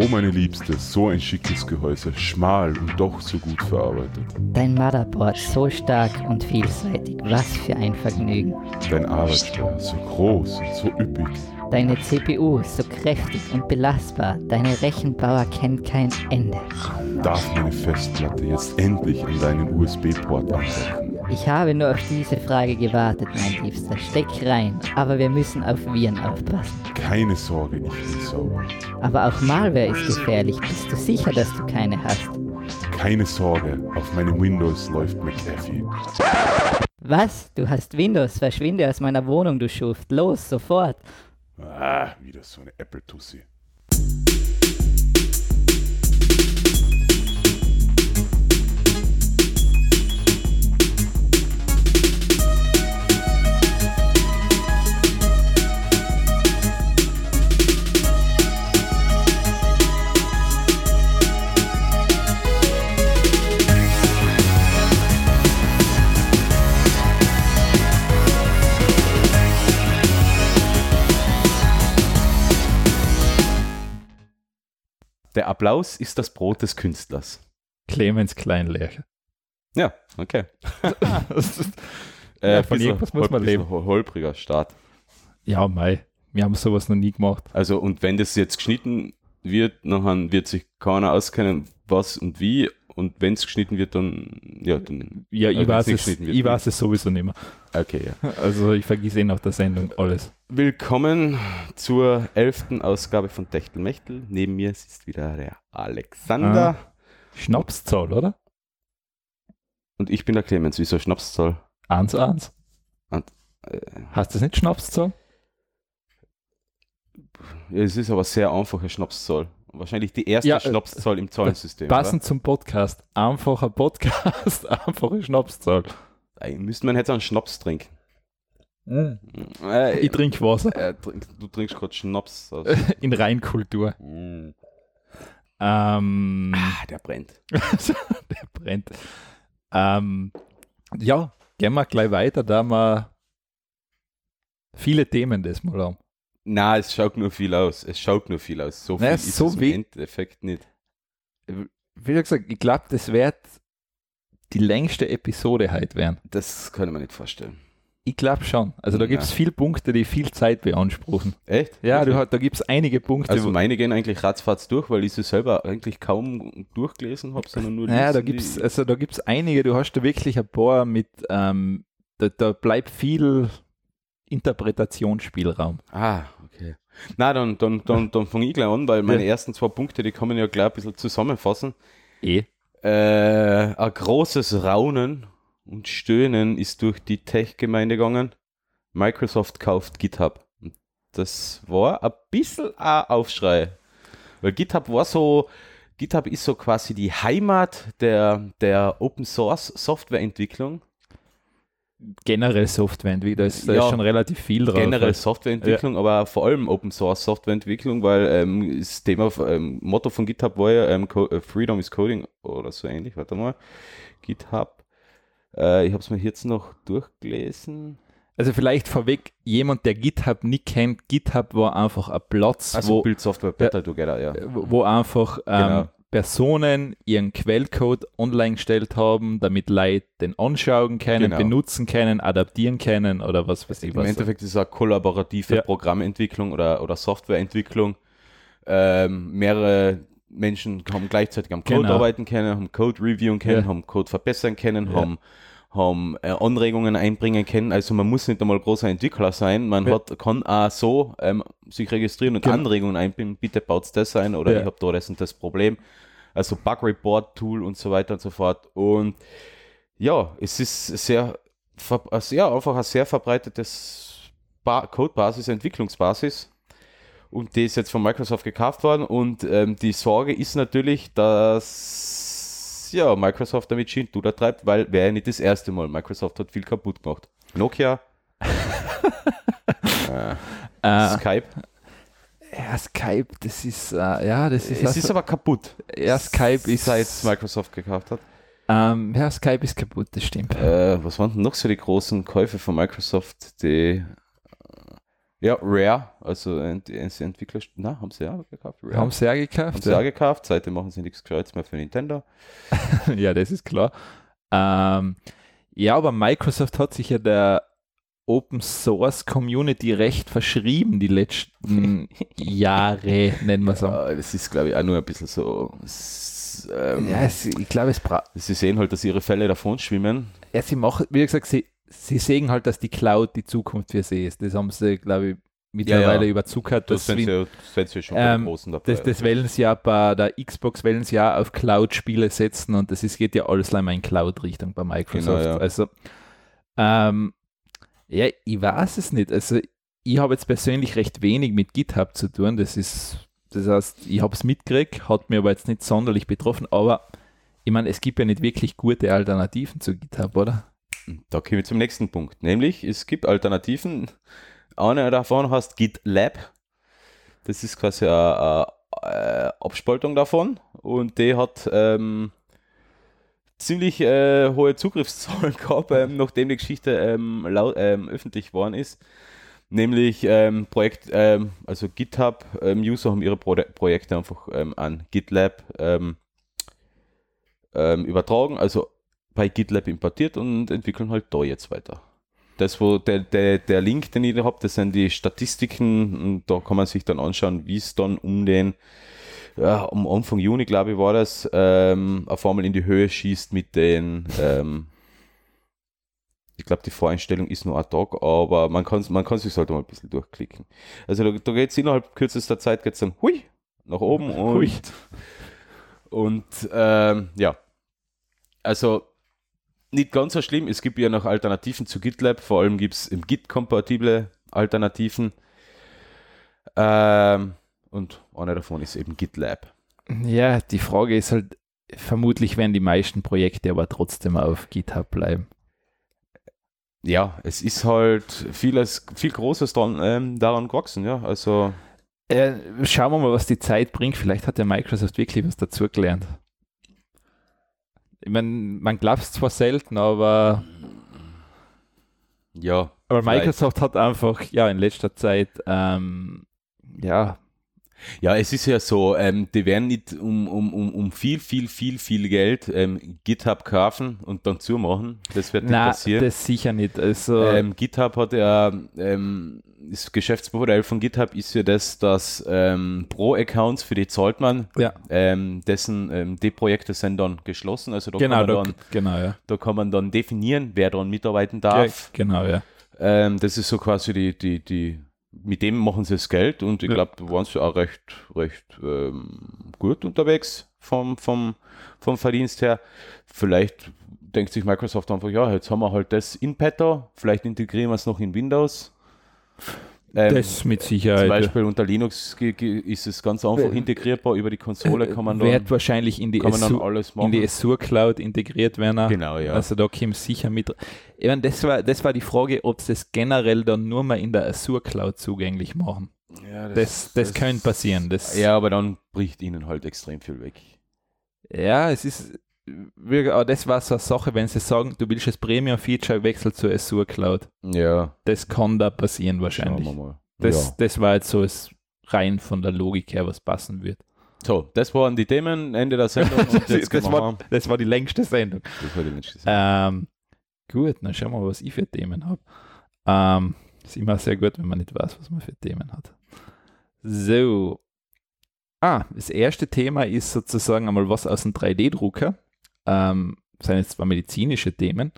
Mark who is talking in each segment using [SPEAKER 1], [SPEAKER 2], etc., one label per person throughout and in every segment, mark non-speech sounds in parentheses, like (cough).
[SPEAKER 1] Oh meine Liebste, so ein schickes Gehäuse, schmal und doch so gut verarbeitet.
[SPEAKER 2] Dein Motherboard so stark und vielseitig, was für ein Vergnügen.
[SPEAKER 1] Dein Arbeitsspeicher so groß und so üppig.
[SPEAKER 2] Deine CPU so kräftig und belastbar, deine Rechenpower kennt kein Ende.
[SPEAKER 1] Darf meine Festplatte jetzt endlich an deinen USB-Port andocken?
[SPEAKER 2] Ich habe nur auf diese Frage gewartet, mein Liebster. Steck rein, aber wir müssen auf Viren aufpassen.
[SPEAKER 1] Keine Sorge, ich bin sauber.
[SPEAKER 2] Aber auch Malware ist gefährlich. Bist du sicher, dass du keine hast?
[SPEAKER 1] Keine Sorge, auf meinem Windows läuft McAfee.
[SPEAKER 2] Was? Du hast Windows? Verschwinde aus meiner Wohnung, du Schuft. Los, sofort.
[SPEAKER 1] Ah, wieder so eine Apple-Tussi.
[SPEAKER 3] Der Applaus ist das Brot des Künstlers.
[SPEAKER 4] Clemens Kleinlehrer.
[SPEAKER 3] Ja, okay. (laughs)
[SPEAKER 4] Ist-
[SPEAKER 3] Äh,
[SPEAKER 4] Ja, von irgendwas muss man leben.
[SPEAKER 3] hol- Holpriger Start.
[SPEAKER 4] ja, Mai. Wir haben sowas noch nie gemacht.
[SPEAKER 3] Also, und wenn das jetzt geschnitten wird, dann wird sich keiner auskennen, was und wie. Und wenn es geschnitten wird, dann, ja, dann,
[SPEAKER 4] Ja, ich, weiß, es,
[SPEAKER 3] wird,
[SPEAKER 4] ich weiß es sowieso nicht mehr.
[SPEAKER 3] okay, ja.
[SPEAKER 4] Also ich vergesse eh nach der Sendung alles.
[SPEAKER 3] Willkommen zur elften Ausgabe von Techtelmechtel. Neben mir sitzt wieder der Alexander.
[SPEAKER 4] Schnapszahl, oder?
[SPEAKER 3] Und ich bin der Clemens. Wieso Schnapszahl?
[SPEAKER 4] 1-1.
[SPEAKER 3] Äh,
[SPEAKER 4] Heißt das nicht Schnapszahl?
[SPEAKER 3] ja, es ist aber sehr einfache Schnapszahl. Wahrscheinlich die erste
[SPEAKER 4] Ja, äh,
[SPEAKER 3] Schnapszahl im Zahlensystem.
[SPEAKER 4] Passend zum Podcast. Einfacher Podcast, (laughs) einfache Schnapszahl.
[SPEAKER 3] Eigentlich müsste man jetzt einen Schnaps trinken. Äh,
[SPEAKER 4] Ich trinke Wasser
[SPEAKER 3] äh, trink, du trinkst gerade Schnaps. Aus. (laughs)
[SPEAKER 4] in Reinkultur.
[SPEAKER 3] Mm.
[SPEAKER 4] Ähm,
[SPEAKER 3] Ah, der brennt. (laughs)
[SPEAKER 4] der brennt. Ähm, ja, gehen wir gleich weiter, da wir viele Themen das mal haben.
[SPEAKER 3] Na, es schaut nur viel aus. Es schaut nur viel aus. So viel
[SPEAKER 4] Na,
[SPEAKER 3] ist
[SPEAKER 4] so
[SPEAKER 3] es im Endeffekt nicht.
[SPEAKER 4] Wie gesagt, ich glaube, das wird die längste Episode heute werden.
[SPEAKER 3] Das kann man nicht vorstellen.
[SPEAKER 4] Ich glaube schon. Also da gibt es viele Punkte, die viel Zeit beanspruchen.
[SPEAKER 3] Echt?
[SPEAKER 4] Ja, du, hast- da gibt es einige Punkte.
[SPEAKER 3] Also meine gehen eigentlich ratzfatz durch, weil ich sie selber eigentlich kaum durchgelesen habe, sondern nur
[SPEAKER 4] Naja, da gibt es
[SPEAKER 3] die-
[SPEAKER 4] also da gibt's einige, du hast da wirklich ein paar mit, ähm, da, da bleibt viel Interpretationsspielraum.
[SPEAKER 3] Ah. Na, dann, dann, dann, (laughs) dann fange ich gleich an, weil meine
[SPEAKER 4] Ja.
[SPEAKER 3] ersten zwei Punkte, die kann man ja gleich ein bisschen zusammenfassen.
[SPEAKER 4] Eh.
[SPEAKER 3] Äh, ein großes Raunen und Stöhnen ist durch die Tech-Gemeinde gegangen. Microsoft kauft GitHub. Und Das war ein bisschen ein Aufschrei. Weil GitHub war so, GitHub ist so quasi die Heimat der, der Open Source Softwareentwicklung.
[SPEAKER 4] Generell Softwareentwicklung, da ist, da
[SPEAKER 3] Ja.
[SPEAKER 4] ist schon relativ viel drauf.
[SPEAKER 3] generell Softwareentwicklung, aber vor allem Open Source Softwareentwicklung, weil ähm, das Thema, ähm, Motto von GitHub war ja ähm, äh, Freedom is Coding oder so ähnlich. Warte mal, GitHub. Äh, ich habe es mir jetzt noch durchgelesen.
[SPEAKER 4] also vielleicht vorweg, jemand, der GitHub nicht kennt, GitHub war einfach ein Platz,
[SPEAKER 3] Also
[SPEAKER 4] wo,
[SPEAKER 3] Build Software Better Together, ja.
[SPEAKER 4] wo wo einfach ähm,
[SPEAKER 3] Genau.
[SPEAKER 4] Personen ihren Quellcode online gestellt haben, damit Leute den anschauen können,
[SPEAKER 3] Genau.
[SPEAKER 4] benutzen können, adaptieren können oder was weiß ich
[SPEAKER 3] Im
[SPEAKER 4] was.
[SPEAKER 3] Endeffekt ist es eine kollaborative
[SPEAKER 4] Ja.
[SPEAKER 3] Programmentwicklung oder, oder Softwareentwicklung. Ähm, mehrere Menschen haben gleichzeitig am Code
[SPEAKER 4] Genau.
[SPEAKER 3] arbeiten können, haben Code reviewen können,
[SPEAKER 4] Ja.
[SPEAKER 3] haben Code verbessern können,
[SPEAKER 4] Ja.
[SPEAKER 3] haben, haben äh, Anregungen einbringen können. Also man muss nicht einmal großer Entwickler sein, man
[SPEAKER 4] Ja.
[SPEAKER 3] hat, kann auch so ähm, sich registrieren und
[SPEAKER 4] Genau.
[SPEAKER 3] Anregungen einbringen, bitte baut das ein oder
[SPEAKER 4] Ja.
[SPEAKER 3] ich habe da das und das Problem. Also Bug Report Tool und so weiter und so fort. Und ja, es ist sehr, also ja, einfach ein sehr verbreitetes ba Codebasis, Entwicklungsbasis. Und die ist jetzt von Microsoft gekauft worden. Und ähm, die Sorge ist natürlich, dass ja, Microsoft damit Schindluder treibt, weil wäre ja nicht das erste Mal. Microsoft hat viel kaputt gemacht. Nokia, (laughs)
[SPEAKER 4] äh,
[SPEAKER 3] Skype.
[SPEAKER 4] ja, Skype, das ist, äh, ja, das ist,
[SPEAKER 3] Es ist aber kaputt.
[SPEAKER 4] ja, Skype ist,
[SPEAKER 3] Seit Microsoft gekauft hat.
[SPEAKER 4] ähm, ja, Skype ist kaputt, das stimmt.
[SPEAKER 3] Äh, was waren denn noch so die großen Käufe von Microsoft? Die, Ja, Rare, also ent ent Entwickler, na, haben sie ja gekauft. Rare.
[SPEAKER 4] Haben sie ja gekauft.
[SPEAKER 3] haben sie auch gekauft, seitdem machen sie nichts Gescheites mehr für Nintendo. (laughs)
[SPEAKER 4] ja, das ist klar. Ähm, ja, aber Microsoft hat sich ja der Open Source Community recht verschrieben die letzten (laughs) Jahre, nennen wir es so.
[SPEAKER 3] Ja, das ist, glaube ich, auch nur ein bisschen so. ähm,
[SPEAKER 4] Ja, es, ich glaube, es bra
[SPEAKER 3] Sie sehen halt, dass ihre Fälle davon schwimmen.
[SPEAKER 4] ja, sie machen, wie gesagt, sie, sie sehen halt, dass die Cloud die Zukunft für sie ist. Das haben sie, glaube ich, mittlerweile
[SPEAKER 3] ja.
[SPEAKER 4] überzuckert.
[SPEAKER 3] Das
[SPEAKER 4] dass
[SPEAKER 3] sind sie, das sind sie schon
[SPEAKER 4] Ähm,
[SPEAKER 3] Großen dabei.
[SPEAKER 4] das, das wollen sie ja bei der Xbox wollen sie ja auf Cloud-Spiele setzen und das ist, geht ja alles einmal in Cloud-Richtung bei Microsoft.
[SPEAKER 3] Genau, ja.
[SPEAKER 4] Also, ähm, ja, ich weiß es nicht. Also, ich habe jetzt persönlich recht wenig mit GitHub zu tun. Das ist, das heißt, ich habe es mitgekriegt, hat mir aber jetzt nicht sonderlich betroffen, aber ich meine, es gibt ja nicht wirklich gute Alternativen zu GitHub, oder?
[SPEAKER 3] Da kommen wir zum nächsten Punkt. Nämlich, es gibt Alternativen. Eine davon heißt GitLab. Das ist quasi eine, eine Abspaltung davon. Und die hat ähm, ziemlich äh, hohe Zugriffszahlen (laughs) gehabt, ähm, nachdem die Geschichte ähm, lau- ähm, öffentlich geworden ist. Nämlich ähm, Projekt, ähm, also GitHub-User haben ihre Pro Projekte einfach an GitLab übertragen, also bei GitLab importiert und entwickeln halt da jetzt weiter. Das, wo der, der, der Link, den ich da habe, das sind die Statistiken und da kann man sich dann anschauen, wie es dann um den, ja, um Anfang Juni, glaube ich, war das, ähm, auf einmal in die Höhe schießt mit den, ähm, ich glaube, die Voreinstellung ist nur ein Tag, aber man kann man kann sich halt mal ein bisschen durchklicken. Also da, da geht es innerhalb kürzester Zeit geht's dann hui nach oben und,
[SPEAKER 4] Hui.
[SPEAKER 3] und ähm, ja, also nicht ganz so schlimm. Es gibt ja noch Alternativen zu GitLab, vor allem gibt es im Git-kompatible Alternativen. Ähm, und eine davon ist eben GitLab.
[SPEAKER 4] Ja, die Frage ist halt, vermutlich werden die meisten Projekte aber trotzdem auf GitHub bleiben.
[SPEAKER 3] Ja, es ist halt vieles, viel Großes dran, ähm, daran gewachsen, ja. Also
[SPEAKER 4] Äh, schauen wir mal, was die Zeit bringt. Vielleicht hat der Microsoft wirklich was dazugelernt. Ich meine, man glaubt es zwar selten, aber,
[SPEAKER 3] ja,
[SPEAKER 4] aber
[SPEAKER 3] Vielleicht.
[SPEAKER 4] Microsoft hat einfach ja in letzter Zeit ähm, ja
[SPEAKER 3] Ja, es ist ja so, ähm, die werden nicht um, um, um, um viel, viel, viel, viel Geld ähm, GitHub kaufen und dann zumachen. Das wird nicht
[SPEAKER 4] na
[SPEAKER 3] passieren.
[SPEAKER 4] das sicher nicht. Also
[SPEAKER 3] Ähm, GitHub hat ja, ähm, das Geschäftsmodell von GitHub ist ja das, dass ähm, Pro-Accounts, für die zahlt man,
[SPEAKER 4] ja,
[SPEAKER 3] ähm, dessen, ähm, die Projekte sind dann geschlossen, also da,
[SPEAKER 4] genau,
[SPEAKER 3] kann
[SPEAKER 4] da,
[SPEAKER 3] man dann,
[SPEAKER 4] genau ja.
[SPEAKER 3] da kann man dann definieren, wer daran mitarbeiten darf.
[SPEAKER 4] Ge- Genau ja.
[SPEAKER 3] Ähm, das ist so quasi die, die, die, mit dem machen sie das Geld und ich glaube, da waren sie auch recht, recht ähm, gut unterwegs vom, vom, vom Verdienst her. Vielleicht denkt sich Microsoft einfach, ja, jetzt haben wir halt das in petto, vielleicht integrieren wir es noch in Windows. Ähm,
[SPEAKER 4] Das mit
[SPEAKER 3] zum
[SPEAKER 4] Sicherheit.
[SPEAKER 3] Beispiel unter Linux ist es ganz einfach
[SPEAKER 4] Äh,
[SPEAKER 3] integrierbar, über die Konsole kann man dann,
[SPEAKER 4] wird wahrscheinlich in die, Azure, in die. Azure Cloud integriert werden.
[SPEAKER 3] Genau, ja.
[SPEAKER 4] Also da kommt sicher mit. Ich meine, das, war, das war die Frage, ob sie es generell dann nur mal in der Azure Cloud zugänglich machen.
[SPEAKER 3] ja,
[SPEAKER 4] Das, das, könnte passieren. Das,
[SPEAKER 3] Ja, aber dann bricht ihnen halt extrem viel weg.
[SPEAKER 4] ja, es ist. Wirklich- Aber das war so eine Sache, wenn sie sagen, du willst das Premium-Feature wechseln zur Azure Cloud.
[SPEAKER 3] Ja,
[SPEAKER 4] Das kann da passieren
[SPEAKER 3] schauen
[SPEAKER 4] wahrscheinlich.
[SPEAKER 3] wir mal.
[SPEAKER 4] Das,
[SPEAKER 3] ja.
[SPEAKER 4] das war jetzt so das rein von der Logik her, was passen wird.
[SPEAKER 3] So, das waren die Themen, Ende der Sendung. (laughs)
[SPEAKER 4] Das,
[SPEAKER 3] wir
[SPEAKER 4] war, das war die längste Sendung.
[SPEAKER 3] das war die letzte Sendung.
[SPEAKER 4] Ähm, gut, dann schauen wir mal, was ich für Themen habe. Ähm, ist immer sehr gut, wenn man nicht weiß, was man für Themen hat. So. Ah, das erste Thema ist sozusagen einmal was aus dem 3D-Drucker. Ähm, sind jetzt zwar medizinische Themen.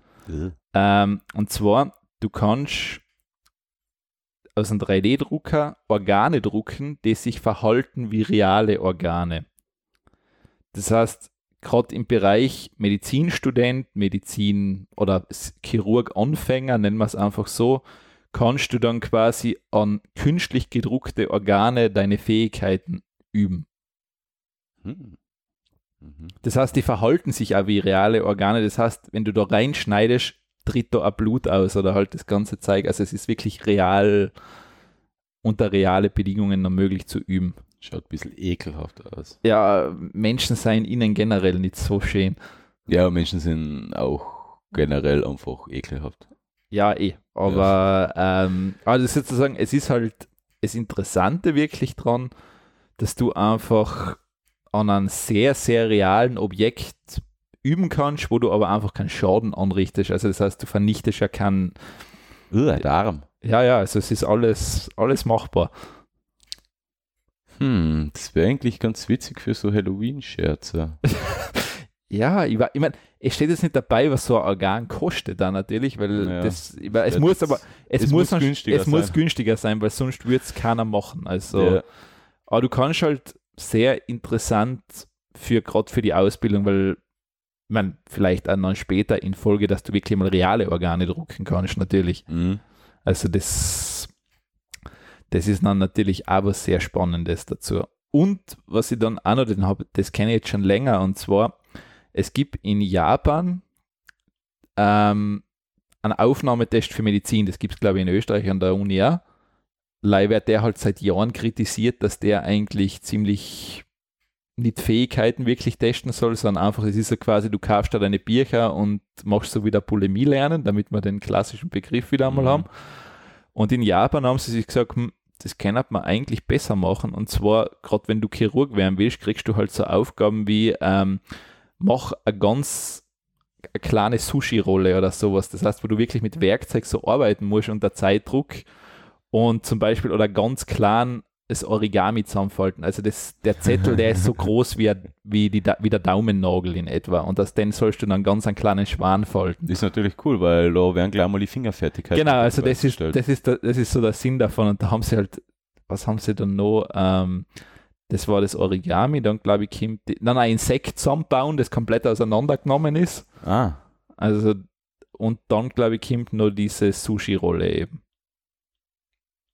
[SPEAKER 4] Ähm, und zwar, du kannst aus einem 3D-Drucker Organe drucken, die sich verhalten wie reale Organe. Das heißt, gerade im Bereich Medizinstudent, Medizin oder Chirurg-Anfänger, nennen wir es einfach so, kannst du dann quasi an künstlich gedruckte Organe deine Fähigkeiten üben.
[SPEAKER 3] Hm. Mhm.
[SPEAKER 4] Das heißt, die verhalten sich auch wie reale Organe. Das heißt, wenn du da reinschneidest, tritt da ein Blut aus oder halt das ganze Zeug. Also es ist wirklich real unter reale Bedingungen noch möglich zu üben.
[SPEAKER 3] Schaut ein bisschen ekelhaft aus.
[SPEAKER 4] Ja, Menschen seien ihnen generell nicht so schön.
[SPEAKER 3] Ja, Menschen sind auch generell einfach ekelhaft.
[SPEAKER 4] Ja, eh. Aber, ähm, also sozusagen, es ist halt das Interessante wirklich dran, dass du einfach an einem sehr, sehr realen Objekt üben kannst, wo du aber einfach keinen Schaden anrichtest. Also das heißt, du vernichtest ja keinen.
[SPEAKER 3] Uh, der Arm.
[SPEAKER 4] Ja, ja, also es ist alles, alles machbar.
[SPEAKER 3] Hm, das wäre eigentlich ganz witzig für so Halloween-Scherze. (laughs)
[SPEAKER 4] Ja, ich, ich meine, es steht jetzt nicht dabei, was so ein Organ kostet da natürlich, weil
[SPEAKER 3] Ja.
[SPEAKER 4] das, ich mein, es
[SPEAKER 3] Ja,
[SPEAKER 4] muss
[SPEAKER 3] das-
[SPEAKER 4] aber, es,
[SPEAKER 3] es
[SPEAKER 4] muss,
[SPEAKER 3] muss günstiger
[SPEAKER 4] es muss
[SPEAKER 3] sein.
[SPEAKER 4] günstiger sein, weil sonst würde es keiner machen. Also,
[SPEAKER 3] Ja.
[SPEAKER 4] aber du kannst halt sehr interessant für gerade für die Ausbildung, weil man vielleicht auch dann später in Folge, dass du wirklich mal reale Organe drucken kannst, natürlich.
[SPEAKER 3] Mhm.
[SPEAKER 4] Also das, das ist dann natürlich auch was sehr Spannendes dazu. Und was ich dann auch noch den habe, das kenne ich jetzt schon länger, und zwar, es gibt in Japan ähm, einen Aufnahmetest für Medizin, das gibt es glaube ich in Österreich an der Uni auch. Leider wird der halt seit Jahren kritisiert, dass der eigentlich ziemlich nicht Fähigkeiten wirklich testen soll, sondern einfach, es ist so quasi, du kaufst da deine Bücher und machst so wieder Polemie lernen, damit wir den klassischen Begriff wieder einmal
[SPEAKER 3] Mhm.
[SPEAKER 4] haben. Und in Japan haben sie sich gesagt, hm, das kann man eigentlich besser machen. Und zwar, gerade wenn du Chirurg werden willst, kriegst du halt so Aufgaben wie, ähm, mach eine ganz eine kleine Sushi-Rolle oder sowas. Das heißt, wo du wirklich mit Werkzeug so arbeiten musst unter Zeitdruck und zum Beispiel oder ganz klein das Origami zusammenfalten. Also das, der Zettel, der ist so (laughs) groß wie, wie, die, wie der Daumennagel in etwa. Und aus den sollst du dann ganz einen kleinen Schwan falten.
[SPEAKER 3] Das ist natürlich cool, weil da werden gleich mal die Fingerfertigkeiten
[SPEAKER 4] Genau, also das ist, das, ist der, das ist so der Sinn davon. Und da haben sie halt, was haben sie dann noch? Ähm, das war das Origami, dann glaube ich, kommt die, dann ein Insekt zusammenbauen, das komplett auseinandergenommen ist.
[SPEAKER 3] Ah,
[SPEAKER 4] Also, und dann glaube ich, kommt noch diese Sushi-Rolle eben.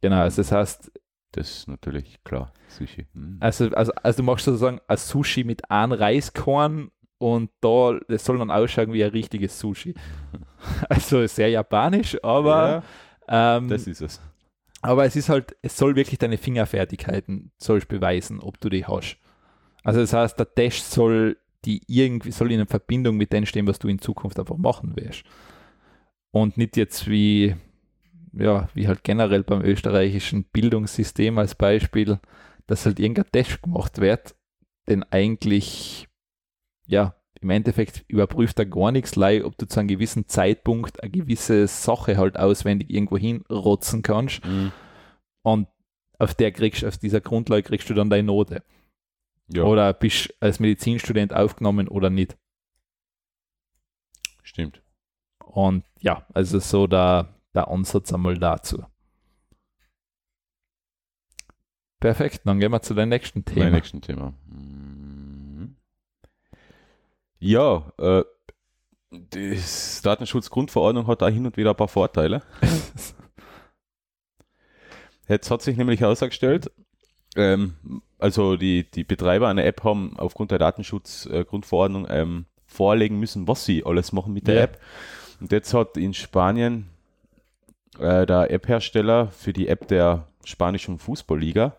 [SPEAKER 4] Genau, also das heißt,
[SPEAKER 3] das ist natürlich klar. Sushi. Mhm.
[SPEAKER 4] also, also, also du machst sozusagen ein Sushi mit einem Reiskorn und da, das soll dann ausschauen wie ein richtiges Sushi. (laughs) Also sehr japanisch, aber
[SPEAKER 3] ja,
[SPEAKER 4] ähm,
[SPEAKER 3] das ist es.
[SPEAKER 4] Aber es ist halt, es soll wirklich deine Fingerfertigkeiten sollst beweisen, ob du die hast. Also das heißt, der Test soll die irgendwie, soll in Verbindung mit dem stehen, was du in Zukunft einfach machen wirst. Und nicht jetzt wie, ja, wie halt generell beim österreichischen Bildungssystem als Beispiel, dass halt irgendein Test gemacht wird, denn eigentlich, ja, im Endeffekt überprüft er gar nichts, lei, ob du zu einem gewissen Zeitpunkt eine gewisse Sache halt auswendig irgendwo hinrotzen kannst
[SPEAKER 3] Mhm.
[SPEAKER 4] und auf der kriegst, auf dieser Grundlage kriegst du dann deine Note.
[SPEAKER 3] Ja,
[SPEAKER 4] Oder bist als Medizinstudent aufgenommen oder nicht.
[SPEAKER 3] stimmt.
[SPEAKER 4] Und ja, also so der, der Ansatz einmal dazu. Perfekt, dann gehen wir zu deinem nächsten
[SPEAKER 3] Mein
[SPEAKER 4] Thema.
[SPEAKER 3] nächsten Thema. Ja, äh, die Datenschutzgrundverordnung hat da hin und wieder ein paar Vorteile. (laughs) Jetzt hat sich nämlich herausgestellt, ähm, also die, die Betreiber einer App haben aufgrund der Datenschutzgrundverordnung ähm, vorlegen müssen, was sie alles machen mit der
[SPEAKER 4] Ja.
[SPEAKER 3] App. Und jetzt hat in Spanien äh, der App-Hersteller für die App der spanischen Fußballliga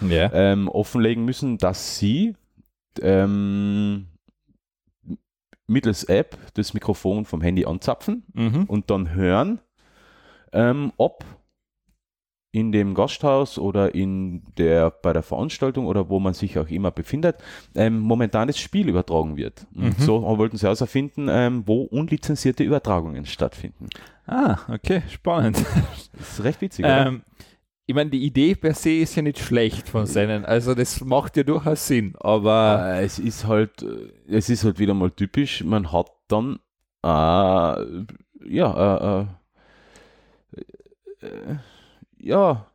[SPEAKER 4] ja.
[SPEAKER 3] ähm, offenlegen müssen, dass sie ähm, mittels App das Mikrofon vom Handy anzapfen
[SPEAKER 4] Mhm.
[SPEAKER 3] und dann hören, ähm, ob in dem Gasthaus oder in der, bei der Veranstaltung oder wo man sich auch immer befindet, ähm, momentan das Spiel übertragen wird. Und
[SPEAKER 4] Mhm.
[SPEAKER 3] so wollten sie herausfinden, ähm, wo unlizenzierte Übertragungen stattfinden.
[SPEAKER 4] Ah, okay, spannend.
[SPEAKER 3] Das (laughs) ist recht witzig, oder?
[SPEAKER 4] ähm, ich meine, die Idee per se ist ja nicht schlecht von seinen, also das macht ja durchaus Sinn, aber
[SPEAKER 3] Äh, es ist halt, äh, es ist halt wieder mal typisch, man hat dann äh, ja, äh, äh, äh, ja,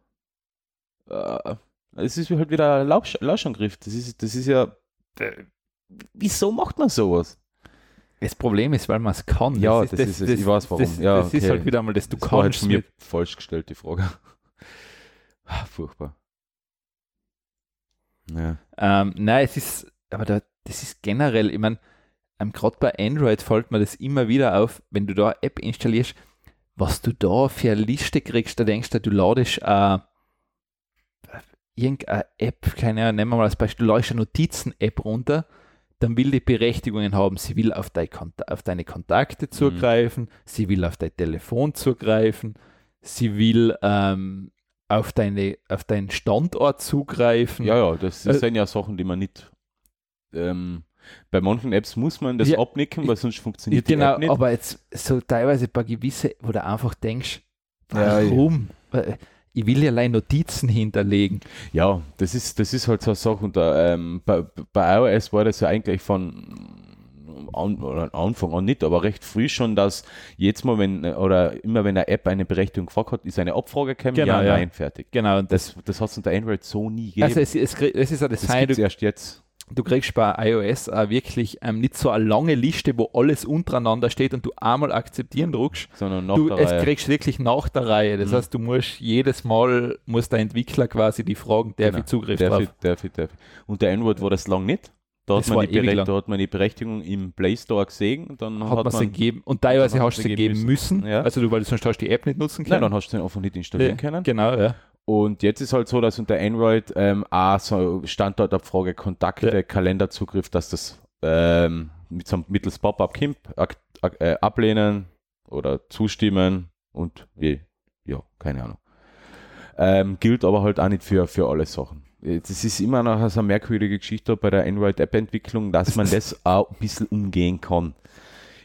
[SPEAKER 3] äh, es ist halt wieder ein Lausch, Lauschangriff. Das ist, das ist ja, äh, wieso macht man sowas?
[SPEAKER 4] das Problem ist, weil man es kann.
[SPEAKER 3] Ja, das ist es. Ich weiß warum.
[SPEAKER 4] Das,
[SPEAKER 3] Ja,
[SPEAKER 4] das ist
[SPEAKER 3] okay.
[SPEAKER 4] halt wieder mal, dass du
[SPEAKER 3] das war halt
[SPEAKER 4] kannst
[SPEAKER 3] von mir falsch gestellt, die Frage. Ah, Furchtbar. Ja.
[SPEAKER 4] Ähm, nein, es ist, aber da, das ist generell, ich meine, ähm, gerade bei Android fällt mir das immer wieder auf, wenn du da eine App installierst, was du da für eine Liste kriegst, da denkst du, du ladest äh, irgendeine App, keine Ahnung, nehmen wir mal als Beispiel, du ladest eine Notizen-App runter, dann will die Berechtigungen haben, sie will auf, dein Kont auf deine Kontakte
[SPEAKER 3] Mhm.
[SPEAKER 4] zugreifen, sie will auf dein Telefon zugreifen, sie will ähm, auf, deine, auf deinen Standort zugreifen.
[SPEAKER 3] Ja, ja, das, das
[SPEAKER 4] Äh,
[SPEAKER 3] sind ja Sachen, die man nicht. Ähm, bei manchen Apps muss man das
[SPEAKER 4] Ja,
[SPEAKER 3] abnicken, weil sonst
[SPEAKER 4] Ja,
[SPEAKER 3] funktioniert die
[SPEAKER 4] genau,
[SPEAKER 3] App nicht.
[SPEAKER 4] aber jetzt so teilweise ein paar gewisse, wo du einfach denkst,
[SPEAKER 3] Ja, ja.
[SPEAKER 4] warum? Weil Ich will ja allein Notizen hinterlegen.
[SPEAKER 3] Ja, das ist, das ist halt so eine Sache. Und da, ähm, bei, bei iOS war das ja eigentlich von an, Anfang an nicht, aber recht früh schon, dass jetzt mal, wenn, oder immer wenn eine App eine Berechtigung gefragt hat, ist eine Abfrage gekommen,
[SPEAKER 4] Genau,
[SPEAKER 3] ja,
[SPEAKER 4] ja.
[SPEAKER 3] nein, fertig.
[SPEAKER 4] Genau, und das,
[SPEAKER 3] Das, hat es unter Android so nie gegeben.
[SPEAKER 4] also es, es, es ist ja das,
[SPEAKER 3] das
[SPEAKER 4] Sein,
[SPEAKER 3] gibt
[SPEAKER 4] du,
[SPEAKER 3] erst jetzt.
[SPEAKER 4] Du kriegst bei iOS auch wirklich ähm, nicht so eine lange Liste, wo alles untereinander steht und du einmal akzeptieren drückst.
[SPEAKER 3] Sondern nach
[SPEAKER 4] Du,
[SPEAKER 3] der
[SPEAKER 4] es
[SPEAKER 3] Reihe.
[SPEAKER 4] kriegst wirklich nach der Reihe. Das
[SPEAKER 3] Mhm.
[SPEAKER 4] heißt, du musst jedes Mal, muss der Entwickler quasi die Fragen, darf
[SPEAKER 3] Genau.
[SPEAKER 4] ich Zugriff
[SPEAKER 3] Darf
[SPEAKER 4] drauf?
[SPEAKER 3] ich, darf ich, darf ich. Unter Android war das lang nicht. Da hat, man die da hat man die Berechtigung im Play Store gesehen. und Dann
[SPEAKER 4] Hat, man sie gegeben und teilweise hast du
[SPEAKER 3] hat
[SPEAKER 4] sie
[SPEAKER 3] sie
[SPEAKER 4] geben müssen.
[SPEAKER 3] müssen, ja.
[SPEAKER 4] Also du, weil du sonst hast du die App nicht nutzen
[SPEAKER 3] Nein,
[SPEAKER 4] können.
[SPEAKER 3] dann hast du den einfach nicht installieren können.
[SPEAKER 4] Genau, ja.
[SPEAKER 3] Und jetzt ist halt so, dass unter Android ähm, auch so Standortabfrage, Kontakte,
[SPEAKER 4] Ja.
[SPEAKER 3] Kalenderzugriff, dass das ähm, mit so einem mittels Pop-up ak- äh, ablehnen oder zustimmen und wie, ja, keine Ahnung. Ähm, gilt aber halt auch nicht für, für alle Sachen. Das ist immer noch so eine merkwürdige Geschichte bei der Android-App-Entwicklung, dass man (laughs) das auch ein bisschen umgehen kann.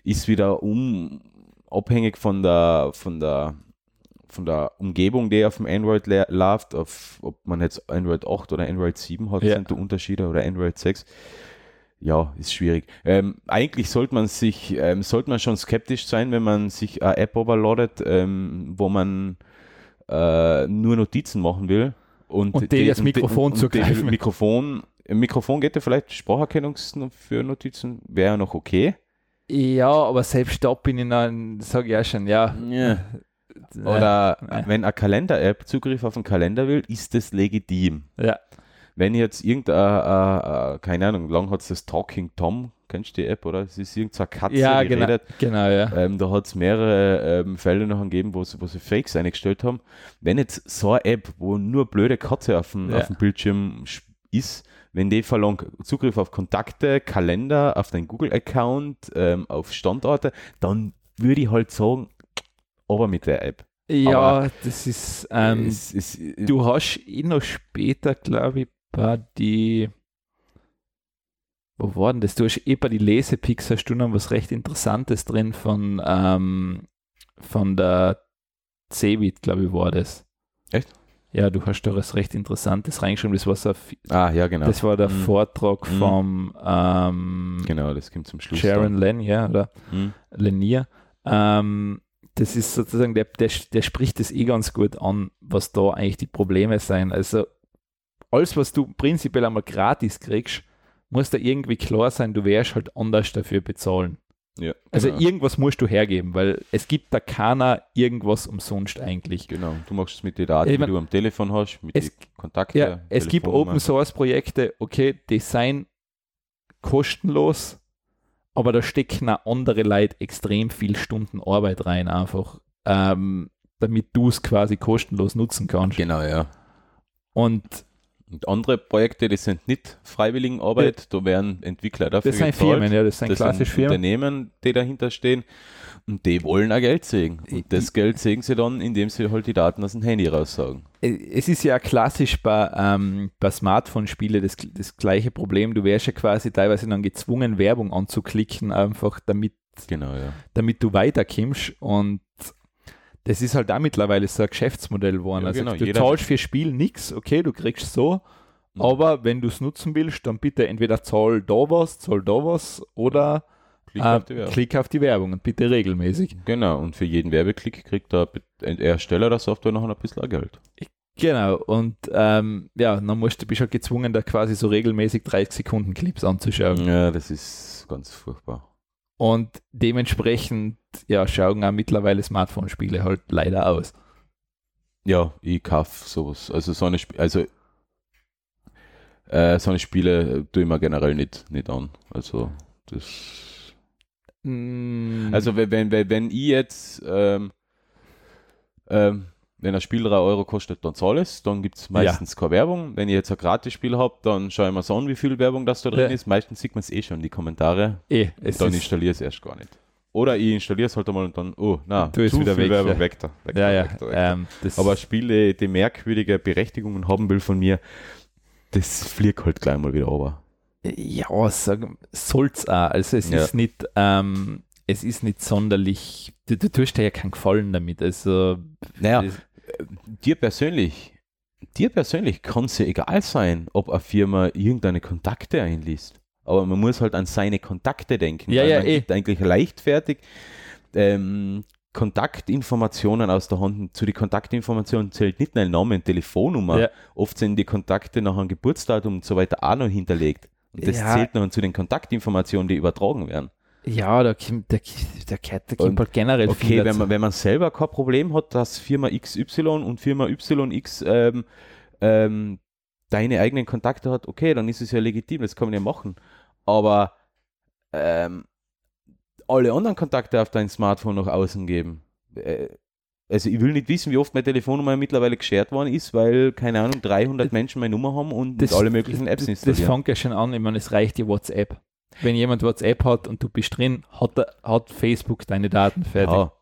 [SPEAKER 3] Ist wieder um, abhängig von der, von der von der Umgebung, die auf dem Android läuft, auf, ob man jetzt Android 8 oder Android 7 hat,
[SPEAKER 4] Ja.
[SPEAKER 3] sind die Unterschiede oder Android 6. Ja, ist schwierig. Ähm, eigentlich sollte man sich, ähm, sollte man schon skeptisch sein, wenn man sich eine App overloadet, ähm, wo man äh, nur Notizen machen will. Und,
[SPEAKER 4] Und die das
[SPEAKER 3] und
[SPEAKER 4] Mikrofon
[SPEAKER 3] und
[SPEAKER 4] zugreifen.
[SPEAKER 3] die Mikrofon, im Mikrofon geht ja vielleicht Spracherkennung für Notizen, wäre ja noch okay.
[SPEAKER 4] Ja, aber selbst da bin ich dann, sage ich ja schon, ja.
[SPEAKER 3] Ja. Oder
[SPEAKER 4] Äh.
[SPEAKER 3] wenn eine Kalender-App Zugriff auf einen Kalender will, ist das legitim.
[SPEAKER 4] Ja.
[SPEAKER 3] Wenn jetzt irgendein, äh, äh, keine Ahnung, lang hat es das Talking Tom, kennst du die App, oder? Es ist irgendeine Katze,
[SPEAKER 4] Ja,
[SPEAKER 3] die
[SPEAKER 4] genau,
[SPEAKER 3] redet.
[SPEAKER 4] genau, ja.
[SPEAKER 3] Ähm, da hat es mehrere ähm, Fälle noch gegeben, wo sie, wo sie Fakes eingestellt haben. Wenn jetzt so eine App, wo nur blöde Katze auf dem,
[SPEAKER 4] Ja.
[SPEAKER 3] auf dem Bildschirm sch- ist, wenn die verlangt Zugriff auf Kontakte, Kalender, auf deinen Google-Account, ähm, auf Standorte, dann würde ich halt sagen, aber mit der App.
[SPEAKER 4] Ja,
[SPEAKER 3] Aber
[SPEAKER 4] das ist, ähm,
[SPEAKER 3] es, es,
[SPEAKER 4] du hast eh noch später, glaube ich, bei die, wo war denn das? Du hast eh bei die Lesepix hast du noch was recht Interessantes drin von, ähm, von der Cebit, glaube ich, war das.
[SPEAKER 3] Echt?
[SPEAKER 4] Ja, du hast da was recht Interessantes reingeschrieben. Das war so,
[SPEAKER 3] ah, ja, genau.
[SPEAKER 4] das war der
[SPEAKER 3] Mhm.
[SPEAKER 4] Vortrag
[SPEAKER 3] Mhm.
[SPEAKER 4] vom ähm,
[SPEAKER 3] Genau, das kommt zum Schluss.
[SPEAKER 4] Sharon Lanier oder
[SPEAKER 3] dann. Mhm.
[SPEAKER 4] Lanier. Ähm, das ist sozusagen, der, der, der spricht das eh ganz gut an, was da eigentlich die Probleme sein. Also alles, was du prinzipiell einmal gratis kriegst, muss da irgendwie klar sein, du wirst halt anders dafür bezahlen.
[SPEAKER 3] Ja,
[SPEAKER 4] Also
[SPEAKER 3] genau.
[SPEAKER 4] irgendwas musst du hergeben, weil es gibt da keiner irgendwas umsonst eigentlich.
[SPEAKER 3] Genau, du machst es mit den Daten,
[SPEAKER 4] Ich
[SPEAKER 3] die
[SPEAKER 4] mein,
[SPEAKER 3] du am Telefon hast, mit den Kontakten.
[SPEAKER 4] Ja, es gibt Open Source Projekte, okay, die seien kostenlos, aber da stecken auch andere Leute extrem viel Stunden Arbeit rein, einfach, ähm, damit du es quasi kostenlos nutzen kannst.
[SPEAKER 3] Genau, ja.
[SPEAKER 4] Und
[SPEAKER 3] Und andere Projekte, die sind nicht Freiwilligenarbeit, da werden Entwickler dafür
[SPEAKER 4] das sind
[SPEAKER 3] gezahlt.
[SPEAKER 4] Firmen, ja, das sind
[SPEAKER 3] das
[SPEAKER 4] klassische
[SPEAKER 3] sind
[SPEAKER 4] Firmen.
[SPEAKER 3] Unternehmen, die dahinter stehen und die wollen auch Geld sehen. Und das Geld sehen sie dann, indem sie halt die Daten aus dem Handy raussagen.
[SPEAKER 4] Es ist ja klassisch bei, ähm, bei Smartphone-Spielen das, das gleiche Problem. Du wärst ja quasi teilweise dann gezwungen, Werbung anzuklicken, einfach damit
[SPEAKER 3] Genau, ja.
[SPEAKER 4] damit du weiterkommst und das ist halt auch mittlerweile so ein Geschäftsmodell geworden.
[SPEAKER 3] Ja,
[SPEAKER 4] also
[SPEAKER 3] genau,
[SPEAKER 4] du zahlst für Spiel nichts, okay, du kriegst so,
[SPEAKER 3] Mhm.
[SPEAKER 4] aber wenn du es nutzen willst, dann bitte entweder zahl da was, zahl da was oder
[SPEAKER 3] Klick
[SPEAKER 4] äh,
[SPEAKER 3] auf die Werbung.
[SPEAKER 4] klick auf die Werbung und bitte regelmäßig.
[SPEAKER 3] Genau, und für jeden Werbeklick kriegt der Ersteller der Software noch ein bisschen Geld.
[SPEAKER 4] Genau, und ähm, ja, dann musst du, bist halt gezwungen, da quasi so regelmäßig 30 Sekunden Clips anzuschauen.
[SPEAKER 3] Ja, das ist ganz furchtbar.
[SPEAKER 4] Und dementsprechend, ja, schauen auch mittlerweile Smartphone-Spiele halt leider aus.
[SPEAKER 3] Ja, ich kaufe sowas. Also so eine, Sp also, äh, so eine Spiele tue ich mir generell nicht, nicht an. Also das.
[SPEAKER 4] Mm,
[SPEAKER 3] Also wenn, wenn, wenn, wenn ich jetzt ähm, ähm, wenn ein Spiel 3 Euro kostet, dann zahle es. Dann gibt es meistens keine Werbung. Wenn ich jetzt ein Gratis-Spiel habe, dann schaue ich mir so an, wie viel Werbung das da drin
[SPEAKER 4] Ja.
[SPEAKER 3] ist. Meistens sieht man es eh schon in die Kommentare.
[SPEAKER 4] Eh, es
[SPEAKER 3] dann installiere ich es erst gar nicht. Oder ich installiere es halt einmal und dann, oh, na,
[SPEAKER 4] Du
[SPEAKER 3] zu
[SPEAKER 4] wieder
[SPEAKER 3] viel
[SPEAKER 4] weg,
[SPEAKER 3] Werbung,
[SPEAKER 4] ja.
[SPEAKER 3] weg da. Weg
[SPEAKER 4] ja,
[SPEAKER 3] da,
[SPEAKER 4] ja.
[SPEAKER 3] weg da, weg da.
[SPEAKER 4] Ähm,
[SPEAKER 3] Aber Spiele, die merkwürdige Berechtigungen haben will von mir, das fliegt halt gleich mal wieder runter.
[SPEAKER 4] Ja, sagen, soll's auch. Also es
[SPEAKER 3] Ja.
[SPEAKER 4] ist nicht, ähm, es ist nicht sonderlich, du, du tust dir ja keinen Gefallen damit. Also
[SPEAKER 3] Naja,
[SPEAKER 4] das-
[SPEAKER 3] dir persönlich, dir persönlich kann es ja egal sein, ob eine Firma irgendeine Kontakte einliest. Aber man muss halt an seine Kontakte denken.
[SPEAKER 4] Ja, ja,
[SPEAKER 3] man
[SPEAKER 4] eh.
[SPEAKER 3] gibt eigentlich leichtfertig ähm, Kontaktinformationen aus der Hand. Zu den Kontaktinformationen zählt nicht nur ein Name und Telefonnummer.
[SPEAKER 4] Ja.
[SPEAKER 3] Oft sind die Kontakte nach einem Geburtsdatum und so weiter auch noch hinterlegt. Und das
[SPEAKER 4] Ja.
[SPEAKER 3] zählt noch zu den Kontaktinformationen, die übertragen werden.
[SPEAKER 4] ja, da kommt, da, da, da kommt halt generell viel
[SPEAKER 3] Okay, wenn man, wenn man selber kein Problem hat, dass Firma XY und Firma YX ähm, ähm, deine eigenen Kontakte hat, okay, dann ist es ja legitim, das kann man ja machen. Aber ähm, alle anderen Kontakte auf dein Smartphone nach außen geben. Äh, also ich will nicht wissen, wie oft meine Telefonnummer mittlerweile geshared worden ist, weil, keine Ahnung, 300 Menschen meine Nummer haben und
[SPEAKER 4] das,
[SPEAKER 3] alle möglichen Apps
[SPEAKER 4] das, das
[SPEAKER 3] installieren.
[SPEAKER 4] fängt ja schon an, ich meine, es reicht die WhatsApp. Wenn jemand WhatsApp hat und du bist drin, hat, hat Facebook deine Daten fertig.
[SPEAKER 3] Ja,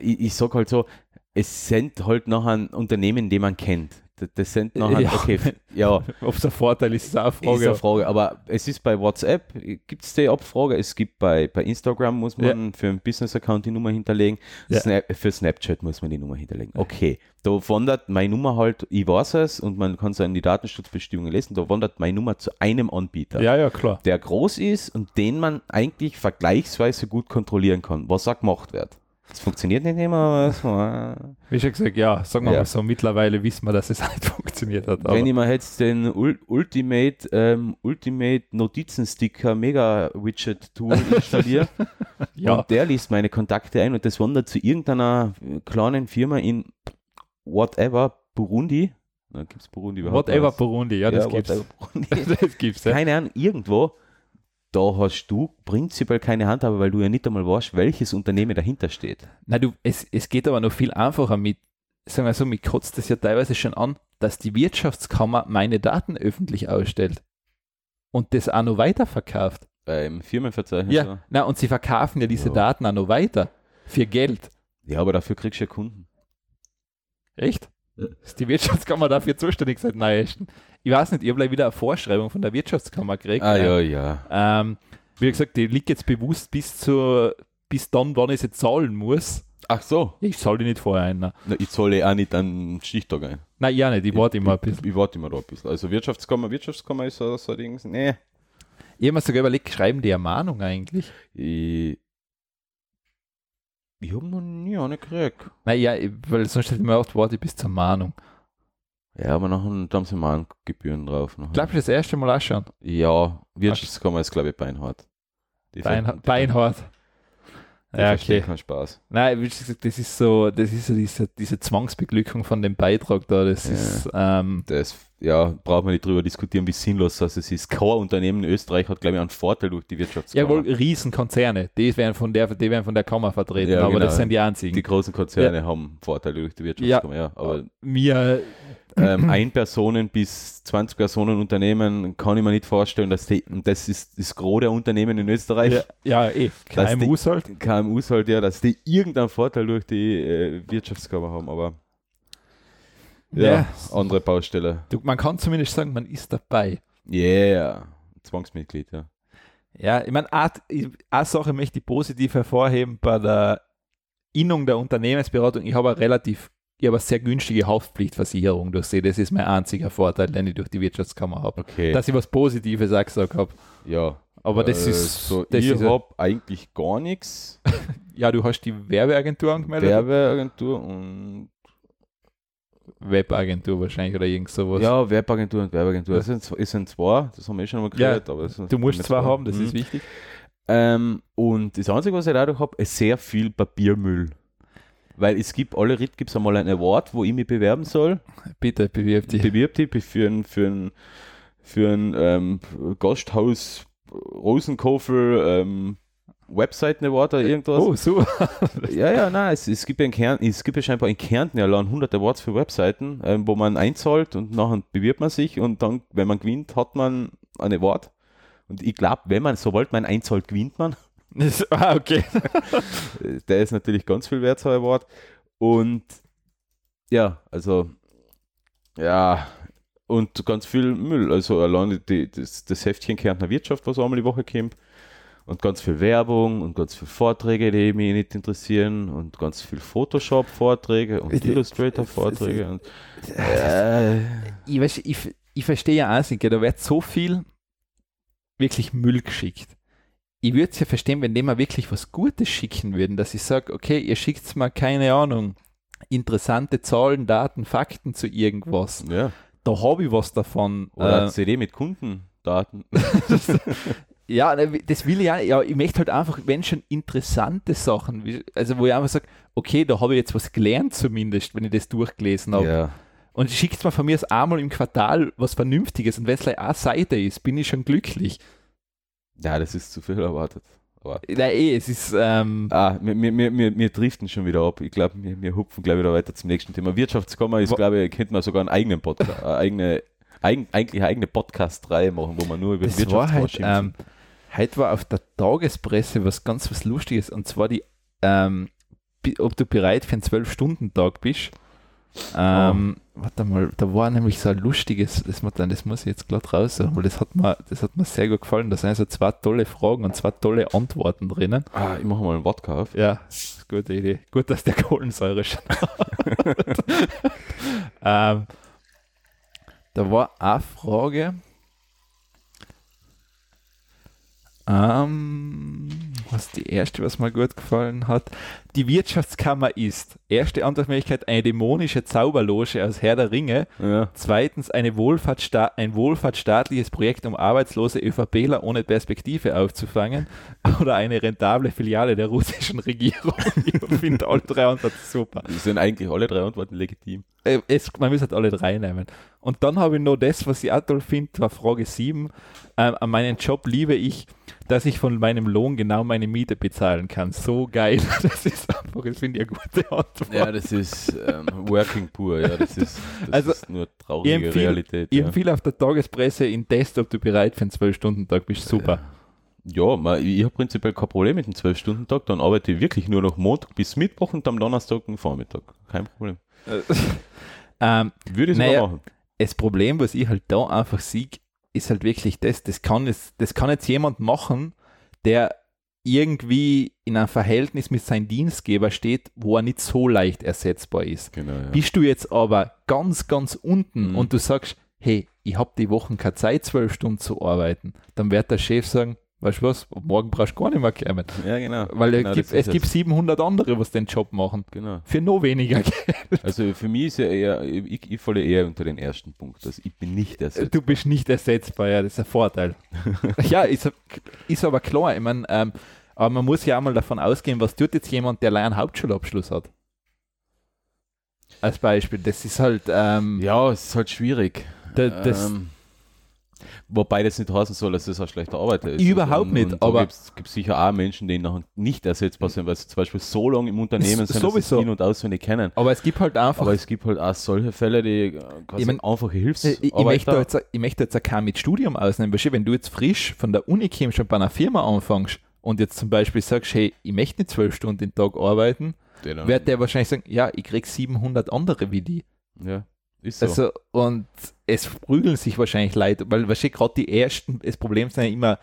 [SPEAKER 3] ich, ich sag halt so, es sind halt nachher Unternehmen, die man kennt. Das, sind nachher,
[SPEAKER 4] Ja.
[SPEAKER 3] okay, ja, (laughs)
[SPEAKER 4] Ob es ein Vorteil ist, ist auch eine
[SPEAKER 3] ist
[SPEAKER 4] Frage.
[SPEAKER 3] eine Frage. Aber es ist bei WhatsApp, gibt es die Abfrage, es gibt bei, bei Instagram, muss man für einen Business-Account die Nummer hinterlegen,
[SPEAKER 4] Ja.
[SPEAKER 3] Snap, für Snapchat muss man die Nummer hinterlegen. Okay, da wandert meine Nummer halt, ich weiß es und man kann es in die Datenschutzbestimmungen lesen, da wandert meine Nummer zu einem Anbieter.
[SPEAKER 4] ja, ja, klar.
[SPEAKER 3] der groß ist und den man eigentlich vergleichsweise gut kontrollieren kann, was auch gemacht wird. Das funktioniert nicht immer, aber es
[SPEAKER 4] Wie schon gesagt, ja, sagen wir
[SPEAKER 3] Ja.
[SPEAKER 4] mal so, mittlerweile wissen wir, dass es (laughs) nicht funktioniert hat.
[SPEAKER 3] Wenn ich mir jetzt den Ul Ultimate, ähm, Ultimate Notizensticker Mega Widget Tool (laughs) installiere
[SPEAKER 4] ja,
[SPEAKER 3] und der liest meine Kontakte ein und das wandert zu irgendeiner kleinen Firma in whatever, Burundi. Gibt es Burundi überhaupt?
[SPEAKER 4] whatever
[SPEAKER 3] Was?
[SPEAKER 4] Burundi, ja, das gibt's.
[SPEAKER 3] whatever Burundi. (laughs)
[SPEAKER 4] das gibt's, ja.
[SPEAKER 3] keine Ahnung, irgendwo, da hast du prinzipiell keine Handhabe, weil du ja nicht einmal weißt, welches Unternehmen dahinter steht.
[SPEAKER 4] Nein, du, es, es geht aber noch viel einfacher mit, sagen wir so, mit kotzt das ja teilweise schon an, dass die Wirtschaftskammer meine Daten öffentlich ausstellt und das auch noch weiterverkauft.
[SPEAKER 3] Beim Firmenverzeichnis.
[SPEAKER 4] Ja,
[SPEAKER 3] so.
[SPEAKER 4] na, und sie verkaufen ja diese
[SPEAKER 3] Ja.
[SPEAKER 4] Daten auch noch weiter für Geld.
[SPEAKER 3] ja, aber dafür kriegst du ja Kunden.
[SPEAKER 4] Echt? Ist die Wirtschaftskammer dafür zuständig seit neuestem? Ich weiß nicht, ich habe wieder eine Vorschreibung von der Wirtschaftskammer gekriegt.
[SPEAKER 3] Ah, ja, ja.
[SPEAKER 4] Ähm, wie gesagt, die liegt jetzt bewusst bis zur bis dann, wann ich sie zahlen muss.
[SPEAKER 3] Ach so,
[SPEAKER 4] Ich zahle die nicht vorher ein. Nein,
[SPEAKER 3] Na, ich zahle auch nicht einen Stichtag ein.
[SPEAKER 4] nein ja nicht, ich warte immer ein bisschen.
[SPEAKER 3] Ich, ich warte immer da ein bisschen. Also Wirtschaftskammer, Wirtschaftskammer ist so, so ein Ding. Nee.
[SPEAKER 4] Ich habe mir sogar überlegt, schreiben die eine Mahnung eigentlich?
[SPEAKER 3] Ich, ich habe noch nie eine gekriegt.
[SPEAKER 4] Nein, ja, ich- weil sonst hätte ich mir gedacht, warte ich bis zur Mahnung.
[SPEAKER 3] Ja, aber nachher haben sie Mahngebühren drauf. nachher.
[SPEAKER 4] Glaubst du, das erste Mal anschauen?
[SPEAKER 3] Ja, Wirtschaftskammer ist, glaube ich, beinhart. Die
[SPEAKER 4] Bein,
[SPEAKER 3] ver- Die
[SPEAKER 4] Ja, okay.
[SPEAKER 3] keinen Spaß.
[SPEAKER 4] Nein, wie gesagt, das ist so, das ist so diese, diese Zwangsbeglückung von dem Beitrag da. Das
[SPEAKER 3] Ja.
[SPEAKER 4] ist, ähm,
[SPEAKER 3] Das, ja, braucht man nicht drüber diskutieren, wie sinnlos das ist. Kein Unternehmen in Österreich hat, glaube ich, einen Vorteil durch die Wirtschaftskammer.
[SPEAKER 4] jawohl, Riesenkonzerne, die werden von der, die werden von der Kammer vertreten,
[SPEAKER 3] Ja,
[SPEAKER 4] aber
[SPEAKER 3] genau.
[SPEAKER 4] das sind die einzigen.
[SPEAKER 3] Die großen Konzerne haben Vorteile durch die Wirtschaftskammer, ja. aber
[SPEAKER 4] mir,
[SPEAKER 3] ähm, (clears throat) ein Personen bis 20 Personen Unternehmen kann ich mir nicht vorstellen, dass die, das ist das Gros der Unternehmen in Österreich,
[SPEAKER 4] ja, ja eh, KMUs halt.
[SPEAKER 3] KMUs halt ja, dass die irgendeinen Vorteil durch die äh, Wirtschaftskammer haben, aber ja,
[SPEAKER 4] Ja.
[SPEAKER 3] andere Baustelle.
[SPEAKER 4] Du, man kann zumindest sagen, man ist dabei.
[SPEAKER 3] Yeah, Zwangsmitglied, ja.
[SPEAKER 4] Ja, ich meine, eine eine Sache möchte ich positiv hervorheben bei der Innung der Unternehmensberatung. Ich habe eine relativ, ich habe eine sehr günstige Haftpflichtversicherung durch sie. Das ist mein einziger Vorteil, den ich durch die Wirtschaftskammer habe.
[SPEAKER 3] Okay,
[SPEAKER 4] Dass ich was Positives auch gesagt habe.
[SPEAKER 3] ja.
[SPEAKER 4] Aber das
[SPEAKER 3] Äh,
[SPEAKER 4] ist,
[SPEAKER 3] so,
[SPEAKER 4] das
[SPEAKER 3] ich habe eigentlich gar nichts. (laughs)
[SPEAKER 4] ja, du hast die Werbeagentur angemeldet.
[SPEAKER 3] Werbeagentur und
[SPEAKER 4] Webagentur wahrscheinlich oder irgend sowas.
[SPEAKER 3] ja, Werbeagentur und Werbeagentur.
[SPEAKER 4] Ja.
[SPEAKER 3] Das sind, es sind zwei, das haben wir eh schon mal
[SPEAKER 4] Ja,
[SPEAKER 3] gehört. aber es sind
[SPEAKER 4] du musst
[SPEAKER 3] nicht
[SPEAKER 4] zwei haben, das
[SPEAKER 3] Mhm.
[SPEAKER 4] ist wichtig.
[SPEAKER 3] Ähm, und das Einzige, was ich dadurch habe, ist sehr viel Papiermüll. Weil es gibt, alle Ritt gibt es einmal einen Award, wo ich mich bewerben soll.
[SPEAKER 4] Bitte bewirb dich.
[SPEAKER 3] Bewirb dich für ein, für ein, für ein ähm, Gasthaus Rosenkofel ähm, Webseiten Award oder irgendwas.
[SPEAKER 4] Oh, so. (laughs)
[SPEAKER 3] Ja, ja, nein, es, es, gibt ja in Kärnten, es gibt ja scheinbar in Kärnten ja allein 100 Awards für Webseiten, ähm, wo man einzahlt und nachher bewirbt man sich und dann, wenn man gewinnt, hat man ein Award. Und ich glaube, wenn man, sobald man einzahlt, gewinnt man. (laughs)
[SPEAKER 4] ah, okay.
[SPEAKER 3] Der ist natürlich ganz viel wert, so ein Award. Und ja, also, ja, und ganz viel Müll. Also alleine die, das, das Heftchen Kärntner Wirtschaft, was einmal die Woche kommt. Und ganz viel Werbung und ganz viele Vorträge, die mich nicht interessieren. Und ganz viel Photoshop-Vorträge und
[SPEAKER 4] Äh,
[SPEAKER 3] Illustrator-Vorträge. Und, äh,
[SPEAKER 4] ich, weiß, ich, ich verstehe ja auch nicht, da wird so viel wirklich Müll geschickt. Ich würde es ja verstehen, wenn die mal wirklich was Gutes schicken würden, dass ich sage, okay, ihr schickt mal, keine Ahnung, interessante Zahlen, Daten, Fakten zu irgendwas.
[SPEAKER 3] ja.
[SPEAKER 4] Da habe ich was davon.
[SPEAKER 3] Oder
[SPEAKER 4] Äh,
[SPEAKER 3] CD mit Kundendaten. (laughs) (laughs)
[SPEAKER 4] ja, ne, das will ich auch. Ja, ich möchte halt einfach, wenn schon interessante Sachen, also wo ich einfach sage, okay, da habe ich jetzt was gelernt zumindest, wenn ich das durchgelesen habe.
[SPEAKER 3] ja.
[SPEAKER 4] Und schickt mal von mir aus einmal im Quartal was Vernünftiges und wenn es gleich eine Seite ist, bin ich schon glücklich.
[SPEAKER 3] Ja, das ist zu viel erwartet. Aber
[SPEAKER 4] Nein, eh, es ist, ähm,
[SPEAKER 3] Ah, wir, wir, wir, wir, driften schon wieder ab. Ich glaube, wir, wir hupfen gleich wieder weiter zum nächsten Thema. Wirtschaftskammer ist, glaube ich, könnte man sogar einen eigenen Podcast, (laughs) eine eigene, eigen, eigentlich eine eigene Podcast-Reihe machen, wo man nur über
[SPEAKER 4] das war halt,
[SPEAKER 3] schimpft.
[SPEAKER 4] ähm, heute war auf der Tagespresse was ganz was Lustiges und zwar die, ähm, ob du bereit für einen 12-Stunden-Tag bist. Ähm, Warte mal, da war nämlich so ein lustiges, das, muss- das muss ich jetzt gerade raussuchen, weil das hat, mir, das hat mir sehr gut gefallen. Da sind so zwei tolle Fragen und zwei tolle Antworten drinnen.
[SPEAKER 3] ah, ich mache mal einen Wodka auf.
[SPEAKER 4] Ja, gute Idee. Gut, dass der Kohlensäure schon (laughs) ähm, da war eine Frage. Ähm, was die erste, was mir gut gefallen hat. Die Wirtschaftskammer ist, erste Antwortmöglichkeit, eine dämonische Zauberloge aus Herr der Ringe.
[SPEAKER 3] Ja.
[SPEAKER 4] Zweitens eine Wohlfahrtssta ein wohlfahrtsstaatliches Projekt, um arbeitslose ÖVPler ohne Perspektive aufzufangen. (laughs) Oder eine rentable Filiale der russischen Regierung. (laughs) ich finde alle drei Antworten super.
[SPEAKER 3] Sind eigentlich alle drei Antworten legitim.
[SPEAKER 4] Äh, Es, man muss halt alle drei nehmen. Und dann habe ich noch das, was ich auch toll finde, war Frage 7. Ähm, an meinen Job liebe ich, dass ich von meinem Lohn genau meine Miete bezahlen kann. So geil. (laughs) Das ist einfach, das finde ich eine gute Antwort.
[SPEAKER 3] Ja, das ist ähm, Working pur. Ja, das ist, das
[SPEAKER 4] Also,
[SPEAKER 3] ist nur
[SPEAKER 4] Ich
[SPEAKER 3] traurige
[SPEAKER 4] empfehle,
[SPEAKER 3] Realität.
[SPEAKER 4] ich
[SPEAKER 3] Ja,
[SPEAKER 4] empfehle auf der Tagespresse in Test, ob du bereit für einen 12-Stunden-Tag bist. Super.
[SPEAKER 3] ja man, ich habe prinzipiell kein Problem mit dem 12-Stunden-Tag. Dann arbeite ich wirklich nur noch Montag bis Mittwoch und am Donnerstag einen Vormittag. Kein Problem. (laughs)
[SPEAKER 4] ähm,
[SPEAKER 3] Würde ich
[SPEAKER 4] Naja,
[SPEAKER 3] machen.
[SPEAKER 4] das Problem, was ich halt da einfach sehe, ist halt wirklich das, das kann, jetzt, das kann jetzt jemand machen, der irgendwie in einem Verhältnis mit seinem Dienstgeber steht, wo er nicht so leicht ersetzbar ist.
[SPEAKER 3] Genau, ja.
[SPEAKER 4] Bist du jetzt aber ganz, ganz unten
[SPEAKER 3] Mhm.
[SPEAKER 4] und du sagst, hey, ich habe die Wochen keine Zeit, zwölf Stunden zu arbeiten, dann wird der Chef sagen, weißt du was, morgen brauchst du gar nicht mehr kommen.
[SPEAKER 3] ja, genau.
[SPEAKER 4] Weil
[SPEAKER 3] genau,
[SPEAKER 4] es, gibt, es gibt 700 andere, was den Job machen.
[SPEAKER 3] Genau.
[SPEAKER 4] Für noch weniger Geld.
[SPEAKER 3] Also für mich ist ja eher, ich, ich falle eher unter den ersten Punkt. Also ich bin nicht ersetzt.
[SPEAKER 4] Du bist nicht ersetzbar, ja, das ist ein Vorteil. (laughs) ja, ist, ist aber klar. Ich meine, ähm, aber man muss ja auch mal davon ausgehen, was tut jetzt jemand, der allein einen Hauptschulabschluss hat? Als Beispiel. Das ist halt, ähm,
[SPEAKER 3] Ja, es ist halt schwierig.
[SPEAKER 4] da, das,
[SPEAKER 3] ähm, wobei das nicht heißen soll, dass das ein schlechter Arbeiter ist.
[SPEAKER 4] Überhaupt nicht,
[SPEAKER 3] und
[SPEAKER 4] aber-
[SPEAKER 3] gibt es sicher auch Menschen, die nachher nicht ersetzbar sind, weil sie zum Beispiel so lange im Unternehmen sind, dass
[SPEAKER 4] sowieso.
[SPEAKER 3] sie in- und auswendig kennen.
[SPEAKER 4] aber es gibt halt einfach
[SPEAKER 3] Aber es gibt halt auch solche Fälle, die quasi
[SPEAKER 4] Ich mein,
[SPEAKER 3] einfache
[SPEAKER 4] Äh, Ich, ich, möchte jetzt, ich möchte jetzt auch kein mit Studium ausnehmen, weil wenn du jetzt frisch von der Uni kommst und bei einer Firma anfängst und jetzt zum Beispiel sagst, hey, ich möchte nicht zwölf Stunden den Tag arbeiten, wird der wahrscheinlich sagen, ja, ich krieg 700 andere wie die.
[SPEAKER 3] ja, ist so.
[SPEAKER 4] Also, und es prügeln sich wahrscheinlich Leute, weil wahrscheinlich gerade die ersten, das Problem sind ja immer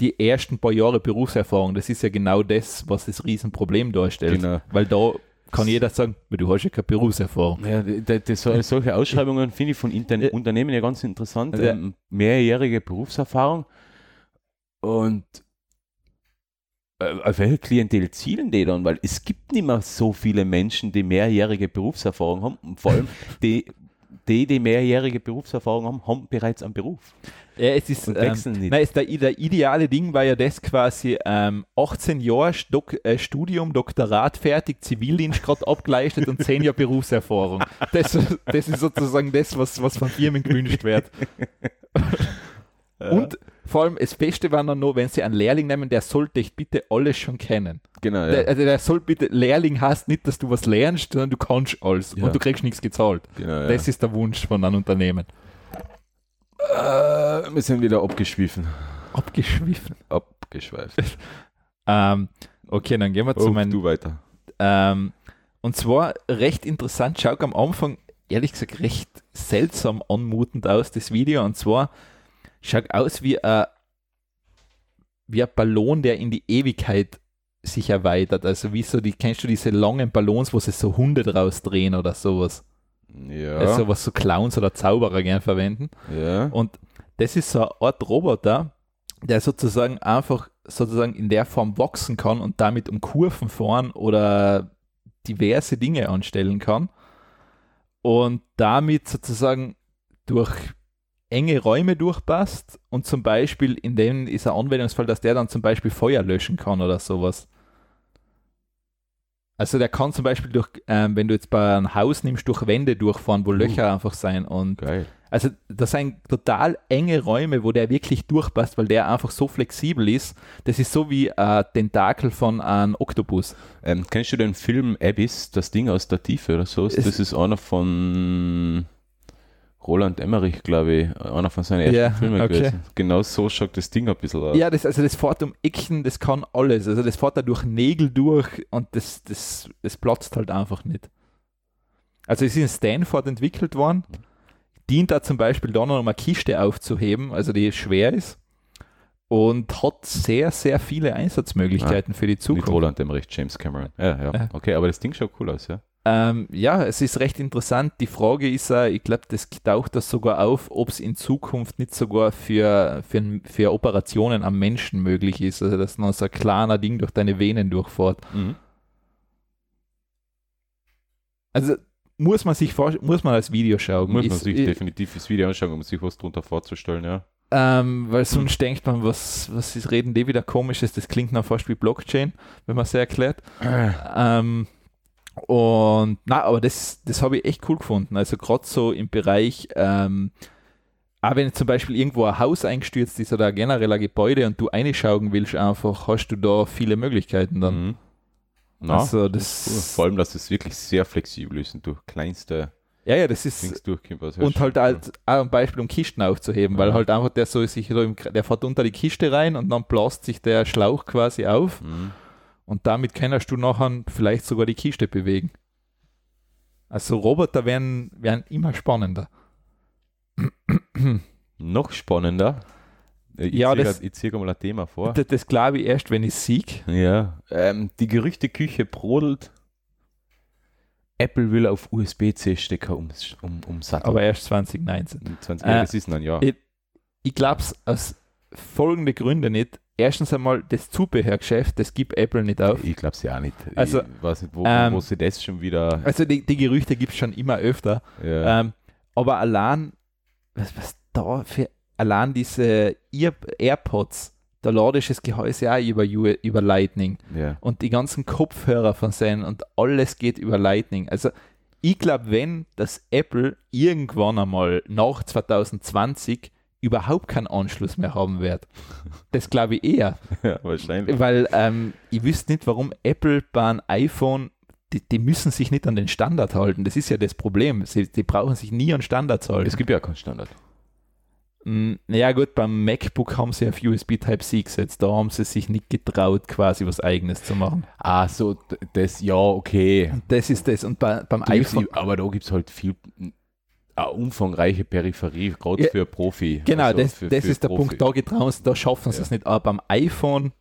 [SPEAKER 4] die ersten paar Jahre Berufserfahrung. Das ist ja genau das, was das Riesenproblem darstellt.
[SPEAKER 3] Genau.
[SPEAKER 4] Weil da kann jeder sagen, du hast ja keine Berufserfahrung.
[SPEAKER 3] Ja, die, so- solche Ausschreibungen finde ich von Inter. Unternehmen ja ganz interessant.
[SPEAKER 4] Ja.
[SPEAKER 3] Ähm, mehrjährige Berufserfahrung und äh, auf welche Klientel zielen die dann? Weil es gibt nicht mehr so viele Menschen, die mehrjährige Berufserfahrung haben und vor allem die, die, die mehrjährige Berufserfahrung haben, haben bereits einen Beruf
[SPEAKER 4] Ja, es ist,
[SPEAKER 3] und
[SPEAKER 4] ähm,
[SPEAKER 3] wechseln nicht.
[SPEAKER 4] Nein, ist der, der ideale Ding war ja das quasi ähm, 18 Jahre Dok äh, Studium, Doktorat fertig, Zivildienst gerade abgeleistet und 10 Jahre Berufserfahrung. Das, das ist sozusagen das, was, was von Firmen gewünscht wird. (laughs) Und Vor allem das Beste war dann noch, wenn sie einen Lehrling nehmen, der sollte ich bitte alles schon kennen.
[SPEAKER 3] Genau, ja.
[SPEAKER 4] Der, also der soll bitte, Lehrling heißt nicht, dass du was lernst, sondern du kannst alles
[SPEAKER 3] Ja.
[SPEAKER 4] und du kriegst nichts gezahlt.
[SPEAKER 3] genau ja.
[SPEAKER 4] Das ist der Wunsch von einem Unternehmen.
[SPEAKER 3] äh, wir sind wieder abgeschwiffen.
[SPEAKER 4] Abgeschwiffen.
[SPEAKER 3] Abgeschweift. (laughs)
[SPEAKER 4] Ähm, okay, dann gehen wir zu meinem
[SPEAKER 3] du weiter.
[SPEAKER 4] Ähm, und zwar recht interessant, schaut am Anfang ehrlich gesagt recht seltsam anmutend aus, das Video. Und zwar schaut aus wie ein, wie ein Ballon, der in die Ewigkeit sich erweitert. Also wie so die, kennst du diese langen Ballons, wo sie so Hunde draus drehen oder sowas?
[SPEAKER 3] Ja.
[SPEAKER 4] Also was so Clowns oder Zauberer gern verwenden.
[SPEAKER 3] ja.
[SPEAKER 4] Und das ist so eine Art Roboter, der sozusagen einfach sozusagen in der Form wachsen kann und damit um Kurven fahren oder diverse Dinge anstellen kann und damit sozusagen durch enge Räume durchpasst und zum Beispiel in dem ist ein Anwendungsfall, dass der dann zum Beispiel Feuer löschen kann oder sowas. Also der kann zum Beispiel durch, ähm, wenn du jetzt bei einem Haus nimmst, durch Wände durchfahren, wo Löcher einfach sein und
[SPEAKER 3] Geil.
[SPEAKER 4] also das sind total enge Räume, wo der wirklich durchpasst, weil der einfach so flexibel ist. Das ist so wie ein Tentakel von einem Oktopus.
[SPEAKER 3] Ähm, kennst du den Film Abyss, das Ding aus der Tiefe oder so?
[SPEAKER 4] Es-
[SPEAKER 3] das ist einer von Roland Emmerich, glaube ich, einer von seinen ersten
[SPEAKER 4] Ja,
[SPEAKER 3] Filmen
[SPEAKER 4] okay.
[SPEAKER 3] gewesen. Genau so schaut das Ding ein bisschen aus.
[SPEAKER 4] Ja, das, also das fährt um Ecken, das kann alles. Also das fährt da durch Nägel durch und das, das, das platzt halt einfach nicht. Also es ist in Stanford entwickelt worden, dient da zum Beispiel dann noch, um eine Kiste aufzuheben, also die schwer ist und hat sehr, sehr viele Einsatzmöglichkeiten für die Zukunft.
[SPEAKER 3] Roland Emmerich, James Cameron. Ja, ja.
[SPEAKER 4] Ja.
[SPEAKER 3] Okay, aber das Ding schaut cool aus, ja.
[SPEAKER 4] Ähm, ja, es ist recht interessant. Die Frage ist, äh, ich glaube, das taucht das sogar auf, ob es in Zukunft nicht sogar für, für, für Operationen am Menschen möglich ist. Also, dass noch so ein kleiner Ding durch deine Venen durchfährt.
[SPEAKER 3] Mhm.
[SPEAKER 4] Also, muss man sich vor, muss man als Video schauen.
[SPEAKER 3] Muss man
[SPEAKER 4] Ist-
[SPEAKER 3] sich
[SPEAKER 4] i-
[SPEAKER 3] definitiv das Video anschauen, um sich was drunter vorzustellen, ja.
[SPEAKER 4] Ähm, weil sonst denkt man, was, was ist, reden die wieder komisches? Das klingt noch fast wie Blockchain, wenn man es erklärt. Ähm, und na, aber das, das habe ich echt cool gefunden. Also gerade so im Bereich, ähm, auch wenn zum Beispiel irgendwo ein Haus eingestürzt ist oder generell ein Gebäude und du reinschauen willst, einfach hast du da viele Möglichkeiten dann.
[SPEAKER 3] Mhm. Na,
[SPEAKER 4] also
[SPEAKER 3] cool.
[SPEAKER 4] das,
[SPEAKER 3] Vor allem, dass es wirklich sehr flexibel ist und durch kleinste
[SPEAKER 4] ja, ja, das ist und halt als auch ein Beispiel, um Kisten aufzuheben, weil
[SPEAKER 3] Ja.
[SPEAKER 4] halt einfach der so sich so im, Kre- der fährt unter die Kiste rein und dann blast sich der Schlauch quasi auf
[SPEAKER 3] Mhm.
[SPEAKER 4] Und damit kannst du nachher vielleicht sogar die Kiste bewegen. Also Roboter werden, werden immer spannender.
[SPEAKER 3] Noch spannender. Ich
[SPEAKER 4] Ja,
[SPEAKER 3] ziehe
[SPEAKER 4] das-
[SPEAKER 3] grad- ich ziehe mal ein Thema vor.
[SPEAKER 4] Das, das glaube ich erst, wenn ich sieg.
[SPEAKER 3] Ja, ähm, die Gerüchteküche brodelt. Apple will auf USB-C-Stecker um, um, umsatteln.
[SPEAKER 4] Aber erst 2019.
[SPEAKER 3] 20,
[SPEAKER 4] Äh,
[SPEAKER 3] ja, das ist ein Jahr.
[SPEAKER 4] ich- Ich glaube es aus folgende Gründe nicht. Erstens einmal, das Zubehörgeschäft, das gibt Apple nicht auf.
[SPEAKER 3] Ich glaube es ja auch nicht.
[SPEAKER 4] Also,
[SPEAKER 3] ich weiß nicht, wo,
[SPEAKER 4] ähm,
[SPEAKER 3] wo sie das schon wieder.
[SPEAKER 4] Also die, die Gerüchte gibt es schon immer öfter.
[SPEAKER 3] Ja.
[SPEAKER 4] Ähm, aber allein, was, was da für, allein diese Ear AirPods, da lade ich das Gehäuse auch über, über Lightning.
[SPEAKER 3] ja.
[SPEAKER 4] und die ganzen Kopfhörer von sein und alles geht über Lightning. Also ich glaube, wenn das Apple irgendwann einmal nach 2020 überhaupt keinen Anschluss mehr haben wird, das glaube ich eher, (laughs)
[SPEAKER 3] ja, wahrscheinlich.
[SPEAKER 4] weil ähm, ich wüsste nicht, warum Apple bei einem iPhone die, die müssen sich nicht an den Standard halten. Das ist ja das Problem. Sie, die brauchen sich nie an Standards halten.
[SPEAKER 3] Es gibt ja keinen Standard.
[SPEAKER 4] Mm, Ja gut, beim MacBook haben sie auf USB Type-C gesetzt. Da haben sie sich nicht getraut, quasi was Eigenes zu machen.
[SPEAKER 3] Ah, so, das, ja, okay.
[SPEAKER 4] Das ist das. Und bei, beim
[SPEAKER 3] gibt's-
[SPEAKER 4] iPhone,
[SPEAKER 3] aber da gibt es halt viel eine umfangreiche Peripherie, gerade
[SPEAKER 4] Ja,
[SPEAKER 3] für Profi.
[SPEAKER 4] Genau,
[SPEAKER 3] Also
[SPEAKER 4] das,
[SPEAKER 3] für-
[SPEAKER 4] das
[SPEAKER 3] für
[SPEAKER 4] ist der
[SPEAKER 3] Profi.
[SPEAKER 4] Punkt. Da getrauen sie, da schaffen sie
[SPEAKER 3] Ja.
[SPEAKER 4] es nicht. Aber beim iPhone,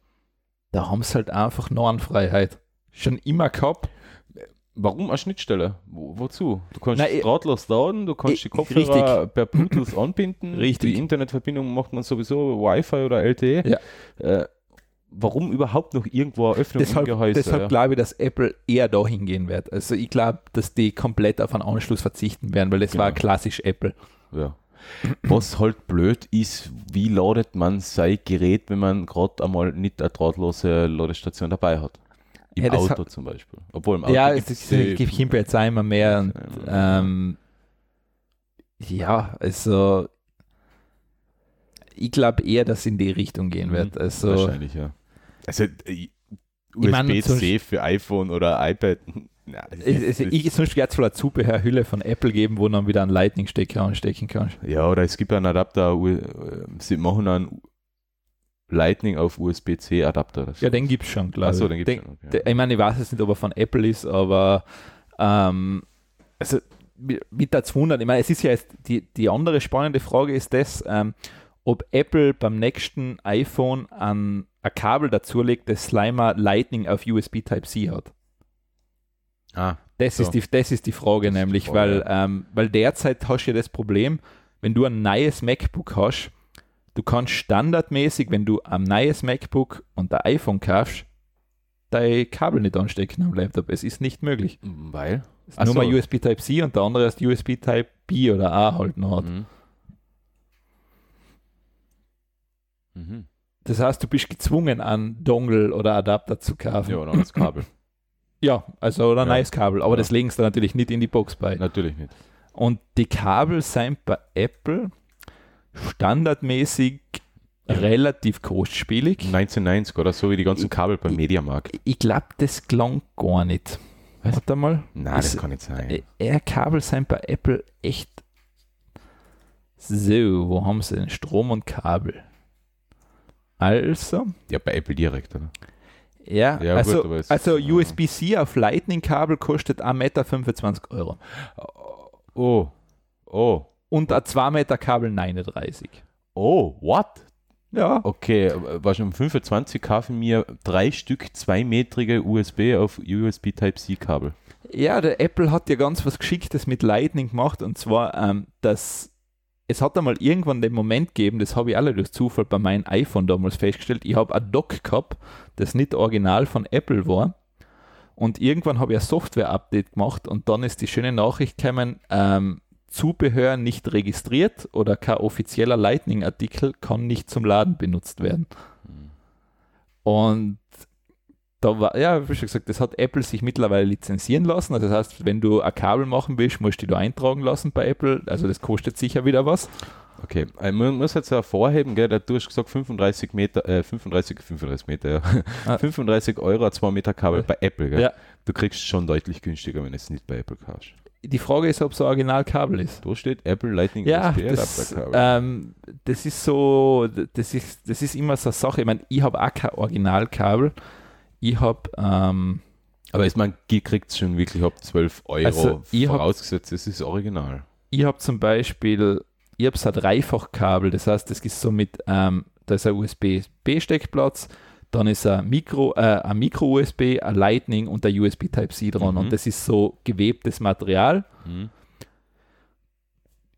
[SPEAKER 4] da haben sie halt einfach Narrenfreiheit. Schon immer gehabt.
[SPEAKER 3] Warum eine Schnittstelle? Wo, wozu? Du kannst
[SPEAKER 4] Nein,
[SPEAKER 3] drahtlos laden, du kannst die
[SPEAKER 4] ich-
[SPEAKER 3] Kopfhörer per Bluetooth anbinden.
[SPEAKER 4] Richtig.
[SPEAKER 3] Die Internetverbindung macht man sowieso Wi-Fi oder LTE.
[SPEAKER 4] Ja.
[SPEAKER 3] Äh, warum überhaupt noch irgendwo eine Öffnung
[SPEAKER 4] Deshalb,
[SPEAKER 3] im Gehäuse?
[SPEAKER 4] deshalb
[SPEAKER 3] ja.
[SPEAKER 4] glaube ich, dass Apple eher dahin gehen wird. Also ich glaube, dass die komplett auf einen Anschluss verzichten werden, weil das war
[SPEAKER 3] Genau.
[SPEAKER 4] klassisch Apple.
[SPEAKER 3] Ja. Was halt blöd ist, wie ladet man sein Gerät, wenn man gerade einmal nicht eine drahtlose Ladestation dabei hat? Im
[SPEAKER 4] Ja,
[SPEAKER 3] Auto zum Beispiel. Obwohl im Auto
[SPEAKER 4] ja, es gibt Kimper jetzt immer mehr. Und,
[SPEAKER 3] Ja.
[SPEAKER 4] ähm, ja, also ich glaube eher, dass in die Richtung gehen wird.
[SPEAKER 3] Mhm.
[SPEAKER 4] Also,
[SPEAKER 3] Wahrscheinlich, ja. Also äh, USB-C für iPhone oder iPad. (laughs) Na,
[SPEAKER 4] es, es, sonst wird es wohl eine Zubehörhülle von Apple geben, wo du dann wieder einen Lightning-Stecker anstecken kannst.
[SPEAKER 3] ja, oder es gibt einen Adapter, äh, sie machen einen Lightning auf USB-C Adapter. Das-
[SPEAKER 4] Ja, den gibt es schon, glaube
[SPEAKER 3] Achso, den gibt es schon. Okay.
[SPEAKER 4] Ich meine, ich weiß jetzt nicht, ob er von Apple ist, aber ähm, also mi- mit der 200, ich meine, es ist ja jetzt, die, die andere spannende Frage ist das, ähm, ob Apple beim nächsten iPhone ein, ein Kabel dazulegt, das Slimer Lightning auf USB Type-C hat.
[SPEAKER 3] ah,
[SPEAKER 4] Das,
[SPEAKER 3] So.
[SPEAKER 4] ist, die, das ist die Frage
[SPEAKER 3] Das ist die
[SPEAKER 4] nämlich,
[SPEAKER 3] Frage,
[SPEAKER 4] weil, ähm, weil derzeit hast du ja das Problem, wenn du ein neues MacBook hast, du kannst standardmäßig, wenn du ein neues MacBook und ein iPhone kaufst, dein Kabel nicht anstecken am Laptop. Es ist nicht möglich.
[SPEAKER 3] weil?
[SPEAKER 4] Nur
[SPEAKER 3] so.
[SPEAKER 4] mal USB Type-C und der andere ist USB Type B oder A halt noch hat.
[SPEAKER 3] Mhm. Mhm.
[SPEAKER 4] Das heißt, du bist gezwungen, einen Dongle oder Adapter zu kaufen.
[SPEAKER 3] Ja, dann das Kabel. (clears throat)
[SPEAKER 4] Ja, also oder ein
[SPEAKER 3] Ja.
[SPEAKER 4] neues Kabel, aber
[SPEAKER 3] Ja.
[SPEAKER 4] das legen sie natürlich nicht in die Box bei.
[SPEAKER 3] Natürlich nicht.
[SPEAKER 4] Und die Kabel sind bei Apple standardmäßig
[SPEAKER 3] Ja.
[SPEAKER 4] relativ kostspielig.
[SPEAKER 3] 1990 oder so wie die ganzen Kabel beim Mediamarkt.
[SPEAKER 4] Ich glaube, das klang gar nicht.
[SPEAKER 3] Was?
[SPEAKER 4] Warte mal.
[SPEAKER 3] Nein, das
[SPEAKER 4] Ist-
[SPEAKER 3] kann nicht sein.
[SPEAKER 4] Äh, Air-Kabel sind bei Apple echt. So, wo haben sie denn Strom und Kabel? Also,
[SPEAKER 3] Ja, bei Apple direkt, oder?
[SPEAKER 4] ja,
[SPEAKER 3] Ja,
[SPEAKER 4] also, also
[SPEAKER 3] ja.
[SPEAKER 4] USB-C auf Lightning-Kabel kostet 1,25 Meter Euro.
[SPEAKER 3] Oh, oh,
[SPEAKER 4] Und ein 2 Meter Kabel 39.
[SPEAKER 3] oh, what?
[SPEAKER 4] Ja,
[SPEAKER 3] Okay, war schon um 25 kaufen mir drei Stück zweimetrige USB auf USB Type-C-Kabel.
[SPEAKER 4] Ja, der Apple hat ja ganz was Geschicktes mit Lightning gemacht und zwar, ähm, dass es hat einmal irgendwann den Moment gegeben, das habe ich alle durch Zufall bei meinem iPhone damals festgestellt, ich habe ein Dock gehabt, das nicht original von Apple war. Und irgendwann habe ich ein Software-Update gemacht und dann ist die schöne Nachricht gekommen, ähm, Zubehör nicht registriert oder kein offizieller Lightning-Artikel kann nicht zum Laden benutzt werden. Und da war, ja, wie schon gesagt, das hat Apple sich mittlerweile lizenzieren lassen. Also das heißt, wenn du ein Kabel machen willst, musst du dich da eintragen lassen bei Apple. Also das kostet sicher wieder was.
[SPEAKER 3] Okay, äh, man muss jetzt hervorheben, gell, du hast gesagt 35 Meter, äh, 35, 35 Meter, ja.
[SPEAKER 4] Ah.
[SPEAKER 3] 35 Euro, 2 Meter Kabel bei Apple, gell?
[SPEAKER 4] Ja.
[SPEAKER 3] Du kriegst schon deutlich günstiger, wenn du es nicht bei Apple kaufst.
[SPEAKER 4] Die Frage ist, ob es ein Originalkabel ist.
[SPEAKER 3] Da steht Apple Lightning
[SPEAKER 4] Ja,
[SPEAKER 3] USB
[SPEAKER 4] das, ähm, das ist so, das ist, das ist immer so eine Sache. Ich meine, ich habe auch kein Originalkabel. Ich habe, ähm,
[SPEAKER 3] Aber ich meine, die kriegt es schon wirklich ab 12 Euro,
[SPEAKER 4] Also, ich hab-
[SPEAKER 3] vorausgesetzt, es ist original.
[SPEAKER 4] ich habe zum Beispiel, ich habe so ein Dreifachkabel, das heißt, das ist so mit, ähm, da ist ein USB-B-Steckplatz, dann ist ein Micro, äh, ein Micro-USB, ein Lightning und ein USB Type-C dran.
[SPEAKER 3] Mhm.
[SPEAKER 4] Und das ist so gewebtes Material,
[SPEAKER 3] Hm.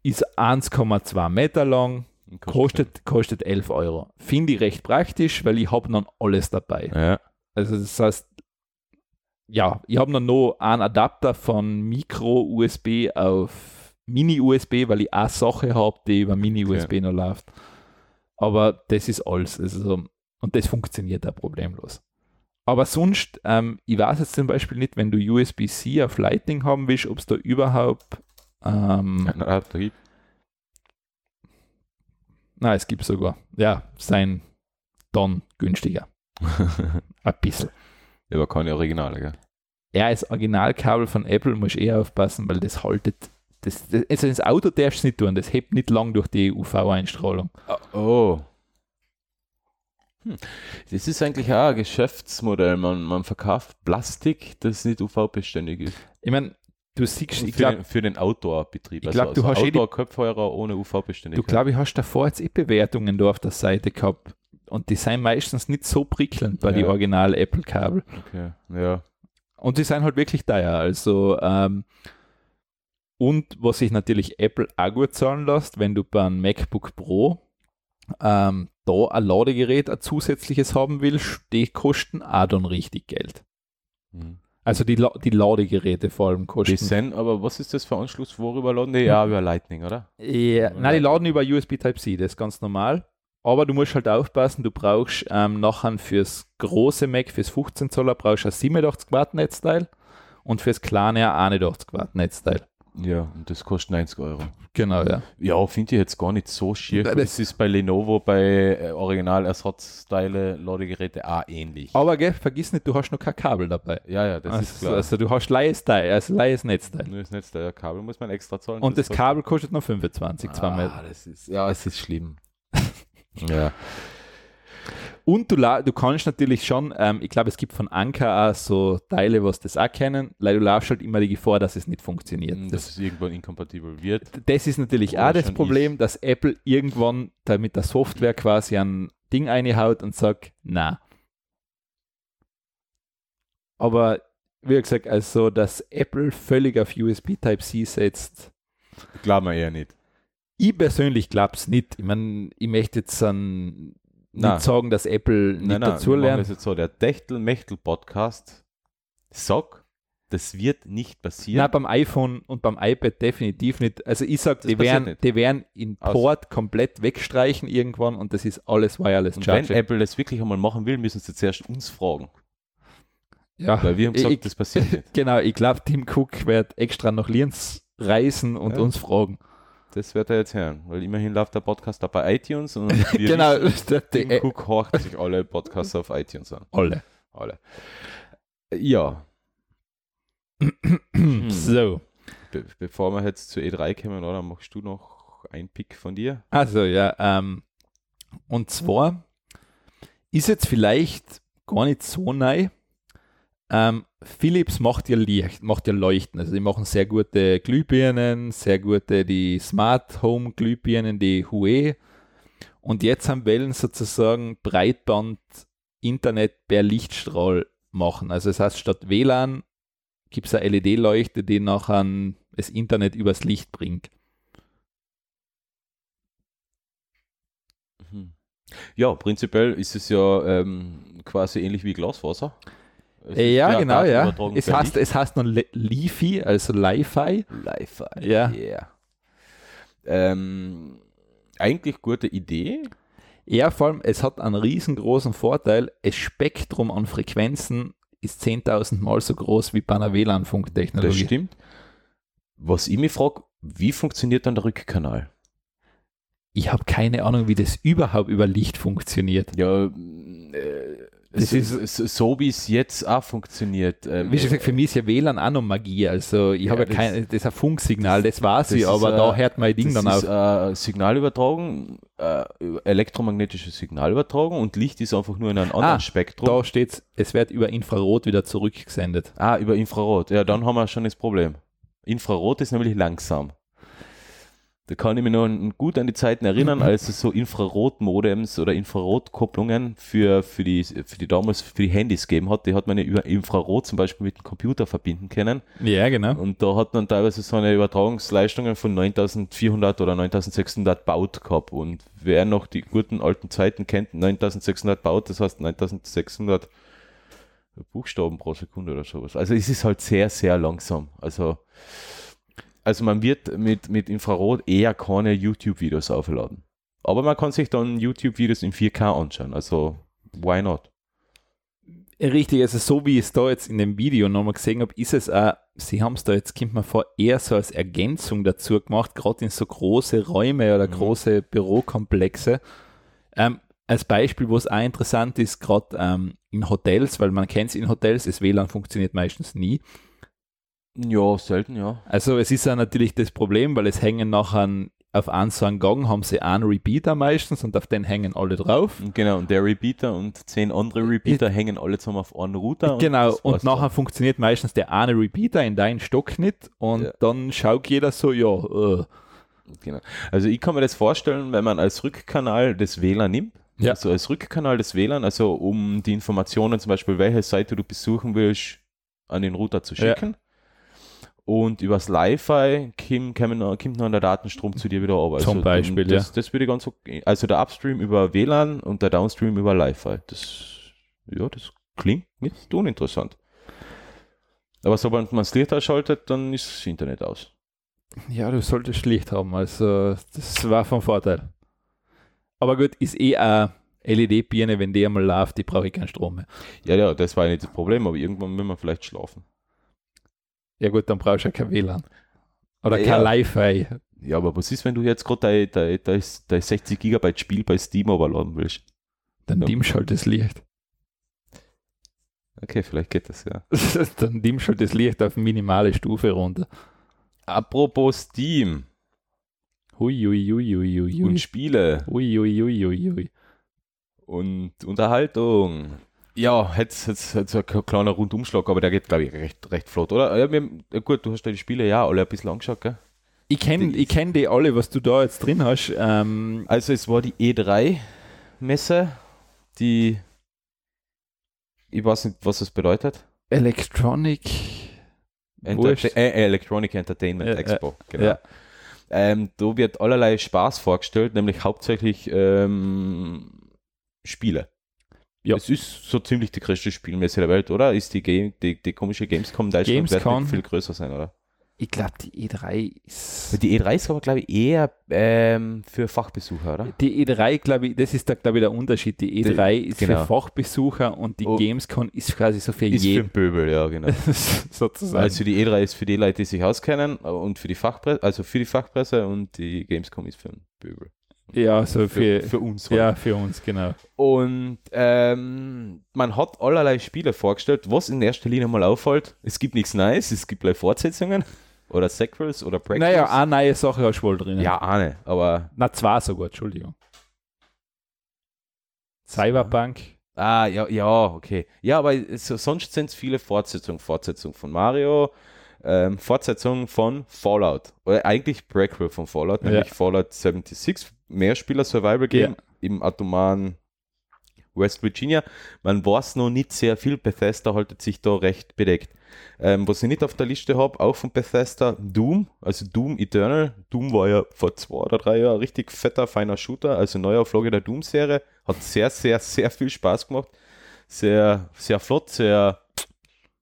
[SPEAKER 4] ist 1,2 Meter lang, kostet, kostet 11 Euro. Finde ich recht praktisch, weil ich habe dann alles dabei.
[SPEAKER 3] Ja,
[SPEAKER 4] Also das heißt, ja, ich habe noch einen Adapter von Micro-USB auf Mini-USB, weil ich eine Sache habe, die über Mini-USB noch läuft. Aber das ist alles. Also, und das funktioniert auch problemlos. Aber sonst, ähm, ich weiß jetzt zum Beispiel nicht, wenn du USB-C auf Lightning haben willst, ob es da überhaupt. Ähm,
[SPEAKER 3] ein Adapter gibt.
[SPEAKER 4] Nein, es gibt sogar. Ja, sein dann günstiger. (laughs) Ein bisschen.
[SPEAKER 3] Aber keine Originale, gell?
[SPEAKER 4] Ja, das Originalkabel von Apple muss ich eher aufpassen, weil das haltet. Das, das, also das Auto darfst du nicht tun, das hebt nicht lang durch die UV-Einstrahlung.
[SPEAKER 3] Oh. Hm. Das ist eigentlich auch ein Geschäftsmodell. Man, man verkauft Plastik, das nicht UV-beständig ist.
[SPEAKER 4] Ich meine, du siehst, ich
[SPEAKER 3] für,
[SPEAKER 4] glaube,
[SPEAKER 3] den, für den Outdoor-Betrieb.
[SPEAKER 4] ich glaub, du hast eh
[SPEAKER 3] Outdoor-Kopfhörer ohne
[SPEAKER 4] du
[SPEAKER 3] UV-Beständigkeit.
[SPEAKER 4] glaube ich, hast davor jetzt eh Bewertungen da auf der Seite gehabt und die sind meistens nicht so prickelnd bei
[SPEAKER 3] Ja.
[SPEAKER 4] die original Apple-Kabel.
[SPEAKER 3] Okay. Ja.
[SPEAKER 4] Und die sind halt wirklich teuer. Also, ähm, und was sich natürlich Apple auch gut zahlen lässt, wenn du beim MacBook Pro ähm, da ein Ladegerät, ein zusätzliches haben willst, die kosten auch dann richtig Geld.
[SPEAKER 3] Hm.
[SPEAKER 4] Also die, La die Ladegeräte vor allem
[SPEAKER 3] Die
[SPEAKER 4] kosten.
[SPEAKER 3] sind, aber was ist das für Anschluss? Worüber laden die? Ja, über Lightning, oder?
[SPEAKER 4] Ja, nein, die laden über USB Type-C, das ist ganz normal. Aber du musst halt aufpassen, du brauchst ähm, nachher fürs große Mac, fürs 15 Zoller, brauchst du ein 87 Watt Netzteil und fürs kleine ein 81 Watt Netzteil.
[SPEAKER 3] Ja, und das kostet 90 Euro.
[SPEAKER 4] Genau, ja.
[SPEAKER 3] Ja, finde ich jetzt gar nicht so schier.
[SPEAKER 4] Das-
[SPEAKER 3] Das ist bei Lenovo bei äh, Originalersatzteile, Ladegeräte auch ähnlich.
[SPEAKER 4] Aber gell, vergiss nicht, du hast noch kein Kabel dabei.
[SPEAKER 3] Ja, ja, das ist
[SPEAKER 4] also,
[SPEAKER 3] klar.
[SPEAKER 4] also du hast leies Teil, also leies Netzteil.
[SPEAKER 3] Nur das Netz der Kabel muss man extra zahlen.
[SPEAKER 4] Und das
[SPEAKER 3] kostet-
[SPEAKER 4] Kabel kostet noch 25, zweimal.
[SPEAKER 3] Ah, das ist, ja, es ist schlimm. (laughs) ja.
[SPEAKER 4] Und du, du kannst natürlich schon, ähm, ich glaube, es gibt von Anker auch so Teile, was das auch kennen, weil du laufst halt immer die Gefahr, dass es nicht funktioniert.
[SPEAKER 3] Dass
[SPEAKER 4] Das,
[SPEAKER 3] es irgendwann inkompatibel wird.
[SPEAKER 4] das ist natürlich
[SPEAKER 3] Oder
[SPEAKER 4] auch das Problem, dass Apple irgendwann da mit der Software quasi ein Ding einhaut und sagt, na. Aber wie gesagt, also dass Apple völlig auf USB Type-C setzt,
[SPEAKER 3] Glauben wir eher nicht.
[SPEAKER 4] Ich persönlich glaube es nicht. Ich meine, ich möchte jetzt an,
[SPEAKER 3] Nein.
[SPEAKER 4] nicht sagen, dass Apple nicht
[SPEAKER 3] Nein, nein,
[SPEAKER 4] dazulernt.
[SPEAKER 3] das jetzt so. Der Techtel-Mechtel-Podcast sagt, das wird nicht passieren.
[SPEAKER 4] Nein, beim iPhone und beim iPad definitiv nicht. Also ich sage, die werden,
[SPEAKER 3] nicht.
[SPEAKER 4] die werden in
[SPEAKER 3] Aus.
[SPEAKER 4] Port komplett wegstreichen irgendwann und das ist alles Wireless
[SPEAKER 3] Und wenn
[SPEAKER 4] Charging.
[SPEAKER 3] Apple das wirklich einmal machen will, müssen sie zuerst uns fragen.
[SPEAKER 4] ja,
[SPEAKER 3] Weil wir haben gesagt,
[SPEAKER 4] ich,
[SPEAKER 3] das passiert (laughs) nicht.
[SPEAKER 4] genau, ich glaube, Tim Cook wird extra nach Lienz reisen und
[SPEAKER 3] Ja.
[SPEAKER 4] uns fragen.
[SPEAKER 3] Das wird er jetzt hören, weil immerhin läuft der Podcast auch bei iTunes und (laughs)
[SPEAKER 4] genau, der,
[SPEAKER 3] Tim Cook horcht sich alle Podcasts auf iTunes an.
[SPEAKER 4] alle.
[SPEAKER 3] Alle. Ja. (clears throat)
[SPEAKER 4] So,
[SPEAKER 3] be bevor wir jetzt zu E3 kommen, oder machst du noch einen Pick von dir?
[SPEAKER 4] also ja, ähm, und zwar ist jetzt vielleicht gar nicht so neu. Ähm, Philips macht ja Licht, macht ja Leuchten. Also die machen sehr gute Glühbirnen, sehr gute die Smart Home Glühbirnen, die Hue. Und jetzt haben Wellen sozusagen Breitband Internet per Lichtstrahl machen. Also das heißt, statt WLAN gibt es eine LED-Leuchte, die nachher das Internet übers Licht bringt.
[SPEAKER 3] Mhm. Ja, prinzipiell ist es ja ähm, quasi ähnlich wie Glasfaser.
[SPEAKER 4] Ja, genau, ja. Es heißt, es heißt noch Le- Li-Fi, also Li-Fi.
[SPEAKER 3] Live.
[SPEAKER 4] Ja.
[SPEAKER 3] Yeah. Ähm, eigentlich gute Idee.
[SPEAKER 4] Ja, vor allem, es hat einen riesengroßen Vorteil. Das Spektrum an Frequenzen ist 10.000 Mal so groß wie bei einer
[SPEAKER 3] Das
[SPEAKER 4] WLAN-Funktechnologie.
[SPEAKER 3] stimmt. Was ich mich frage, wie funktioniert dann der Rückkanal?
[SPEAKER 4] Ich habe keine Ahnung, wie das überhaupt über Licht funktioniert.
[SPEAKER 3] Ja, äh,
[SPEAKER 4] Das
[SPEAKER 3] es ist so, so wie es jetzt auch funktioniert. Ähm,
[SPEAKER 4] Wie schon gesagt, für mich ist ja WLAN auch noch Magie. Also ich
[SPEAKER 3] Ja,
[SPEAKER 4] habe ja kein, das ist ein Funksignal, das weiß ich, aber
[SPEAKER 3] äh,
[SPEAKER 4] da hört mein Ding dann auf.
[SPEAKER 3] äh, Signalübertragung, äh, elektromagnetische Signalübertragung und Licht ist einfach nur in einem anderen
[SPEAKER 4] Ah,
[SPEAKER 3] Spektrum.
[SPEAKER 4] Da steht es wird über Infrarot wieder zurückgesendet.
[SPEAKER 3] Ah, über Infrarot. Ja, dann haben wir schon das Problem. Infrarot ist nämlich langsam. Da kann ich mich noch gut an die Zeiten erinnern, als es so Infrarot-Modems oder Infrarotkopplungen für, für, die, für die damals für die Handys gegeben hat. Die hat man ja über Infrarot zum Beispiel mit dem Computer verbinden können.
[SPEAKER 4] Ja, genau.
[SPEAKER 3] Und da hat man teilweise so eine Übertragungsleistungen von 9400 oder 9600 Baut gehabt. Und wer noch die guten alten Zeiten kennt, 9600 Baut, das heißt 9600 Buchstaben pro Sekunde oder sowas. Also es ist halt sehr, sehr langsam. Also, also man wird mit, mit Infrarot eher keine YouTube-Videos aufladen. Aber man kann sich dann YouTube-Videos in 4K anschauen. Also, why not?
[SPEAKER 4] Richtig, also so wie ich es da jetzt in dem Video nochmal gesehen habe, ist es auch, sie haben es da jetzt, kommt man vor, eher so als Ergänzung dazu gemacht, gerade in so große Räume oder
[SPEAKER 3] Mhm.
[SPEAKER 4] große Bürokomplexe. Ähm, als Beispiel, wo es auch interessant ist, gerade ähm, in Hotels, weil man kennt es in Hotels, das WLAN funktioniert meistens nie.
[SPEAKER 3] Ja, selten, ja.
[SPEAKER 4] Also es ist ja natürlich das Problem, weil es hängen nachher auf einen so einen Gang, haben sie einen Repeater meistens und auf den hängen alle drauf.
[SPEAKER 3] Und Genau, und der Repeater und zehn andere Repeater hängen alle zusammen auf einen Router.
[SPEAKER 4] Genau, und
[SPEAKER 3] war's
[SPEAKER 4] nachher
[SPEAKER 3] dann.
[SPEAKER 4] funktioniert meistens der eine Repeater in deinen Stock nicht und
[SPEAKER 3] Ja.
[SPEAKER 4] dann schaut jeder so, ja, äh,
[SPEAKER 3] Genau. Also ich kann mir das vorstellen, wenn man als Rückkanal das WLAN nimmt,
[SPEAKER 4] Ja.
[SPEAKER 3] also als Rückkanal des WLAN, also um die Informationen zum Beispiel, welche Seite du besuchen willst, an den Router zu
[SPEAKER 4] Ja.
[SPEAKER 3] Und übers Li-Fi kommt, kommt noch der Datenstrom zu dir wieder runter.
[SPEAKER 4] Zum
[SPEAKER 3] also,
[SPEAKER 4] Beispiel,
[SPEAKER 3] das, Das würde ganz okay. Also der Upstream über WLAN und der Downstream über Li-Fi. Das, ja, das klingt nicht uninteressant. Aber sobald man das Licht ausschaltet, dann ist das Internet aus.
[SPEAKER 4] ja, du solltest Licht haben, also das war von Vorteil. Aber gut, ist eh eine LED-Birne, wenn die einmal läuft, die brauche ich keinen Strom mehr.
[SPEAKER 3] Ja, ja, das war nicht das Problem, aber irgendwann will man vielleicht schlafen.
[SPEAKER 4] Ja gut, dann brauchst du ja kein WLAN. Oder
[SPEAKER 3] Ja.
[SPEAKER 4] kein Li-Fi.
[SPEAKER 3] Ja, aber was ist, wenn du jetzt gerade dein, dein, dein, dein 60 Gigabyte Spiel bei Steam overladen willst?
[SPEAKER 4] Dann
[SPEAKER 3] Ja.
[SPEAKER 4] dimmst halt das Licht.
[SPEAKER 3] Okay, vielleicht geht das, ja. (laughs)
[SPEAKER 4] Dann dimmst halt das Licht auf minimale Stufe runter.
[SPEAKER 3] Apropos Steam
[SPEAKER 4] Hui, hui, hui, hui, hui,
[SPEAKER 3] und
[SPEAKER 4] hui.
[SPEAKER 3] Spiele
[SPEAKER 4] Ui, ui, ui, ui, ui.
[SPEAKER 3] und Unterhaltung. Ja, jetzt, jetzt, jetzt ein kleiner Rundumschlag, aber der geht, glaube ich, recht, recht flott, oder? Ja, wir, gut, du hast ja die Spiele ja alle ein bisschen angeschaut, gell?
[SPEAKER 4] Ich kenne
[SPEAKER 3] Die-
[SPEAKER 4] ich kenn die alle, was du da jetzt drin hast. Ähm,
[SPEAKER 3] Also es war die E3-Messe, die ich weiß nicht, was das bedeutet.
[SPEAKER 4] Electronic.
[SPEAKER 3] Enter
[SPEAKER 4] Wurscht.
[SPEAKER 3] äh, Electronic Entertainment
[SPEAKER 4] ja,
[SPEAKER 3] Expo, genau.
[SPEAKER 4] Ja.
[SPEAKER 3] Ähm, da wird allerlei Spaß vorgestellt, nämlich hauptsächlich ähm, Spiele.
[SPEAKER 4] Ja.
[SPEAKER 3] Es ist so ziemlich die größte Spielmesse der Welt, oder? Ist die, Game, die, die komische Gamescom Deutschland
[SPEAKER 4] Gamescom.
[SPEAKER 3] viel größer sein, oder?
[SPEAKER 4] Ich glaube, die E3 ist.
[SPEAKER 3] Die E3 ist aber, glaube ich, eher ähm, für Fachbesucher, oder?
[SPEAKER 4] Die E3, glaube ich, das ist da, glaube ich, der Unterschied. Die E3 ist
[SPEAKER 3] genau.
[SPEAKER 4] für Fachbesucher und die
[SPEAKER 3] Oh.
[SPEAKER 4] Gamescom ist quasi so für
[SPEAKER 3] Ist für
[SPEAKER 4] jeden.
[SPEAKER 3] den Pöbel, ja, genau. (laughs)
[SPEAKER 4] sozusagen.
[SPEAKER 3] Also die E3 ist für die Leute, die sich auskennen und für die Fachpresse, also für die Fachpresse und die Gamescom ist für den Pöbel.
[SPEAKER 4] Ja, so
[SPEAKER 3] Für,
[SPEAKER 4] für,
[SPEAKER 3] für uns. halt.
[SPEAKER 4] ja, für uns, genau.
[SPEAKER 3] Und ähm, man hat allerlei Spiele vorgestellt, was in erster Linie mal auffällt. Es gibt nichts Neues, es gibt gleich Fortsetzungen (laughs) oder Sequels oder Prequels.
[SPEAKER 4] Naja, eine neue Sache hast du wohl drin.
[SPEAKER 3] ja, eine, aber
[SPEAKER 4] Na, zwei sogar, Entschuldigung. Cyberpunk.
[SPEAKER 3] ah, ja, ja, okay. Ja, aber so, sonst sind es viele Fortsetzungen. Fortsetzung von Mario, ähm, Fortsetzung von Fallout. Oder eigentlich Prequel von Fallout,
[SPEAKER 4] Ja.
[SPEAKER 3] nämlich Fallout 76, Mehrspieler Survival Game im atomaren West Virginia. Man weiß noch nicht sehr viel. Bethesda haltet sich da recht bedeckt. Ähm, was ich nicht auf der Liste habe, auch von Bethesda, Doom, also Doom Eternal. Doom war ja vor zwei oder drei Jahren richtig fetter, feiner Shooter, also Neuauflage der Doom-Serie. Hat sehr, sehr, sehr viel Spaß gemacht. Sehr, sehr flott, sehr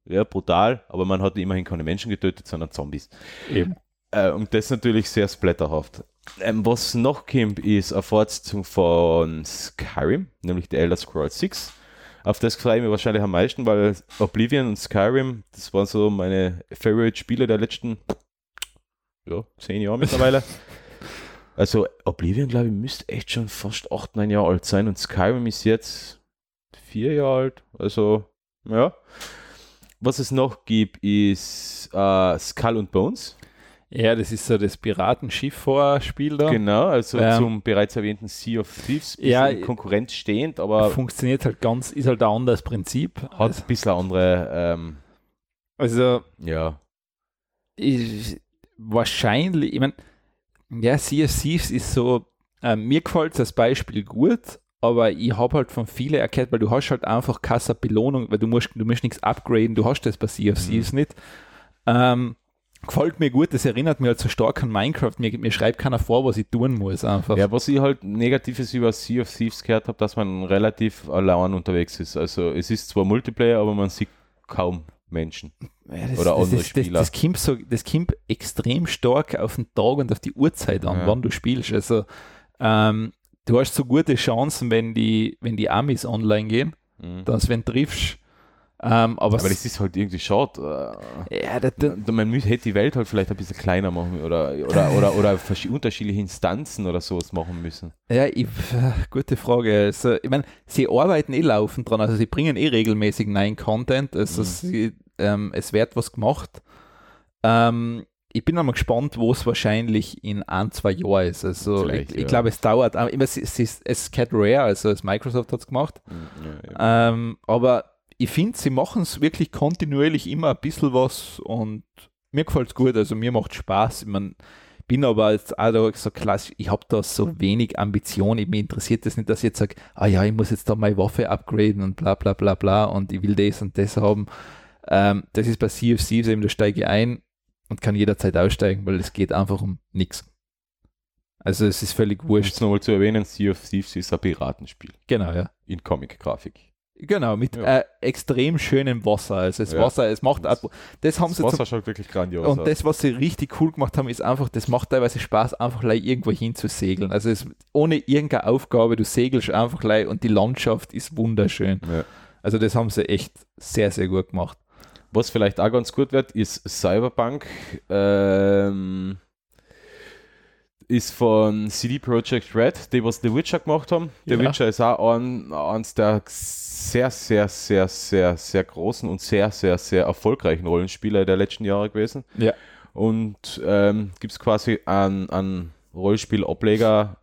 [SPEAKER 3] ja, brutal, aber man hat immerhin keine Menschen getötet, sondern Zombies.
[SPEAKER 4] Eben.
[SPEAKER 3] Äh, und das natürlich sehr splatterhaft. Ähm, was noch kommt, ist eine Fortsetzung von Skyrim, nämlich The Elder Scrolls 6. Auf das freue ich mich wahrscheinlich am meisten, weil Oblivion und Skyrim, das waren so meine Favorite-Spiele der letzten ja, zehn Jahre mittlerweile. (laughs) also Oblivion, glaube ich, müsste echt schon fast acht, neun Jahre alt sein und Skyrim ist jetzt vier Jahre alt. Also, ja. Was es noch gibt, ist äh, Skull and Bones.
[SPEAKER 4] Ja, das ist so das Piratenschiff-Vorspiel da.
[SPEAKER 3] Genau, also
[SPEAKER 4] Ähm,
[SPEAKER 3] zum bereits erwähnten Sea of Thieves, bisschen
[SPEAKER 4] Ja,
[SPEAKER 3] Konkurrenz stehend, aber
[SPEAKER 4] Funktioniert halt ganz, ist halt ein anderes Prinzip.
[SPEAKER 3] hat ein bisschen andere, ähm,
[SPEAKER 4] Also,
[SPEAKER 3] ja,
[SPEAKER 4] ich, wahrscheinlich, ich meine, ja, Sea of Thieves ist so, äh, mir gefällt das Beispiel gut, aber ich habe halt von vielen erkannt, weil du hast halt einfach keine Belohnung, weil du musst, du musst nichts upgraden, du hast das bei Sea of
[SPEAKER 3] Mhm.
[SPEAKER 4] Thieves nicht. Ähm, gefällt mir gut, das erinnert mich halt so stark an Minecraft, mir, mir schreibt keiner vor, was ich tun muss einfach.
[SPEAKER 3] Ja, was ich halt Negatives über Sea of Thieves gehört habe, dass man relativ allein unterwegs ist. Also es ist zwar Multiplayer, aber man sieht kaum Menschen.
[SPEAKER 4] Ja, das,
[SPEAKER 3] Oder
[SPEAKER 4] das,
[SPEAKER 3] andere
[SPEAKER 4] das, das,
[SPEAKER 3] Spieler.
[SPEAKER 4] das, kommt so, das kommt extrem stark auf den Tag und auf die Uhrzeit an,
[SPEAKER 3] Ja.
[SPEAKER 4] wann du spielst. Also ähm, du hast so gute Chancen, wenn die, wenn die Amis online gehen,
[SPEAKER 3] Mhm.
[SPEAKER 4] dass wenn du triffst. Ähm, aber
[SPEAKER 3] Aber das ist halt irgendwie schade. Äh,
[SPEAKER 4] ja, das, das,
[SPEAKER 3] Man müsste hätte die Welt halt vielleicht ein bisschen kleiner machen oder, oder, oder, oder unterschiedliche Instanzen oder sowas machen müssen.
[SPEAKER 4] ja ich, äh, gute Frage. Also, ich meine, sie arbeiten eh laufend dran, also sie bringen eh regelmäßig neuen Content, also
[SPEAKER 3] Mhm.
[SPEAKER 4] sie, ähm, es wird was gemacht. Ähm, ich bin einmal gespannt, wo es wahrscheinlich in ein, zwei Jahren ist. Also
[SPEAKER 3] Vielleicht,
[SPEAKER 4] ich, ich
[SPEAKER 3] ja.
[SPEAKER 4] glaube, es dauert. es, es ist es ist Cat Rare, also es Microsoft hat es gemacht.
[SPEAKER 3] Mhm, Ja.
[SPEAKER 4] Ähm, aber ich finde, sie machen es wirklich kontinuierlich immer ein bisschen was und mir gefällt es gut. Also mir macht Spaß. Ich mein, bin aber jetzt auch so klassisch, ich habe da so wenig Ambition. Ich, mich interessiert das nicht, dass ich jetzt sage, ah ja, ich muss jetzt da meine Waffe upgraden und bla bla bla bla und ich will das und das haben. Ähm, das ist bei of Thieves eben, da steige ich ein und kann jederzeit aussteigen, weil es geht einfach um nichts. Also es ist völlig wurscht.
[SPEAKER 3] es nochmal zu erwähnen, Sea of Thieves ist ein Piratenspiel
[SPEAKER 4] Genau, ja.
[SPEAKER 3] in Comic-Grafik.
[SPEAKER 4] Genau, mit
[SPEAKER 3] Ja.
[SPEAKER 4] äh, extrem schönem Wasser. Also das
[SPEAKER 3] Ja.
[SPEAKER 4] Wasser, es macht
[SPEAKER 3] Das-
[SPEAKER 4] das haben
[SPEAKER 3] Das
[SPEAKER 4] sie
[SPEAKER 3] Wasser
[SPEAKER 4] zum,
[SPEAKER 3] schaut wirklich grandios
[SPEAKER 4] und
[SPEAKER 3] aus.
[SPEAKER 4] das, was sie richtig cool gemacht haben, ist einfach, das macht teilweise Spaß, einfach gleich irgendwo hin zu segeln. Also es, ohne irgendeine Aufgabe, du segelst einfach gleich und die Landschaft ist wunderschön.
[SPEAKER 3] Ja.
[SPEAKER 4] Also das haben sie echt sehr, sehr gut gemacht.
[SPEAKER 3] Was vielleicht auch ganz gut wird, ist Cyberpunk. Ähm, ist von CD Projekt Red, die was The Witcher gemacht haben. The
[SPEAKER 4] Ja.
[SPEAKER 3] Witcher ist auch ein, eines der sehr, sehr, sehr, sehr, sehr großen und sehr, sehr, sehr erfolgreichen Rollenspieler der letzten Jahre gewesen.
[SPEAKER 4] Ja.
[SPEAKER 3] Und ähm, gibt es quasi einen, einen Rollenspiel-Ableger,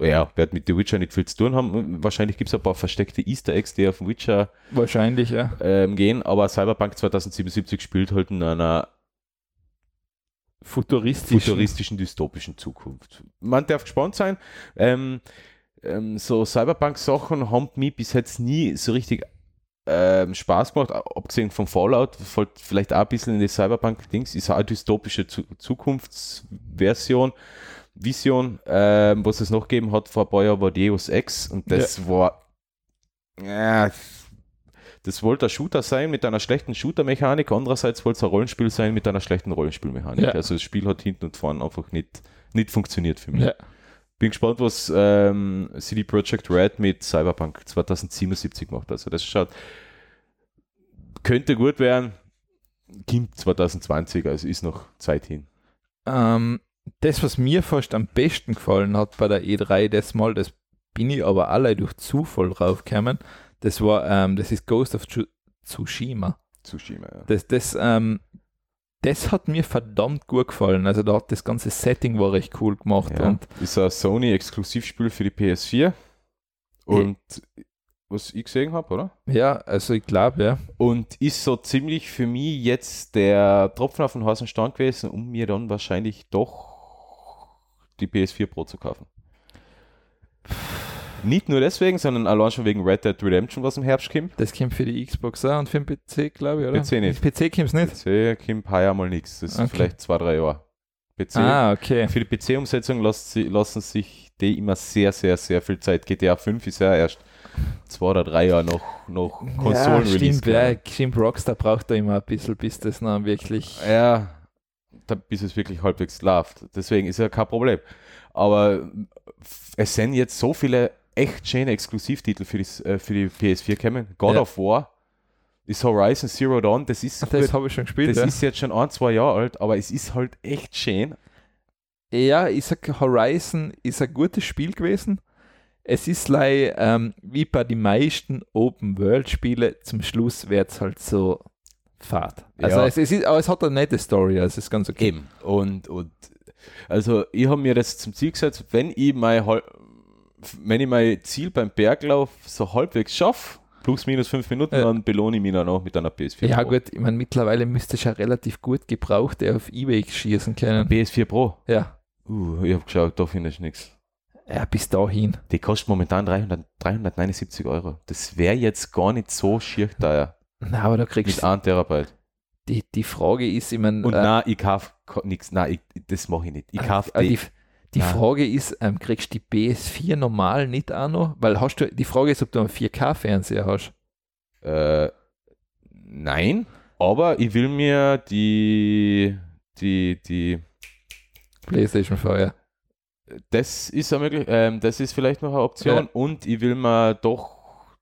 [SPEAKER 3] ja, wird mit The Witcher nicht viel zu tun haben. Wahrscheinlich gibt es ein paar versteckte Easter Eggs, die auf den Witcher
[SPEAKER 4] Wahrscheinlich, ja.
[SPEAKER 3] ähm, gehen, aber Cyberpunk 2077 spielt halt in einer
[SPEAKER 4] Futuristisch.
[SPEAKER 3] futuristischen, dystopischen Zukunft. Man darf gespannt sein. Ähm, ähm, so Cyberpunk-Sachen haben mich bis jetzt nie so richtig ähm, Spaß gemacht, abgesehen vom Fallout, vielleicht auch ein bisschen in die Cyberpunk-Dings, ist auch eine dystopische Zu Zukunftsversion, Vision, ähm, was es noch gegeben hat vor ein paar Jahren, war Deus Ex und das war ja, das wollte ein Shooter sein mit einer schlechten Shooter-Mechanik, andererseits wollte es ein Rollenspiel sein mit einer schlechten Rollenspielmechanik.
[SPEAKER 4] Ja.
[SPEAKER 3] Also das Spiel hat hinten und vorne einfach nicht, nicht funktioniert für mich.
[SPEAKER 4] Ja.
[SPEAKER 3] Bin gespannt, was ähm, CD Projekt Red mit Cyberpunk 2077 macht. Also das schaut, könnte gut werden, kommt 2020, also ist noch Zeit hin.
[SPEAKER 4] Ähm, das, was mir fast am besten gefallen hat bei der E3, das Mal, das bin ich aber alle durch Zufall draufgekommen, das war, ähm, das ist Ghost of Tsu- Tsushima.
[SPEAKER 3] Tsushima, ja.
[SPEAKER 4] Das, das, ähm, das hat mir verdammt gut gefallen. Also da hat das ganze Setting war recht cool gemacht
[SPEAKER 3] ja.
[SPEAKER 4] und
[SPEAKER 3] Ist ein Sony-Exklusivspiel für die PS4 und was ich gesehen habe, oder?
[SPEAKER 4] ja, also ich glaube, ja.
[SPEAKER 3] Und ist so ziemlich für mich jetzt der Tropfen auf den heißen Stand gewesen, um mir dann wahrscheinlich doch die PS4 Pro zu kaufen. Nicht nur deswegen, sondern allein schon wegen Red Dead Redemption, was im Herbst kommt.
[SPEAKER 4] Das kommt für die Xbox auch und für den PC, glaube ich, oder?
[SPEAKER 3] PC nicht.
[SPEAKER 4] PC kommt es nicht.
[SPEAKER 3] PC kommt heuer mal nichts. Das ist
[SPEAKER 4] Okay.
[SPEAKER 3] vielleicht zwei, drei Jahre. PC.
[SPEAKER 4] Ah, okay.
[SPEAKER 3] Für die PC-Umsetzung lassen, sich die immer sehr, sehr, sehr viel Zeit. GTA 5 ist ja erst zwei oder drei Jahre noch, noch
[SPEAKER 4] Ja,
[SPEAKER 3] Konsolen-Release.
[SPEAKER 4] stimmt, ja, stimmt, Rockstar braucht da immer ein bisschen, bis das dann wirklich.
[SPEAKER 3] Ja, bis es wirklich halbwegs läuft. Deswegen ist ja kein Problem. Aber es sind jetzt so viele echt schöne Exklusivtitel für die, äh, für die PS4 gekommen. God
[SPEAKER 4] Ja.
[SPEAKER 3] of War ist Horizon Zero Dawn. Das ist,
[SPEAKER 4] Das habe ich schon gespielt.
[SPEAKER 3] das
[SPEAKER 4] ja.
[SPEAKER 3] ist jetzt schon ein, zwei Jahre alt, aber es ist halt echt schön.
[SPEAKER 4] Ja, ich sag, Horizon ist ein gutes Spiel gewesen. Es ist like, ähm, wie bei den meisten Open-World-Spiele, zum Schluss wird es halt so fad. Also
[SPEAKER 3] Ja.
[SPEAKER 4] es, es ist, aber es hat eine nette Story, also es ist ganz okay.
[SPEAKER 3] Eben. Und, und also ich habe mir das zum Ziel gesetzt, wenn ich mein, wenn ich mein Ziel beim Berglauf so halbwegs schaffe, plus minus fünf Minuten,
[SPEAKER 4] Ja.
[SPEAKER 3] dann belohne ich mich dann auch mit einer PS4
[SPEAKER 4] Ja
[SPEAKER 3] Pro.
[SPEAKER 4] gut, ich meine, mittlerweile müsste ich ja relativ gut gebrauchte auf Ebay schießen können.
[SPEAKER 3] PS4 Pro.
[SPEAKER 4] Ja,
[SPEAKER 3] Uh, ich habe geschaut, da findest du nichts.
[SPEAKER 4] ja bis dahin.
[SPEAKER 3] Die kostet momentan 300, 379 Euro. Das wäre jetzt gar nicht so schier teuer.
[SPEAKER 4] Na, aber da kriegst
[SPEAKER 3] Mit
[SPEAKER 4] du,
[SPEAKER 3] 1 Terabyte.
[SPEAKER 4] die, die Frage ist, ich meine,
[SPEAKER 3] Und
[SPEAKER 4] äh,
[SPEAKER 3] nein, ich kaufe nichts. Nein, ich, das mache ich nicht. Ich kaufe
[SPEAKER 4] äh,
[SPEAKER 3] die.
[SPEAKER 4] die. Frage ist, ähm, kriegst du die PS4 normal nicht auch noch? Weil hast du, die Frage ist, ob du einen 4K-Fernseher hast.
[SPEAKER 3] Äh, nein, aber ich will mir die, die, die,
[SPEAKER 4] PlayStation VR.
[SPEAKER 3] das ist eine möglich, ähm, das ist vielleicht noch eine Option
[SPEAKER 4] Ja.
[SPEAKER 3] und ich will mir doch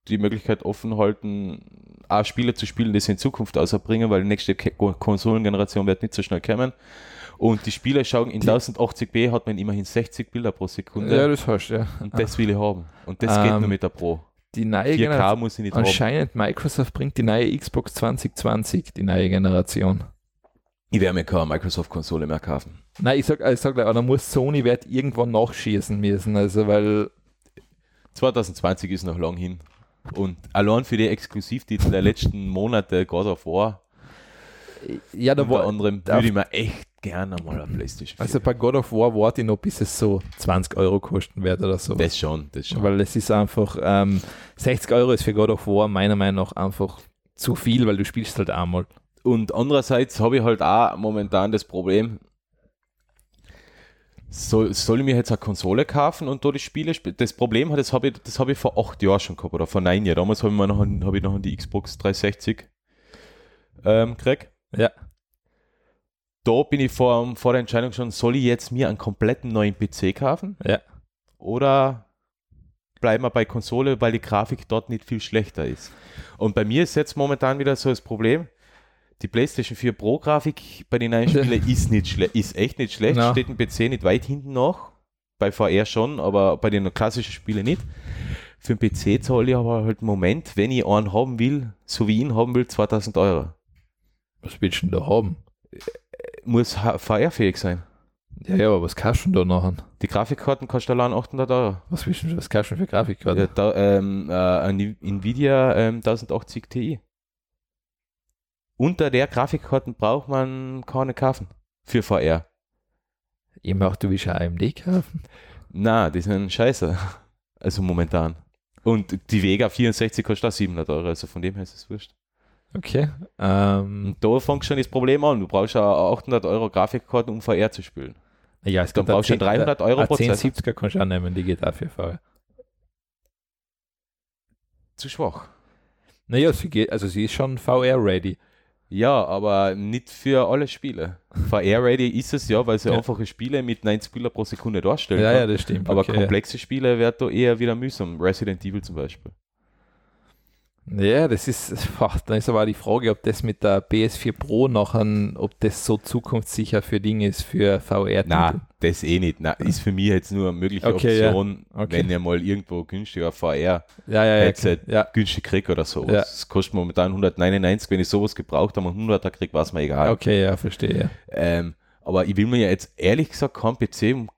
[SPEAKER 3] die Möglichkeit offen halten, auch Spiele zu spielen, die sie in Zukunft außerbringen, weil die nächste Konsolengeneration wird nicht so schnell kommen. Und die Spiele schauen in
[SPEAKER 4] Die-
[SPEAKER 3] 1080p hat man immerhin 60 Bilder pro Sekunde.
[SPEAKER 4] Ja, das hast du, ja.
[SPEAKER 3] und das will ich haben. Und das geht
[SPEAKER 4] Ähm,
[SPEAKER 3] nur mit der Pro.
[SPEAKER 4] Die neue
[SPEAKER 3] 4K
[SPEAKER 4] Generation.
[SPEAKER 3] muss ich nicht haben.
[SPEAKER 4] Anscheinend Microsoft bringt die neue Xbox 2020, die neue Generation.
[SPEAKER 3] Ich werde mir keine Microsoft-Konsole mehr kaufen.
[SPEAKER 4] Nein, ich sag, ich sag gleich, aber da muss Sony wird irgendwann nachschießen müssen, also weil
[SPEAKER 3] 2020 ist noch lang hin. Und allein für die Exklusivtitel der letzten Monate, God of War,
[SPEAKER 4] ja, da
[SPEAKER 3] unter
[SPEAKER 4] war,
[SPEAKER 3] anderem, würde ich mir echt gerne mal eine Playstation 4.
[SPEAKER 4] also bei God of War warte ich noch, bis es so 20 Euro kosten wird oder so.
[SPEAKER 3] das schon, das schon.
[SPEAKER 4] Weil es ist einfach, ähm, 60 Euro ist für God of War meiner Meinung nach einfach zu viel, weil du spielst halt einmal.
[SPEAKER 3] Und andererseits habe ich halt auch momentan das Problem, soll, soll ich mir jetzt eine Konsole kaufen und da die Spiele spielen? Das Problem hat, das habe ich, das habe ich vor acht Jahren schon gehabt oder vor neun Jahren. Damals habe ich, noch, habe ich noch die Xbox 360 ähm, gekriegt.
[SPEAKER 4] Ja.
[SPEAKER 3] Da bin ich vor, vor der Entscheidung schon, soll ich jetzt mir einen kompletten neuen PC kaufen?
[SPEAKER 4] Ja.
[SPEAKER 3] Oder bleiben wir bei Konsole, weil die Grafik dort nicht viel schlechter ist. Und bei mir ist jetzt momentan wieder so das Problem, Die PlayStation 4 Pro Grafik bei den neuen Spielen (laughs) ist nicht schlecht, ist echt nicht schlecht.
[SPEAKER 4] Ja.
[SPEAKER 3] Steht ein PC nicht weit hinten nach. Bei VR schon, aber bei den klassischen Spielen nicht. Für den PC zahle ich aber halt im Moment, wenn ich einen haben will, so wie ihn haben will, 2000 Euro.
[SPEAKER 4] Was willst du denn da haben?
[SPEAKER 3] Muss VR-fähig sein.
[SPEAKER 4] Ja, ja, aber was kannst du denn da nachher?
[SPEAKER 3] Die Grafikkarten kostet allein 800 Euro.
[SPEAKER 4] Was willst du, was kannst du denn für Grafikkarte?
[SPEAKER 3] Ja, da, ähm, äh, ein Nvidia ähm, 1080 Ti. Unter der Grafikkarten braucht man keine kaufen. Für VR.
[SPEAKER 4] Ich mach, du willst eine AMD kaufen?
[SPEAKER 3] Na, die sind scheiße. Also momentan. Und die Vega 64 kostet auch 700 Euro, also von dem her ist es wurscht.
[SPEAKER 4] Okay. Ähm,
[SPEAKER 3] da fängt schon das Problem an. Du brauchst ja 800 Euro Grafikkarten, um VR zu spielen.
[SPEAKER 4] ja, es
[SPEAKER 3] Dann
[SPEAKER 4] gibt
[SPEAKER 3] brauchst du 300 Euro Prozessor.
[SPEAKER 4] 1070er kannst du auch nehmen, die geht auch für VR.
[SPEAKER 3] Zu schwach.
[SPEAKER 4] Naja, sie geht, also sie ist schon VR-ready.
[SPEAKER 3] Ja, aber nicht für alle Spiele. VR-ready ist es ja, weil sie
[SPEAKER 4] Ja.
[SPEAKER 3] einfache Spiele mit 90 Bilder pro Sekunde darstellen
[SPEAKER 4] Ja,
[SPEAKER 3] kann.
[SPEAKER 4] ja, das stimmt.
[SPEAKER 3] Aber
[SPEAKER 4] okay.
[SPEAKER 3] komplexe Spiele wird da eher wieder mühsam. Resident Evil zum Beispiel.
[SPEAKER 4] Ja, das ist, (laughs) dann ist aber die Frage, ob das mit der PS4 Pro nachher, ob das so zukunftssicher für Dinge ist für VR.
[SPEAKER 3] Na, das eh nicht. Na, ist für mich jetzt nur eine mögliche
[SPEAKER 4] Okay, ja.
[SPEAKER 3] Option,
[SPEAKER 4] Okay.
[SPEAKER 3] wenn ihr mal irgendwo günstiger VR
[SPEAKER 4] ja, ja, ja,
[SPEAKER 3] Headset
[SPEAKER 4] ja.
[SPEAKER 3] günstig kriegt oder so.
[SPEAKER 4] Ja.
[SPEAKER 3] Das kostet momentan 199. Wenn ich sowas gebraucht habe und 100er kriege, war es mir egal.
[SPEAKER 4] Okay, ja, verstehe.
[SPEAKER 3] Ähm, aber ich will mir ja jetzt ehrlich gesagt keinen PC um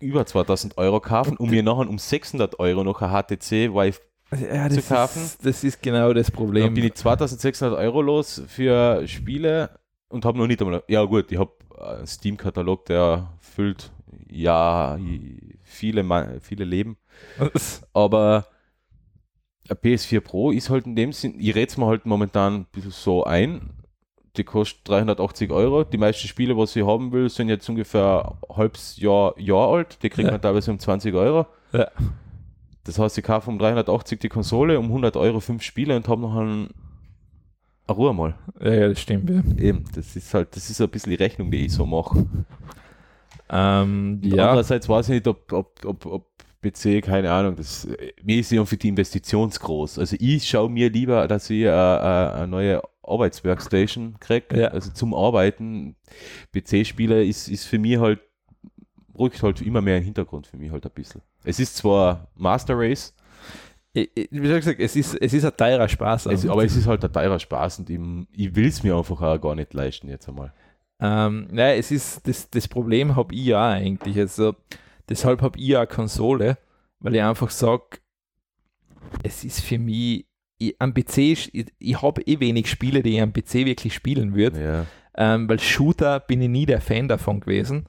[SPEAKER 3] über 2000 Euro kaufen, um mir nachher um 600 Euro noch ein HTC Vive
[SPEAKER 4] Ja,
[SPEAKER 3] Zu
[SPEAKER 4] das,
[SPEAKER 3] kaufen.
[SPEAKER 4] ist, das ist genau das
[SPEAKER 3] Dann
[SPEAKER 4] Problem.
[SPEAKER 3] bin ich 2600 Euro los für Spiele und habe noch nicht einmal. Ja, gut, ich habe einen Steam-Katalog, der füllt ja viele, viele Leben. Aber ein PS4 Pro ist halt in dem Sinn, ich rede es mir halt momentan ein bisschen so ein. Die kostet 380 Euro. Die meisten Spiele, was ich haben will, sind jetzt ungefähr ein halbes Jahr, Jahr alt. Die kriegt
[SPEAKER 4] Ja.
[SPEAKER 3] man teilweise um 20 Euro.
[SPEAKER 4] Ja.
[SPEAKER 3] Das heißt, ich kaufe um 380 die Konsole, um 100 Euro fünf Spiele und habe noch einen, eine Ruhe mal.
[SPEAKER 4] ja, ja, das stimmt. Ja.
[SPEAKER 3] Eben, das ist halt, das ist ein bisschen die Rechnung, die ich so mache.
[SPEAKER 4] Ähm,
[SPEAKER 3] Ja. Andererseits weiß ich nicht, ob, ob, ob, ob PC, keine Ahnung, das, mir ist ja für die Investition groß. Also ich schaue mir lieber, dass ich äh, äh, eine neue Arbeitsworkstation kriege,
[SPEAKER 4] Ja.
[SPEAKER 3] also zum Arbeiten. PC-Spieler ist, ist für mich halt, rückt halt immer mehr in den Hintergrund für mich halt ein bisschen. Es ist zwar Master Race,
[SPEAKER 4] wie schon gesagt, es ist, es ist ein teurer Spaß.
[SPEAKER 3] es, aber es ist halt ein teurer Spaß und ich, ich will es mir einfach auch gar nicht leisten jetzt einmal.
[SPEAKER 4] Ähm, naja, es ist, das, das Problem habe ich ja eigentlich. Also, deshalb habe ich ja eine Konsole, weil ich einfach sage, es ist für mich, ich, am PC, ich, ich habe eh wenig Spiele, die ich am PC wirklich spielen würde,
[SPEAKER 3] Ja.
[SPEAKER 4] ähm, weil Shooter bin ich nie der Fan davon gewesen.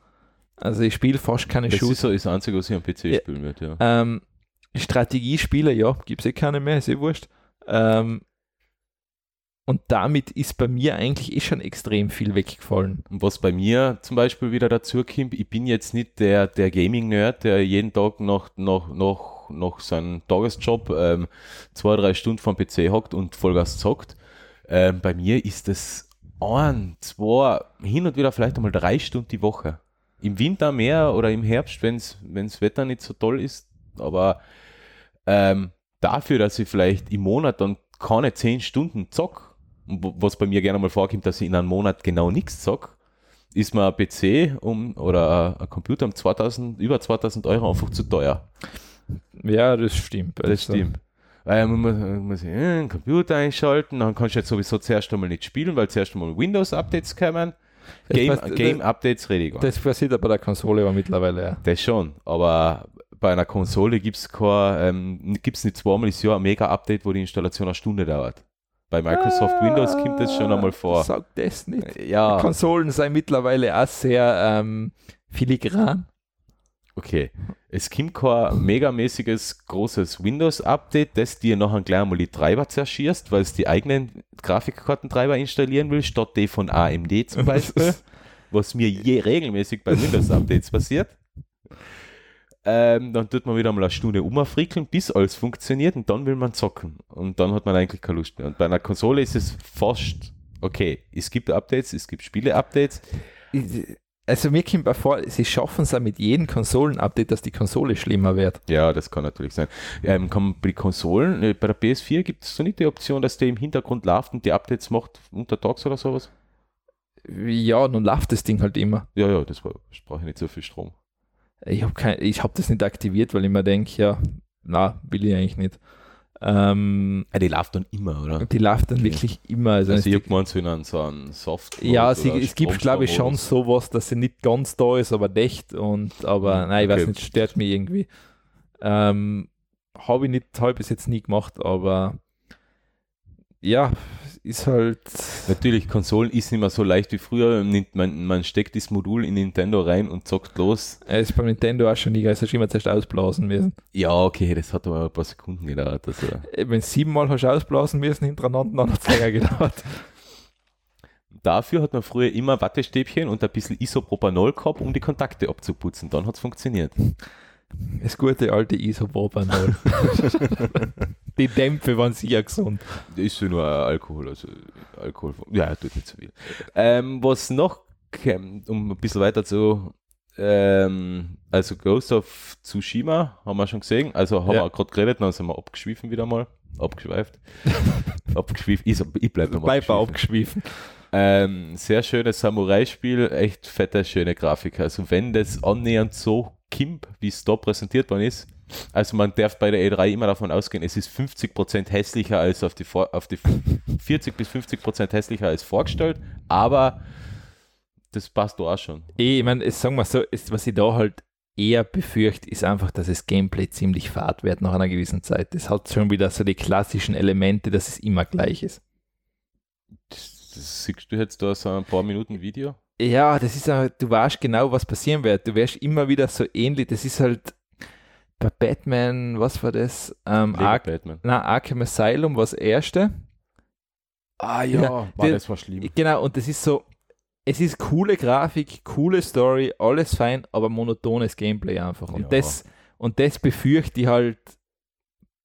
[SPEAKER 4] Also ich spiele fast keine
[SPEAKER 3] Das
[SPEAKER 4] Shooter.
[SPEAKER 3] ist so das Einzige, was ich am PC
[SPEAKER 4] Ja.
[SPEAKER 3] spielen würde, ja.
[SPEAKER 4] Ähm, Strategiespiele, ja, gibt es eh keine mehr, ist eh wurscht. Ähm, und damit ist bei mir eigentlich eh schon extrem viel weggefallen.
[SPEAKER 3] Und was bei mir zum Beispiel wieder dazu kommt, ich bin jetzt nicht der, der Gaming-Nerd, der jeden Tag noch, noch, noch, noch seinen Tagesjob ähm, zwei, drei Stunden vom PC hockt und Vollgas zockt. Ähm, bei mir ist das ein, zwei, hin und wieder vielleicht einmal drei Stunden die Woche. Im Winter mehr oder im Herbst, wenn das Wetter nicht so toll ist. Aber ähm, dafür, dass ich vielleicht im Monat dann keine zehn Stunden zock, was bei mir gerne mal vorkommt, dass ich in einem Monat genau nichts zock, ist mir ein PC um, oder ein- Computer um 2000, über 2000 Euro einfach zu teuer.
[SPEAKER 4] Ja, das stimmt.
[SPEAKER 3] Das
[SPEAKER 4] Also,
[SPEAKER 3] stimmt. Weil man muss, einen Computer einschalten, dann kannst du jetzt sowieso zuerst einmal nicht spielen, weil zuerst einmal Windows-Updates kommen.
[SPEAKER 4] Das
[SPEAKER 3] Game- Game-Updates rede ich gar nicht.
[SPEAKER 4] Das passiert aber bei der Konsole aber mittlerweile, ja.
[SPEAKER 3] Das schon, aber bei einer Konsole gibt es ähm, gibt's nicht zweimal das Jahr ein Mega-Update, wo die Installation eine Stunde dauert. Bei Microsoft
[SPEAKER 4] Ah,
[SPEAKER 3] Windows kommt das schon einmal vor.
[SPEAKER 4] Sag das nicht.
[SPEAKER 3] Ja,
[SPEAKER 4] Konsolen seien mittlerweile auch sehr ähm, filigran.
[SPEAKER 3] Okay. Es kommt kein megamäßiges großes Windows-Update, das dir nachher gleich einmal die Treiber zerschießt, weil es die eigenen Grafikkartentreiber installieren will, statt die von AMD zum Beispiel, was mir je regelmäßig bei Windows-Updates passiert. Ähm, dann tut man wieder mal eine Stunde umfrickeln, bis alles funktioniert und dann will man zocken. Und dann hat man eigentlich keine Lust mehr. Und bei einer Konsole ist es fast okay. Es gibt Updates, es gibt Spiele-Updates.
[SPEAKER 4] Also mir kommt bei vor, sie schaffen es auch mit jedem Konsolen-Update, dass die Konsole schlimmer wird.
[SPEAKER 3] Ja, das kann natürlich sein. Ähm, kann bei Konsolen, äh, bei der PS4 gibt es so nicht die Option, dass der im Hintergrund läuft und die Updates macht untertags oder sowas?
[SPEAKER 4] Ja, nun läuft das Ding halt immer.
[SPEAKER 3] Ja, ja, das war, ich brauche nicht so viel Strom.
[SPEAKER 4] Ich habe hab das nicht aktiviert, weil ich mir denke, ja, na, will ich eigentlich nicht. Ähm,
[SPEAKER 3] Ja, die läuft dann immer, oder?
[SPEAKER 4] die läuft dann
[SPEAKER 3] Okay.
[SPEAKER 4] wirklich immer. Also,
[SPEAKER 3] Also ich habe so einen, so einen Soft.
[SPEAKER 4] ja, sie, es gibt, glaube ich, schon sowas, dass sie nicht ganz da ist, aber dicht und aber nein, ich weiß
[SPEAKER 3] okay.
[SPEAKER 4] nicht, stört mich irgendwie. Ähm, habe ich nicht, habe ich bis jetzt nie gemacht, aber ja, ist halt.
[SPEAKER 3] Natürlich, Konsolen ist nicht mehr so leicht wie früher. Man, man steckt das Modul in Nintendo rein und zockt los.
[SPEAKER 4] Es ist beim Nintendo auch schon nie, also schon immer zuerst ausblasen müssen.
[SPEAKER 3] Ja, okay, das hat aber ein paar Sekunden gedauert. Also.
[SPEAKER 4] Wenn siebenmal hast du ausblasen müssen hintereinander, dann hat es länger gedauert. (laughs)
[SPEAKER 3] Dafür hat man früher immer Wattestäbchen und ein bisschen Isopropanol gehabt, um die Kontakte abzuputzen. Dann hat es funktioniert.
[SPEAKER 4] Das gute alte Isopropanol. (laughs) die Dämpfe waren sicher gesund.
[SPEAKER 3] Ist nur Alkohol, also Alkohol. Ja, tut nicht so viel. Ähm, was noch, käm, um ein bisschen weiter zu, ähm, also Ghost of Tsushima haben wir schon gesehen, also haben
[SPEAKER 4] Ja.
[SPEAKER 3] wir gerade geredet, dann sind wir abgeschwiffen wieder mal, abgeschweift, (laughs) abgeschwiffen, ich, ich bleib noch
[SPEAKER 4] Bleib abgeschwiffen.
[SPEAKER 3] Ähm, sehr schönes Samurai-Spiel, echt fette, schöne Grafik. Also wenn das annähernd so kimp, wie es da präsentiert worden ist, also man darf bei der E3 immer davon ausgehen, es ist 50% hässlicher als auf die, auf die 40 bis 50% hässlicher als vorgestellt, aber das passt da auch schon.
[SPEAKER 4] Eh, Ich meine, sagen wir so, ist, was ich da halt eher befürchte, ist einfach, dass das Gameplay ziemlich fad wird nach einer gewissen Zeit. Das hat schon wieder so die klassischen Elemente, dass es immer gleich ist.
[SPEAKER 3] Das, das siehst du jetzt da so ein paar Minuten Video?
[SPEAKER 4] Ja, das ist ja, du weißt genau, was passieren wird. Du wirst immer wieder so ähnlich. Das ist halt bei Batman, was war das? Ähm, Ar
[SPEAKER 3] Batman.
[SPEAKER 4] na, Arkham Asylum war das erste.
[SPEAKER 3] Ah
[SPEAKER 4] Ja,
[SPEAKER 3] war
[SPEAKER 4] die-
[SPEAKER 3] das war schlimm.
[SPEAKER 4] Genau, und das ist so, es ist coole Grafik, coole Story, alles fein, aber monotones Gameplay einfach. Und,
[SPEAKER 3] Ja.
[SPEAKER 4] das, und das befürchte ich halt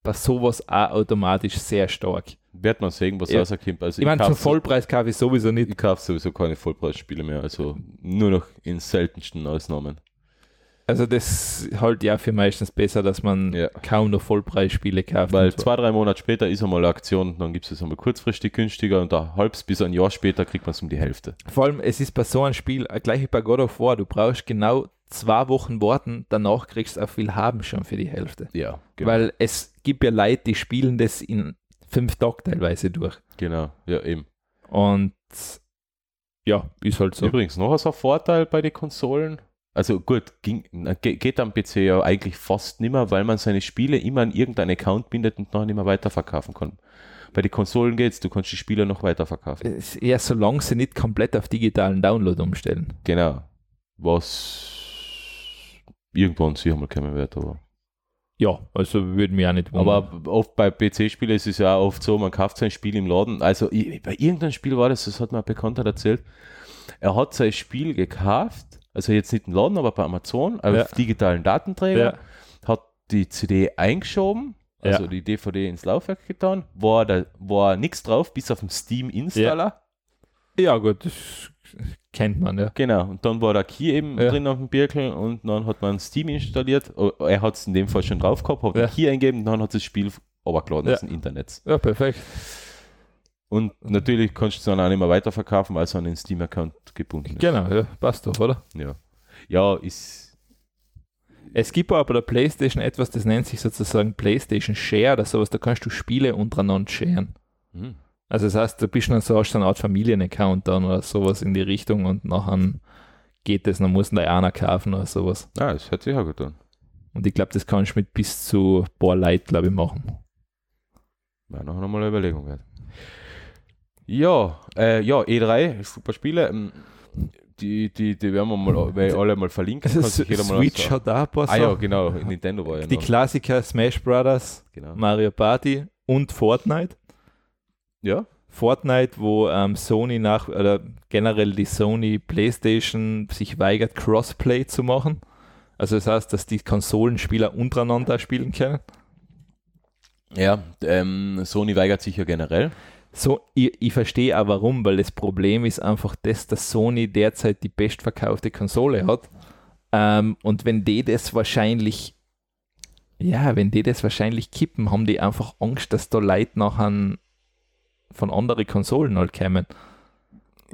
[SPEAKER 4] bei sowas auch automatisch sehr stark.
[SPEAKER 3] Wird man sehen, was
[SPEAKER 4] Ja.
[SPEAKER 3] rauskommt. Also
[SPEAKER 4] Ich meine,
[SPEAKER 3] so-
[SPEAKER 4] Vollpreis kaufe ich sowieso nicht.
[SPEAKER 3] Ich kaufe sowieso keine Vollpreisspiele mehr, also nur noch in seltensten Ausnahmen.
[SPEAKER 4] Also das halt ja für meistens besser, dass man
[SPEAKER 3] Ja.
[SPEAKER 4] kaum noch Vollpreisspiele kauft.
[SPEAKER 3] Weil
[SPEAKER 4] so.
[SPEAKER 3] zwei, drei Monate später ist einmal eine Aktion, dann gibt es es einmal kurzfristig günstiger und ein halbes bis ein Jahr später kriegt man es um die Hälfte.
[SPEAKER 4] Vor allem, es ist bei so einem Spiel, äh, gleich wie bei God of War, du brauchst genau zwei Wochen warten, danach kriegst du auch viel haben schon für die Hälfte.
[SPEAKER 3] Ja,
[SPEAKER 4] Weil es gibt ja Leute, die spielen das in fünf Tagen teilweise durch.
[SPEAKER 3] genau, ja eben.
[SPEAKER 4] Und ja, ist halt so.
[SPEAKER 3] Übrigens noch so ein Vorteil bei den Konsolen. Also gut, ging, geht am PC ja eigentlich fast nimmer, weil man seine Spiele immer an irgendeinen Account bindet und noch nicht mehr weiterverkaufen kann. Bei den Konsolen geht's, du kannst die Spiele noch weiterverkaufen.
[SPEAKER 4] Eher solange sie nicht komplett auf digitalen Download umstellen.
[SPEAKER 3] Genau. Was irgendwann sicher mal kommen wird, aber.
[SPEAKER 4] Ja, also würde mich auch nicht wundern.
[SPEAKER 3] Aber oft bei PC-Spielen ist es ja auch oft so, man kauft sein Spiel im Laden. Also ich, bei irgendeinem Spiel war das, das hat mir ein Bekannter erzählt. Er hat sein Spiel gekauft, also jetzt nicht im Laden, aber bei Amazon, auf
[SPEAKER 4] Ja.
[SPEAKER 3] digitalen Datenträger,
[SPEAKER 4] ja,
[SPEAKER 3] hat die CD eingeschoben, also
[SPEAKER 4] Ja.
[SPEAKER 3] die DVD ins Laufwerk getan, war da war nichts drauf, bis auf den Steam-Installer.
[SPEAKER 4] Ja, gut, das kennt man, ja.
[SPEAKER 3] Genau, und dann war der Key eben
[SPEAKER 4] Ja.
[SPEAKER 3] drin auf dem Birkel und dann hat man Steam installiert. Oh, Er hat es in dem Fall schon drauf gehabt, hat
[SPEAKER 4] Ja.
[SPEAKER 3] den Key eingegeben und dann hat das Spiel runtergeladen
[SPEAKER 4] Ja.
[SPEAKER 3] aus dem Internet.
[SPEAKER 4] Ja, perfekt.
[SPEAKER 3] Und natürlich kannst du es dann auch nicht mehr weiterverkaufen, weil es an den Steam-Account gebunden ist.
[SPEAKER 4] Genau, ja, passt doch, oder?
[SPEAKER 3] Ja. ja, ist.
[SPEAKER 4] Es gibt aber bei der PlayStation etwas, das nennt sich sozusagen PlayStation Share oder sowas, da kannst du Spiele untereinander sharen.
[SPEAKER 3] Hm.
[SPEAKER 4] Also das heißt, du bist dann so, hast eine Art Familienaccount dann oder sowas in die Richtung und nachher geht das, dann muss da einer kaufen oder sowas.
[SPEAKER 3] Ah, das hört sich auch gut an.
[SPEAKER 4] Und ich glaube, das kannst du mit bis zu ein paar Leuten, glaube ich, machen.
[SPEAKER 3] Wäre noch einmal eine Überlegung wert. Ja, äh, ja, E3, super Spiele. ähm, Die, die, die werden wir mal weil alle mal verlinken. mal
[SPEAKER 4] Switch hat auch ein paar
[SPEAKER 3] Ah ja, genau, Nintendo war ja
[SPEAKER 4] Die
[SPEAKER 3] noch.
[SPEAKER 4] Klassiker Smash Brothers,
[SPEAKER 3] Genau.
[SPEAKER 4] Mario Party und Fortnite.
[SPEAKER 3] Ja,
[SPEAKER 4] Fortnite, wo ähm, Sony nach, oder generell die Sony PlayStation sich weigert, Crossplay zu machen. Also das heißt, dass die Konsolenspieler untereinander spielen können.
[SPEAKER 3] ja ähm, Sony weigert sich ja generell.
[SPEAKER 4] So, ich, ich verstehe auch warum, weil das Problem ist einfach das, dass Sony derzeit die bestverkaufte Konsole hat. Ähm, und wenn die das wahrscheinlich, ja, wenn die das wahrscheinlich kippen, haben die einfach Angst, dass da Leute nachher von anderen Konsolen halt kommen.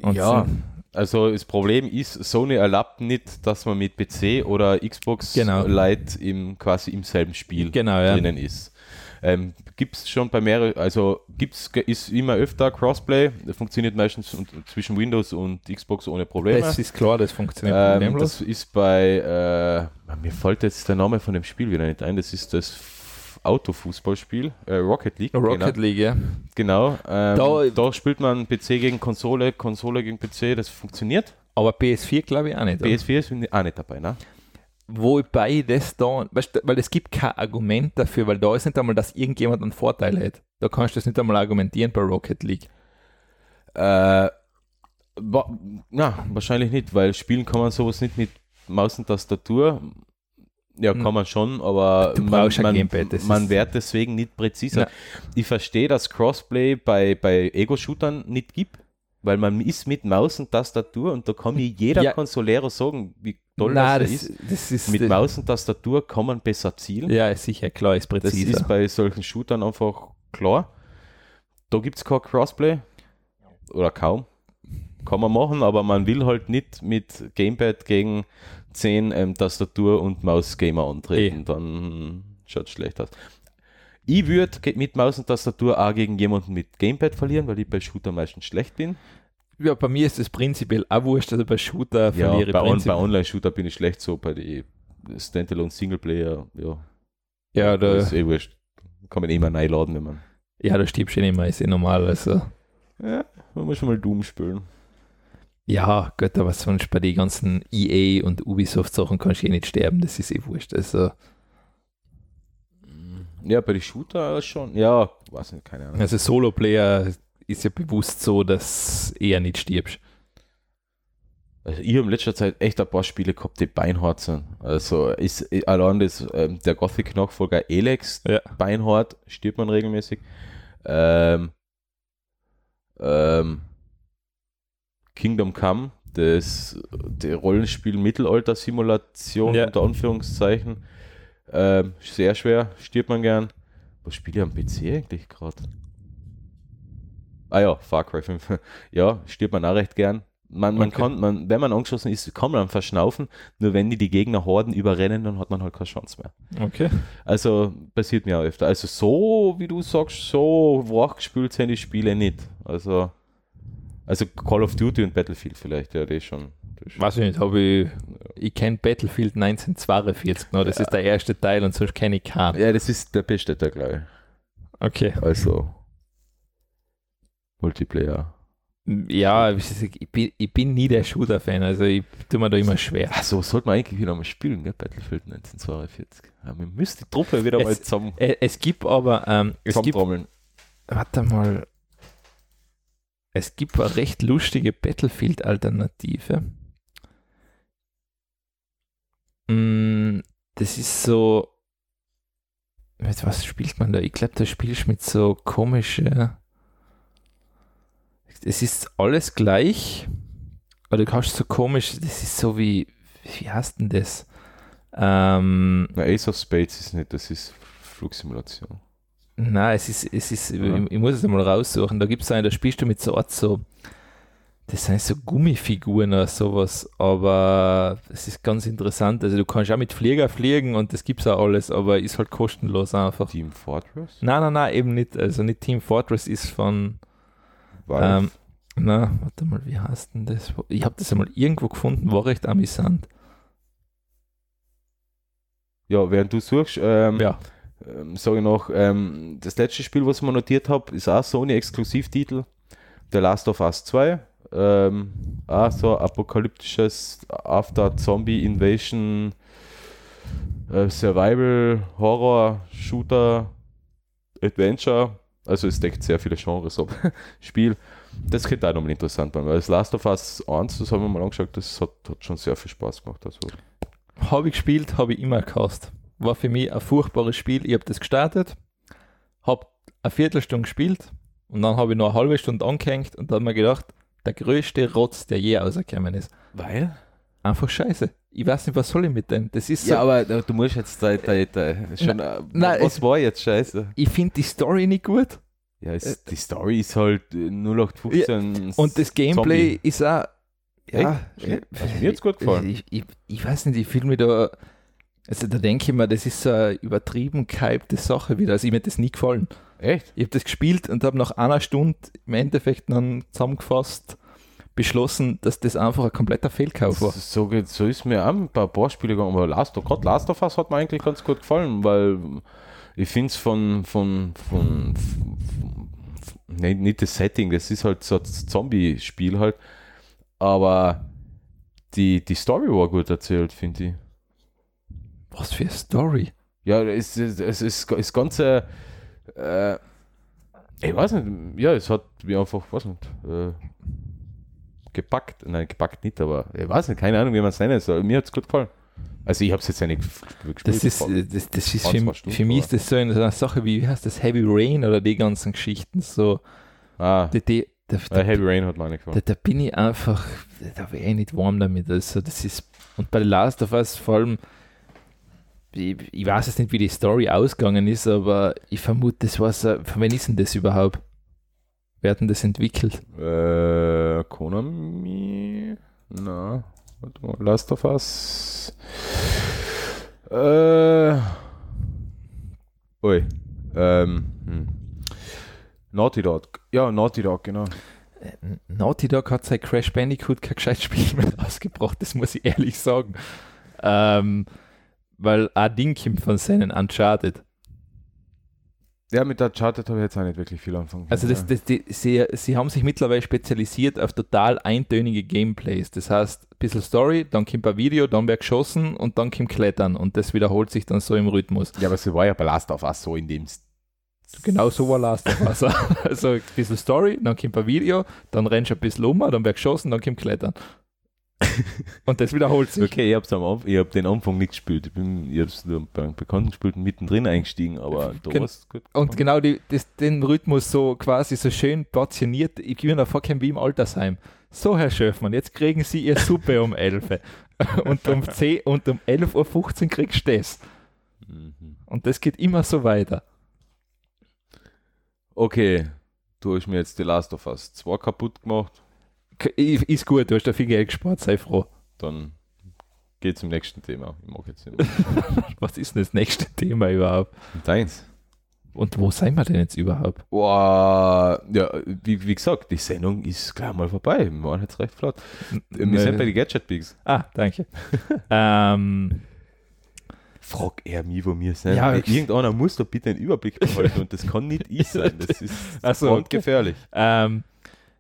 [SPEAKER 4] Und
[SPEAKER 3] ja,
[SPEAKER 4] sind-
[SPEAKER 3] also das Problem ist, Sony erlaubt nicht, dass man mit PC oder Xbox
[SPEAKER 4] Genau.
[SPEAKER 3] Lite im, quasi im selben Spiel
[SPEAKER 4] Genau, ja.
[SPEAKER 3] drinnen ist. Ähm, gibt es schon bei mehreren, also gibt's, ist immer öfter Crossplay, das funktioniert meistens und- zwischen Windows und Xbox ohne Probleme.
[SPEAKER 4] Das ist klar, das funktioniert
[SPEAKER 3] Ähm,
[SPEAKER 4] problemlos.
[SPEAKER 3] das ist bei, äh, mir fällt jetzt der Name von dem Spiel wieder nicht ein, das ist das Autofußballspiel, äh, Rocket League.
[SPEAKER 4] Rocket
[SPEAKER 3] genau.
[SPEAKER 4] League, ja.
[SPEAKER 3] Genau. Ähm,
[SPEAKER 4] Da-
[SPEAKER 3] da, spielt man PC gegen Konsole, Konsole gegen PC, das funktioniert.
[SPEAKER 4] Aber PS4 glaube ich auch nicht. oder?
[SPEAKER 3] PS4 ist auch nicht dabei, ne?
[SPEAKER 4] Wobei das da, weißt, weil es gibt kein Argument dafür, weil da ist nicht einmal, dass irgendjemand einen Vorteil hat. Da kannst du das nicht einmal argumentieren bei Rocket League.
[SPEAKER 3] Äh, na, wahrscheinlich nicht, weil spielen kann man sowas nicht mit Maus und Tastatur. Ja, kann
[SPEAKER 4] Hm.
[SPEAKER 3] man schon, aber
[SPEAKER 4] Du
[SPEAKER 3] man, man,
[SPEAKER 4] Gamepad, das
[SPEAKER 3] man wird deswegen nicht präziser.
[SPEAKER 4] Ja.
[SPEAKER 3] Ich verstehe, dass Crossplay bei, bei Ego-Shootern nicht gibt, weil man ist mit Maus und Tastatur und da kann mir jeder
[SPEAKER 4] Ja.
[SPEAKER 3] Konsolero sagen, wie toll
[SPEAKER 4] Nein,
[SPEAKER 3] das,
[SPEAKER 4] das,
[SPEAKER 3] ist.
[SPEAKER 4] das ist
[SPEAKER 3] Mit
[SPEAKER 4] das,
[SPEAKER 3] Maus und Tastatur kann man besser zielen.
[SPEAKER 4] Ja, sicher, klar, ist
[SPEAKER 3] Das
[SPEAKER 4] präziser.
[SPEAKER 3] ist bei solchen Shootern einfach klar. Da gibt es kein Crossplay oder kaum. Kann man machen, aber man will halt nicht mit Gamepad gegen 10 ähm, Tastatur- und Maus-Gamer antreten.
[SPEAKER 4] Eh.
[SPEAKER 3] Dann schaut es schlecht aus. Ich würde mit Maus und Tastatur auch gegen jemanden mit Gamepad verlieren, weil ich bei Shooter meistens schlecht bin.
[SPEAKER 4] ja, bei mir ist das prinzipiell auch wurscht, also bei Shooter
[SPEAKER 3] Ja,
[SPEAKER 4] verliere
[SPEAKER 3] bei, on, bei Online-Shooter bin ich schlecht, so bei den Standalone Singleplayer, ja.
[SPEAKER 4] ja, da,
[SPEAKER 3] ist eh wurscht. Kann man eh immer reinladen, wenn man.
[SPEAKER 4] ja, da stirbst du nicht mehr, ist eh normal. Also.
[SPEAKER 3] Ja, man muss schon mal Doom spielen.
[SPEAKER 4] Ja, Gott, aber sonst bei den ganzen EA und Ubisoft-Sachen kannst du eh nicht sterben, das ist eh wurscht. Also,
[SPEAKER 3] Ja, bei den Shooter schon. Ja, weiß nicht, keine Ahnung.
[SPEAKER 4] also Solo-Player ist ja bewusst so, dass eher nicht stirbst.
[SPEAKER 3] Also ich habe in letzter Zeit echt ein paar Spiele gehabt, die beinhart sind. Also ist allein das, ähm, der Gothic-Nachfolger Elex
[SPEAKER 4] Ja.
[SPEAKER 3] beinhart, stirbt man regelmäßig. Ähm, ähm, Kingdom Come, das die Rollenspiel Mittelalter-Simulation
[SPEAKER 4] Ja.
[SPEAKER 3] unter Anführungszeichen. Ähm, sehr schwer, stirbt man gern. Was spiele ich am PC eigentlich gerade? Ah ja, Far Cry 5. (laughs) ja, stirbt man auch recht gern. Man, man
[SPEAKER 4] Okay.
[SPEAKER 3] kann, man, wenn man angeschossen ist, kann man verschnaufen. Nur wenn die die Gegner Horden überrennen, dann hat man halt keine Chance mehr.
[SPEAKER 4] Okay.
[SPEAKER 3] Also passiert mir auch öfter. Also so, wie du sagst, so wachgespült sind die Spiele nicht. Also, also Call of Duty und Battlefield vielleicht, ja, das schon. Das.
[SPEAKER 4] Weiß ich nicht, habe ich, ich kenne Battlefield 1942 noch, das ist der erste Teil und sonst kenne ich keinen.
[SPEAKER 3] Ja, das ist der beste Teil, glaube
[SPEAKER 4] Okay.
[SPEAKER 3] ich. Also Multiplayer.
[SPEAKER 4] Ja, ich bin, ich bin nie der Shooter-Fan, also ich tue mir da immer schwer.
[SPEAKER 3] Achso, sollte man eigentlich wieder mal spielen, gell? Battlefield 1942. Ja, wir müssen die Truppe wieder
[SPEAKER 4] Es-
[SPEAKER 3] mal zusammen,
[SPEAKER 4] Es gibt aber, ähm, es gibt, warte mal, es gibt eine recht lustige Battlefield-Alternative. Mm, Das ist so, mit was spielt man da? Ich glaube, da spielst du mit so komische, es ist alles gleich, aber du kannst so komisch, das ist so wie, wie heißt denn das? Ähm,
[SPEAKER 3] Na, Ace of Spades ist nicht, das ist Flugsimulation.
[SPEAKER 4] Nein, es ist, es ist,
[SPEAKER 3] Ja.
[SPEAKER 4] ich, ich muss es einmal raussuchen. Da gibt es einen, da spielst du mit so Art so, das sind so Gummifiguren oder sowas, aber es ist ganz interessant. Also du kannst auch mit Flieger fliegen und das gibt es auch alles, aber ist halt kostenlos einfach.
[SPEAKER 3] Team Fortress?
[SPEAKER 4] Nein, nein, nein, eben nicht. Also nicht Team Fortress ist von, ähm, na, warte mal, wie heißt denn das? Ich habe das einmal irgendwo gefunden, war recht amüsant.
[SPEAKER 3] ja, während du suchst, ähm,
[SPEAKER 4] Ja,
[SPEAKER 3] ähm, sage ich noch, ähm, das letzte Spiel, was ich notiert habe, ist auch Sony-Exklusivtitel. The Last of Us 2. Ähm, auch so apokalyptisches After-Zombie-Invasion äh, Survival, Horror, Shooter, Adventure. Also es deckt sehr viele Genres ab. (laughs) Spiel. Das könnte auch nochmal interessant werden, weil das Last of Us 1, das haben wir mal angeschaut, das hat, hat schon sehr viel Spaß gemacht. Also,
[SPEAKER 4] habe ich gespielt, habe ich immer gehasst. War für mich ein furchtbares Spiel. Ich habe das gestartet, habe eine Viertelstunde gespielt Und dann habe ich noch eine halbe Stunde angehängt und dann habe mir gedacht, der größte Rotz, der je rausgekommen ist.
[SPEAKER 3] Weil?
[SPEAKER 4] Einfach scheiße. Ich weiß nicht, was soll ich mit dem? Das ist so,
[SPEAKER 3] Ja, aber du musst jetzt da, da, da schon. äh,
[SPEAKER 4] nein,
[SPEAKER 3] was
[SPEAKER 4] es-
[SPEAKER 3] war jetzt scheiße?
[SPEAKER 4] ich finde die Story nicht gut
[SPEAKER 3] Ja, es, die Story ist halt äh, 0815.
[SPEAKER 4] und das Gameplay
[SPEAKER 3] Zombie.
[SPEAKER 4] ist auch. Ja,
[SPEAKER 3] Echt? Also mir hat's gut gefallen.
[SPEAKER 4] Ich, ich, ich weiß nicht, ich fühle mich da. Also da denke ich mir, das ist so eine übertrieben gehypte Sache wieder. Also ich mir hat das nie gefallen.
[SPEAKER 3] Echt?
[SPEAKER 4] Ich habe das gespielt und habe nach einer Stunde im Endeffekt dann zusammengefasst beschlossen, dass das einfach ein kompletter Fehlkauf war.
[SPEAKER 3] So, geht, so ist mir auch ein paar Spiele gegangen, aber Last of, gerade Last of Us hat mir eigentlich ganz gut gefallen, weil ich finde es von, von, von, von, von nee, nicht das Setting, das ist halt so ein Zombie-Spiel halt, aber die, die Story war gut erzählt, finde ich.
[SPEAKER 4] Was für eine Story.
[SPEAKER 3] Ja, es, es, es ist das ganze, äh, ich weiß nicht, ja, es hat mir einfach, weiß nicht, äh, gepackt, nein, gepackt nicht, aber ich weiß nicht, keine Ahnung, wie man es nennen soll. Mir hat es gut gefallen. Also ich habe es jetzt ja nicht gespielt.
[SPEAKER 4] Das ist, das, das ist für,
[SPEAKER 3] Stunden,
[SPEAKER 4] für mich ist das so eine, so eine Sache wie, wie heißt das, Heavy Rain oder die ganzen Geschichten. So,
[SPEAKER 3] ah,
[SPEAKER 4] die, die, da,
[SPEAKER 3] äh,
[SPEAKER 4] da,
[SPEAKER 3] Heavy Rain hat mir nicht
[SPEAKER 4] da,
[SPEAKER 3] gefallen.
[SPEAKER 4] da bin ich einfach, da wäre ich nicht warm damit. Also das ist, und bei Last of Us vor allem, ich, ich weiß jetzt nicht, wie die Story ausgegangen ist, aber ich vermute, das war so, von wann ist denn das überhaupt? Wer hat denn das entwickelt?
[SPEAKER 3] Äh, Konami? Na, warte mal, Last of Us. Äh, ui, ähm, hm. Naughty Dog. Ja, Naughty Dog, genau.
[SPEAKER 4] Naughty Dog hat seit Crash Bandicoot kein gescheites Spiel mehr (laughs) rausgebracht, das muss ich ehrlich sagen. Ähm, weil ein Ding kommt von seinen Uncharted.
[SPEAKER 3] Ja, mit der Uncharted habe ich jetzt auch nicht wirklich viel anfangen
[SPEAKER 4] Also das, das, die, sie, sie haben sich mittlerweile spezialisiert auf total eintönige Gameplays. Das heißt, ein bisschen Story, dann kommt ein Video, dann wird geschossen und dann kommt Klettern und das wiederholt sich dann so im Rhythmus.
[SPEAKER 3] ja, aber sie war ja bei Last of Us so in dem
[SPEAKER 4] Genau so war Last of Us. (laughs) Also ein bisschen Story, dann kommt ein Video, dann rennst du ein bisschen um, dann wird geschossen, dann kommt Klettern. (laughs) Und das wiederholt sich.
[SPEAKER 3] Okay, ich habe ich hab den Anfang nicht gespielt. Ich bin, ich hab's nur bei einem Bekannten gespielt und mittendrin eingestiegen, aber da
[SPEAKER 4] Gen-
[SPEAKER 3] war's gut.
[SPEAKER 4] Und genau die, das, den Rhythmus so quasi so schön portioniert. Ich bin da vorkommen wie im Altersheim. So, Herr Schöfmann, jetzt kriegen Sie Ihr Suppe um 11 Uhr. (laughs) und um 10 und um 11.15 Uhr kriegst du das.
[SPEAKER 3] Mhm.
[SPEAKER 4] Und das geht immer so weiter.
[SPEAKER 3] Okay, du hast mir jetzt die Last of Us 2 kaputt gemacht,
[SPEAKER 4] Ist gut, du hast da viel Geld gespart, sei froh.
[SPEAKER 3] dann geht zum nächsten Thema. Ich mag jetzt nicht. (laughs)
[SPEAKER 4] Was ist denn das nächste Thema überhaupt?
[SPEAKER 3] Deins.
[SPEAKER 4] Und wo sind wir denn jetzt überhaupt?
[SPEAKER 3] Boah, ja, wie, wie gesagt, die Sendung ist gleich mal vorbei. Wir waren jetzt recht flott. Wir sind bei den Gadget Bigs.
[SPEAKER 4] ah, danke. (laughs) ähm,
[SPEAKER 3] Frag er mich, wo wir sind.
[SPEAKER 4] Ja, ich-
[SPEAKER 3] Irgendeiner muss da bitte einen Überblick behalten und das kann nicht ich sein. Das (laughs) ist
[SPEAKER 4] Ach so, okay.
[SPEAKER 3] gefährlich.
[SPEAKER 4] Ähm,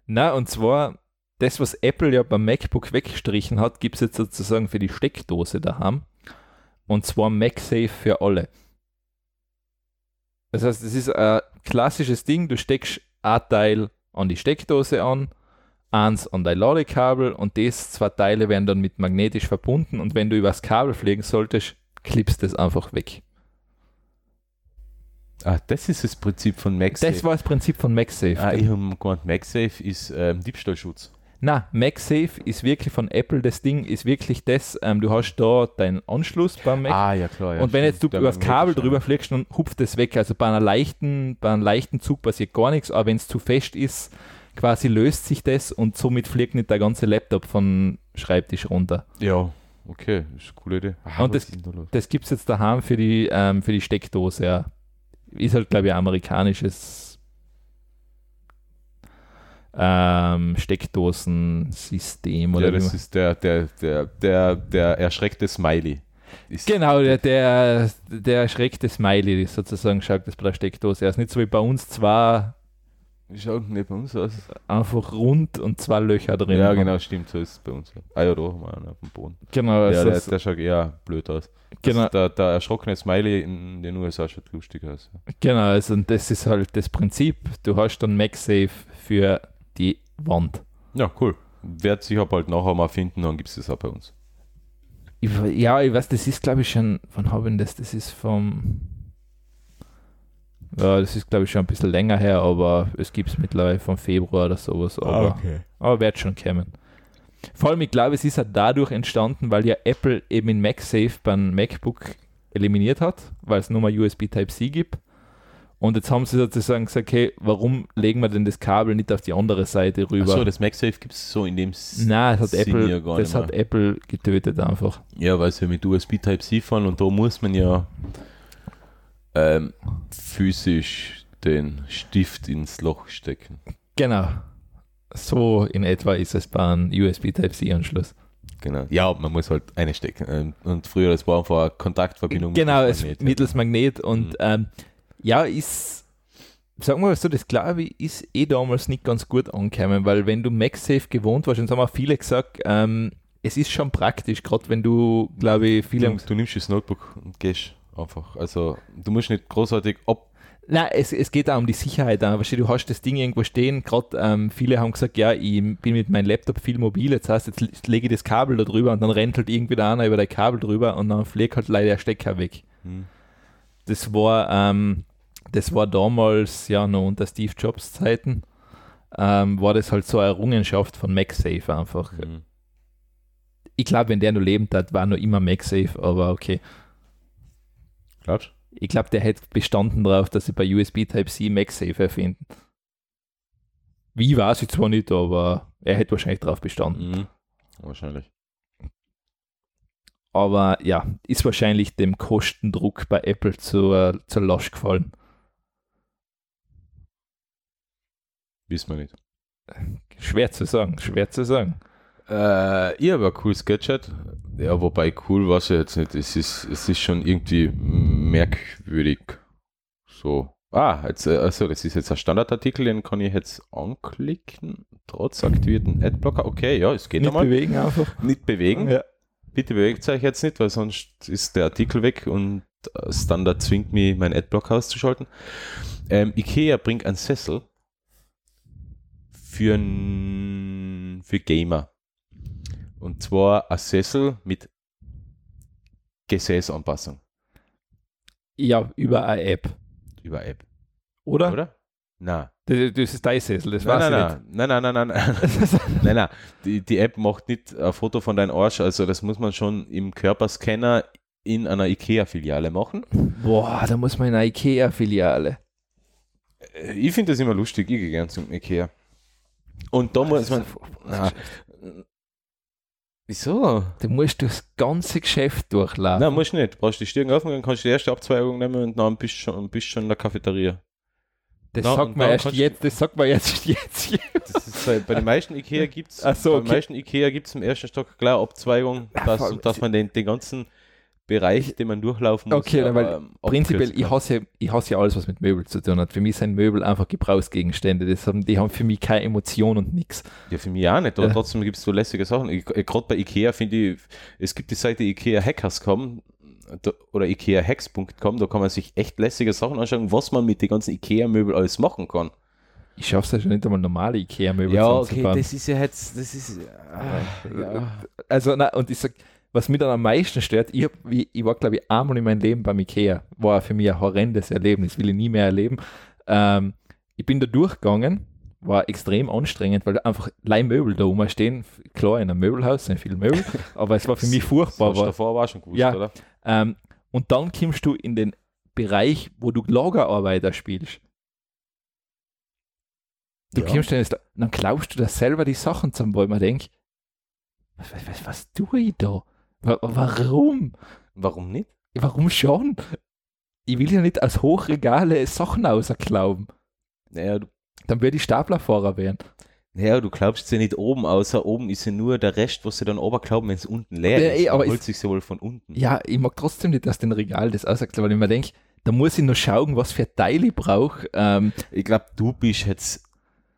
[SPEAKER 4] na, und zwar, das, was Apple ja beim MacBook weggestrichen hat, gibt es jetzt sozusagen für die Steckdose daheim. Und zwar MagSafe für alle. Das heißt, es ist ein klassisches Ding, du steckst ein Teil an die Steckdose an, eins an dein Ladekabel und das zwei Teile werden dann mit magnetisch verbunden und wenn du übers Kabel fliegen solltest, klippst das einfach weg.
[SPEAKER 3] Ah, das ist das Prinzip von MagSafe.
[SPEAKER 4] Das war das Prinzip von MagSafe.
[SPEAKER 3] ah, ich habe gemeint, MagSafe ist ähm, Diebstahlschutz.
[SPEAKER 4] Na, MagSafe ist wirklich von Apple, das Ding ist wirklich das, ähm, du hast da deinen Anschluss beim Mac
[SPEAKER 3] Ah, ja klar. Ja,
[SPEAKER 4] und wenn jetzt du über das Kabel drüber fliegst, dann hupft das weg. Also bei einer leichten, bei einem leichten Zug passiert gar nichts, aber wenn es zu fest ist, quasi löst sich das und somit fliegt nicht der ganze Laptop von Schreibtisch runter.
[SPEAKER 3] Ja, okay, ist eine coole Idee. Ah,
[SPEAKER 4] Und das-
[SPEAKER 3] da?
[SPEAKER 4] Das gibt es jetzt daheim für die, ähm, für die Steckdose, ja. Ist halt, glaube ich, ein amerikanisches ähm, Steckdosensystem oder
[SPEAKER 3] Ja, das ist der, der, der, der, der erschreckte Smiley. Ist
[SPEAKER 4] Genau, der, der, der erschreckte Smiley sozusagen schaut das bei der Steckdose. Er ist nicht so wie bei uns zwei
[SPEAKER 3] Schaut nicht bei uns aus.
[SPEAKER 4] einfach rund und zwei Löcher drin.
[SPEAKER 3] Ja, genau, stimmt, so ist es bei uns. Ah ja, wir einen auf dem Boden.
[SPEAKER 4] Genau,
[SPEAKER 3] ja,
[SPEAKER 4] also
[SPEAKER 3] der, der schaut eher blöd aus.
[SPEAKER 4] genau,
[SPEAKER 3] Das, der, der erschrockene Smiley in den USA schaut lustig aus.
[SPEAKER 4] genau, also und das ist halt das Prinzip. Du hast dann MagSafe für Wand.
[SPEAKER 3] Ja, cool. Werd sich aber halt nachher mal finden, dann gibt es das auch bei uns.
[SPEAKER 4] Ich, ja, ich weiß, das ist glaube ich schon, wann habe ich denn das? Das ist vom Ja, das ist glaube ich schon ein bisschen länger her, aber es gibt es mittlerweile vom Februar oder sowas. Aber, aber wird schon kommen. Vor allem, ich glaube, es ist halt dadurch entstanden, weil ja Apple eben in MagSafe beim MacBook eliminiert hat, weil es nur mal USB Type-C gibt. Und jetzt haben sie sozusagen gesagt, okay, warum legen wir denn das Kabel nicht auf die andere Seite rüber?
[SPEAKER 3] Achso, das MagSafe gibt es so in dem
[SPEAKER 4] Nein, das hat, Apple,
[SPEAKER 3] ja
[SPEAKER 4] das hat Apple getötet einfach.
[SPEAKER 3] Ja, weil sie mit USB Type-C fahren und da muss man ja ähm, physisch den Stift ins Loch stecken.
[SPEAKER 4] Genau. So in etwa ist es beim USB Type-C-Anschluss.
[SPEAKER 3] Genau. Ja, man muss halt eine stecken. Ähm, Und früher, das war einfach eine Kontaktverbindung.
[SPEAKER 4] Genau, mittels Magnet und
[SPEAKER 3] Mhm.
[SPEAKER 4] ähm, ja, ist, sagen wir mal so, das glaube ich, ist eh damals nicht ganz gut angekommen, weil wenn du MagSafe gewohnt warst, und haben auch viele gesagt, ähm, es ist schon praktisch, gerade wenn du, glaube ich, viele
[SPEAKER 3] Du, du nimmst das Notebook und gehst einfach. Also, du musst nicht großartig ab.
[SPEAKER 4] Nein, es, es geht auch um die Sicherheit. Du, hast das Ding irgendwo stehen. Gerade ähm, viele haben gesagt, ja, ich bin mit meinem Laptop viel mobil. Jetzt heißt, jetzt lege ich das Kabel da drüber und dann rennt halt irgendwie der einer über das Kabel drüber und dann fliegt halt leider der Stecker weg.
[SPEAKER 3] Hm.
[SPEAKER 4] Das war, ähm, das war damals, ja, noch unter Steve Jobs Zeiten, ähm, war das halt so eine Errungenschaft von MagSafe einfach.
[SPEAKER 3] Hm.
[SPEAKER 4] Ich glaube, wenn der noch lebend hat, war noch immer MagSafe, aber okay.
[SPEAKER 3] Glaubst
[SPEAKER 4] Ich glaube, der hätte bestanden darauf, dass sie bei USB Type-C MagSafe erfinden. Wie weiß ich zwar nicht, aber er hätte wahrscheinlich darauf bestanden.
[SPEAKER 3] Mhm. Wahrscheinlich.
[SPEAKER 4] Aber ja, ist wahrscheinlich dem Kostendruck bei Apple zur, zur Last gefallen.
[SPEAKER 3] Wissen wir nicht.
[SPEAKER 4] Schwer zu sagen, schwer zu sagen.
[SPEAKER 3] Äh, ich habe ein cooles Gadget. Ja, wobei cool war es ja jetzt nicht. Es ist, es ist schon irgendwie merkwürdig. So. Ah, jetzt, also das ist jetzt ein Standardartikel, den kann ich jetzt anklicken. Trotz aktivierten Adblocker. Okay, ja, es geht
[SPEAKER 4] Nicht
[SPEAKER 3] einmal.
[SPEAKER 4] bewegen einfach.
[SPEAKER 3] Nicht bewegen.
[SPEAKER 4] Ja.
[SPEAKER 3] Bitte bewegt euch jetzt nicht, weil sonst ist der Artikel weg und äh, Standard zwingt mich, meinen Adblocker auszuschalten. Ähm, Ikea bringt einen Sessel für, n- für Gamer. Und zwar ein Sessel mit Gesäßanpassung
[SPEAKER 4] Ja, über eine App.
[SPEAKER 3] über App.
[SPEAKER 4] Oder?
[SPEAKER 3] Oder? Nein.
[SPEAKER 4] Das, das ist dein Sessel, das
[SPEAKER 3] Nein,
[SPEAKER 4] weiß
[SPEAKER 3] nein, nein, nein, nein, nein, nein, nein. Die, die App macht nicht ein Foto von deinem Arsch, also das muss man schon im Körperscanner in einer IKEA-Filiale machen.
[SPEAKER 4] Boah, da muss man in eine Ikea-Filiale.
[SPEAKER 3] Äh, Ich finde das immer lustig, ich gehe gern zum Ikea. Und da muss man. Ah, wieso?
[SPEAKER 4] Du musst das ganze Geschäft durchlaufen.
[SPEAKER 3] Nein, musst nicht. Du brauchst die Stirn aufmachen, dann kannst du die erste Abzweigung nehmen und dann bist du schon, bist schon in der Cafeteria.
[SPEAKER 4] das
[SPEAKER 3] Na,
[SPEAKER 4] sagt man
[SPEAKER 3] dann
[SPEAKER 4] erst
[SPEAKER 3] du-
[SPEAKER 4] jetzt, das sagt man jetzt, (laughs) jetzt.
[SPEAKER 3] Das ist bei, bei den meisten Ikea gibt es
[SPEAKER 4] Ach so, okay.
[SPEAKER 3] meisten Ikea gibt's im ersten Stock eine Abzweigung, dass, dass man den, den ganzen Bereich, den man durchlaufen muss.
[SPEAKER 4] Okay, weil
[SPEAKER 3] ähm,
[SPEAKER 4] Prinzipiell, ich hasse, ja, ich hasse ja alles, was mit Möbel zu tun hat. Für mich sind Möbel einfach Gebrauchsgegenstände. Das haben, die haben für mich keine Emotion und nichts.
[SPEAKER 3] Ja, für mich auch nicht, aber
[SPEAKER 4] Ja.
[SPEAKER 3] trotzdem gibt es so lässige Sachen. Ich- Gerade bei Ikea finde ich, es gibt die Seite ikeahackers.com da- oder ikeahacks.com, da kann man sich echt lässige Sachen anschauen, was man mit den ganzen Ikea-Möbel alles machen kann.
[SPEAKER 4] Ich schaffe es ja schon nicht einmal normale Ikea-Möbel
[SPEAKER 3] Ja, okay,
[SPEAKER 4] zusammenzubauen.
[SPEAKER 3] das ist ja jetzt, das ist, ah, ja.
[SPEAKER 4] Also, na, und ich sag, was mich dann am meisten stört, ich, hab, ich, ich war, glaube ich, einmal in meinem Leben beim Ikea. War für mich ein horrendes Erlebnis, will ich nie mehr erleben. Ähm, ich bin da durchgegangen, war extrem anstrengend, weil einfach Leihmöbel da rumstehen. Klar, in einem Möbelhaus sind viele Möbel, (laughs) aber es war für mich
[SPEAKER 3] Das
[SPEAKER 4] furchtbar. War,
[SPEAKER 3] davor auch schon gewusst,
[SPEAKER 4] Ja.
[SPEAKER 3] oder?
[SPEAKER 4] ähm, und dann kommst du in den Bereich, wo du Lagerarbeiter spielst. Du
[SPEAKER 3] Ja.
[SPEAKER 4] kommst dann, dann glaubst du da selber die Sachen ich mir denke, was, was, was, was tue ich da? Wa- Warum?
[SPEAKER 3] Warum nicht?
[SPEAKER 4] Warum schon? Ich will ja nicht aus Hochregale Sachen rausklauben.
[SPEAKER 3] Naja, du,
[SPEAKER 4] Dann würde ich Staplerfahrer werden.
[SPEAKER 3] naja, du glaubst ja nicht oben, außer oben ist ja nur der Rest, was sie dann oben glauben, wenn es unten leer
[SPEAKER 4] Ja,
[SPEAKER 3] ist.
[SPEAKER 4] eh,
[SPEAKER 3] Man
[SPEAKER 4] aber
[SPEAKER 3] holt sich wohl von unten.
[SPEAKER 4] Ja, ich mag trotzdem nicht aus dem Regal das rausklauben, weil ich mir denke, da muss ich noch schauen, was für Teile ich brauche. Ähm,
[SPEAKER 3] Ich glaube, du bist jetzt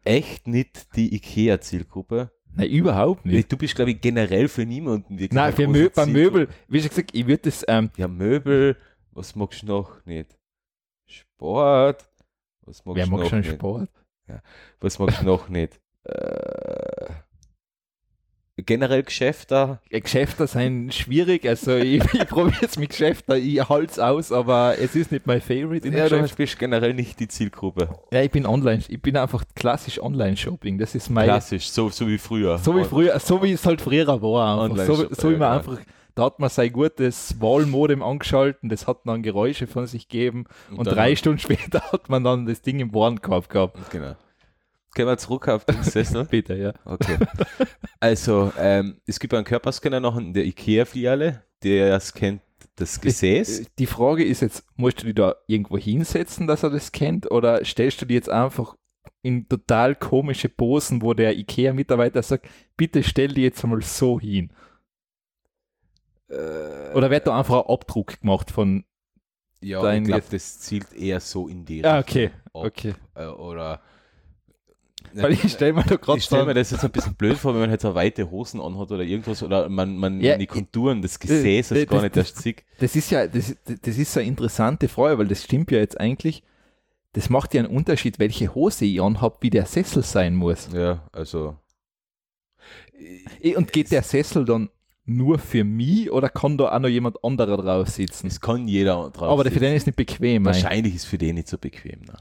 [SPEAKER 3] echt nicht die IKEA-Zielgruppe.
[SPEAKER 4] Nein, überhaupt nicht.
[SPEAKER 3] Du bist, glaube ich, generell für niemanden wirklich.
[SPEAKER 4] Nein, für Mö beim. Möbel, wie schon gesagt, ich würde das, ähm,
[SPEAKER 3] Ja, Möbel, was magst du noch nicht? Sport, was magst
[SPEAKER 4] wer
[SPEAKER 3] du
[SPEAKER 4] mag
[SPEAKER 3] noch
[SPEAKER 4] schon
[SPEAKER 3] nicht?
[SPEAKER 4] Sport?
[SPEAKER 3] Was magst du noch nicht? Äh, (laughs) generell Geschäfte.
[SPEAKER 4] Ja, Geschäfte sind schwierig, also ich, (laughs) ich probiere es mit Geschäften, ich halte es aus, aber es ist nicht mein Favorite in
[SPEAKER 3] Ja,
[SPEAKER 4] ja,
[SPEAKER 3] du bist generell nicht die Zielgruppe.
[SPEAKER 4] ja, ich bin online, ich bin einfach klassisch Online-Shopping, das ist mein,
[SPEAKER 3] Klassisch, so, so wie früher.
[SPEAKER 4] so wie früher, so wie es halt früher war, so, so wie
[SPEAKER 3] ja,
[SPEAKER 4] man
[SPEAKER 3] genau.
[SPEAKER 4] einfach, da hat man sein gutes Wahlmodem angeschalten, das hat dann Geräusche von sich gegeben und,
[SPEAKER 3] dann-
[SPEAKER 4] drei Stunden (laughs) später hat man dann das Ding im Warenkorb gehabt.
[SPEAKER 3] Genau. Gehen wir zurück auf den (laughs) Sessel.
[SPEAKER 4] Bitte, ja.
[SPEAKER 3] Okay. Also, ähm, es gibt einen Körperscanner noch in der IKEA-Filiale, der scannt das Gesäß.
[SPEAKER 4] Die Frage ist jetzt, musst du dich da irgendwo hinsetzen, dass er das kennt, oder stellst du dir jetzt einfach in total komische Posen, wo der IKEA-Mitarbeiter sagt, bitte stell die jetzt einmal so hin. Oder wird da einfach ein Abdruck gemacht von,
[SPEAKER 3] Ja, ich glaube, das zielt eher so in die
[SPEAKER 4] ah,
[SPEAKER 3] Richtung
[SPEAKER 4] okay,
[SPEAKER 3] ab.
[SPEAKER 4] okay.
[SPEAKER 3] Äh, Oder.
[SPEAKER 4] Weil ich stelle mir
[SPEAKER 3] mir das jetzt ein bisschen blöd vor, wenn man jetzt so weite Hosen anhat oder irgendwas oder man, man
[SPEAKER 4] Ja,
[SPEAKER 3] die Konturen des Gesäßes
[SPEAKER 4] das-
[SPEAKER 3] gar nicht
[SPEAKER 4] das-
[SPEAKER 3] erst sieht.
[SPEAKER 4] Das ist ja, das, das ist so eine interessante Frage, weil das stimmt ja jetzt eigentlich. Das macht ja einen Unterschied, welche Hose ich anhabe, wie der Sessel sein muss.
[SPEAKER 3] Ja, also.
[SPEAKER 4] Eh, Und geht der Sessel dann nur für mich oder kann da auch noch jemand anderer drauf sitzen?
[SPEAKER 3] Es kann jeder drauf.
[SPEAKER 4] Aber für
[SPEAKER 3] sitzen.
[SPEAKER 4] den ist nicht bequem.
[SPEAKER 3] Wahrscheinlich ist für den nicht so bequem. Ne?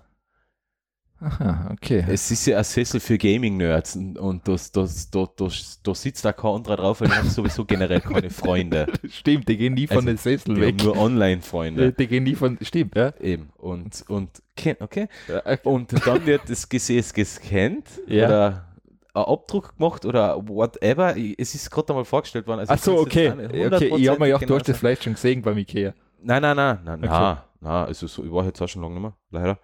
[SPEAKER 4] Aha, okay.
[SPEAKER 3] Es ist ja ein Sessel für Gaming-Nerds und, und das, das, da, da, sitzt da kein anderer drauf, weil die haben sowieso generell keine (laughs) Freunde.
[SPEAKER 4] Stimmt, die gehen nie von
[SPEAKER 3] Also,
[SPEAKER 4] den Sesseln
[SPEAKER 3] Die haben
[SPEAKER 4] weg.
[SPEAKER 3] nur Online-Freunde.
[SPEAKER 4] die gehen nie von, stimmt, ja.
[SPEAKER 3] Eben. Und, und okay.
[SPEAKER 4] Ja,
[SPEAKER 3] Und dann wird das Gesäß gescannt (laughs)
[SPEAKER 4] Ja.
[SPEAKER 3] oder ein Abdruck gemacht oder whatever. Ich- Es ist gerade einmal vorgestellt worden. Also
[SPEAKER 4] Ach so,
[SPEAKER 3] ich
[SPEAKER 4] okay.
[SPEAKER 3] auch
[SPEAKER 4] okay. Ich habe mir gedacht, du
[SPEAKER 3] genau
[SPEAKER 4] hast das vielleicht schon gesehen beim Ikea.
[SPEAKER 3] Nein, nein, nein, nein,
[SPEAKER 4] Okay.
[SPEAKER 3] nein, nein, also so, ich war jetzt auch schon lange nicht mehr, leider.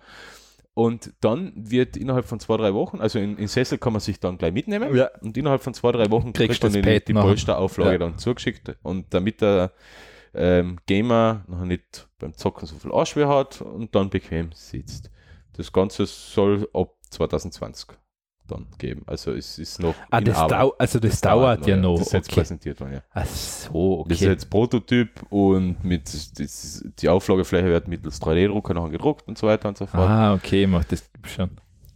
[SPEAKER 3] Und dann wird innerhalb von zwei, drei Wochen, also in, in Sessel kann man sich dann gleich mitnehmen
[SPEAKER 4] Ja.
[SPEAKER 3] und innerhalb von zwei, drei Wochen
[SPEAKER 4] Kriegst
[SPEAKER 3] kriegt man
[SPEAKER 4] das
[SPEAKER 3] die, die. Polsterauflage
[SPEAKER 4] Ja.
[SPEAKER 3] dann zugeschickt und damit der ähm, Gamer noch nicht beim Zocken so viel Arschweh hat und dann bequem sitzt. Das Ganze soll ab 2020 dann geben. Also es ist noch
[SPEAKER 4] Ah, das, also das, dauert ja noch.
[SPEAKER 3] Das ist jetzt
[SPEAKER 4] Okay.
[SPEAKER 3] präsentiert worden, ja.
[SPEAKER 4] Ach so,
[SPEAKER 3] Das ist
[SPEAKER 4] okay.
[SPEAKER 3] jetzt Prototyp und mit das, die Auflagefläche wird mittels 3D-Drucker noch gedruckt und so weiter und so fort.
[SPEAKER 4] Ah, okay, macht das schon.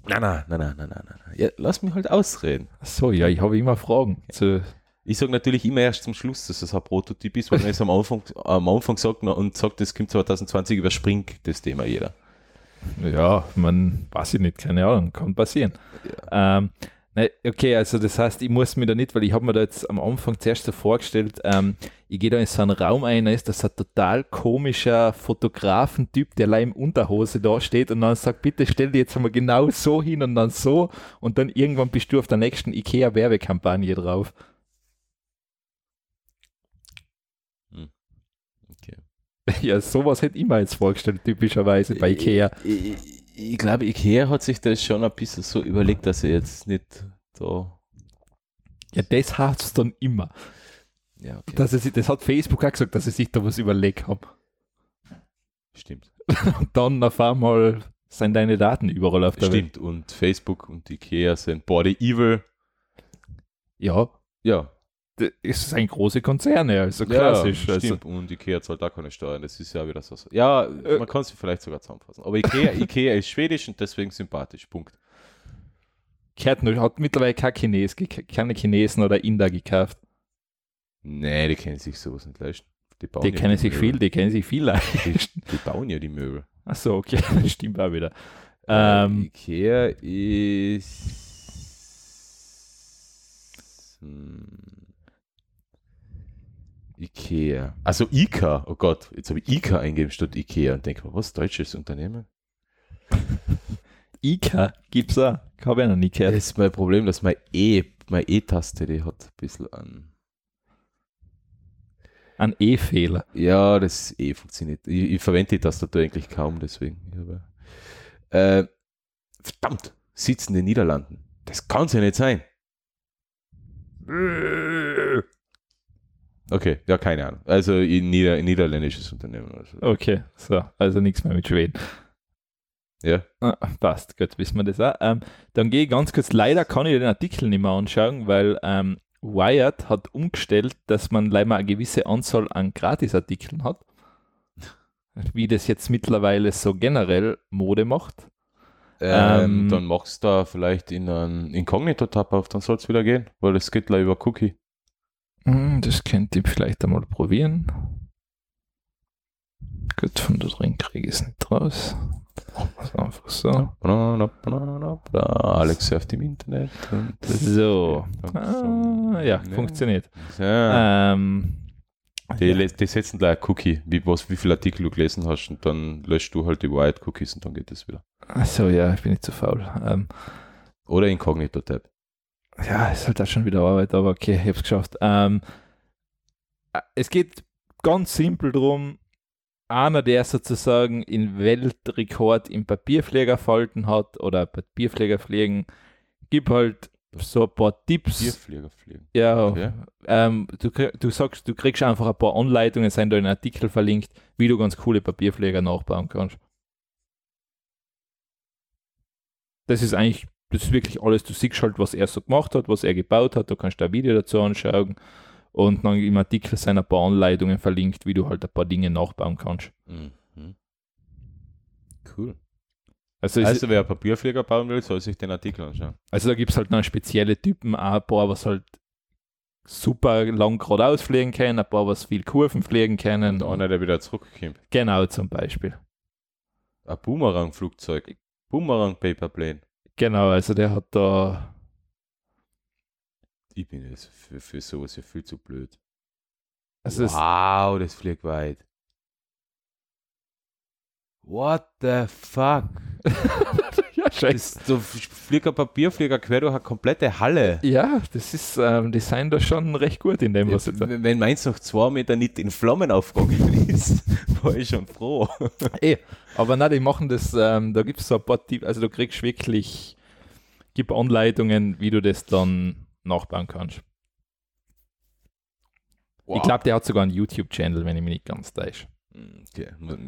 [SPEAKER 3] Nein, nein, nein, nein, nein, nein, nein. Ja, lass mich halt ausreden.
[SPEAKER 4] Ach so, ja, ich habe immer Fragen. Zu,
[SPEAKER 3] Ich sage natürlich immer erst zum Schluss, dass das ein Prototyp ist, weil man es am Anfang, am Anfang sagt na, und sagt, das kommt 2020, überspringt das Thema jeder.
[SPEAKER 4] Ja, man weiß ich nicht, keine Ahnung, kann passieren. Ähm, ne, okay, also das heißt, ich muss mir da nicht, weil ich habe mir da jetzt am Anfang zuerst so vorgestellt, ähm, ich gehe da in so einen Raum ein, da ist das ein total komischer Fotografentyp, der allein im Unterhose da steht und dann sagt, bitte stell dir jetzt einmal genau so hin und dann so und dann irgendwann bist du auf der nächsten IKEA-Werbekampagne drauf.
[SPEAKER 3] Okay. (laughs)
[SPEAKER 4] Ja, sowas hätte ich mir jetzt vorgestellt, typischerweise bei IKEA.
[SPEAKER 3] Ich, ich, ich glaube, Ikea hat sich das schon ein bisschen so überlegt, dass er jetzt nicht so.
[SPEAKER 4] Ja, das hat es dann immer.
[SPEAKER 3] Ja, okay.
[SPEAKER 4] Dass sich, das hat Facebook auch gesagt, dass sie sich da was überlegt haben.
[SPEAKER 3] Stimmt. (laughs)
[SPEAKER 4] Und dann auf einmal sind deine Daten überall auf der Welt.
[SPEAKER 3] Stimmt. Und Facebook und Ikea sind Body Evil.
[SPEAKER 4] Ja,
[SPEAKER 3] Ja,
[SPEAKER 4] ist ein große Konzerne, also.
[SPEAKER 3] Ja,
[SPEAKER 4] also,
[SPEAKER 3] stimmt. Und Ikea zahlt da keine Steuern. Das ist ja wieder so. Ja,
[SPEAKER 4] Äh.
[SPEAKER 3] man kann sie vielleicht sogar zusammenfassen. Aber Ikea, (laughs) Ikea ist schwedisch und deswegen sympathisch. Punkt.
[SPEAKER 4] nur, hat mittlerweile kein Chines, keine Chinesen oder Inder gekauft.
[SPEAKER 3] Nee, die können sich sowas nicht leisten. Die, bauen
[SPEAKER 4] Die
[SPEAKER 3] ja
[SPEAKER 4] kennen sich
[SPEAKER 3] Möbel.
[SPEAKER 4] viel, die kennen sich viel leisten.
[SPEAKER 3] Die, die bauen ja die Möbel.
[SPEAKER 4] Achso, okay, (laughs) das stimmt auch wieder.
[SPEAKER 3] Äh,
[SPEAKER 4] Ähm,
[SPEAKER 3] Ikea ist. Hm, Ikea. Also Ika, oh Gott, jetzt habe ich Ika eingegeben statt Ikea und denke mir, was, deutsches Unternehmen?
[SPEAKER 4] Ika gibt's auch. Habe ich noch nie
[SPEAKER 3] Das
[SPEAKER 4] gehört.
[SPEAKER 3] ist mein Problem, dass mein E, meine E-Taste, die hat ein bisschen an.
[SPEAKER 4] Ein E-Fehler.
[SPEAKER 3] Ja, das E funktioniert. Ich, ich verwende die Tastatur eigentlich kaum, deswegen. Äh, verdammt, sitzen in den Niederlanden. Das kann es ja nicht sein. Okay, ja, keine Ahnung. Also in Nieder niederländisches Unternehmen. Also.
[SPEAKER 4] Okay, so, also nichts mehr mit Schweden.
[SPEAKER 3] Ja,
[SPEAKER 4] Ah, passt, gut, wissen wir das auch. Ähm, dann gehe ich ganz kurz, leider kann ich den Artikel nicht mehr anschauen, weil ähm, Wired hat umgestellt, dass man leider eine gewisse Anzahl an Gratisartikeln hat. (laughs) Wie das jetzt mittlerweile so generell Mode macht.
[SPEAKER 3] ähm,
[SPEAKER 4] Ähm,
[SPEAKER 3] dann machst du da vielleicht in einen Inkognito-Tab auf, dann soll es wieder gehen, weil es geht gleich über Cookie.
[SPEAKER 4] Hm, Das könnte ich vielleicht einmal probieren. Gut, von da drin kriege ich es nicht raus. Also einfach so.
[SPEAKER 3] Alex surft im Internet.
[SPEAKER 4] So. Ah, ja, funktioniert.
[SPEAKER 3] Ja.
[SPEAKER 4] Ähm,
[SPEAKER 3] Die, die setzen gleich ein Cookie, wie, was, wie viele Artikel du gelesen hast und dann löscht du halt die White Cookies und dann geht das wieder.
[SPEAKER 4] achso, ja, ich bin nicht zu faul. Ähm,
[SPEAKER 3] Oder Incognito-Tab.
[SPEAKER 4] Ja, ist halt auch schon wieder Arbeit, aber okay, ich hab's geschafft. Ähm, äh, es geht ganz simpel drum, einer, der sozusagen in Weltrekord im Papierflieger falten hat oder Papierflieger fliegen, gibt halt so ein paar Tipps.
[SPEAKER 3] Bierflieger fliegen.
[SPEAKER 4] Ja,
[SPEAKER 3] Okay.
[SPEAKER 4] ähm, du, du sagst, du kriegst einfach ein paar Anleitungen, sind da in Artikel verlinkt, wie du ganz coole Papierflieger nachbauen kannst. Das ist eigentlich, das ist wirklich alles, du siehst halt, was er so gemacht hat, was er gebaut hat, du kannst da ein Video dazu anschauen und dann im Artikel sind ein paar Anleitungen verlinkt, wie du halt ein paar Dinge nachbauen kannst.
[SPEAKER 3] Mhm. Cool.
[SPEAKER 4] Also,
[SPEAKER 3] Also wer Papierflieger bauen will, soll sich den Artikel anschauen.
[SPEAKER 4] also da gibt es halt noch spezielle Typen, auch ein paar, was halt super lang geradeaus fliegen können, ein paar, was viel Kurven fliegen können.
[SPEAKER 3] Und einer, der wieder zurückkommt.
[SPEAKER 4] Genau, zum Beispiel.
[SPEAKER 3] Ein Boomerang-Flugzeug. Boomerang-Paperplane.
[SPEAKER 4] Genau, also der hat da.
[SPEAKER 3] Ich bin jetzt für, für sowas ja viel zu blöd.
[SPEAKER 4] Also
[SPEAKER 3] wow, das fliegt weit. What the fuck? (laughs) Das, so fliegt ein Papierflieger quer durch eine komplette Halle.
[SPEAKER 4] Ja, das ist, ähm, die sind da schon recht gut in dem, was sie da.
[SPEAKER 3] Wenn wenn meins noch zwei Meter nicht in Flammen aufgegangen (laughs) ist, war ich schon froh. (laughs)
[SPEAKER 4] Eh, aber nein, die machen das, ähm, da gibt es so ein paar Tipps, also du kriegst wirklich, gibt Anleitungen, wie du das dann nachbauen kannst. Ich glaube, der hat sogar einen YouTube-Channel, wenn ich mich nicht ganz täusche.
[SPEAKER 3] Okay.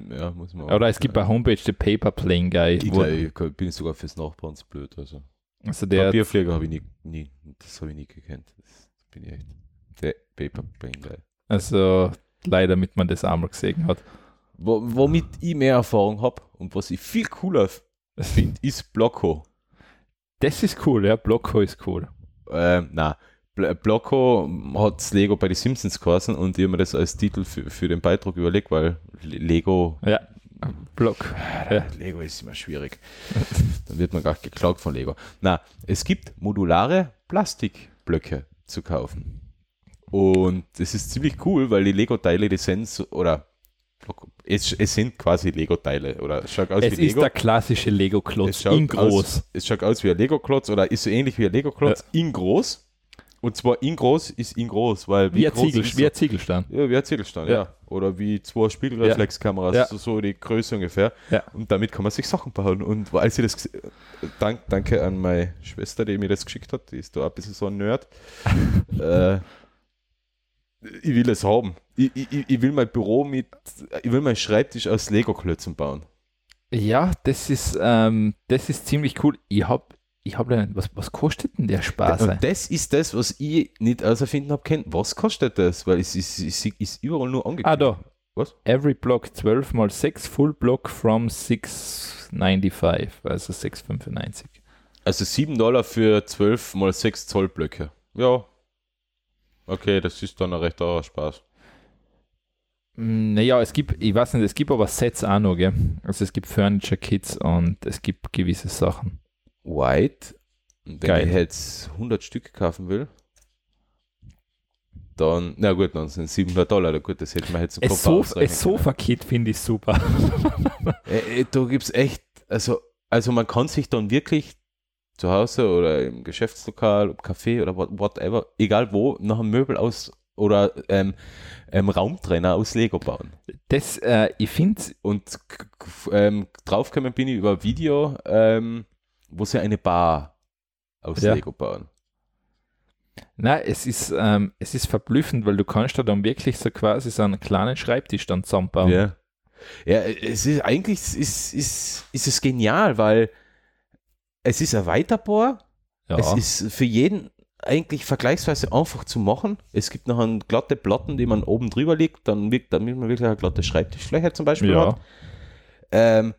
[SPEAKER 3] Ja, muss man
[SPEAKER 4] Oder es gibt eine Homepage, der Paper Plane Guy.
[SPEAKER 3] Ich, glaub, ich bin sogar fürs Nachbauen zu blöd. Also.
[SPEAKER 4] also der,
[SPEAKER 3] Papierflieger habe ich nie, nie, das habe ich nie gekannt. Das bin ich echt. Der Paper Plane Guy.
[SPEAKER 4] also leider, damit man das einmal gesehen hat.
[SPEAKER 3] Wo, womit ich mehr Erfahrung habe und was ich viel cooler finde, (laughs) ist Blocko.
[SPEAKER 4] Das ist cool, ja, Blocko ist cool.
[SPEAKER 3] Ähm, na, Blocko hat das Lego bei den Simpsons geheißen und ich habe mir das als Titel für, für den Beitrag überlegt, weil Le- Lego,
[SPEAKER 4] Ja, Block. Ja.
[SPEAKER 3] Lego ist immer schwierig. (laughs) Dann wird man gar geklaut von Lego. Na, es gibt modulare Plastikblöcke zu kaufen. Und das ist ziemlich cool, weil die Lego-Teile, die sind so, oder es, es sind quasi Lego-Teile oder es schaut aus
[SPEAKER 4] Es
[SPEAKER 3] wie
[SPEAKER 4] ist
[SPEAKER 3] Lego.
[SPEAKER 4] der klassische
[SPEAKER 3] Es
[SPEAKER 4] Lego-Klotz in groß.
[SPEAKER 3] Aus, es schaut aus wie ein Lego-Klotz oder ist so ähnlich wie ein Lego-Klotz in groß. Und zwar in groß ist in groß, weil
[SPEAKER 4] Wie ein,
[SPEAKER 3] groß
[SPEAKER 4] Ziegel, wie ein Ziegelstein.
[SPEAKER 3] ja, wie ein Ziegelstein, ja.
[SPEAKER 4] Ja.
[SPEAKER 3] Oder wie zwei Spiegelreflexkameras,
[SPEAKER 4] Ja.
[SPEAKER 3] so, so die Größe ungefähr.
[SPEAKER 4] Ja.
[SPEAKER 3] Und damit kann man sich Sachen bauen. Und als sie das dank, danke an meine Schwester, die mir das geschickt hat, die ist da ein bisschen so ein Nerd. (laughs) äh, ich will es haben. Ich, ich, ich will mein Büro mit, ich will meinen Schreibtisch aus Lego-Klötzen bauen.
[SPEAKER 4] Ja, das ist, ähm, das ist ziemlich cool. Ich habe ich hab leider nicht- was, was kostet denn der Spaß?
[SPEAKER 3] Und das ist das, was ich nicht auserfinden habe können. Was kostet das? Weil es ist, es ist überall nur angekündigt.
[SPEAKER 4] ah, da.
[SPEAKER 3] Was?
[SPEAKER 4] Every block 12 mal 6, Full Block from 6,95, also 6,95.
[SPEAKER 3] Also 7 Dollar für 12 mal 6 Zoll Blöcke. Ja. Okay, das ist dann ein recht teurer Spaß.
[SPEAKER 4] Naja, es gibt, ich weiß nicht, es gibt aber Sets auch noch, gell? Also es gibt Furniture Kits und es gibt gewisse Sachen.
[SPEAKER 3] White. Und Wenn
[SPEAKER 4] Geil.
[SPEAKER 3] ich jetzt 100 Stück kaufen will, dann, na gut, dann sind es 700 Dollar. Gut, das hätte man jetzt im Kopf ausrechnen
[SPEAKER 4] es Sofa-Kit finde ich super. (laughs)
[SPEAKER 3] Äh, äh, da gibt es echt, also, also man kann sich dann wirklich zu Hause oder im Geschäftslokal, im Café oder what- whatever, egal wo, nach einem Möbel aus oder ähm, ähm, Raumtrenner aus Lego bauen.
[SPEAKER 4] Das, äh, ich finde,
[SPEAKER 3] Und ähm, draufgekommen bin ich über ein Video, ähm, wo sie eine Bar aus
[SPEAKER 4] Ja.
[SPEAKER 3] Lego bauen.
[SPEAKER 4] na, es ist, ähm, es ist verblüffend, weil du kannst da dann wirklich so quasi so einen kleinen Schreibtisch dann zusammenbauen.
[SPEAKER 3] Ja. Ja, es ist eigentlich ist, ist, ist es genial, weil es ist erweiterbar,
[SPEAKER 4] Ja.
[SPEAKER 3] es ist für jeden eigentlich vergleichsweise einfach zu machen. Es gibt noch eine glatte Platten, die man oben drüber legt, dann wirkt, damit man wirklich eine glatte Schreibtischfläche zum Beispiel
[SPEAKER 4] ja.
[SPEAKER 3] hat. Ähm,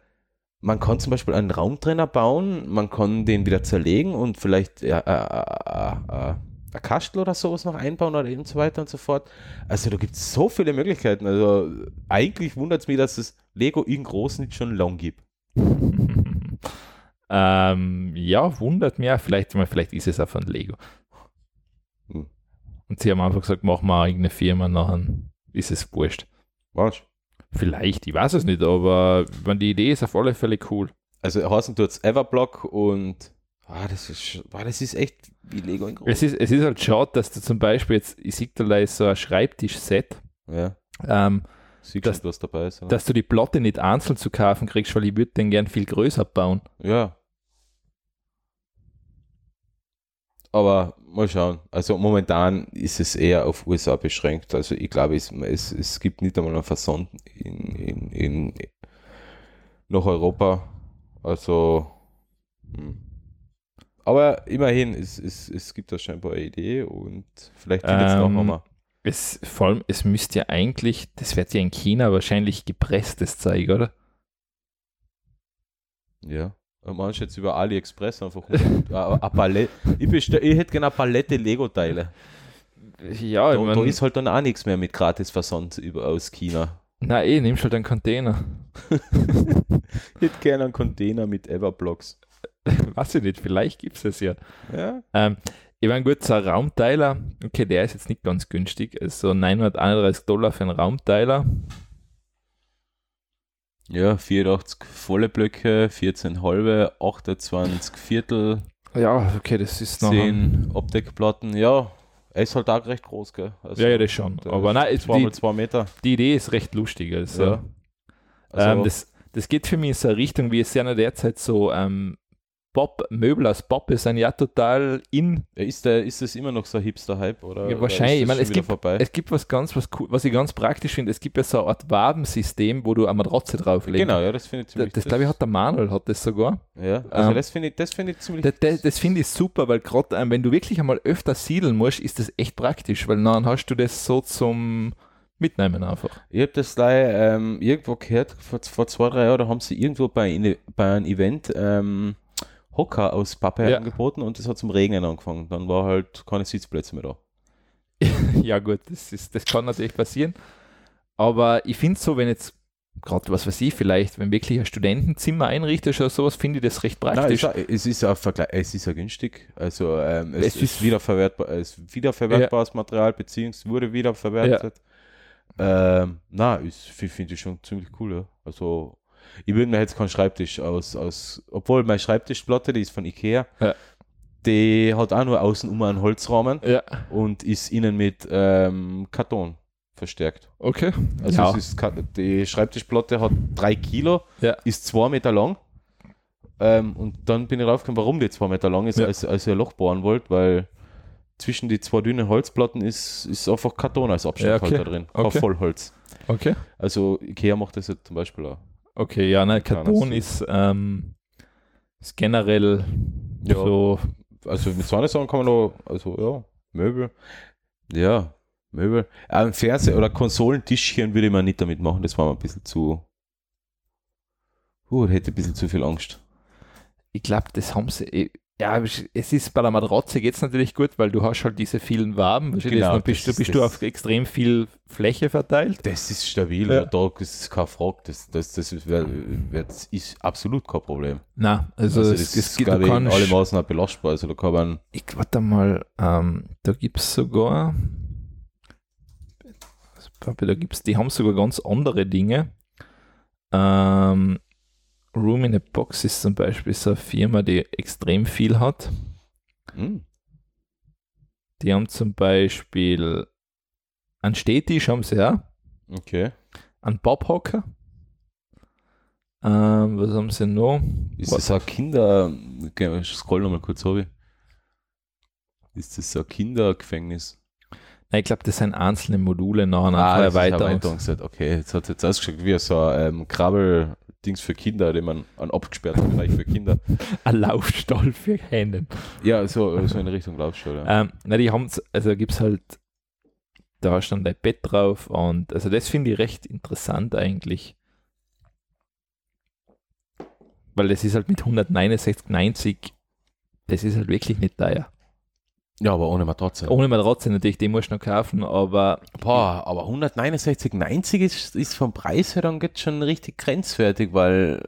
[SPEAKER 3] man kann zum Beispiel einen Raumtrenner bauen, man kann den wieder zerlegen und vielleicht ja, äh, äh, äh, ein Kastel oder sowas noch einbauen oder und so weiter und so fort. Also da gibt es so viele Möglichkeiten. Also eigentlich wundert es mich, dass es Lego in groß nicht schon lang gibt. (laughs)
[SPEAKER 4] ähm, ja, wundert mich. auch. Vielleicht, ich meine, vielleicht ist es auch von Lego.
[SPEAKER 3] Hm.
[SPEAKER 4] Und sie haben einfach gesagt, machen wir irgendeine Firma, nachher ist es wurscht.
[SPEAKER 3] Du?
[SPEAKER 4] Vielleicht, ich weiß es nicht, aber meine, die Idee ist auf alle Fälle cool.
[SPEAKER 3] Also heißen tut es Everblock und ah, das, ist, ah, das ist echt wie Lego in groß.
[SPEAKER 4] Es ist, es ist halt schade, dass du zum Beispiel jetzt, ich sehe da so ein Schreibtisch-Set,
[SPEAKER 3] ja,
[SPEAKER 4] ähm,
[SPEAKER 3] siehst
[SPEAKER 4] Das-
[SPEAKER 3] du, was dabei ist. Oder?
[SPEAKER 4] dass du die Platte nicht einzeln zu kaufen kriegst, weil ich würde den gern viel größer bauen.
[SPEAKER 3] Ja. Aber mal schauen. Also momentan ist es eher auf USA beschränkt. Also ich glaube, es, es, es gibt nicht einmal einen Versand in, nach Europa. Also hm. aber immerhin, es, es, es gibt da scheinbar eine Idee und vielleicht findet es noch
[SPEAKER 4] Ähm,
[SPEAKER 3] nochmal.
[SPEAKER 4] Es, vor allem, es müsste ja eigentlich, das wird ja in China wahrscheinlich gepresstes zeigen, oder?
[SPEAKER 3] Ja. Manche jetzt über AliExpress einfach (laughs) eine. Ich, bestell, ich hätte gerne eine Palette Lego-Teile.
[SPEAKER 4] Ja,
[SPEAKER 3] Da, da ist halt dann auch nichts mehr mit Gratisversand über, aus China.
[SPEAKER 4] Na eh, nimmst halt einen Container. (laughs)
[SPEAKER 3] Ich hätte gerne einen Container mit Everblocks. (laughs)
[SPEAKER 4] Weiß ich nicht, vielleicht gibt es es ja.
[SPEAKER 3] Ja?
[SPEAKER 4] Ähm, ich meine, gut, so ein Raumteiler, okay, der ist jetzt nicht ganz günstig. Also 931 Dollar für einen Raumteiler.
[SPEAKER 3] Ja, 84 volle Blöcke, 14 halbe, 28 Viertel,
[SPEAKER 4] Ja, okay, das ist noch.
[SPEAKER 3] 10 Optikplatten. Ja, er ist halt auch recht groß, gell? Also,
[SPEAKER 4] Ja, ja, das schon. Aber
[SPEAKER 3] ist
[SPEAKER 4] nein,
[SPEAKER 3] zwei
[SPEAKER 4] die,
[SPEAKER 3] zwei Meter.
[SPEAKER 4] die Idee ist recht lustig. Also,
[SPEAKER 3] Ja. Also,
[SPEAKER 4] ähm, das, das geht für mich in so eine Richtung, wie es ja derzeit so ähm, Bob, Möbel aus Bob sind ja total in.
[SPEAKER 3] ist, der, ist das immer noch so ein Hipster-Hype? Oder,
[SPEAKER 4] Ja,
[SPEAKER 3] oder
[SPEAKER 4] wahrscheinlich.
[SPEAKER 3] Ist
[SPEAKER 4] Ich
[SPEAKER 3] das
[SPEAKER 4] meine, es gibt-
[SPEAKER 3] vorbei?
[SPEAKER 4] Es gibt was ganz, was, cool, was ich ganz praktisch finde. Es gibt ja so eine Art Wabensystem, wo du eine Matratze drauflegst.
[SPEAKER 3] genau, ja, das finde ich
[SPEAKER 4] Das,
[SPEAKER 3] ziemlich.
[SPEAKER 4] das glaube ich, hat der Manuel hat das sogar.
[SPEAKER 3] Ja, also
[SPEAKER 4] ähm,
[SPEAKER 3] das finde ich, das finde ich ziemlich.
[SPEAKER 4] Das, das, das finde ich super, weil gerade ähm, wenn du wirklich einmal öfter siedeln musst, ist das echt praktisch, weil dann hast du das so zum Mitnehmen einfach.
[SPEAKER 3] Ich habe das gleich, ähm, irgendwo gehört, vor, vor zwei, drei Jahren, da haben sie irgendwo bei, bei einem Event ähm, Hocker aus Pappe
[SPEAKER 4] Ja.
[SPEAKER 3] angeboten und das hat zum Regnen angefangen. Dann war halt keine Sitzplätze mehr da. (laughs)
[SPEAKER 4] ja gut, das, ist, das kann natürlich passieren. Aber ich finde so, wenn jetzt gerade was weiß ich, vielleicht, wenn wirklich ein Studentenzimmer einrichtest oder sowas, finde ich das recht
[SPEAKER 3] Nein,
[SPEAKER 4] praktisch.
[SPEAKER 3] es, ist, es ist auch es ist ja günstig. Also ähm, es,
[SPEAKER 4] Es
[SPEAKER 3] ist,
[SPEAKER 4] ist-
[SPEAKER 3] wiederverwertbar, es ist wiederverwertbares Material, beziehungsweise wurde wiederverwertet. Ähm, na, ist finde ich schon ziemlich cool, ja. Also ich würde mir jetzt keinen Schreibtisch aus, aus, obwohl meine Schreibtischplatte, die ist von Ikea,
[SPEAKER 4] Ja.
[SPEAKER 3] die hat auch nur außen um einen Holzrahmen
[SPEAKER 4] ja,
[SPEAKER 3] und ist innen mit ähm, Karton verstärkt.
[SPEAKER 4] okay.
[SPEAKER 3] Also
[SPEAKER 4] ja.
[SPEAKER 3] es ist, die Schreibtischplatte hat drei Kilo, ist zwei Meter lang. Ähm, und dann bin ich draufgekommen, warum die zwei Meter lang ist, als, als ihr Loch bohren wollt, weil zwischen die zwei dünnen Holzplatten ist, ist einfach Karton als
[SPEAKER 4] Ja,
[SPEAKER 3] Abstandhalter
[SPEAKER 4] okay.
[SPEAKER 3] drin, kein
[SPEAKER 4] Okay.
[SPEAKER 3] Vollholz.
[SPEAKER 4] okay.
[SPEAKER 3] Also Ikea macht das ja zum Beispiel auch.
[SPEAKER 4] Okay, ja, Karton
[SPEAKER 3] Ding.
[SPEAKER 4] ist, ähm, ist generell
[SPEAKER 3] Ja.
[SPEAKER 4] so,
[SPEAKER 3] Also mit so einer Sachen kann man noch, also ja, Möbel. Ja, Möbel. Ein Fernseher oder Konsolentischchen würde ich mir nicht damit machen, das war mir ein bisschen zu. Uh, hätte ein bisschen zu viel Angst.
[SPEAKER 4] ich glaube, das haben sie, eh- ja, es ist bei der Matratze geht es natürlich gut, weil du hast halt diese vielen Waben,
[SPEAKER 3] Genau,
[SPEAKER 4] bist, du,
[SPEAKER 3] ist
[SPEAKER 4] bist du auf extrem viel Fläche verteilt.
[SPEAKER 3] Das ist stabil,
[SPEAKER 4] Ja.
[SPEAKER 3] da ist keine Frage. Das, das, das ist, wär- wär- das ist absolut kein Problem.
[SPEAKER 4] Na, also,
[SPEAKER 3] Also,
[SPEAKER 4] es,
[SPEAKER 3] das
[SPEAKER 4] es, gibt-
[SPEAKER 3] alle Maßen auch belastbar. Also da kann man,
[SPEAKER 4] ich warte mal, ähm, da gibt es sogar, da gibt's, die haben sogar ganz andere Dinge. Ähm, Room in a Box ist zum Beispiel so eine Firma, die extrem viel hat.
[SPEAKER 3] hm,
[SPEAKER 4] Die haben zum Beispiel einen Stehtisch, haben sie ja,
[SPEAKER 3] okay.
[SPEAKER 4] einen Bobhocker. Ähm, was haben sie noch?
[SPEAKER 3] Ist das ein Kinder, okay, ich scroll nochmal kurz habe. Ist das ein Kindergefängnis?
[SPEAKER 4] Nein, ich glaube, das sind einzelne Module nach einer
[SPEAKER 3] das ist
[SPEAKER 4] Erweiterung.
[SPEAKER 3] Okay, jetzt hat es jetzt ausgeschaut wie so ein ähm, Krabbel-Dings für Kinder, den man einen abgesperrten Bereich für Kinder. (laughs)
[SPEAKER 4] Ein Laufstall für Hennen.
[SPEAKER 3] Ja, so, so in Richtung Laufstall. Ja.
[SPEAKER 4] Ähm, na, die haben also gibt es halt, da hast du dann dein Bett drauf und also das finde ich recht interessant eigentlich. Weil das ist halt mit 169,90, das ist halt wirklich nicht teuer.
[SPEAKER 3] Ja, aber ohne Matratze.
[SPEAKER 4] Ohne Matratze natürlich, die musst du noch kaufen, aber
[SPEAKER 3] Boah, aber 169,90 ist, ist vom Preis her dann jetzt schon richtig grenzwertig, weil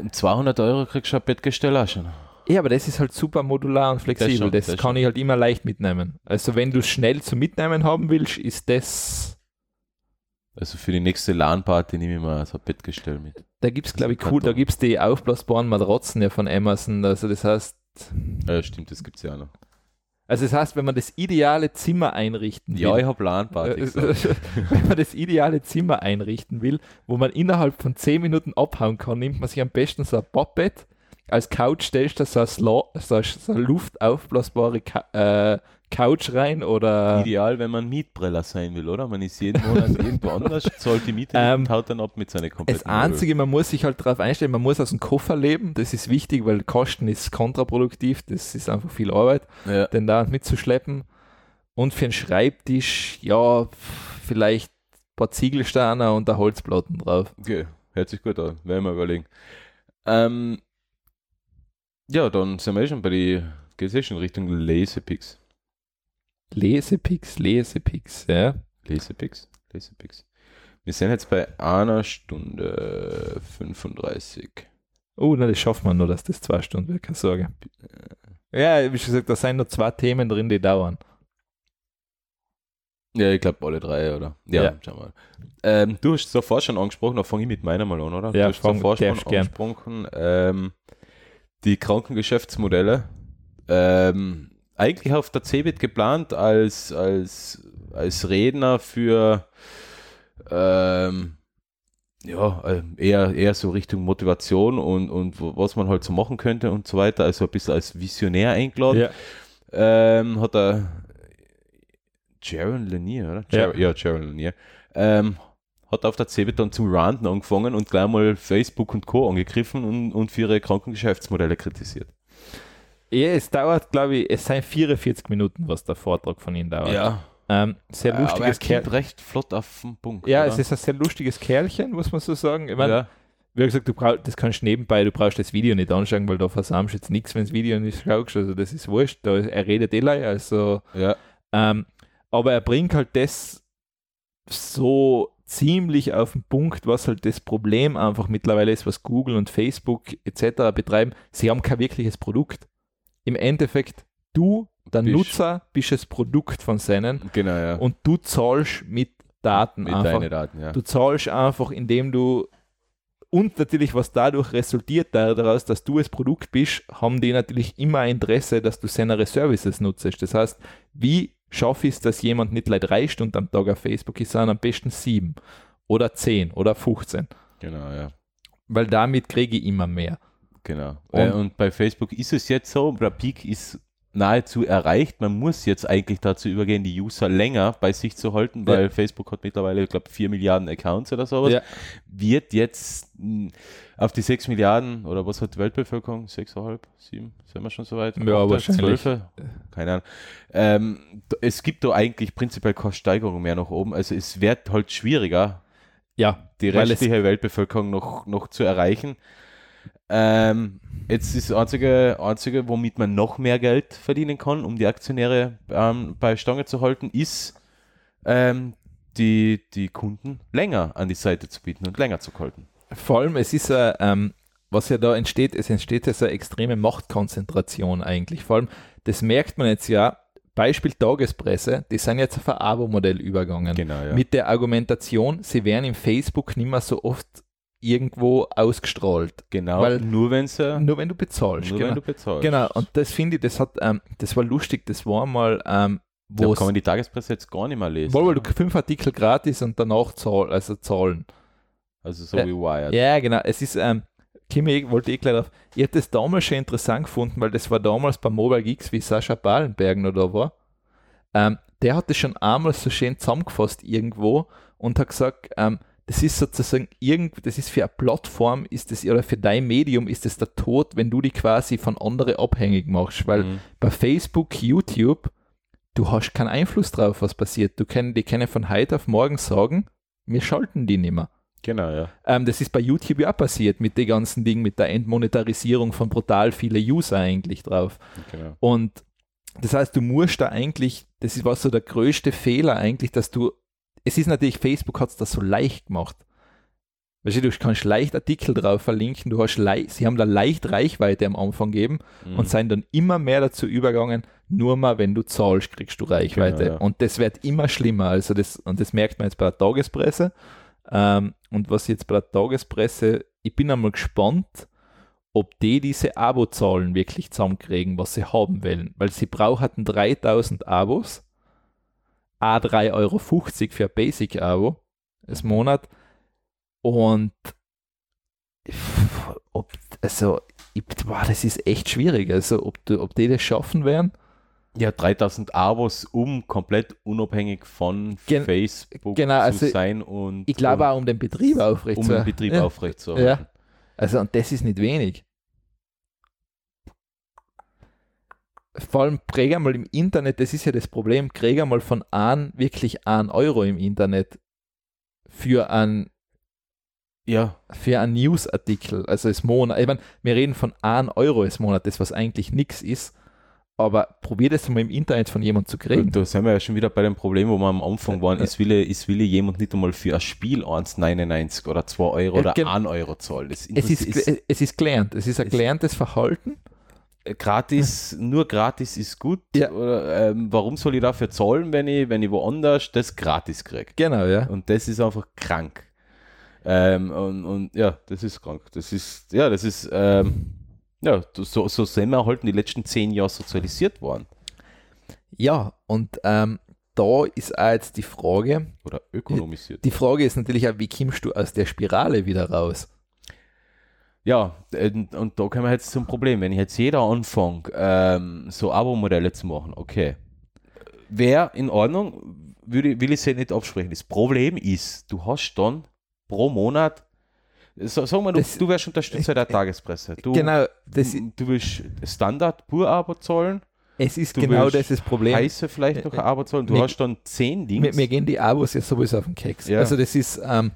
[SPEAKER 3] um 200 Euro kriegst du ein Bettgestell auch schon.
[SPEAKER 4] ja, aber das ist halt super modular und flexibel.
[SPEAKER 3] schon,
[SPEAKER 4] Das,
[SPEAKER 3] das
[SPEAKER 4] kann
[SPEAKER 3] schon.
[SPEAKER 4] ich halt immer leicht mitnehmen. Also wenn du es schnell zum Mitnehmen haben willst, ist das,
[SPEAKER 3] Also für die nächste LAN-Party nehme ich mal so ein Bettgestell mit.
[SPEAKER 4] da gibt es
[SPEAKER 3] Das
[SPEAKER 4] glaube ich cool, da gibt es die aufblasbaren Matratzen ja von Amazon. Also das heißt,
[SPEAKER 3] Ja, stimmt, das gibt es ja auch noch.
[SPEAKER 4] Also das heißt, wenn man das ideale Zimmer einrichten will,
[SPEAKER 3] Ja, ich habe LAN-Party
[SPEAKER 4] Äh,
[SPEAKER 3] gesagt. (laughs)
[SPEAKER 4] wenn man das ideale Zimmer einrichten will, wo man innerhalb von 10 Minuten abhauen kann, nimmt man sich am besten so ein Bobbett. Als Couch stellst du so, ein Sla so, eine- so eine luftaufblasbare Ka äh, Couch rein oder
[SPEAKER 3] Ideal, wenn man Mietbreller sein will, oder? Man ist jeden Monat (laughs) irgendwo anders, zahlt die Miete
[SPEAKER 4] Ähm,
[SPEAKER 3] und haut dann ab mit seiner
[SPEAKER 4] das
[SPEAKER 3] kompletten
[SPEAKER 4] Einzige, man muss sich halt darauf einstellen, man muss aus dem Koffer leben, das ist wichtig, weil Kosten ist kontraproduktiv, das ist einfach viel Arbeit,
[SPEAKER 3] Ja.
[SPEAKER 4] den da mitzuschleppen. Und für einen Schreibtisch, ja, vielleicht ein paar Ziegelsteine und ein Holzplatten drauf.
[SPEAKER 3] Okay, hört sich gut an, werden wir überlegen. Ähm, ja, dann sind wir eh schon bei die, geht eh schon Richtung Lasepix.
[SPEAKER 4] Lesepix, Lesepix, ja.
[SPEAKER 3] Lasepix, Lasepix. Wir sind jetzt bei einer Stunde 35.
[SPEAKER 4] Oh, na, das schaffen wir nur, dass das zwei Stunden wird, keine Sorge. Ja, wie schon gesagt, da sind nur zwei Themen drin, die dauern.
[SPEAKER 3] Ja, ich glaube alle drei, oder? Ja,
[SPEAKER 4] Ja.
[SPEAKER 3] schau mal. Ähm, du hast davor schon angesprochen, da fange ich mit meiner mal an, oder?
[SPEAKER 4] Ja,
[SPEAKER 3] du hast
[SPEAKER 4] fang-
[SPEAKER 3] schon angesprochen, ähm, die Krankengeschäftsmodelle. Ähm, eigentlich auf der CeBIT geplant als, als, als Redner für ähm, ja, ähm, eher, eher so Richtung Motivation und, und was man halt so machen könnte und so weiter, also ein bisschen als Visionär eingeladen.
[SPEAKER 4] Ja.
[SPEAKER 3] Ähm, hat er Jaron Lanier, oder?
[SPEAKER 4] Ja.
[SPEAKER 3] Jar ja, Jaron Lanier. Ähm, hat auf der CeBIT dann zum Ranten angefangen und gleich mal Facebook und Co. angegriffen und, und für ihre Krankengeschäftsmodelle kritisiert.
[SPEAKER 4] Ja, es dauert, glaube ich, es sind 44 Minuten, was der Vortrag von Ihnen dauert. Ähm, sehr
[SPEAKER 3] aber er
[SPEAKER 4] lustiges
[SPEAKER 3] kommt
[SPEAKER 4] Kerl.
[SPEAKER 3] recht flott auf den Punkt.
[SPEAKER 4] Ja,
[SPEAKER 3] oder?
[SPEAKER 4] es ist ein sehr lustiges Kerlchen, muss man so sagen. Ich meine,
[SPEAKER 3] ja.
[SPEAKER 4] wie gesagt, du brauch, das kannst du nebenbei, du brauchst das Video nicht anschauen, weil da versammst du jetzt nichts, wenn das Video nicht schaust. Also das ist wurscht. Da, er redet eh leid, also
[SPEAKER 3] ja.
[SPEAKER 4] Ähm, aber er bringt halt das so ziemlich auf den Punkt, was halt das Problem einfach mittlerweile ist, was Google und Facebook etc. betreiben. Sie haben kein wirkliches Produkt. Im Endeffekt, du, der
[SPEAKER 3] Bist-
[SPEAKER 4] Nutzer, bist das Produkt von seinen
[SPEAKER 3] Genau, ja.
[SPEAKER 4] und du zahlst mit Daten
[SPEAKER 3] mit
[SPEAKER 4] einfach.
[SPEAKER 3] Daten, ja.
[SPEAKER 4] Du zahlst einfach, indem du und natürlich, was dadurch resultiert daraus, dass du das Produkt bist, haben die natürlich immer Interesse, dass du seine Services nutzt. Das heißt, wie schaffe ich es, dass jemand nicht gleich drei Stunden am Tag auf Facebook ist, sondern am besten sieben oder zehn oder 15?
[SPEAKER 3] Genau, ja.
[SPEAKER 4] Weil damit kriege ich immer mehr.
[SPEAKER 3] Genau.
[SPEAKER 4] Und-
[SPEAKER 3] Und, und bei Facebook ist es jetzt so, der Peak ist nahezu erreicht. Man muss jetzt eigentlich dazu übergehen, die User länger bei sich zu halten, weil
[SPEAKER 4] Ja.
[SPEAKER 3] Facebook hat mittlerweile, ich glaube, 4 Milliarden Accounts oder sowas.
[SPEAKER 4] Ja.
[SPEAKER 3] Wird jetzt mh, auf die 6 Milliarden oder was hat die Weltbevölkerung? 6,5, 7? Sind wir schon so weit?
[SPEAKER 4] Ja, wahrscheinlich.
[SPEAKER 3] 12? Keine Ahnung. Ähm, es gibt da eigentlich prinzipiell keine Steigerung mehr nach oben. Also es wird halt schwieriger,
[SPEAKER 4] Ja,
[SPEAKER 3] die restliche Weltbevölkerung noch, noch zu erreichen. Ähm, jetzt ist das einzige, einzige, womit man noch mehr Geld verdienen kann, um die Aktionäre ähm, bei Stange zu halten, ist ähm, die, die Kunden länger an die Seite zu bieten und länger zu halten.
[SPEAKER 4] Vor allem, es ist ja, ähm, was ja da entsteht, es entsteht ja so eine extreme Machtkonzentration eigentlich. Vor allem, das merkt man jetzt ja, Beispiel Tagespresse, die sind jetzt auf ein Abo-Modell übergegangen.
[SPEAKER 3] Genau, ja.
[SPEAKER 4] Mit der Argumentation, sie werden im Facebook nicht mehr so oft irgendwo ausgestrahlt.
[SPEAKER 3] genau,
[SPEAKER 4] weil-
[SPEAKER 3] nur wenn sie,
[SPEAKER 4] Nur wenn du bezahlst.
[SPEAKER 3] nur
[SPEAKER 4] genau.
[SPEAKER 3] wenn du bezahlst.
[SPEAKER 4] genau, und das finde ich, das hat, ähm, das war lustig, das war mal, ähm,
[SPEAKER 3] da
[SPEAKER 4] wo
[SPEAKER 3] kann man die Tagespresse jetzt gar nicht mehr lesen.
[SPEAKER 4] weil du fünf Artikel gratis und danach zahl, also zahlen.
[SPEAKER 3] Also so
[SPEAKER 4] Ja.
[SPEAKER 3] wie Wired.
[SPEAKER 4] Ja, genau. Es ist, ähm, Kimi, ich wollte eh gleich drauf. Ich hätte das damals schon interessant gefunden, weil das war damals bei Mobile Geeks, wie Sascha Ballenberg noch da war. Ähm, der hat das schon einmal so schön zusammengefasst irgendwo und hat gesagt, ähm, das ist sozusagen irgend, das ist für eine Plattform, ist das, oder für dein Medium ist es der Tod, wenn du die quasi von anderen abhängig machst, weil
[SPEAKER 3] Mhm.
[SPEAKER 4] bei Facebook, YouTube, du hast keinen Einfluss drauf, was passiert. Du können, die können von heute auf morgen sagen, wir schalten die nicht mehr.
[SPEAKER 3] Genau, ja.
[SPEAKER 4] Ähm, das ist bei YouTube ja auch passiert mit den ganzen Dingen, mit der Entmonetarisierung von brutal viele User eigentlich drauf.
[SPEAKER 3] Genau.
[SPEAKER 4] Und das heißt, du musst da eigentlich, das ist was so der größte Fehler eigentlich, dass du, es ist natürlich, Facebook hat es das so leicht gemacht. Weißt du, du kannst leicht Artikel drauf verlinken, du hast leicht, sie haben da leicht Reichweite am Anfang gegeben
[SPEAKER 3] Mhm.
[SPEAKER 4] und sind dann immer mehr dazu übergegangen, nur mal wenn du zahlst, kriegst du Reichweite.
[SPEAKER 3] Genau, ja.
[SPEAKER 4] Und das wird immer schlimmer. Also das, und das merkt man jetzt bei der Tagespresse. Ähm, und was jetzt bei der Tagespresse, ich bin einmal gespannt, ob die diese Abozahlen wirklich zusammenkriegen, was sie haben wollen. Weil sie brauchten 3000 Abos, a 3,50 Euro für Basic-Abo das Monat. Und ob, also, ich, boah, das ist echt schwierig. Also, ob, ob die das schaffen werden.
[SPEAKER 3] Ja, 3000 Abos, um komplett unabhängig von
[SPEAKER 4] Gen-
[SPEAKER 3] Facebook
[SPEAKER 4] genau,
[SPEAKER 3] zu
[SPEAKER 4] also
[SPEAKER 3] sein und
[SPEAKER 4] Ich glaube
[SPEAKER 3] um,
[SPEAKER 4] auch, um den Betrieb aufrecht
[SPEAKER 3] um
[SPEAKER 4] zu
[SPEAKER 3] den Betrieb
[SPEAKER 4] ja.
[SPEAKER 3] aufrechtzuerhalten.
[SPEAKER 4] Ja. Also, und das ist nicht wenig. Vor allem, krieg einmal im Internet, das ist ja das Problem, krieg einmal von an wirklich 1 Euro im Internet für einen
[SPEAKER 3] Ja,
[SPEAKER 4] für einen Newsartikel, also das Monat. Ich meine, wir reden von 1 Euro im Monat, das was eigentlich nichts ist, aber probier das mal im Internet von jemandem zu kriegen.
[SPEAKER 3] da sind wir ja schon wieder bei dem Problem, wo wir am Anfang waren, es will, es will jemand nicht einmal für ein Spiel 1,99 oder 2 Euro
[SPEAKER 4] Ja,
[SPEAKER 3] oder
[SPEAKER 4] gen-
[SPEAKER 3] 1 Euro zahlen. Das
[SPEAKER 4] es, ist,
[SPEAKER 3] ist,
[SPEAKER 4] es ist gelernt, es ist ein
[SPEAKER 3] es-
[SPEAKER 4] gelerntes Verhalten.
[SPEAKER 3] Gratis, nur gratis ist gut.
[SPEAKER 4] Ja.
[SPEAKER 3] Oder, ähm, warum soll ich dafür zahlen, wenn ich, wenn ich woanders das gratis kriege?
[SPEAKER 4] Genau, ja.
[SPEAKER 3] Und das ist einfach krank. Ähm, und, und ja, das ist krank. Das ist, ja, das ist, ähm, ja, so, so sind wir halt in den letzten zehn Jahren sozialisiert worden.
[SPEAKER 4] Ja, und ähm, da ist auch jetzt die Frage,
[SPEAKER 3] Oder ökonomisiert.
[SPEAKER 4] die Frage ist natürlich auch, wie kommst du aus der Spirale wieder raus?
[SPEAKER 3] Ja, und, und da kommen wir jetzt zum Problem. Wenn ich jetzt jeder anfängt, ähm, so Abo-Modelle zu machen, okay, wäre in Ordnung, würde, will ich sie nicht absprechen. Das Problem ist, du hast dann pro Monat, so, sagen wir, du,
[SPEAKER 4] Das-
[SPEAKER 3] du wärst Unterstützer der (laughs) Tagespresse. Du,
[SPEAKER 4] genau, das,
[SPEAKER 3] du, willst Standard pur-Abo zahlen,
[SPEAKER 4] es ist
[SPEAKER 3] du
[SPEAKER 4] genau das, das Problem.
[SPEAKER 3] heiße vielleicht noch ein Abo zahlen, du
[SPEAKER 4] mir-
[SPEAKER 3] hast dann zehn
[SPEAKER 4] Mir,
[SPEAKER 3] Dings.
[SPEAKER 4] mir gehen die Abos ja sowieso auf den Keks.
[SPEAKER 3] Ja.
[SPEAKER 4] Also das ist, ähm,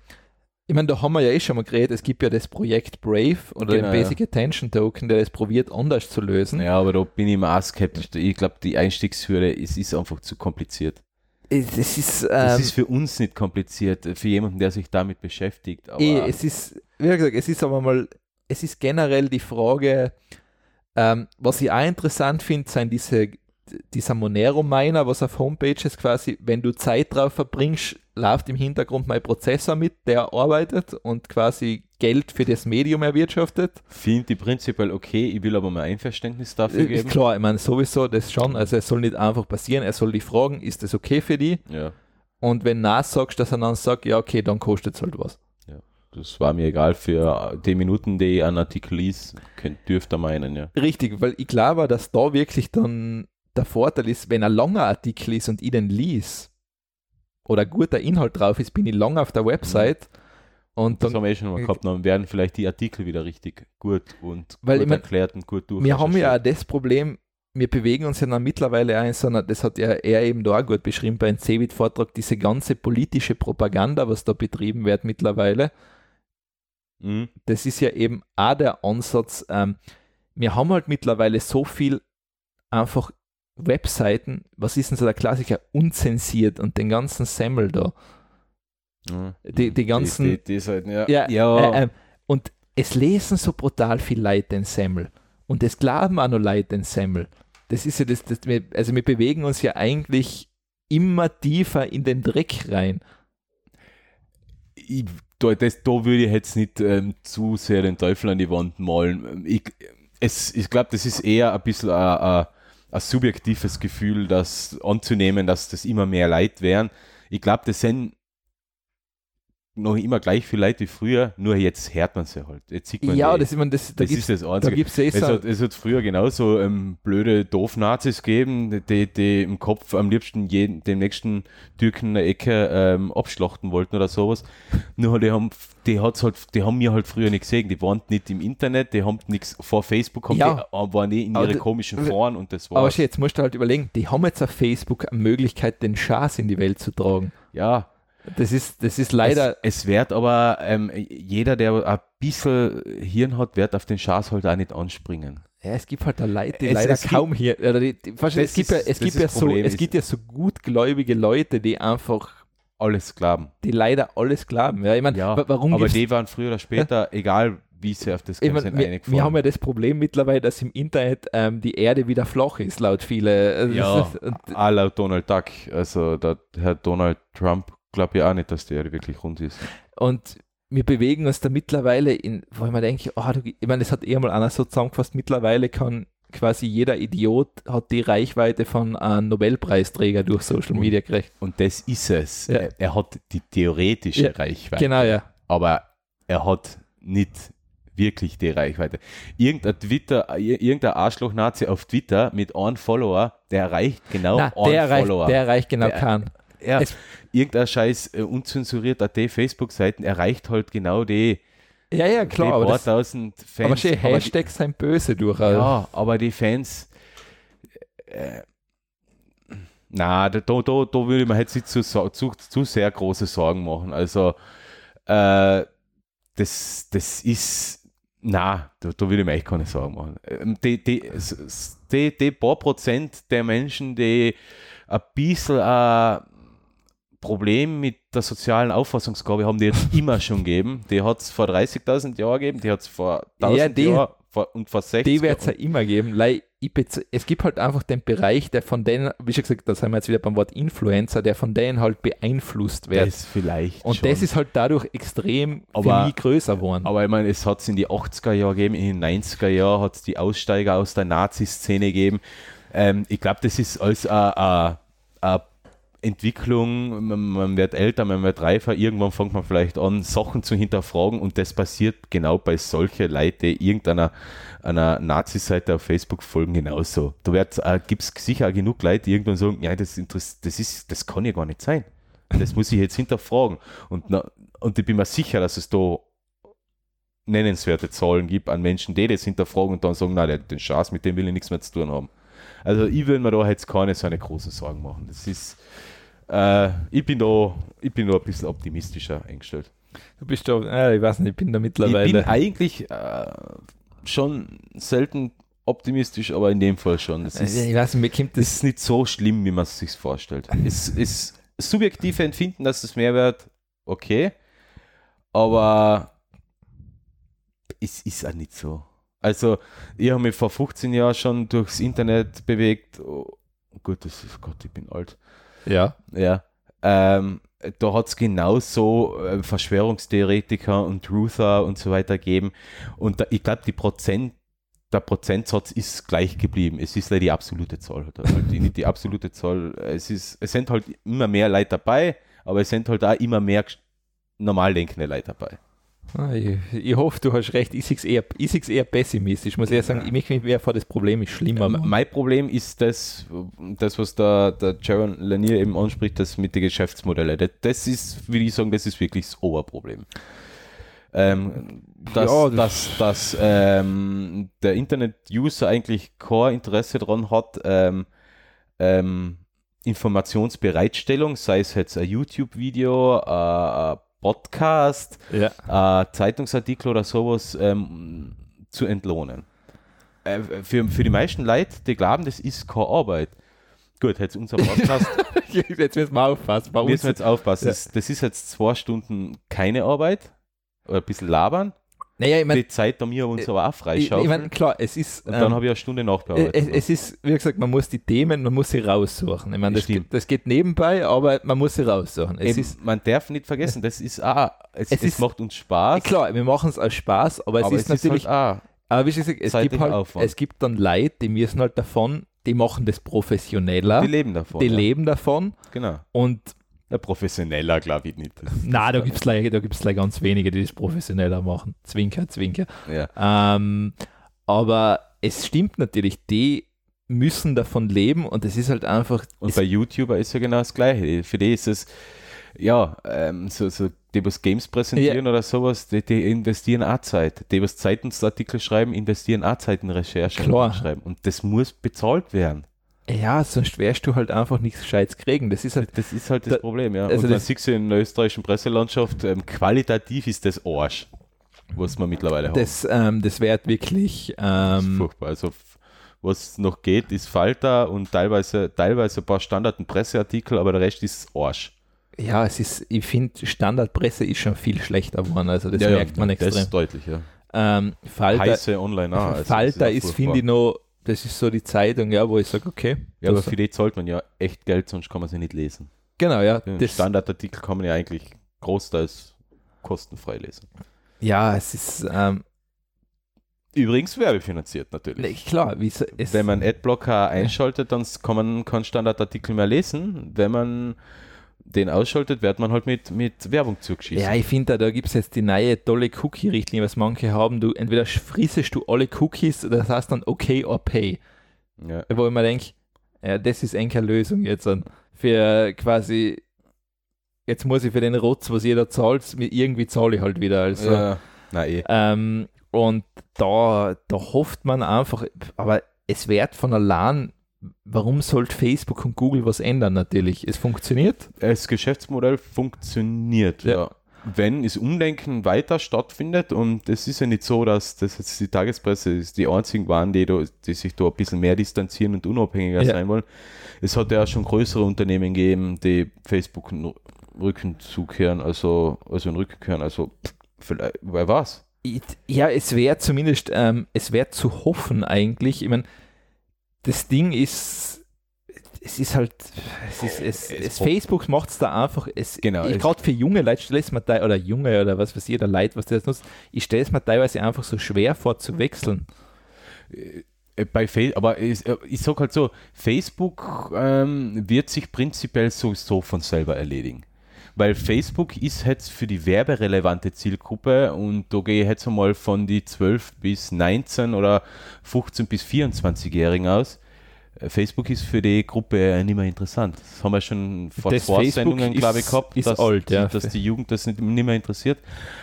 [SPEAKER 4] ich meine, da haben wir ja eh schon mal geredet, es gibt ja das Projekt Brave oder
[SPEAKER 3] Genau,
[SPEAKER 4] den Basic Attention Token, der das probiert anders zu lösen.
[SPEAKER 3] ja, aber da bin ich immer auch skeptisch. Ich glaube, die Einstiegshürde es ist einfach zu kompliziert.
[SPEAKER 4] Es, es ist, ähm,
[SPEAKER 3] Das ist für uns nicht kompliziert, für jemanden, der sich damit beschäftigt. Aber
[SPEAKER 4] eh, es ist, wie gesagt, es ist aber mal, es ist generell die Frage, ähm, was ich auch interessant finde, sind diese, dieser Monero-Miner, was auf Homepages quasi, wenn du Zeit drauf verbringst, läuft im Hintergrund mein Prozessor mit, der arbeitet und quasi Geld für das Medium erwirtschaftet.
[SPEAKER 3] finde die prinzipiell okay, ich will aber mein Einverständnis dafür
[SPEAKER 4] Äh,
[SPEAKER 3] geben.
[SPEAKER 4] Klar, ich meine, sowieso das schon, also es soll nicht einfach passieren, er soll die fragen, ist das okay für die?
[SPEAKER 3] Ja,
[SPEAKER 4] Und wenn na sagst, dass er dann sagt, ja okay, dann kostet es halt was.
[SPEAKER 3] das war mir egal. Für die Minuten, die ich einen Artikel liest, könnt, dürft ihr meinen, ja.
[SPEAKER 4] Richtig, weil ich glaube, dass da wirklich dann der Vorteil ist, wenn ein langer Artikel ist und ich den lies oder guter Inhalt drauf ist, bin ich lang auf der Website und
[SPEAKER 3] Das
[SPEAKER 4] dann,
[SPEAKER 3] haben wir eh schon mal gehabt, dann werden vielleicht die Artikel wieder richtig gut und
[SPEAKER 4] Weil
[SPEAKER 3] gut
[SPEAKER 4] ich mein,
[SPEAKER 3] erklärt und gut durch.
[SPEAKER 4] wir haben ja auch das Problem, wir bewegen uns ja dann mittlerweile auch in so einer, das hat ja er eben da auch gut beschrieben bei einem Cebit-Vortrag, diese ganze politische Propaganda, was da betrieben wird mittlerweile,
[SPEAKER 3] Mhm.
[SPEAKER 4] das ist ja eben auch der Ansatz. Ähm, wir haben halt mittlerweile so viel einfach Webseiten, was ist denn so der Klassiker, unzensiert und den ganzen Semmel da.
[SPEAKER 3] Ja.
[SPEAKER 4] Die- die ganzen-
[SPEAKER 3] Die, die, Seiten, ja.
[SPEAKER 4] Ja,
[SPEAKER 3] ja.
[SPEAKER 4] Äh, ähm, und es lesen so brutal viel Leute den Semmel. Und es glauben auch noch Leute den Semmel. Das ist ja das, das wir, also wir bewegen uns ja eigentlich immer tiefer in den Dreck rein.
[SPEAKER 3] ich, da, das, da würde ich jetzt nicht ähm, zu sehr den Teufel an die Wand malen. Ich, es, ich glaube, das ist eher ein bisschen ein, ein, subjektives Gefühl, das anzunehmen, dass das immer mehr Leid wären. Ich glaube, das sind noch immer gleich viele Leute wie früher, nur jetzt hört man sie halt. Jetzt sieht man
[SPEAKER 4] Ja, das, ich meine, das, da
[SPEAKER 3] das ist das
[SPEAKER 4] da
[SPEAKER 3] Einzige.
[SPEAKER 4] gibt's eh
[SPEAKER 3] Es hat, es hat früher genauso ähm, blöde Doof-Nazis gegeben, die, die im Kopf am liebsten jeden, den nächsten Türken in der Ecke ähm, abschlachten wollten oder sowas. Nur die haben, die, hat's halt, die haben mir halt früher nicht gesehen. Die waren nicht im Internet, die haben nichts vor Facebook, haben
[SPEAKER 4] Ja.
[SPEAKER 3] die, äh, waren nie in
[SPEAKER 4] Aber
[SPEAKER 3] ihre komischen Foren und das
[SPEAKER 4] aber
[SPEAKER 3] war's.
[SPEAKER 4] schau, jetzt musst du halt überlegen, die haben jetzt auf Facebook eine Möglichkeit, den Schaß in die Welt zu tragen.
[SPEAKER 3] Ja,
[SPEAKER 4] Das ist, das ist leider.
[SPEAKER 3] Es, es wird aber ähm, jeder, der ein bisschen Hirn hat, wird auf den Schaß halt auch nicht anspringen.
[SPEAKER 4] Ja, es gibt halt da Leute, die
[SPEAKER 3] Es-
[SPEAKER 4] leider
[SPEAKER 3] es gibt-
[SPEAKER 4] kaum hier. Oder die, die, es gibt ja, es gibt so, es gibt ja so gutgläubige Leute, die einfach,
[SPEAKER 3] Alles glauben.
[SPEAKER 4] die leider alles glauben. Ja, ich meine,
[SPEAKER 3] Ja,
[SPEAKER 4] wa- warum
[SPEAKER 3] aber die waren früher oder später, egal wie sie auf das
[SPEAKER 4] ich
[SPEAKER 3] Ganze
[SPEAKER 4] mein, wir, wir haben ja das Problem mittlerweile, dass im Internet ähm, die Erde wieder flach ist, laut viele.
[SPEAKER 3] Ja.
[SPEAKER 4] ist- (laughs) und,
[SPEAKER 3] Ah, laut Donald Duck. Also der Herr Donald Trump glaube ich auch nicht, dass die Erde wirklich rund ist.
[SPEAKER 4] und wir bewegen uns da mittlerweile in, wo ich mir denke, oh, du, ich meine, das hat eher mal einer so zusammengefasst, mittlerweile kann quasi jeder Idiot hat die Reichweite von einem Nobelpreisträger durch Social Media gekriegt.
[SPEAKER 3] Und das ist es.
[SPEAKER 4] Ja.
[SPEAKER 3] Er, hat die theoretische
[SPEAKER 4] Ja,
[SPEAKER 3] Reichweite.
[SPEAKER 4] Genau, ja.
[SPEAKER 3] aber er hat nicht wirklich die Reichweite. Irgendein Twitter, ir- irgendein Arschloch-Nazi auf Twitter mit einem Follower, der erreicht genau
[SPEAKER 4] Nein,
[SPEAKER 3] einen
[SPEAKER 4] der erreicht,
[SPEAKER 3] Follower.
[SPEAKER 4] der erreicht genau
[SPEAKER 3] Der-
[SPEAKER 4] keinen.
[SPEAKER 3] Ja,
[SPEAKER 4] es-
[SPEAKER 3] irgendein scheiß äh, unzensuriert AT Facebook-Seiten erreicht halt genau die,
[SPEAKER 4] Ja, ja,
[SPEAKER 3] die
[SPEAKER 4] klar, aber, das,
[SPEAKER 3] 1000 Fans.
[SPEAKER 4] aber
[SPEAKER 3] die-
[SPEAKER 4] Hashtags sind böse durchaus.
[SPEAKER 3] Ja, aber die Fans. Äh, na, da, da, da, da würde man jetzt nicht zu, zu, zu sehr große Sorgen machen. Also, äh, das, das ist. Na, da, da würde ich mir echt keine Sorgen machen. Ähm, Die, die, die, die paar Prozent der Menschen, die ein bisschen ein Problem mit der sozialen Auffassungsgabe haben, die jetzt (laughs) immer schon gegeben. Die hat es vor 30.000 Jahren gegeben, die hat es vor 1000
[SPEAKER 4] Ja, die-
[SPEAKER 3] Jahren vor, und vor 60
[SPEAKER 4] Die wird es ja immer geben. Es gibt halt einfach den Bereich, der von denen, wie schon gesagt, da sind wir jetzt wieder beim Wort Influencer, der von denen halt beeinflusst wird.
[SPEAKER 3] Das vielleicht
[SPEAKER 4] Und
[SPEAKER 3] schon.
[SPEAKER 4] das ist halt dadurch extrem
[SPEAKER 3] Aber-
[SPEAKER 4] größer geworden.
[SPEAKER 3] Aber ich meine, es hat es in die 80er Jahre gegeben, in den 90er Jahren hat es die Aussteiger aus der Nazi-Szene gegeben. Ähm, ich glaube, das ist alles eine Entwicklung. Man, wird älter, man wird reifer. Irgendwann fängt man vielleicht an, Sachen zu hinterfragen und das passiert genau bei solchen Leuten, irgendeiner einer Nazi-Seite auf Facebook folgen, genauso. Da äh, gibt es sicher genug Leute, die irgendwann sagen, ja, das, das, ist, das kann ja gar nicht sein. Das muss ich jetzt hinterfragen. Und, na, und ich bin mir sicher, dass es da nennenswerte Zahlen gibt an Menschen, die das hinterfragen und dann sagen, na, den Schatz, mit dem will ich nichts mehr zu tun haben. Also ich will mir da jetzt keine so eine großen Sorgen machen. Das ist, äh, ich bin da, ich bin da ein bisschen optimistischer eingestellt.
[SPEAKER 4] Du bist da, äh, ich weiß nicht, ich bin da
[SPEAKER 3] Ich
[SPEAKER 4] mittlerweile.
[SPEAKER 3] bin eigentlich äh, schon selten optimistisch, aber in dem Fall schon. Es ist,
[SPEAKER 4] Äh, ich weiß nicht, mir kommt das.
[SPEAKER 3] ist nicht so schlimm, wie man es sich vorstellt. Es ist subjektive Empfinden, dass es mehr wird, okay, aber es ist auch nicht so. Also, ich habe mich vor 15 Jahren schon durchs Internet bewegt. Oh, gut, das ist Gott, ich bin alt.
[SPEAKER 4] Ja.
[SPEAKER 3] Ja. Ähm, da hat es genauso äh, Verschwörungstheoretiker und Truther und so weiter gegeben. Und da, ich glaube, Prozent, der Prozentsatz ist gleich geblieben. Es ist leider die absolute Zahl. Halt, die, die absolute Zahl. Es, ist, es sind halt immer mehr Leute dabei, aber es sind halt auch immer mehr normal denkende Leute dabei.
[SPEAKER 4] Ah, Ich, ich hoffe, du hast recht. Ich sehe es eher, ich eher pessimistisch. Ich muss eher sagen, ich möchte mich mehr vor das Problem ist schlimmer.
[SPEAKER 3] Ähm,
[SPEAKER 4] machen.
[SPEAKER 3] mein Problem ist das, das was der, der Jaron Lanier eben anspricht, das mit den Geschäftsmodellen. Das, das ist, würde ich sagen, das ist wirklich das Oberproblem. Ähm, dass,
[SPEAKER 4] Ja, das-
[SPEAKER 3] dass, dass ähm, der Internet-User eigentlich kein Interesse daran hat, ähm, ähm, Informationsbereitstellung, sei es jetzt ein YouTube-Video, äh, ein Podcast,
[SPEAKER 4] Ja.
[SPEAKER 3] äh, Zeitungsartikel oder sowas ähm, zu entlohnen. Äh, für, für die meisten Leute, die glauben, das ist keine Arbeit. Gut, jetzt unser Podcast, (laughs)
[SPEAKER 4] Jetzt müssen wir aufpassen. Bei
[SPEAKER 3] müssen wir jetzt aufpassen.
[SPEAKER 4] Ja.
[SPEAKER 3] Das, das ist jetzt zwei Stunden keine Arbeit, oder ein bisschen labern.
[SPEAKER 4] Naja, ich meine,
[SPEAKER 3] die Zeit haben wir uns aber auch
[SPEAKER 4] ich,
[SPEAKER 3] freischaufeln.
[SPEAKER 4] ich mein, klar, es ist.
[SPEAKER 3] und dann
[SPEAKER 4] ähm,
[SPEAKER 3] habe ich eine Stunde
[SPEAKER 4] es,
[SPEAKER 3] Nachbearbeitung.
[SPEAKER 4] es ist, wie gesagt, man muss die Themen, man muss sie raussuchen. Ich meine, das, geht- das geht nebenbei, aber man muss sie raussuchen. Es
[SPEAKER 3] Eben,
[SPEAKER 4] ist,
[SPEAKER 3] man darf nicht vergessen, das ist auch, es,
[SPEAKER 4] Es
[SPEAKER 3] es,
[SPEAKER 4] ist-
[SPEAKER 3] macht uns Spaß,
[SPEAKER 4] klar, wir machen es als Spaß, aber es
[SPEAKER 3] aber
[SPEAKER 4] ist natürlich
[SPEAKER 3] halt auch,
[SPEAKER 4] Aber wie gesagt, es gibt, halt,
[SPEAKER 3] Aufwand.
[SPEAKER 4] es gibt dann Leute, die müssen halt davon, die machen das professioneller,
[SPEAKER 3] die
[SPEAKER 4] die,
[SPEAKER 3] leben davon. ja.
[SPEAKER 4] leben davon
[SPEAKER 3] Genau.
[SPEAKER 4] und
[SPEAKER 3] Ja, professioneller glaube ich nicht.
[SPEAKER 4] Na, da gibt es gleich, da gibt's gleich ganz wenige, die das professioneller machen. Zwinker, Zwinker.
[SPEAKER 3] Ja.
[SPEAKER 4] Ähm, aber es stimmt natürlich, die müssen davon leben und es ist halt einfach.
[SPEAKER 3] Und bei YouTuber ist ja genau das Gleiche. Für die ist es, ja, ähm, so, so, die, was Games präsentieren oder sowas, die, die investieren auch Zeit. Die, was Zeitungsartikel schreiben, investieren auch Zeit in Recherche schreiben. Und das muss bezahlt werden.
[SPEAKER 4] Ja, sonst wärst du halt einfach nichts Gescheites kriegen. Das ist halt,
[SPEAKER 3] Das ist halt das
[SPEAKER 4] Da-
[SPEAKER 3] Problem, ja.
[SPEAKER 4] also
[SPEAKER 3] und man
[SPEAKER 4] das-
[SPEAKER 3] sieht in der österreichischen Presselandschaft, ähm, qualitativ ist das Arsch, was man mittlerweile hat.
[SPEAKER 4] das, ähm, das wird wirklich,
[SPEAKER 3] Das ist
[SPEAKER 4] ähm,
[SPEAKER 3] furchtbar. Also was noch geht, ist Falter und teilweise, teilweise ein paar Standard- und Presseartikel, aber der Rest ist Arsch.
[SPEAKER 4] ja, es ist, ich finde, Standardpresse ist schon viel schlechter geworden. Also das merkt man
[SPEAKER 3] Das
[SPEAKER 4] extrem.
[SPEAKER 3] ist deutlich, ja.
[SPEAKER 4] Ähm, Falter,
[SPEAKER 3] Heiße online auch. also
[SPEAKER 4] Falter
[SPEAKER 3] das
[SPEAKER 4] ist, finde ich, noch, das ist so die Zeitung, ja, wo ich sage, okay.
[SPEAKER 3] Ja, aber für die zahlt man ja echt Geld, sonst kann man sie nicht lesen.
[SPEAKER 4] genau, ja.
[SPEAKER 3] Den
[SPEAKER 4] Das,
[SPEAKER 3] Standardartikel kann man ja eigentlich großteils kostenfrei lesen.
[SPEAKER 4] ja, es ist, ähm,
[SPEAKER 3] Übrigens werbefinanziert natürlich.
[SPEAKER 4] klar, wie
[SPEAKER 3] Wenn man Adblocker einschaltet, dann kann man keinen Standardartikel mehr lesen. Wenn man den ausschaltet, wird man halt mit, mit Werbung zugeschießen.
[SPEAKER 4] Ja, ich finde, da gibt es jetzt die neue tolle Cookie-Richtlinie, was manche haben. Du entweder frissest du alle Cookies, das heißt dann okay or pay.
[SPEAKER 3] Ja.
[SPEAKER 4] Wo ich mir denke, ja, das ist eine Lösung jetzt an für quasi, jetzt muss ich für den Rotz, was jeder zahlt, irgendwie zahle ich halt wieder. Also,
[SPEAKER 3] Ja. Na eh.
[SPEAKER 4] ähm, und da, da hofft man einfach, aber es wird von allein, warum sollte Facebook und Google was ändern natürlich? Es funktioniert.
[SPEAKER 3] Das Geschäftsmodell funktioniert.
[SPEAKER 4] Ja.
[SPEAKER 3] Ja. Wenn das Umdenken weiter stattfindet und es ist ja nicht so, dass das jetzt die Tagespresse ist, die einzigen waren, die, da, die sich da ein bisschen mehr distanzieren und unabhängiger
[SPEAKER 4] Ja.
[SPEAKER 3] sein wollen. Es hat ja auch schon größere Unternehmen gegeben, die Facebook Rücken zukehren, also, also in den Rücken kehren. Also, vielleicht, wer was?
[SPEAKER 4] Ich- Ja, es wäre zumindest, ähm, es wäre zu hoffen eigentlich. Ich meine, das Ding ist, es ist halt, es ist, es,
[SPEAKER 3] Es
[SPEAKER 4] es Facebook macht es da einfach, es,
[SPEAKER 3] Genau,
[SPEAKER 4] ich- gerade für junge Leute stelle es mir da, oder junge oder was weiß ich, oder Leute, was das nutzt, ich stelle es mir teilweise einfach so schwer vor zu wechseln.
[SPEAKER 3] Äh, bei Fa- aber ich, äh, ich sag halt so, Facebook ähm, wird sich prinzipiell sowieso von selber erledigen. Weil Facebook ist jetzt für die werberelevante Zielgruppe und da gehe ich jetzt einmal von die 12 bis 19 oder 15 bis 24-Jährigen aus. Äh, Facebook ist für die Gruppe nicht mehr interessant. Das haben wir schon vor
[SPEAKER 4] Das
[SPEAKER 3] zwei Sendungen, glaube ich, gehabt,
[SPEAKER 4] ist
[SPEAKER 3] dass,
[SPEAKER 4] alt,
[SPEAKER 3] die,
[SPEAKER 4] ja.
[SPEAKER 3] dass die Jugend das nicht, nicht mehr interessiert.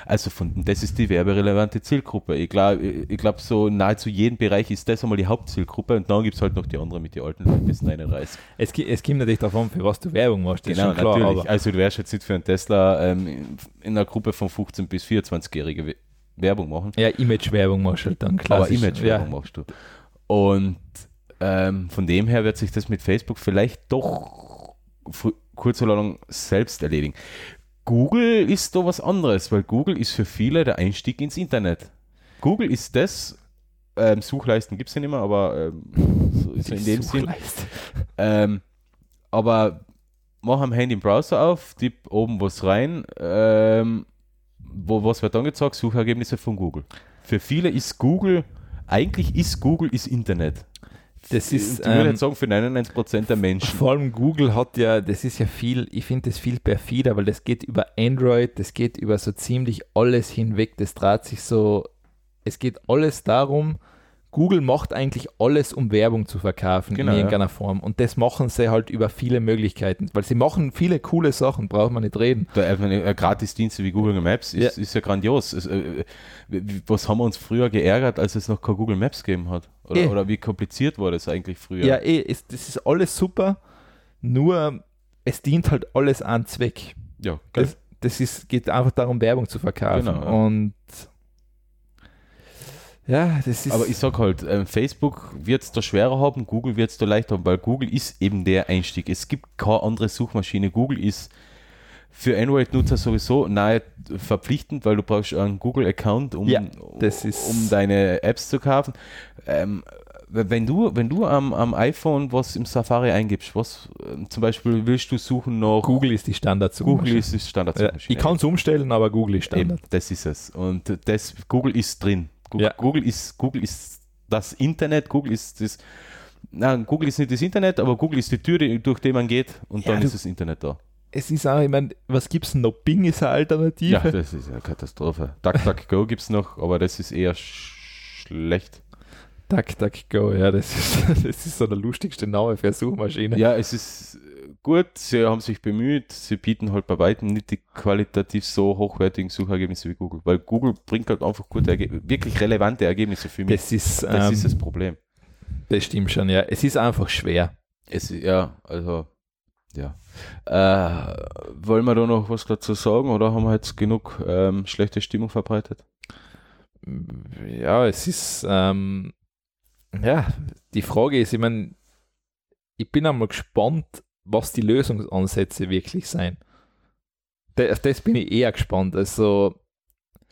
[SPEAKER 3] Also von, das ist die werberelevante Zielgruppe. Ich glaube, ich glaub, so nahezu jeden Bereich ist das einmal die Hauptzielgruppe und dann gibt es halt noch die anderen mit den alten Leuten bis 39.
[SPEAKER 4] Es, es kommt natürlich davon, für was du Werbung machst,
[SPEAKER 3] genau,
[SPEAKER 4] klar,
[SPEAKER 3] natürlich. Also du wärst jetzt nicht für einen Tesla ähm, in, in einer Gruppe von 15 bis 24-Jährige We- Werbung machen.
[SPEAKER 4] ja, Image-Werbung machst du halt dann, klar.
[SPEAKER 3] aber Image-Werbung
[SPEAKER 4] ja,
[SPEAKER 3] machst du. Und ähm, von dem her wird sich das mit Facebook vielleicht doch kurz oder lang selbst erledigen. Google ist da was anderes, weil Google ist für viele der Einstieg ins Internet. Google ist das, ähm, Suchleisten gibt es ja nicht mehr, aber ähm, so ist in dem Sinn. Ähm, aber mach am Handy den Browser auf, tipp oben was rein. Ähm, wo, was wird angezeigt? Suchergebnisse von Google. Für viele ist Google, eigentlich ist Google ist Internet.
[SPEAKER 4] Das ist,
[SPEAKER 3] ich würde
[SPEAKER 4] ähm,
[SPEAKER 3] jetzt sagen, für 99% der Menschen.
[SPEAKER 4] Vor allem Google hat ja, das ist ja viel, ich finde das viel perfider, weil das geht über Android, das geht über so ziemlich alles hinweg, das dreht sich so, es geht alles darum, Google macht eigentlich alles, um Werbung zu verkaufen
[SPEAKER 3] Genau,
[SPEAKER 4] in
[SPEAKER 3] ja.
[SPEAKER 4] irgendeiner Form. Und das machen sie halt über viele Möglichkeiten, weil sie machen viele coole Sachen, braucht man nicht reden.
[SPEAKER 3] Äh, äh, Gratisdienste wie Google Maps ist,
[SPEAKER 4] Ja.
[SPEAKER 3] ist ja grandios. Es, äh, was haben wir uns früher geärgert, als es noch kein Google Maps gegeben hat? Oder,
[SPEAKER 4] Eh.
[SPEAKER 3] oder wie kompliziert war das eigentlich früher?
[SPEAKER 4] Ja, eh, es, das ist alles super, nur es dient halt alles an Zweck.
[SPEAKER 3] ja geil.
[SPEAKER 4] Das, das ist, geht einfach darum, Werbung zu verkaufen.
[SPEAKER 3] Genau, ja.
[SPEAKER 4] Und ja, das ist.
[SPEAKER 3] Aber ich sag halt, ähm, Facebook wird es da schwerer haben, Google wird es da leichter haben, weil Google ist eben der Einstieg. Es gibt keine andere Suchmaschine. Google ist für Android-Nutzer sowieso nahe verpflichtend, weil du brauchst einen Google-Account, um,
[SPEAKER 4] Ja,
[SPEAKER 3] um deine Apps zu kaufen. Ähm, wenn du, wenn du am, am iPhone was im Safari eingibst, was ähm, zum Beispiel willst du suchen nach
[SPEAKER 4] Google ist die standard
[SPEAKER 3] Google ist das standard
[SPEAKER 4] ja, Ich kann es umstellen, aber Google ist Standard.
[SPEAKER 3] Eben, das ist es. Und das, Google ist drin. Google,
[SPEAKER 4] Ja.
[SPEAKER 3] Google, ist, Google ist das Internet, Google ist das. Nein, Google ist nicht das Internet, aber Google ist die Tür, die, durch die man geht und
[SPEAKER 4] Ja,
[SPEAKER 3] dann ist das Internet da.
[SPEAKER 4] Es ist auch, ich meine, was gibt es noch? Bing ist eine Alternative.
[SPEAKER 3] Ja, das ist eine Katastrophe. DuckDuckGo gibt es noch, aber das ist eher sch schlecht.
[SPEAKER 4] DuckDuckGo, ja, das ist, (laughs) das ist so der lustigste Name für eine Suchmaschine.
[SPEAKER 3] Ja, es ist gut, sie haben sich bemüht, sie bieten halt bei weitem nicht die qualitativ so hochwertigen Suchergebnisse wie Google, weil Google bringt halt einfach gute, Erge wirklich relevante Ergebnisse für mich.
[SPEAKER 4] Das ist,
[SPEAKER 3] Das
[SPEAKER 4] ähm,
[SPEAKER 3] ist das Problem.
[SPEAKER 4] das stimmt schon, ja. Es ist einfach schwer.
[SPEAKER 3] Es, ja, also, ja. Äh, wollen wir da noch was dazu sagen oder haben wir jetzt genug ähm, schlechte Stimmung verbreitet?
[SPEAKER 4] Ja, es ist, ähm, ja, die Frage ist, ich meine, ich bin einmal gespannt, was die Lösungsansätze wirklich sein. Auf das bin ich eher gespannt. Also,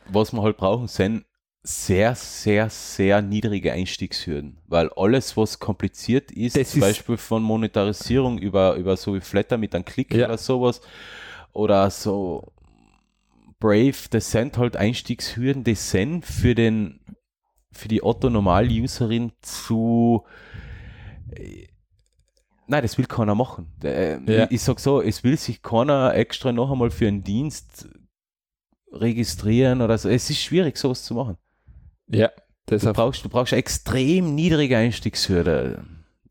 [SPEAKER 3] Was wir halt brauchen, sind sehr, sehr, sehr niedrige Einstiegshürden, weil alles, was kompliziert ist,
[SPEAKER 4] Das
[SPEAKER 3] zum
[SPEAKER 4] ist-
[SPEAKER 3] Beispiel von Monetarisierung über, über so wie Flatter mit einem Klick
[SPEAKER 4] Ja.
[SPEAKER 3] oder sowas, oder so Brave, das sind halt Einstiegshürden, die sind für den, für die Otto-Normal-Userin zu, äh, nein, das will keiner machen. Äh,
[SPEAKER 4] Ja.
[SPEAKER 3] Ich, ich sag so, es will sich keiner extra noch einmal für einen Dienst registrieren oder so. Es ist schwierig, sowas zu machen.
[SPEAKER 4] Ja,
[SPEAKER 3] Du
[SPEAKER 4] deshalb,
[SPEAKER 3] brauchst, du brauchst eine extrem niedrige Einstiegshürde.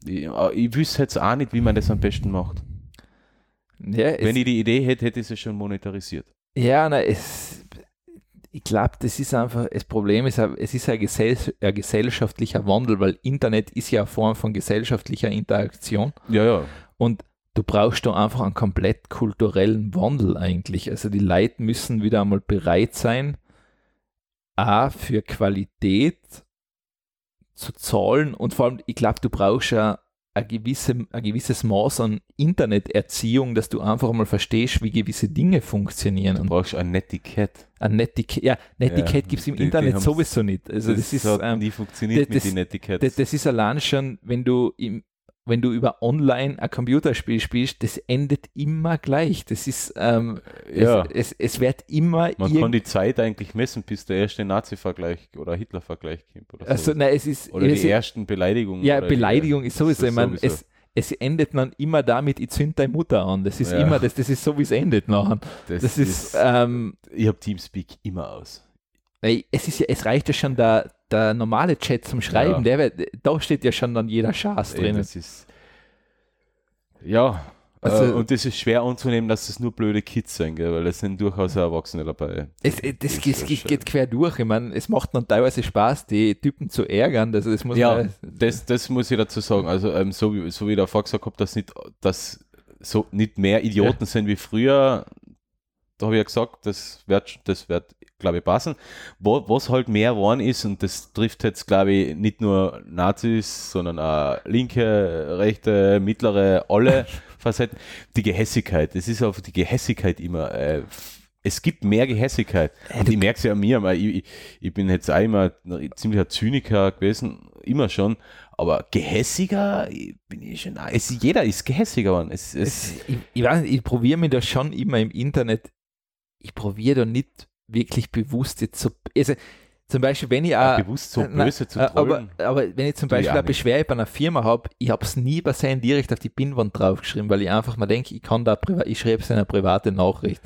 [SPEAKER 3] Ich, ich wüsste jetzt auch nicht, wie man das am besten macht.
[SPEAKER 4] ja,
[SPEAKER 3] Wenn ich die Idee hätte, hätte ich es schon monetarisiert.
[SPEAKER 4] Ja, na, es, ich glaube, das ist einfach, das Problem ist, es ist ein, gesell, ein gesellschaftlicher Wandel, weil Internet ist ja eine Form von gesellschaftlicher Interaktion
[SPEAKER 3] Ja, ja.
[SPEAKER 4] und du brauchst da einfach einen komplett kulturellen Wandel eigentlich. Also die Leute müssen wieder einmal bereit sein, A, für Qualität zu zahlen und vor allem, ich glaube, du brauchst ja ein, gewisse, ein gewisses Maß an Interneterziehung, dass du einfach mal verstehst, wie gewisse Dinge funktionieren.
[SPEAKER 3] Du
[SPEAKER 4] Und
[SPEAKER 3] brauchst ein Netiquette.
[SPEAKER 4] ein Netiquette, ja, Netiquette
[SPEAKER 3] Ja,
[SPEAKER 4] gibt es im
[SPEAKER 3] die- die
[SPEAKER 4] Internet
[SPEAKER 3] haben's-
[SPEAKER 4] sowieso nicht. Also das, ist,
[SPEAKER 3] hat
[SPEAKER 4] ähm,
[SPEAKER 3] nie funktioniert
[SPEAKER 4] das-
[SPEAKER 3] mit den Netiquettes.
[SPEAKER 4] das, das ist allein schon, wenn du im, wenn du über online ein Computerspiel spielst, das endet immer gleich. Das ist, ähm,
[SPEAKER 3] ja.
[SPEAKER 4] es, es, es wird immer
[SPEAKER 3] Man kann die Zeit eigentlich messen, bis der erste Nazi-Vergleich oder Hitler-Vergleich kommt. Oder,
[SPEAKER 4] also,
[SPEAKER 3] so.
[SPEAKER 4] nein, es ist,
[SPEAKER 3] oder
[SPEAKER 4] es
[SPEAKER 3] die
[SPEAKER 4] ist
[SPEAKER 3] ersten Beleidigungen.
[SPEAKER 4] ja,
[SPEAKER 3] oder die-
[SPEAKER 4] Beleidigung ist sowieso,
[SPEAKER 3] das
[SPEAKER 4] ich meine, es, es endet dann immer damit, ich zünd deine Mutter an. Das ist
[SPEAKER 3] Ja.
[SPEAKER 4] immer, das, das ist so, wie es endet nachher. Das, ist, ähm,
[SPEAKER 3] ich habe Teamspeak immer aus.
[SPEAKER 4] Es, ist ja, es reicht ja schon der, der normale Chat zum Schreiben, der, wird- da steht ja schon dann jeder Schaß drin.
[SPEAKER 3] Das ist, ja,
[SPEAKER 4] Also-
[SPEAKER 3] äh, und das ist schwer anzunehmen, dass das nur blöde Kids sind, gell? weil es sind durchaus auch Erwachsene dabei.
[SPEAKER 4] Es, es, das,
[SPEAKER 3] ist
[SPEAKER 4] es,
[SPEAKER 3] ja
[SPEAKER 4] geht, geht quer durch. Ich meine, es macht dann teilweise Spaß, die Typen zu ärgern. Also das muss
[SPEAKER 3] Ja,
[SPEAKER 4] man,
[SPEAKER 3] das, das muss ich dazu sagen. Also, ähm, so, wie, so wie der Fox gesagt hat, dass nicht, dass so nicht mehr Idioten sind wie früher. Da habe ich ja gesagt, das wird, das wird, glaube ich, passen. Wo, was halt mehr geworden ist, und das trifft jetzt, glaube ich, nicht nur Nazis, sondern auch linke, rechte, mittlere, alle (laughs) Facetten, die Gehässigkeit. Es ist auf die Gehässigkeit immer. Äh, es gibt mehr Gehässigkeit. Und ich merke es ja an mir, ich, ich, ich bin jetzt auch immer ein ziemlicher Zyniker gewesen, immer schon. Aber gehässiger bin ich schon. Es, jeder ist gehässiger geworden. Es, es,
[SPEAKER 4] ich, ich, ich probiere mir da schon immer im Internet, ich probiere da nicht wirklich bewusst jetzt so, also zum Beispiel, wenn ich auch,
[SPEAKER 3] bewusst so böse zu
[SPEAKER 4] äh, aber,
[SPEAKER 3] trollen.
[SPEAKER 4] aber wenn ich zum
[SPEAKER 3] ich
[SPEAKER 4] Beispiel eine
[SPEAKER 3] nicht.
[SPEAKER 4] Beschwerde bei einer Firma habe, ich habe es nie bei sein direkt auf die Pinnwand draufgeschrieben, weil ich einfach mal denke, ich kann da, ich schreibe es in eine private Nachricht.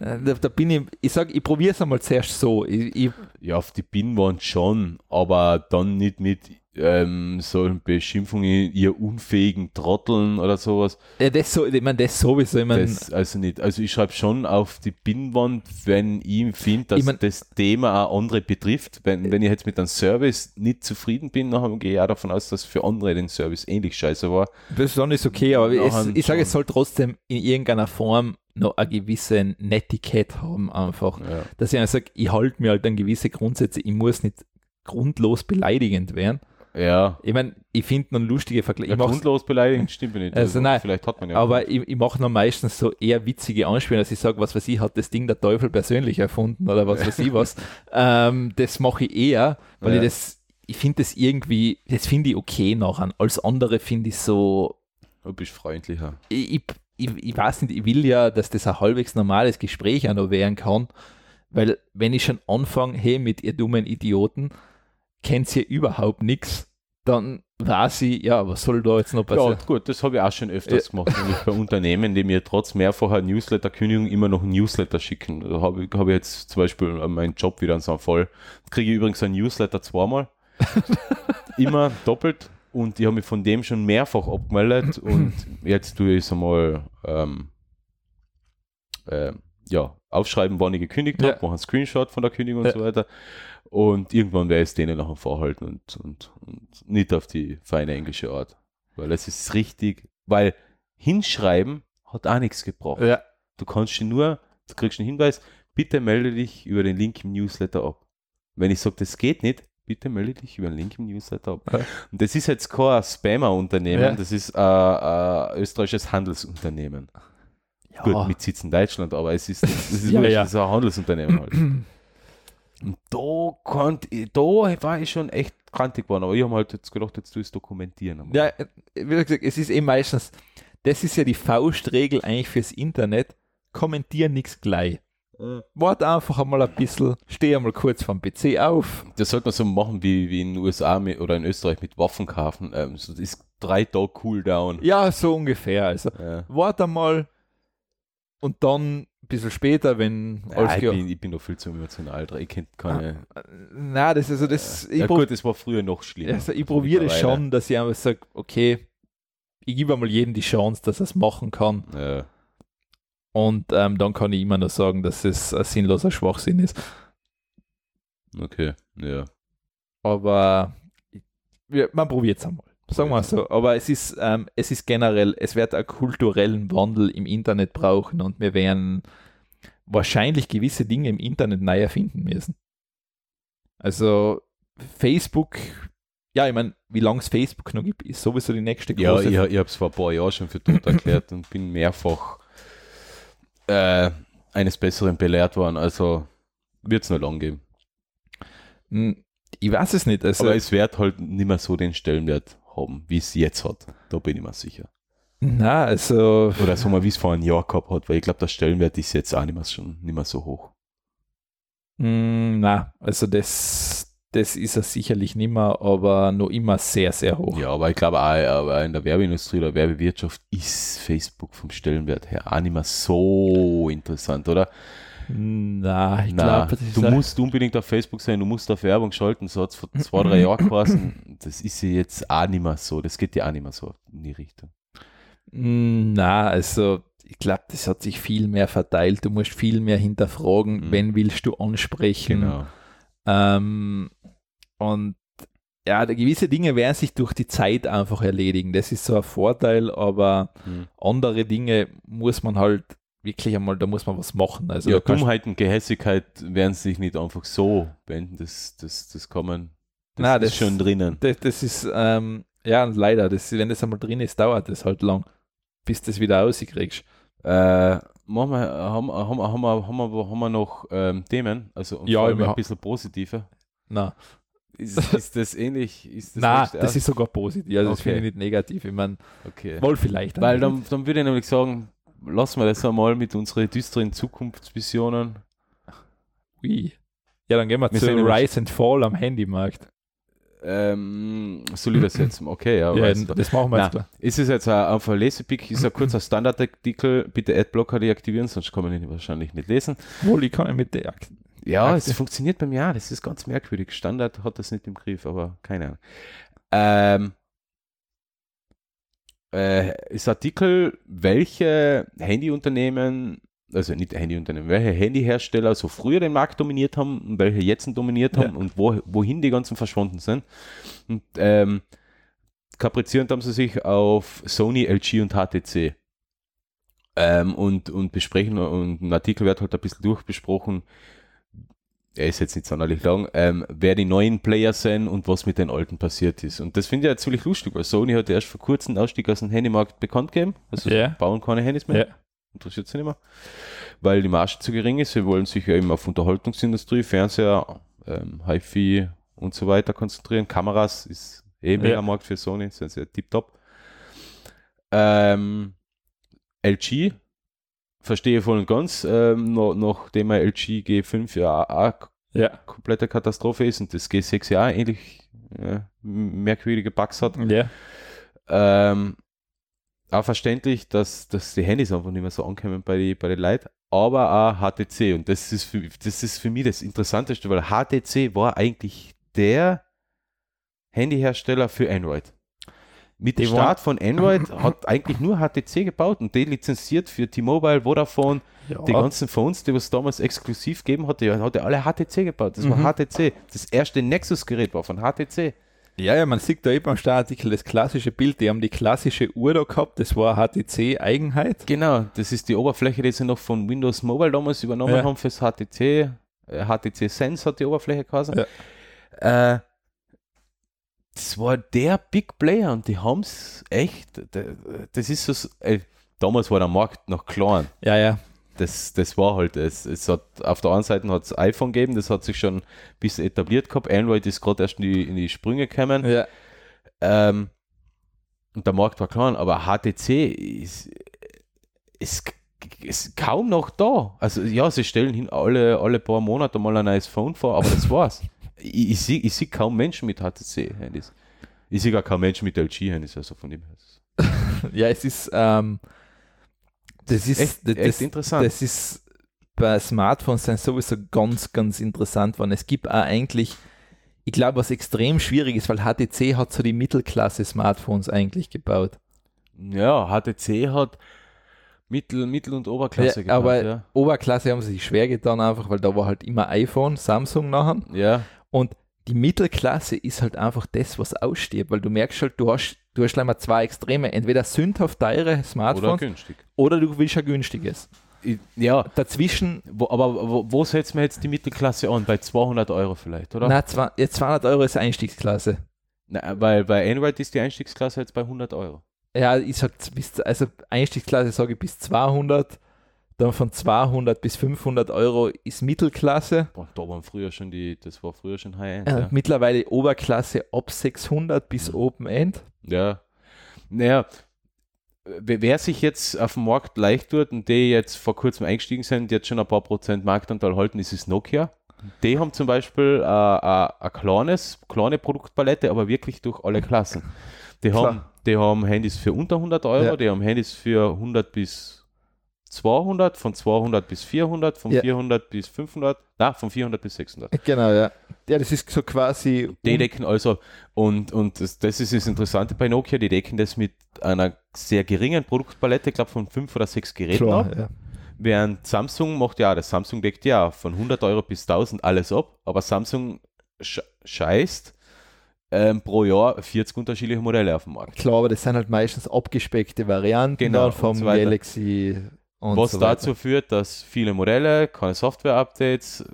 [SPEAKER 4] Äh, Da, da bin ich, ich sage, ich probiere es einmal zuerst so. Ich, ich,
[SPEAKER 3] Ja, auf die Binnenwand schon, aber dann nicht mit ähm, solchen Beschimpfungen, ihr unfähigen Trotteln oder sowas.
[SPEAKER 4] ja, das, so, ich meine, das sowieso. Ich meine,
[SPEAKER 3] Das, also nicht. Also ich schreibe schon auf die Binnenwand, wenn ich finde, dass
[SPEAKER 4] Ich mein-
[SPEAKER 3] das Thema auch andere betrifft. Wenn, wenn ich jetzt mit einem Service nicht zufrieden bin, dann gehe ich auch davon aus, dass für andere den Service ähnlich scheiße war.
[SPEAKER 4] Das ist ist okay, aber es, ich sage, es soll trotzdem in irgendeiner Form noch eine gewisse Netiquette haben, einfach.
[SPEAKER 3] Ja.
[SPEAKER 4] Dass ich einfach sage, ich halte mir halt an gewisse Grundsätze, ich muss nicht grundlos beleidigend werden.
[SPEAKER 3] Ja.
[SPEAKER 4] Ich meine, ich finde noch lustige Vergleiche.
[SPEAKER 3] ja grundlos beleidigend stimmt nicht.
[SPEAKER 4] Also nein,
[SPEAKER 3] vielleicht hat man ja.
[SPEAKER 4] aber ich, ich mache noch meistens so eher witzige Anspielungen, dass ich sage, was weiß ich, hat das Ding der Teufel persönlich erfunden oder was weiß ich was. (laughs) ähm, das mache ich eher, weil
[SPEAKER 3] Ja.
[SPEAKER 4] ich das, ich finde das irgendwie, das finde ich okay nachher. Als andere finde ich so,
[SPEAKER 3] du bist freundlicher.
[SPEAKER 4] ich, ich, ich, ich weiß nicht, ich will ja, dass das ein halbwegs normales Gespräch auch noch werden kann, weil wenn ich schon anfange, hey, mit ihr dummen Idioten, kennt ihr überhaupt nichts, dann weiß ich, ja, was soll da jetzt noch
[SPEAKER 3] Ja,
[SPEAKER 4] passieren?
[SPEAKER 3] gut, das habe ich auch schon öfters gemacht, nämlich bei Unternehmen, die mir trotz mehrfacher Newsletter-Kündigung immer noch ein Newsletter schicken. Da habe ich, habe ich jetzt zum Beispiel meinen Job wieder so voll. Kriege ich übrigens ein Newsletter zweimal. (laughs) immer doppelt. Und ich habe mich von dem schon mehrfach abgemeldet und (clears throat) jetzt tue ich es einmal ähm, äh, ja, aufschreiben, wann ich gekündigt
[SPEAKER 4] Ja.
[SPEAKER 3] habe, mache einen Screenshot von der Kündigung und
[SPEAKER 4] Ja.
[SPEAKER 3] so weiter. Und irgendwann werde ich es denen nachher vorhalten und, und, und nicht auf die feine englische Art. Weil es ist richtig, weil hinschreiben hat auch nichts gebraucht.
[SPEAKER 4] Ja.
[SPEAKER 3] Du kannst nur, du kriegst einen Hinweis, bitte melde dich über den Link im Newsletter ab. Wenn ich sage, das geht nicht, bitte melde dich über den Link im Newsletter ab.
[SPEAKER 4] Ja.
[SPEAKER 3] Und das ist jetzt kein Spammer-Unternehmen,
[SPEAKER 4] Ja.
[SPEAKER 3] das ist ein, ein österreichisches Handelsunternehmen.
[SPEAKER 4] Ja.
[SPEAKER 3] Gut, mit Sitz in Deutschland, aber es ist, das ist, (laughs)
[SPEAKER 4] Ja,
[SPEAKER 3] wurscht,
[SPEAKER 4] ja.
[SPEAKER 3] ist ein Handelsunternehmen halt. (clears throat) Und da, konnt, ich- da war ich schon echt krantig geworden, aber ich habe halt jetzt gedacht, jetzt tu ich es dokumentieren. einmal.
[SPEAKER 4] Ja, äh, wie gesagt, es ist eben meistens, das ist ja die Faustregel eigentlich fürs Internet, kommentier nichts gleich. Wart einfach einmal ein bisschen, steh einmal kurz vom PC auf.
[SPEAKER 3] Das sollte man so machen wie, wie in den USA mit, oder in Österreich mit Waffen kaufen. Ähm, so, das ist drei Tage Cooldown.
[SPEAKER 4] Ja, so ungefähr. Also,
[SPEAKER 3] Ja.
[SPEAKER 4] wart einmal und dann ein bisschen später, wenn
[SPEAKER 3] Ja,
[SPEAKER 4] alles
[SPEAKER 3] ich, bin, ich bin noch viel zu emotional dran. Ich kennt keine.
[SPEAKER 4] Na, das also das, ich,
[SPEAKER 3] ja, gut, das war früher noch schlimmer.
[SPEAKER 4] also ich probiere das schon, dass ich einfach sage, okay, ich gebe einmal jedem die Chance, dass er es machen kann.
[SPEAKER 3] Ja.
[SPEAKER 4] Und ähm, dann kann ich immer nur sagen, dass es ein sinnloser Schwachsinn ist.
[SPEAKER 3] Okay, ja.
[SPEAKER 4] Aber wir, man probiert es einmal. Sagen wir so. Aber es ist, ähm, es ist generell, es wird einen kulturellen Wandel im Internet brauchen und wir werden wahrscheinlich gewisse Dinge im Internet neu erfinden müssen. Also Facebook, ja, ich meine, wie lange es Facebook noch gibt, ist sowieso die nächste
[SPEAKER 3] Ja,
[SPEAKER 4] große
[SPEAKER 3] ich, ich habe es vor ein paar Jahren schon für tot erklärt und bin mehrfach äh, eines Besseren belehrt worden. Also wird es noch lang geben.
[SPEAKER 4] Hm, Ich weiß es nicht. Also,
[SPEAKER 3] Aber es wird halt nicht mehr so den Stellenwert haben, wie es jetzt hat. Da bin ich mir sicher.
[SPEAKER 4] na, also
[SPEAKER 3] Oder sagen wir, wie es vor einem Jahr gehabt hat, weil ich glaube, der Stellenwert ist jetzt auch nicht mehr, schon, nicht mehr so hoch.
[SPEAKER 4] Mm, na, also das, das ist er sicherlich nicht mehr, aber noch immer sehr, sehr hoch.
[SPEAKER 3] Ja, aber ich glaube auch, aber in der Werbeindustrie oder Werbewirtschaft ist Facebook vom Stellenwert her auch nicht mehr so interessant, oder?
[SPEAKER 4] Na, ich glaube,
[SPEAKER 3] du musst unbedingt auf Facebook sein, du musst auf Werbung schalten, so hat es vor zwei, drei Jahren (clears throat) geheißen. Das ist ja jetzt auch nicht mehr so, das geht ja auch nicht mehr so in die Richtung.
[SPEAKER 4] Mm, Na, also ich glaube, das hat sich viel mehr verteilt. Du musst viel mehr hinterfragen,
[SPEAKER 3] Mhm.
[SPEAKER 4] wen willst du ansprechen.
[SPEAKER 3] Genau.
[SPEAKER 4] Ähm, und ja, gewisse Dinge werden sich durch die Zeit einfach erledigen. Das ist so ein Vorteil, aber
[SPEAKER 3] Mhm.
[SPEAKER 4] andere Dinge muss man halt wirklich einmal, da muss man was machen. Also
[SPEAKER 3] ja, Dummheit und Gehässigkeit werden sich nicht einfach so wenden, das, das, das kann man, das
[SPEAKER 4] Na,
[SPEAKER 3] ist
[SPEAKER 4] das-
[SPEAKER 3] schon drinnen.
[SPEAKER 4] Das, das ist, ähm, ja, leider, das, wenn das einmal drin ist, dauert das halt lang, bis du das wieder rauskriegst.
[SPEAKER 3] Äh, machen wir, haben, haben, haben, wir, haben, wir, haben wir noch ähm, Themen? Also
[SPEAKER 4] Ja, wir
[SPEAKER 3] ein bisschen positive.
[SPEAKER 4] Na,
[SPEAKER 3] Ist, ist das ähnlich? Ist das
[SPEAKER 4] na,
[SPEAKER 3] nicht
[SPEAKER 4] das ist sogar positiv. Also das
[SPEAKER 3] Okay.
[SPEAKER 4] finde ich nicht negativ. Ich meine,
[SPEAKER 3] okay.
[SPEAKER 4] wohl vielleicht.
[SPEAKER 3] Weil dann, dann würde ich nämlich sagen, lassen wir das einmal mit unseren düsteren Zukunftsvisionen.
[SPEAKER 4] Ui. Ja, dann gehen wir,
[SPEAKER 3] Wir
[SPEAKER 4] zu Rise and Fall am Handymarkt.
[SPEAKER 3] Ähm, soll ich das jetzt? Okay, ja.
[SPEAKER 4] Ja, das machen wir jetzt klar.
[SPEAKER 3] Ist es jetzt ein, ein Lesepick? Ist ein kurzer Standardartikel. Bitte Adblocker deaktivieren, sonst kann man ihn wahrscheinlich nicht lesen.
[SPEAKER 4] Wohl, ich kann mit der.
[SPEAKER 3] Ja, es funktioniert beim Ja, das ist ganz merkwürdig. Standard hat das nicht im Griff, aber keine Ahnung. Ähm, äh, ist Artikel, welche Handyunternehmen, also nicht Handyunternehmen, welche Handyhersteller so früher den Markt dominiert haben und welche jetzt dominiert haben
[SPEAKER 4] Ja.
[SPEAKER 3] und wo, wohin die ganzen verschwunden sind. Und ähm, kaprizierend haben sie sich auf Sony, LG und HTC. Ähm, und, und besprechen, und ein Artikel wird halt ein bisschen durchbesprochen, er ist jetzt nicht sonderlich lang, ähm, wer die neuen Player sind und was mit den alten passiert ist. Und das finde ich ja ziemlich lustig, weil Sony hat erst vor kurzem einen Ausstieg aus dem Handymarkt bekannt gegeben. Also
[SPEAKER 4] Ja.
[SPEAKER 3] bauen keine Handys mehr.
[SPEAKER 4] Ja.
[SPEAKER 3] Interessiert sie nicht mehr. Weil die Marge zu gering ist. Sie wollen sich ja eben auf Unterhaltungsindustrie, Fernseher, ähm, HiFi und so weiter konzentrieren. Kameras ist eh mega
[SPEAKER 4] Ja.
[SPEAKER 3] Markt für Sony, sind sie ja tipptopp. Ähm, LG verstehe voll und ganz, ähm, noch, nachdem er LG G5 ja auch
[SPEAKER 4] Ja.
[SPEAKER 3] komplette Katastrophe ist und das G6 ja ähnlich äh, merkwürdige Bugs hat.
[SPEAKER 4] Ja.
[SPEAKER 3] Ähm, auch verständlich, dass, dass die Handys einfach nicht mehr so ankommen bei den bei die Leuten, aber auch HTC und das ist, für, das ist für mich das Interessanteste, weil HTC war eigentlich der Handyhersteller für Android. Mit dem Start von Android (laughs) hat eigentlich nur HTC gebaut und die lizenziert für T-Mobile, Vodafone,
[SPEAKER 4] ja.
[SPEAKER 3] die ganzen Phones, die es damals exklusiv gegeben hatte, hat er alle HTC gebaut. Das war
[SPEAKER 4] Mhm.
[SPEAKER 3] HTC. Das erste Nexus-Gerät war von HTC.
[SPEAKER 4] Ja, ja, man sieht da eben am Startartikel das klassische Bild. Die haben die klassische Uhr da gehabt, das war HTC-Eigenheit.
[SPEAKER 3] Genau, das ist die Oberfläche, die sie noch von Windows Mobile damals übernommen
[SPEAKER 4] Ja.
[SPEAKER 3] haben fürs HTC. Äh, HTC Sense hat die Oberfläche geheißen.
[SPEAKER 4] Ja.
[SPEAKER 3] Äh, das war der Big Player und die haben es echt, das ist so, ey, damals war der Markt noch klein.
[SPEAKER 4] Ja, ja.
[SPEAKER 3] Das, das war halt es. es hat, auf der einen Seite hat es iPhone gegeben, das hat sich schon ein bisschen etabliert gehabt. Android ist gerade erst in die, in die Sprünge gekommen.
[SPEAKER 4] ja.
[SPEAKER 3] Ähm, und der Markt war klein, aber HTC ist, ist, ist kaum noch da. Also ja, sie stellen hin alle, alle paar Monate mal ein neues Phone vor, aber das war's. (laughs) ich ich sehe ich seh kaum Menschen mit HTC-Handys. Ich sehe gar kaum Menschen mit LG-Handys, also von dem her. (laughs)
[SPEAKER 4] Ja, es ist, ähm, das ist,
[SPEAKER 3] Echt,
[SPEAKER 4] das,
[SPEAKER 3] echt interessant.
[SPEAKER 4] das ist bei Smartphones sind sowieso ganz, ganz interessant, weil es gibt auch eigentlich, ich glaube, was extrem schwierig ist, weil HTC hat so die Mittelklasse-Smartphones eigentlich gebaut.
[SPEAKER 3] ja, HTC hat Mittel, Mittel- und Oberklasse
[SPEAKER 4] Ja, aber
[SPEAKER 3] ja.
[SPEAKER 4] Oberklasse haben sie sich schwer getan, einfach, weil da war halt immer iPhone, Samsung nachher.
[SPEAKER 3] Ja,
[SPEAKER 4] Und die Mittelklasse ist halt einfach das, was aussteht, weil du merkst halt, du hast, du hast gleich mal zwei Extreme. Entweder sündhaft teure
[SPEAKER 3] oder
[SPEAKER 4] Smartphones oder,
[SPEAKER 3] günstig.
[SPEAKER 4] du willst ein günstiges.
[SPEAKER 3] Ja,
[SPEAKER 4] Dazwischen,
[SPEAKER 3] wo, aber wo, wo setzt man jetzt die Mittelklasse an? Bei 200 Euro vielleicht, oder?
[SPEAKER 4] jetzt 200 Euro ist Einstiegsklasse.
[SPEAKER 3] Na, weil bei Android ist die Einstiegsklasse jetzt bei 100 Euro.
[SPEAKER 4] Ja, ich sag bis, also Einstiegsklasse sage ich bis 200, dann von 200 bis 500 Euro ist Mittelklasse.
[SPEAKER 3] Boah, da waren früher schon die, das war früher schon High-End.
[SPEAKER 4] Äh,
[SPEAKER 3] Ja.
[SPEAKER 4] Mittlerweile Oberklasse ab 600 bis
[SPEAKER 3] Mhm.
[SPEAKER 4] Open End.
[SPEAKER 3] ja. Naja, wer sich jetzt auf dem Markt leicht tut und die jetzt vor kurzem eingestiegen sind, die jetzt schon ein paar Prozent Marktanteil halten, ist es Nokia. Die haben zum Beispiel äh, äh, ein kleines, kleine Produktpalette, aber wirklich durch alle Klassen. Die
[SPEAKER 4] Klar.
[SPEAKER 3] haben, die haben Handys für unter 100 Euro,
[SPEAKER 4] Ja.
[SPEAKER 3] die haben Handys für 100 bis 200, von 200 bis 400, von
[SPEAKER 4] Ja.
[SPEAKER 3] 400 bis 500, na, von 400 bis 600.
[SPEAKER 4] Genau, ja. Ja, das ist so quasi.
[SPEAKER 3] Die decken also, und, und das, das ist das Interessante bei Nokia, die decken das mit einer sehr geringen Produktpalette, ich glaube von fünf oder sechs Geräten
[SPEAKER 4] Klar,
[SPEAKER 3] ab.
[SPEAKER 4] ja.
[SPEAKER 3] Während Samsung macht ja, das Samsung deckt ja von 100 Euro bis 1000 alles ab, aber Samsung sch scheißt ähm, pro Jahr 40 unterschiedliche Modelle auf dem Markt.
[SPEAKER 4] Klar, aber das sind halt meistens abgespeckte Varianten
[SPEAKER 3] Genau,
[SPEAKER 4] vom
[SPEAKER 3] so.
[SPEAKER 4] Galaxy und
[SPEAKER 3] Was
[SPEAKER 4] so
[SPEAKER 3] dazu führt, dass viele Modelle, keine Software-Updates,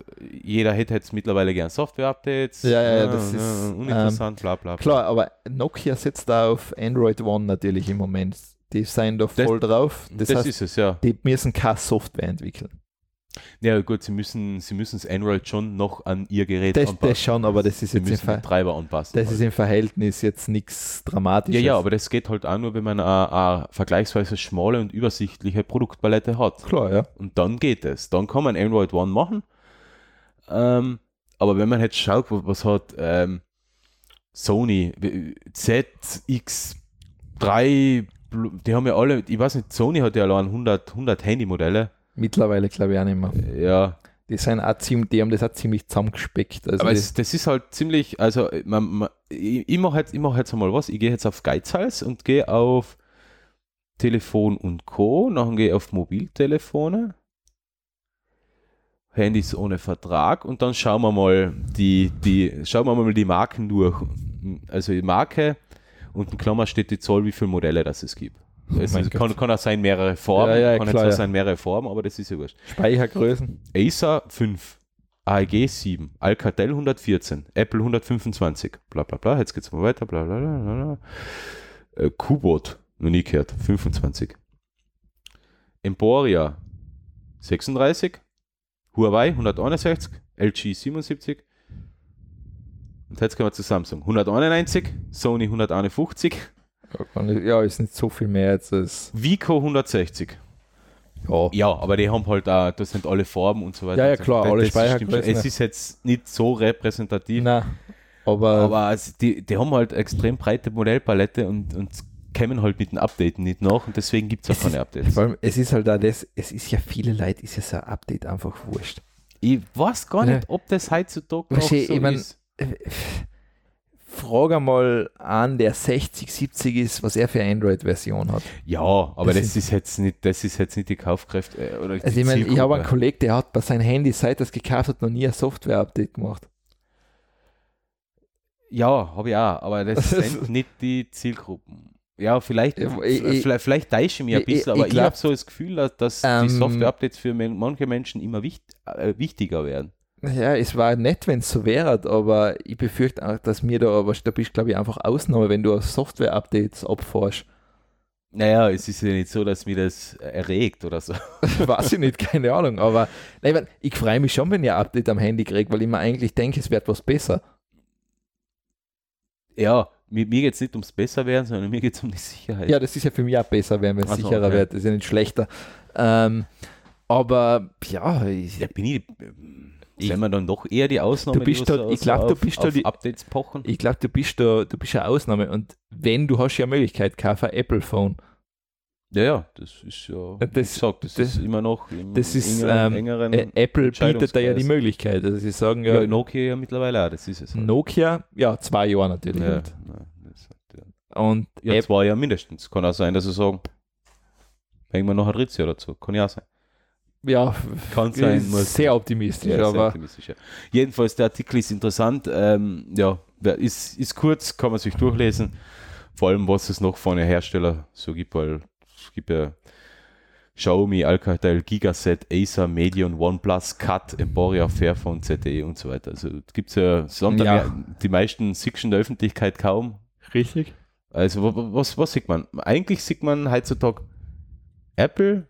[SPEAKER 3] jeder hätte jetzt mittlerweile gern Software-Updates.
[SPEAKER 4] Ja, ja, ja, das ist,
[SPEAKER 3] uninteressant, bla bla. bla.
[SPEAKER 4] Klar, aber Nokia setzt da auf Android One natürlich im Moment. Die sind da voll drauf. Das,
[SPEAKER 3] Das,
[SPEAKER 4] heißt,
[SPEAKER 3] ist es, ja.
[SPEAKER 4] die müssen keine Software entwickeln.
[SPEAKER 3] Ja, gut, sie müssen sie müssen das Android schon noch an ihr Gerät
[SPEAKER 4] Das,
[SPEAKER 3] anpassen.
[SPEAKER 4] das schon, aber das ist
[SPEAKER 3] sie
[SPEAKER 4] jetzt im,
[SPEAKER 3] müssen den Treiber anpassen.
[SPEAKER 4] das ist im Verhältnis jetzt nichts
[SPEAKER 3] ja,
[SPEAKER 4] Dramatisches.
[SPEAKER 3] ja, aber das geht halt auch nur, wenn man eine, eine vergleichsweise schmale und übersichtliche Produktpalette hat.
[SPEAKER 4] Klar, ja.
[SPEAKER 3] Und dann geht es. Dann kann man Android One machen. Ähm, aber wenn man jetzt schaut, was, was hat ähm, Sony, ZX3, die haben ja alle, ich weiß nicht, Sony hat ja allein 100, 100 Handymodelle.
[SPEAKER 4] Mittlerweile glaube ich auch nicht mehr.
[SPEAKER 3] Ja,
[SPEAKER 4] Die, sind auch ziemlich, die haben das auch ziemlich zusammengespeckt. Also
[SPEAKER 3] aber es, das ist halt ziemlich, also man, man, ich, ich mache jetzt, mach jetzt einmal was, ich gehe jetzt auf Geizhals und gehe auf Telefon und Co., nachher gehe ich auf Mobiltelefone, Handys ohne Vertrag und dann schauen wir mal die, die, schauen wir mal die Marken durch. Also die Marke und in Klammer steht die Zahl, wie viele Modelle das es gibt. Es
[SPEAKER 4] mein
[SPEAKER 3] kann, kann auch sein mehrere Formen,
[SPEAKER 4] Ja, ja,
[SPEAKER 3] kann
[SPEAKER 4] klar,
[SPEAKER 3] jetzt auch sein mehrere Formen, aber das ist ja wurscht.
[SPEAKER 4] Speichergrößen.
[SPEAKER 3] Acer 5, AEG 7, Alcatel 114, Apple 125, bla bla bla, jetzt geht's mal weiter, bla bla bla, bla. Äh, Kubot, noch nie gehört, 25. Emporia 36, Huawei 161, LG 77. Und jetzt kommen wir zu Samsung. 191, Sony 151,
[SPEAKER 4] Ja, ist nicht so viel mehr als.
[SPEAKER 3] Vico 160.
[SPEAKER 4] Ja,
[SPEAKER 3] Ja, aber die haben halt auch, das sind alle Farben und so weiter.
[SPEAKER 4] Ja, ja,
[SPEAKER 3] und so.
[SPEAKER 4] klar,
[SPEAKER 3] Das-
[SPEAKER 4] alle
[SPEAKER 3] das.
[SPEAKER 4] Speichergrößen,
[SPEAKER 3] Es ist jetzt nicht so repräsentativ,
[SPEAKER 4] Nein, aber,
[SPEAKER 3] aber es, die, die haben halt extrem breite Modellpalette und, und kämen halt mit den Updaten nicht nach und deswegen gibt es auch keine Updates.
[SPEAKER 4] vor allem, es ist halt auch das, es ist ja viele Leute, ist ja so ein Update einfach wurscht.
[SPEAKER 3] Ich weiß gar nicht, ob das heutzutage noch so
[SPEAKER 4] ich mein,
[SPEAKER 3] ist.
[SPEAKER 4] Frag einmal an, der 60, 70 ist, was er für Android-Version hat.
[SPEAKER 3] Ja, aber
[SPEAKER 4] Das
[SPEAKER 3] das,
[SPEAKER 4] ist-
[SPEAKER 3] ist jetzt nicht, das ist jetzt nicht die Kaufkraft äh, oder
[SPEAKER 4] Also ich meine, ich habe einen. Kollegen, der hat bei seinem Handy, seit er es gekauft hat, noch nie ein Software-Update gemacht.
[SPEAKER 3] Ja, habe ich auch, aber das (laughs) sind nicht die Zielgruppen. Ja, vielleicht,
[SPEAKER 4] Ja, ich- ich-
[SPEAKER 3] vielleicht, vielleicht täusche ich mich ein bisschen,
[SPEAKER 4] ich
[SPEAKER 3] aber ich, habe so das Gefühl, dass, dass
[SPEAKER 4] Ähm,
[SPEAKER 3] die Software-Updates für manche Menschen immer wicht, äh, wichtiger werden.
[SPEAKER 4] Ja, es war nett, wenn es so wäre, aber ich befürchte auch, dass mir da, aber da bist glaube ich einfach Ausnahme, wenn du auf Software-Updates abfährst.
[SPEAKER 3] Naja, es ist ja nicht so, dass mir das erregt oder so. (laughs)
[SPEAKER 4] Weiß ich nicht, keine Ahnung, aber nein, ich, freue mich schon, wenn ich ein Update am Handy kriege, weil ich mir eigentlich denke, es wird was besser.
[SPEAKER 3] Ja, mir, mir geht es nicht ums Besserwerden, sondern mir geht es um die Sicherheit.
[SPEAKER 4] Ja, das ist ja für mich auch besser, wenn es
[SPEAKER 3] Ach so,
[SPEAKER 4] sicherer
[SPEAKER 3] okay.
[SPEAKER 4] wird, das ist ja nicht schlechter. Ähm, aber ja, ich,
[SPEAKER 3] Ja, bin ich,
[SPEAKER 4] Ich-
[SPEAKER 3] sind wir dann doch eher die Ausnahme,
[SPEAKER 4] Du bist da-
[SPEAKER 3] so-
[SPEAKER 4] ich
[SPEAKER 3] so
[SPEAKER 4] glaub, du bist da die-
[SPEAKER 3] Updates pochen.
[SPEAKER 4] ich glaube, du bist da, du bist eine Ausnahme und wenn, du hast ja Möglichkeit, kauf ein Apple-Phone.
[SPEAKER 3] Ja, ja, das ist ja,
[SPEAKER 4] das-
[SPEAKER 3] gesagt, das,
[SPEAKER 4] das-
[SPEAKER 3] ist immer noch im
[SPEAKER 4] das ist,
[SPEAKER 3] engeren,
[SPEAKER 4] ähm,
[SPEAKER 3] engeren
[SPEAKER 4] Ä- Apple bietet da ja die. Möglichkeit. Also sie sagen
[SPEAKER 3] ja,
[SPEAKER 4] ja,
[SPEAKER 3] Nokia ja mittlerweile auch, das ist es. halt.
[SPEAKER 4] Nokia, ja, zwei Jahre natürlich.
[SPEAKER 3] Ja, das hat ja.
[SPEAKER 4] und
[SPEAKER 3] ja,
[SPEAKER 4] App,
[SPEAKER 3] zwei Jahre mindestens. Kann auch sein, dass sie sagen, hängen wir noch ein Drittes Jahr dazu. Kann ja auch sein.
[SPEAKER 4] Ja,
[SPEAKER 3] Kann sein, muss
[SPEAKER 4] sehr optimistisch,
[SPEAKER 3] Ja, sehr
[SPEAKER 4] aber
[SPEAKER 3] optimistisch, ja. Jedenfalls, der Artikel ist interessant. Ähm, ja, ist, ist kurz, kann man sich durchlesen. Vor allem, was es noch von den Herstellern so gibt, weil es gibt ja Xiaomi, Alcatel, Gigaset, Acer, Medion, OnePlus, Cut, Emporia, Fairphone, ZTE und so weiter. Also gibt es ja,
[SPEAKER 4] Ja.
[SPEAKER 3] die meisten du in der Öffentlichkeit kaum.
[SPEAKER 4] richtig.
[SPEAKER 3] Also wa- wa- was, was sieht man? Eigentlich sieht man heutzutage Apple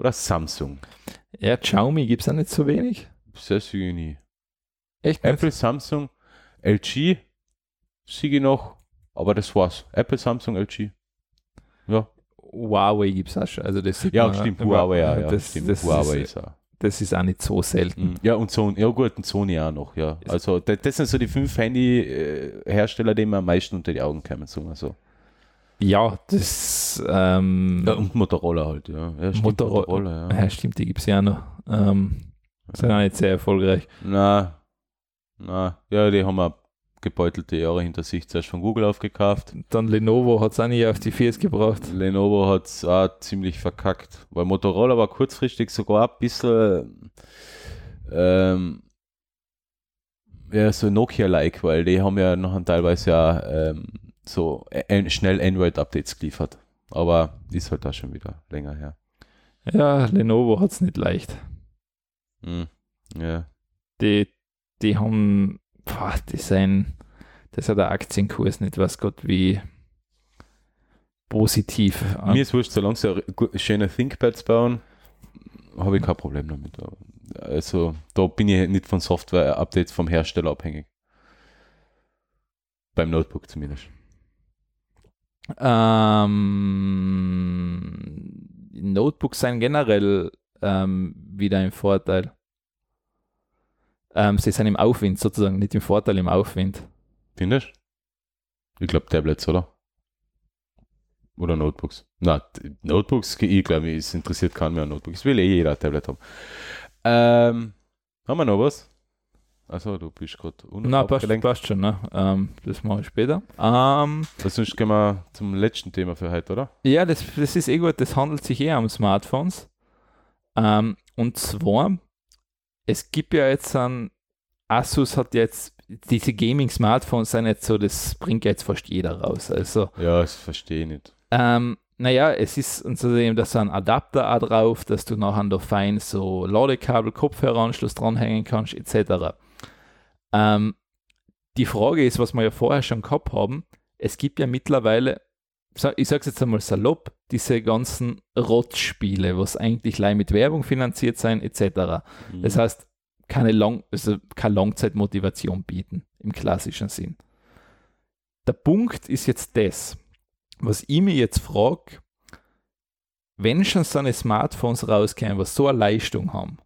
[SPEAKER 3] oder Samsung.
[SPEAKER 4] Ja, Xiaomi gibt es auch nicht so wenig.
[SPEAKER 3] Sehr nie.
[SPEAKER 4] Echt? nicht?
[SPEAKER 3] Apple, Samsung, LG, ich noch, aber das war's. Apple, Samsung, LG. Ja,
[SPEAKER 4] Huawei gibt es auch schon. Also das
[SPEAKER 3] ja
[SPEAKER 4] man,
[SPEAKER 3] stimmt, Huawei, ja, ja
[SPEAKER 4] das,
[SPEAKER 3] stimmt,
[SPEAKER 4] das,
[SPEAKER 3] Huawei
[SPEAKER 4] ist,
[SPEAKER 3] ist auch.
[SPEAKER 4] das ist auch nicht so selten.
[SPEAKER 3] Mhm. Ja, und Sony, ja gut, und Sony auch noch, ja. Also das, das sind so die fünf Handy-Hersteller, die mir am meisten unter die Augen kommen, sagen wir so.
[SPEAKER 4] Ja, das ähm,
[SPEAKER 3] Ja, und Motorola halt, ja. ja stimmt,
[SPEAKER 4] Motorola,
[SPEAKER 3] ja.
[SPEAKER 4] ja, stimmt, die gibt es ja auch noch. Ähm, sind auch nicht sehr erfolgreich.
[SPEAKER 3] Na, na, ja, die haben wir gebeutelte Jahre hinter sich zuerst von Google aufgekauft.
[SPEAKER 4] Dann Lenovo hat es auch nicht auf die Viers gebracht.
[SPEAKER 3] Lenovo hat es auch ziemlich verkackt, weil Motorola war kurzfristig sogar ein bisschen ähm, ja, so Nokia-like, weil die haben ja noch teilweise ja ähm, so äh, schnell Android-Updates geliefert. Aber ist halt da schon wieder länger her.
[SPEAKER 4] Ja, Lenovo hat es nicht leicht.
[SPEAKER 3] Hm. Ja.
[SPEAKER 4] Die, die haben, boah, die sind, das hat der Aktienkurs nicht was Gott wie positiv.
[SPEAKER 3] Mir ist wurscht, solange sie schöne ThinkPads bauen, habe ich kein Problem damit. Also da bin ich nicht von Software-Updates vom Hersteller abhängig. Beim Notebook zumindest.
[SPEAKER 4] Ähm, Notebooks sind generell ähm, wieder im Vorteil. Ähm, sie sind im Aufwind sozusagen, nicht im Vorteil, im Aufwind.
[SPEAKER 3] Findest du? Ich glaube Tablets, oder? Oder Notebooks. Na, Notebooks, ich glaube, es interessiert keinen mehr Notebooks. Will eh jeder ein Tablet haben. Ähm, haben wir noch was? Also du bist gerade
[SPEAKER 4] Na, passt, passt schon, ne? Ähm, das mache ich später. Ähm,
[SPEAKER 3] Sonst gehen wir zum letzten Thema für heute, oder?
[SPEAKER 4] ja, das, das ist eh gut, das handelt sich eher um Smartphones. Ähm, und zwar, es gibt ja jetzt ein, Asus hat jetzt, diese Gaming-Smartphones sind jetzt so, das bringt jetzt fast jeder raus. Also,
[SPEAKER 3] Ja, das verstehe ich nicht.
[SPEAKER 4] Ähm, naja, es ist außerdem da so ein Adapter auch drauf, dass du nachher da fein so Ladekabel, Kopfhöreranschluss dranhängen kannst, etc. Ähm, die Frage ist, was wir ja vorher schon gehabt haben, es gibt ja mittlerweile, ich sage es jetzt einmal salopp, diese ganzen Rotzspiele, was eigentlich leih mit Werbung finanziert sein, etc.
[SPEAKER 3] Mhm.
[SPEAKER 4] Das heißt, keine, Lang also keine Langzeitmotivation bieten im klassischen Sinn. Der Punkt ist jetzt das, was ich mir jetzt frage, wenn schon so eine Smartphones rauskommen, was so eine Leistung haben,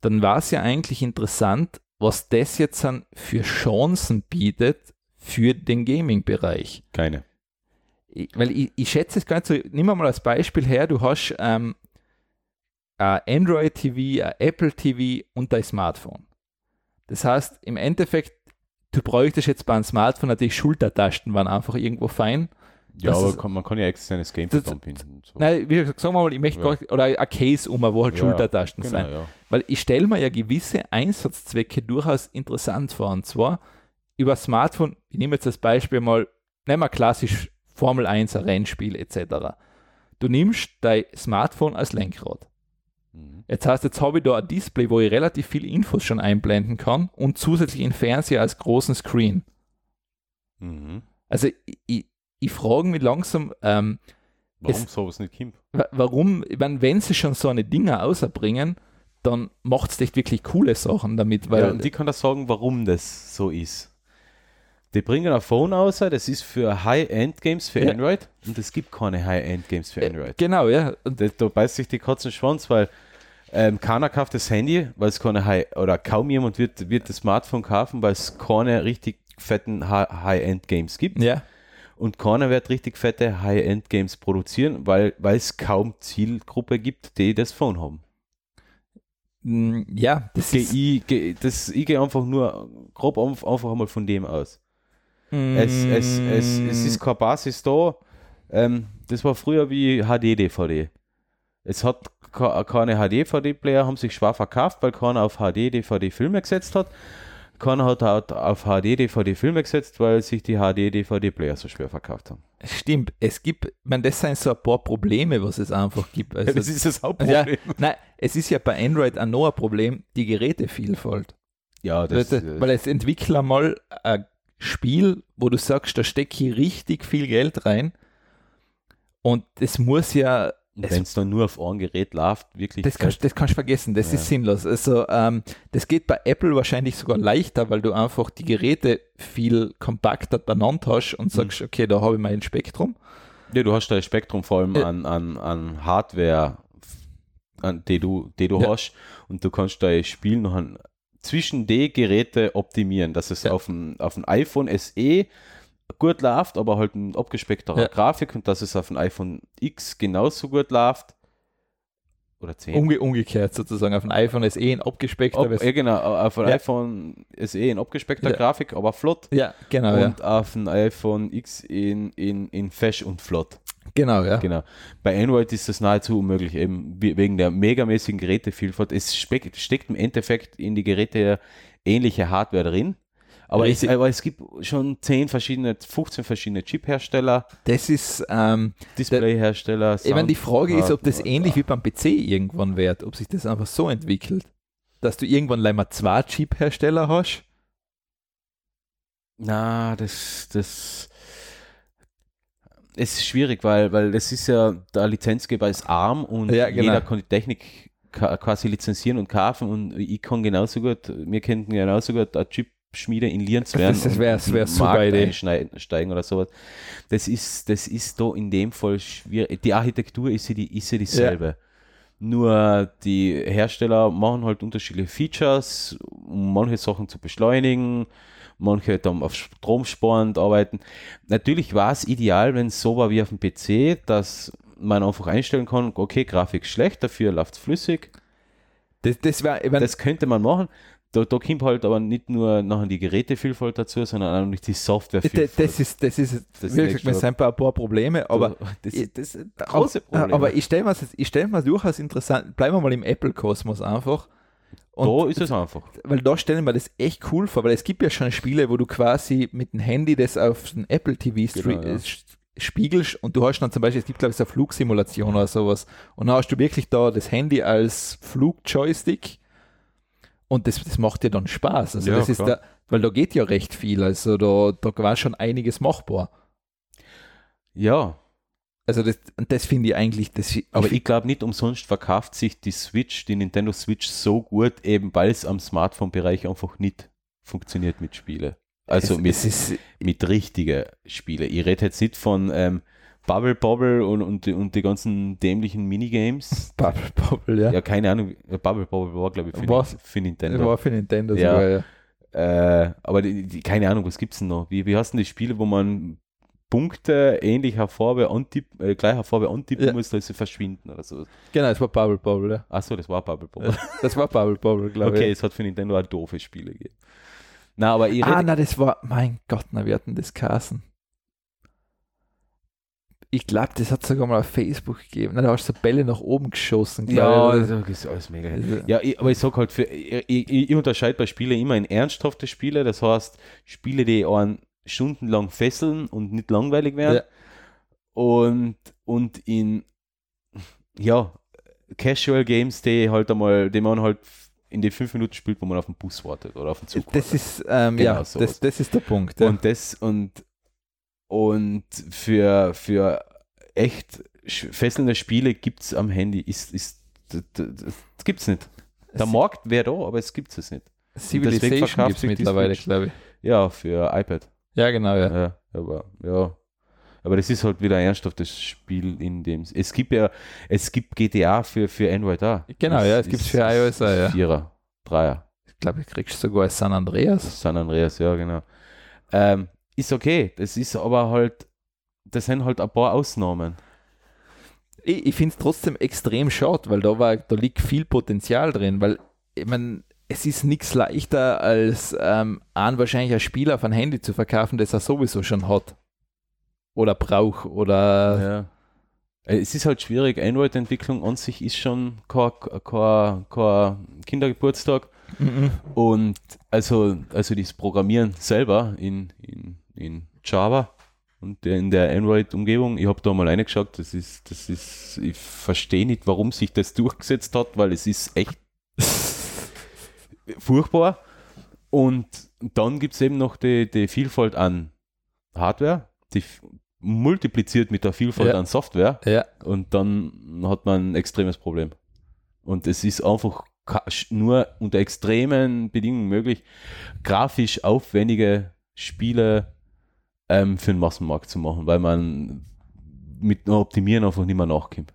[SPEAKER 4] dann war es ja eigentlich interessant, was das jetzt dann für Chancen bietet für den Gaming-Bereich.
[SPEAKER 3] Keine.
[SPEAKER 4] Ich- weil ich, ich schätze es gar nicht so, nimm mal als Beispiel her, du hast ähm, ein Android TV, ein Apple TV und dein Smartphone. Das heißt, im Endeffekt, du bräuchtest jetzt bei einem Smartphone natürlich Schultertasten, waren einfach irgendwo fein.
[SPEAKER 3] Ja,
[SPEAKER 4] Das
[SPEAKER 3] aber
[SPEAKER 4] ist-
[SPEAKER 3] kann, man kann ja externes Game
[SPEAKER 4] Das-
[SPEAKER 3] verbinden. So.
[SPEAKER 4] Nein, wie gesagt, sagen wir mal, ich möchte
[SPEAKER 3] Ja.
[SPEAKER 4] gar, oder ein Case um, wo halt
[SPEAKER 3] Ja,
[SPEAKER 4] Schultertasten
[SPEAKER 3] genau,
[SPEAKER 4] sind.
[SPEAKER 3] ja.
[SPEAKER 4] Weil ich stelle mir ja gewisse Einsatzzwecke durchaus interessant vor. Und zwar, über Smartphone, ich nehme jetzt das Beispiel mal, nehmen wir klassisch Formel 1, ein Rennspiel etc. Du nimmst dein Smartphone als Lenkrad.
[SPEAKER 3] Mhm.
[SPEAKER 4] Jetzt heißt, jetzt habe ich da ein Display, wo ich relativ viel Infos schon einblenden kann und zusätzlich einen Fernseher als großen Screen.
[SPEAKER 3] Mhm.
[SPEAKER 4] Also ich, ich, frage mich langsam, ähm,
[SPEAKER 3] Warum
[SPEAKER 4] Es-
[SPEAKER 3] sowas nicht kommt?
[SPEAKER 4] wa- warum, ich mein, wenn sie schon so eine Dinger außerbringen, dann macht es echt wirklich coole Sachen damit, weil
[SPEAKER 3] ja, und die kann das sagen, warum das so ist. Die bringen ein Phone aus, das ist für High-End-Games für
[SPEAKER 4] Ja.
[SPEAKER 3] Android und es gibt keine High-End-Games für Android.
[SPEAKER 4] genau, ja. Und
[SPEAKER 3] Da, da beißt sich die Katze in den Schwanz, weil ähm, keiner kauft das Handy, weil es keine High oder kaum jemand wird, wird das Smartphone kaufen, weil es keine richtig fetten Hi- High-End-Games gibt.
[SPEAKER 4] ja,
[SPEAKER 3] Und keiner wird richtig fette High-End-Games produzieren, weil, weil es kaum Zielgruppe gibt, die das Phone haben.
[SPEAKER 4] Mm, ja, das ist,
[SPEAKER 3] ich, das, ich gehe einfach nur grob auf- einfach einmal von dem aus.
[SPEAKER 4] mm,
[SPEAKER 3] Es, es, es, es ist keine Basis da. Ähm, das war früher wie HD-DVD. Es hat ke- keine HD-DVD-Player, haben sich schwer verkauft, weil keiner auf HD-DVD-Filme gesetzt hat. Keiner hat auf HD-DVD-Filme gesetzt, weil sich die HD-DVD-Player so schwer verkauft haben.
[SPEAKER 4] Stimmt, es gibt, ich meine, das sind so ein paar Probleme, was es einfach gibt. Also, (laughs)
[SPEAKER 3] das ist das
[SPEAKER 4] ja,
[SPEAKER 3] Hauptproblem.
[SPEAKER 4] nein, es ist ja bei Android auch noch ein Problem, die Gerätevielfalt.
[SPEAKER 3] Ja, das,
[SPEAKER 4] weil,
[SPEAKER 3] äh,
[SPEAKER 4] weil es entwickle mal ein Spiel, wo du sagst, da stecke ich richtig viel Geld rein und das muss ja, es-
[SPEAKER 3] wenn es dann nur auf ein Gerät läuft, wirklich.
[SPEAKER 4] das kannst, das kannst du vergessen, das
[SPEAKER 3] Ja.
[SPEAKER 4] ist sinnlos. Also ähm, das geht bei Apple wahrscheinlich sogar leichter, weil du einfach die Geräte viel kompakter benannt hast und
[SPEAKER 3] Mhm.
[SPEAKER 4] sagst, okay, da habe ich mein Spektrum.
[SPEAKER 3] Ja, du hast da ein Spektrum vor allem an, an, an Hardware, an, die du, die du
[SPEAKER 4] Ja.
[SPEAKER 3] hast und du kannst dein Spiel noch an, zwischen die Geräte optimieren, dass es
[SPEAKER 4] Ja.
[SPEAKER 3] auf dem auf dem iPhone SE gut läuft, aber halt ein abgespeckterer
[SPEAKER 4] Ja.
[SPEAKER 3] Grafik und dass es auf dem iPhone X genauso gut läuft. Oder 10.
[SPEAKER 4] Umge umgekehrt sozusagen. Auf dem iPhone ist eh ein abgespeckter.
[SPEAKER 3] Ob, ja, genau, auf dem
[SPEAKER 4] Ja.
[SPEAKER 3] iPhone SE in abgespeckter
[SPEAKER 4] Ja.
[SPEAKER 3] Grafik, aber flott.
[SPEAKER 4] ja, genau,
[SPEAKER 3] und auf dem iPhone X in, in, in fesch und flott.
[SPEAKER 4] Genau, ja.
[SPEAKER 3] Genau. Bei Android ist das nahezu unmöglich, eben we- wegen der megamäßigen Gerätevielfalt. Es steckt im Endeffekt in die Geräte ähnliche Hardware drin. Aber es,
[SPEAKER 4] Richtig.
[SPEAKER 3] aber es gibt schon 10 verschiedene, 15 verschiedene Chip-Hersteller,
[SPEAKER 4] Das ist, ähm,
[SPEAKER 3] Display-Hersteller.
[SPEAKER 4] ich meine, die Frage ist, ob das ähnlich wie beim PC irgendwann wird, ob sich das einfach so entwickelt, dass du irgendwann gleich mal zwei Chip-Hersteller hast.
[SPEAKER 3] Na, das, das es ist schwierig, weil, weil das ist ja, der Lizenzgeber ist arm und
[SPEAKER 4] Ja, genau.
[SPEAKER 3] jeder kann die Technik quasi lizenzieren und kaufen und ich kann genauso gut, wir könnten genauso gut eine Chip-Schmiede in Lienz werden
[SPEAKER 4] Das- das wär-
[SPEAKER 3] in
[SPEAKER 4] das wär super Idee.
[SPEAKER 3] einsteigen oder sowas. Das ist, das ist da in dem Fall schwierig. Die Architektur ist ja, die, ist ja dieselbe. Nur die Hersteller machen halt unterschiedliche Features, um manche Sachen zu beschleunigen, manche dann auf stromsparend arbeiten. Natürlich war es ideal, wenn es so war wie auf dem PC, dass man einfach einstellen kann, okay, Grafik ist schlecht, dafür läuft es flüssig.
[SPEAKER 4] Das, das wäre, ich mein,
[SPEAKER 3] Das könnte man machen. Da, da kommt halt aber nicht nur nachher die Gerätevielfalt dazu, sondern auch noch die Software.
[SPEAKER 4] das, das ist, das ist,
[SPEAKER 3] Das
[SPEAKER 4] wirklich, wir sind bei ein paar Probleme, aber (laughs)
[SPEAKER 3] das,
[SPEAKER 4] ich-
[SPEAKER 3] das ist ein große
[SPEAKER 4] aber,
[SPEAKER 3] Problem.
[SPEAKER 4] aber ich stelle mir das- ich stell mir durchaus interessant, bleiben wir mal im Apple-Kosmos einfach. Und
[SPEAKER 3] da ist es einfach.
[SPEAKER 4] weil da stellen wir das echt cool vor, weil es gibt ja schon Spiele, wo du quasi mit dem Handy das auf den Apple TV
[SPEAKER 3] Genau, ja.
[SPEAKER 4] äh, spiegelst und du hast dann zum Beispiel, es gibt glaube ich so eine Flugsimulation oder sowas und dann hast du wirklich da das Handy als Flugjoystick und das, das macht dir dann Spaß. Also
[SPEAKER 3] Ja,
[SPEAKER 4] das ist
[SPEAKER 3] klar.
[SPEAKER 4] da, weil da geht ja recht viel, also da, da war schon einiges machbar.
[SPEAKER 3] Ja,
[SPEAKER 4] Also das, das finde ich eigentlich, das,
[SPEAKER 3] aber
[SPEAKER 4] ich,
[SPEAKER 3] ich glaube nicht umsonst verkauft sich die Switch, die Nintendo Switch so gut, eben weil es am Smartphone-Bereich einfach nicht funktioniert mit Spiele. Also
[SPEAKER 4] es,
[SPEAKER 3] mit,
[SPEAKER 4] es ist,
[SPEAKER 3] mit richtigen Spiele. Ich rede jetzt nicht von ähm, Bubble Bobble und, und, die- und die ganzen dämlichen Minigames. (laughs)
[SPEAKER 4] Bubble Bobble, ja.
[SPEAKER 3] Ja, keine Ahnung. Bubble Bobble war, glaube ich, für,
[SPEAKER 4] Was?
[SPEAKER 3] für Nintendo.
[SPEAKER 4] War für Nintendo
[SPEAKER 3] Ja.
[SPEAKER 4] sogar, ja.
[SPEAKER 3] Äh, aber die, die, keine Ahnung, was gibt es denn noch? Wie, wie heißt denn die Spiele, wo man Punkte ähnlicher Farbe antipp, äh, gleicher Farbe antippen
[SPEAKER 4] Ja.
[SPEAKER 3] muss, dass sie verschwinden oder so?
[SPEAKER 4] Genau, es war Bubble Bobble, ja.
[SPEAKER 3] Achso, das war Bubble Bobble.
[SPEAKER 4] Das war Bubble Bobble, glaube
[SPEAKER 3] Okay,
[SPEAKER 4] ich.
[SPEAKER 3] es hat für Nintendo auch doofe Spiele gegeben. Na, aber
[SPEAKER 4] Ah, na, das war, mein Gott, na, wir hatten das Kassen. Ich glaube, das hat sogar mal auf Facebook gegeben. Na, da hast du Bälle nach oben geschossen.
[SPEAKER 3] Ja,
[SPEAKER 4] ich.
[SPEAKER 3] das ist alles mega.
[SPEAKER 4] Also-
[SPEAKER 3] Ja, ich, aber ich sag halt, für, ich, ich, ich unterscheide bei Spielen immer in ernsthafte Spiele, das heißt Spiele, die einen stundenlang fesseln und nicht langweilig werden.
[SPEAKER 4] Ja.
[SPEAKER 3] Und, und in ja, Casual Games, die halt einmal, die man halt in die fünf Minuten spielt, wo man auf den Bus wartet oder auf den Zug.
[SPEAKER 4] Das
[SPEAKER 3] wartet.
[SPEAKER 4] ist, ähm,
[SPEAKER 3] Genau
[SPEAKER 4] ja, das, das ist der Punkt. Ja.
[SPEAKER 3] Und das und und für, für echt fesselnde Spiele gibt es am Handy, ist, ist, das, das gibt es nicht. Der
[SPEAKER 4] Es-
[SPEAKER 3] Markt wäre da, aber es gibt es nicht.
[SPEAKER 4] Civilization gibt es mittlerweile, glaube ich.
[SPEAKER 3] Ja, für iPad.
[SPEAKER 4] Ja, genau, ja.
[SPEAKER 3] Ja, aber ja. Aber das ist halt wieder ein ernsthaftes Spiel, in dem es- es gibt ja, es gibt GTA für, für Android auch.
[SPEAKER 4] Genau, ja, es gibt's für iOS auch, ja.
[SPEAKER 3] Vierer, Dreier.
[SPEAKER 4] Ich glaube, ich kriegst sogar als San Andreas.
[SPEAKER 3] San Andreas, ja, genau. Ähm, ist okay, das ist aber halt, das sind halt ein paar Ausnahmen.
[SPEAKER 4] Ich, ich finde es trotzdem extrem schade, weil da, war, da liegt viel Potenzial drin, weil ich mein, es ist nichts leichter, als ähm, einen wahrscheinlich ein Spiel auf ein Handy zu verkaufen, das er sowieso schon hat. Oder braucht. Oder
[SPEAKER 3] Ja. Äh, Es ist halt schwierig, Android-Entwicklung an sich ist schon kein, kein, kein Kindergeburtstag.
[SPEAKER 4] Mhm.
[SPEAKER 3] Und also, also das Programmieren selber in, in, in Java und in der Android-Umgebung, ich habe da mal reingeschaut, das ist, das ist, ich verstehe nicht, warum sich das (laughs) durchgesetzt hat, weil es ist echt furchtbar. Und dann gibt es eben noch die, die Vielfalt an Hardware, die multipliziert mit der Vielfalt
[SPEAKER 4] Ja.
[SPEAKER 3] an Software
[SPEAKER 4] ja,
[SPEAKER 3] und dann hat man ein extremes Problem. Und es ist einfach nur unter extremen Bedingungen möglich, grafisch aufwendige Spiele ähm, für den Massenmarkt zu machen, weil man mit dem Optimieren einfach nicht mehr nachkommt.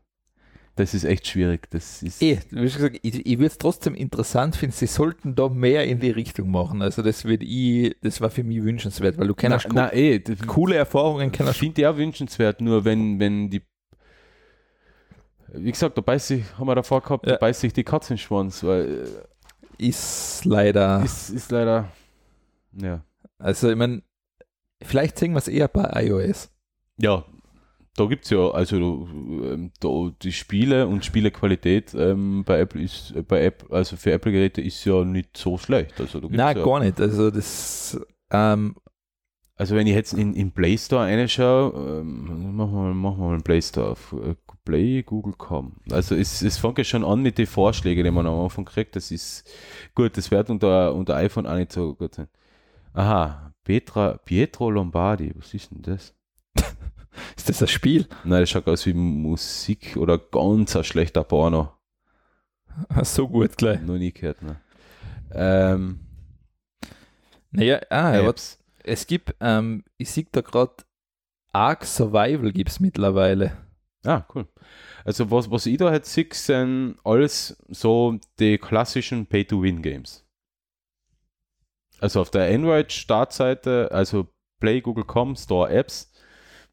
[SPEAKER 3] Das ist echt schwierig. Das ist
[SPEAKER 4] eh, gesagt, ich, ich würde es trotzdem interessant finden, sie sollten da mehr in die Richtung machen. Also das würde ich, das war für mich wünschenswert, weil du
[SPEAKER 3] na,
[SPEAKER 4] kennst
[SPEAKER 3] na, eh, das,
[SPEAKER 4] coole Erfahrungen,
[SPEAKER 3] ich
[SPEAKER 4] kennst
[SPEAKER 3] finde die auch wünschenswert, nur wenn, wenn die wie gesagt, da beißt sich, haben wir davor gehabt,
[SPEAKER 4] Ja.
[SPEAKER 3] da beißt sich die Katze in den Schwanz, weil
[SPEAKER 4] ist leider.
[SPEAKER 3] äh, ist, ist leider ja.
[SPEAKER 4] Also, ich meine, vielleicht sehen wir es eher bei iOS.
[SPEAKER 3] Ja, da gibt es ja, also ähm, da, die Spiele und Spielequalität ähm, bei Apple ist, äh, bei App, also für Apple-Geräte ist ja nicht so schlecht. Also, da
[SPEAKER 4] Nein,
[SPEAKER 3] ja,
[SPEAKER 4] gar nicht. Also, das, ähm,
[SPEAKER 3] also wenn ich jetzt in, in Play Store reinschaue, ähm, machen wir mal, machen wir mal einen Play Store auf. Äh, Play, Google.com. Also es, es fängt ja schon an mit den Vorschlägen, die man am Anfang kriegt. Das ist gut, das wird unter, unter iPhone auch nicht so gut sein. Aha, Petra, Pietro Lombardi, was ist denn das? (laughs)
[SPEAKER 4] ist das ein Spiel?
[SPEAKER 3] Nein, das schaut aus wie Musik oder ganz ein schlechter Porno. (laughs)
[SPEAKER 4] So gut gleich.
[SPEAKER 3] Noch nie gehört, ne? Ähm,
[SPEAKER 4] Naja, ah, ja, es gibt, ähm, ich sehe da gerade Ark Survival gibt es mittlerweile.
[SPEAKER 3] Ah, cool. Also was, was ich da jetzt sehe, sind alles so die klassischen Pay-to-Win-Games. Also auf der Android-Startseite, also Play, Google.com, Store Apps,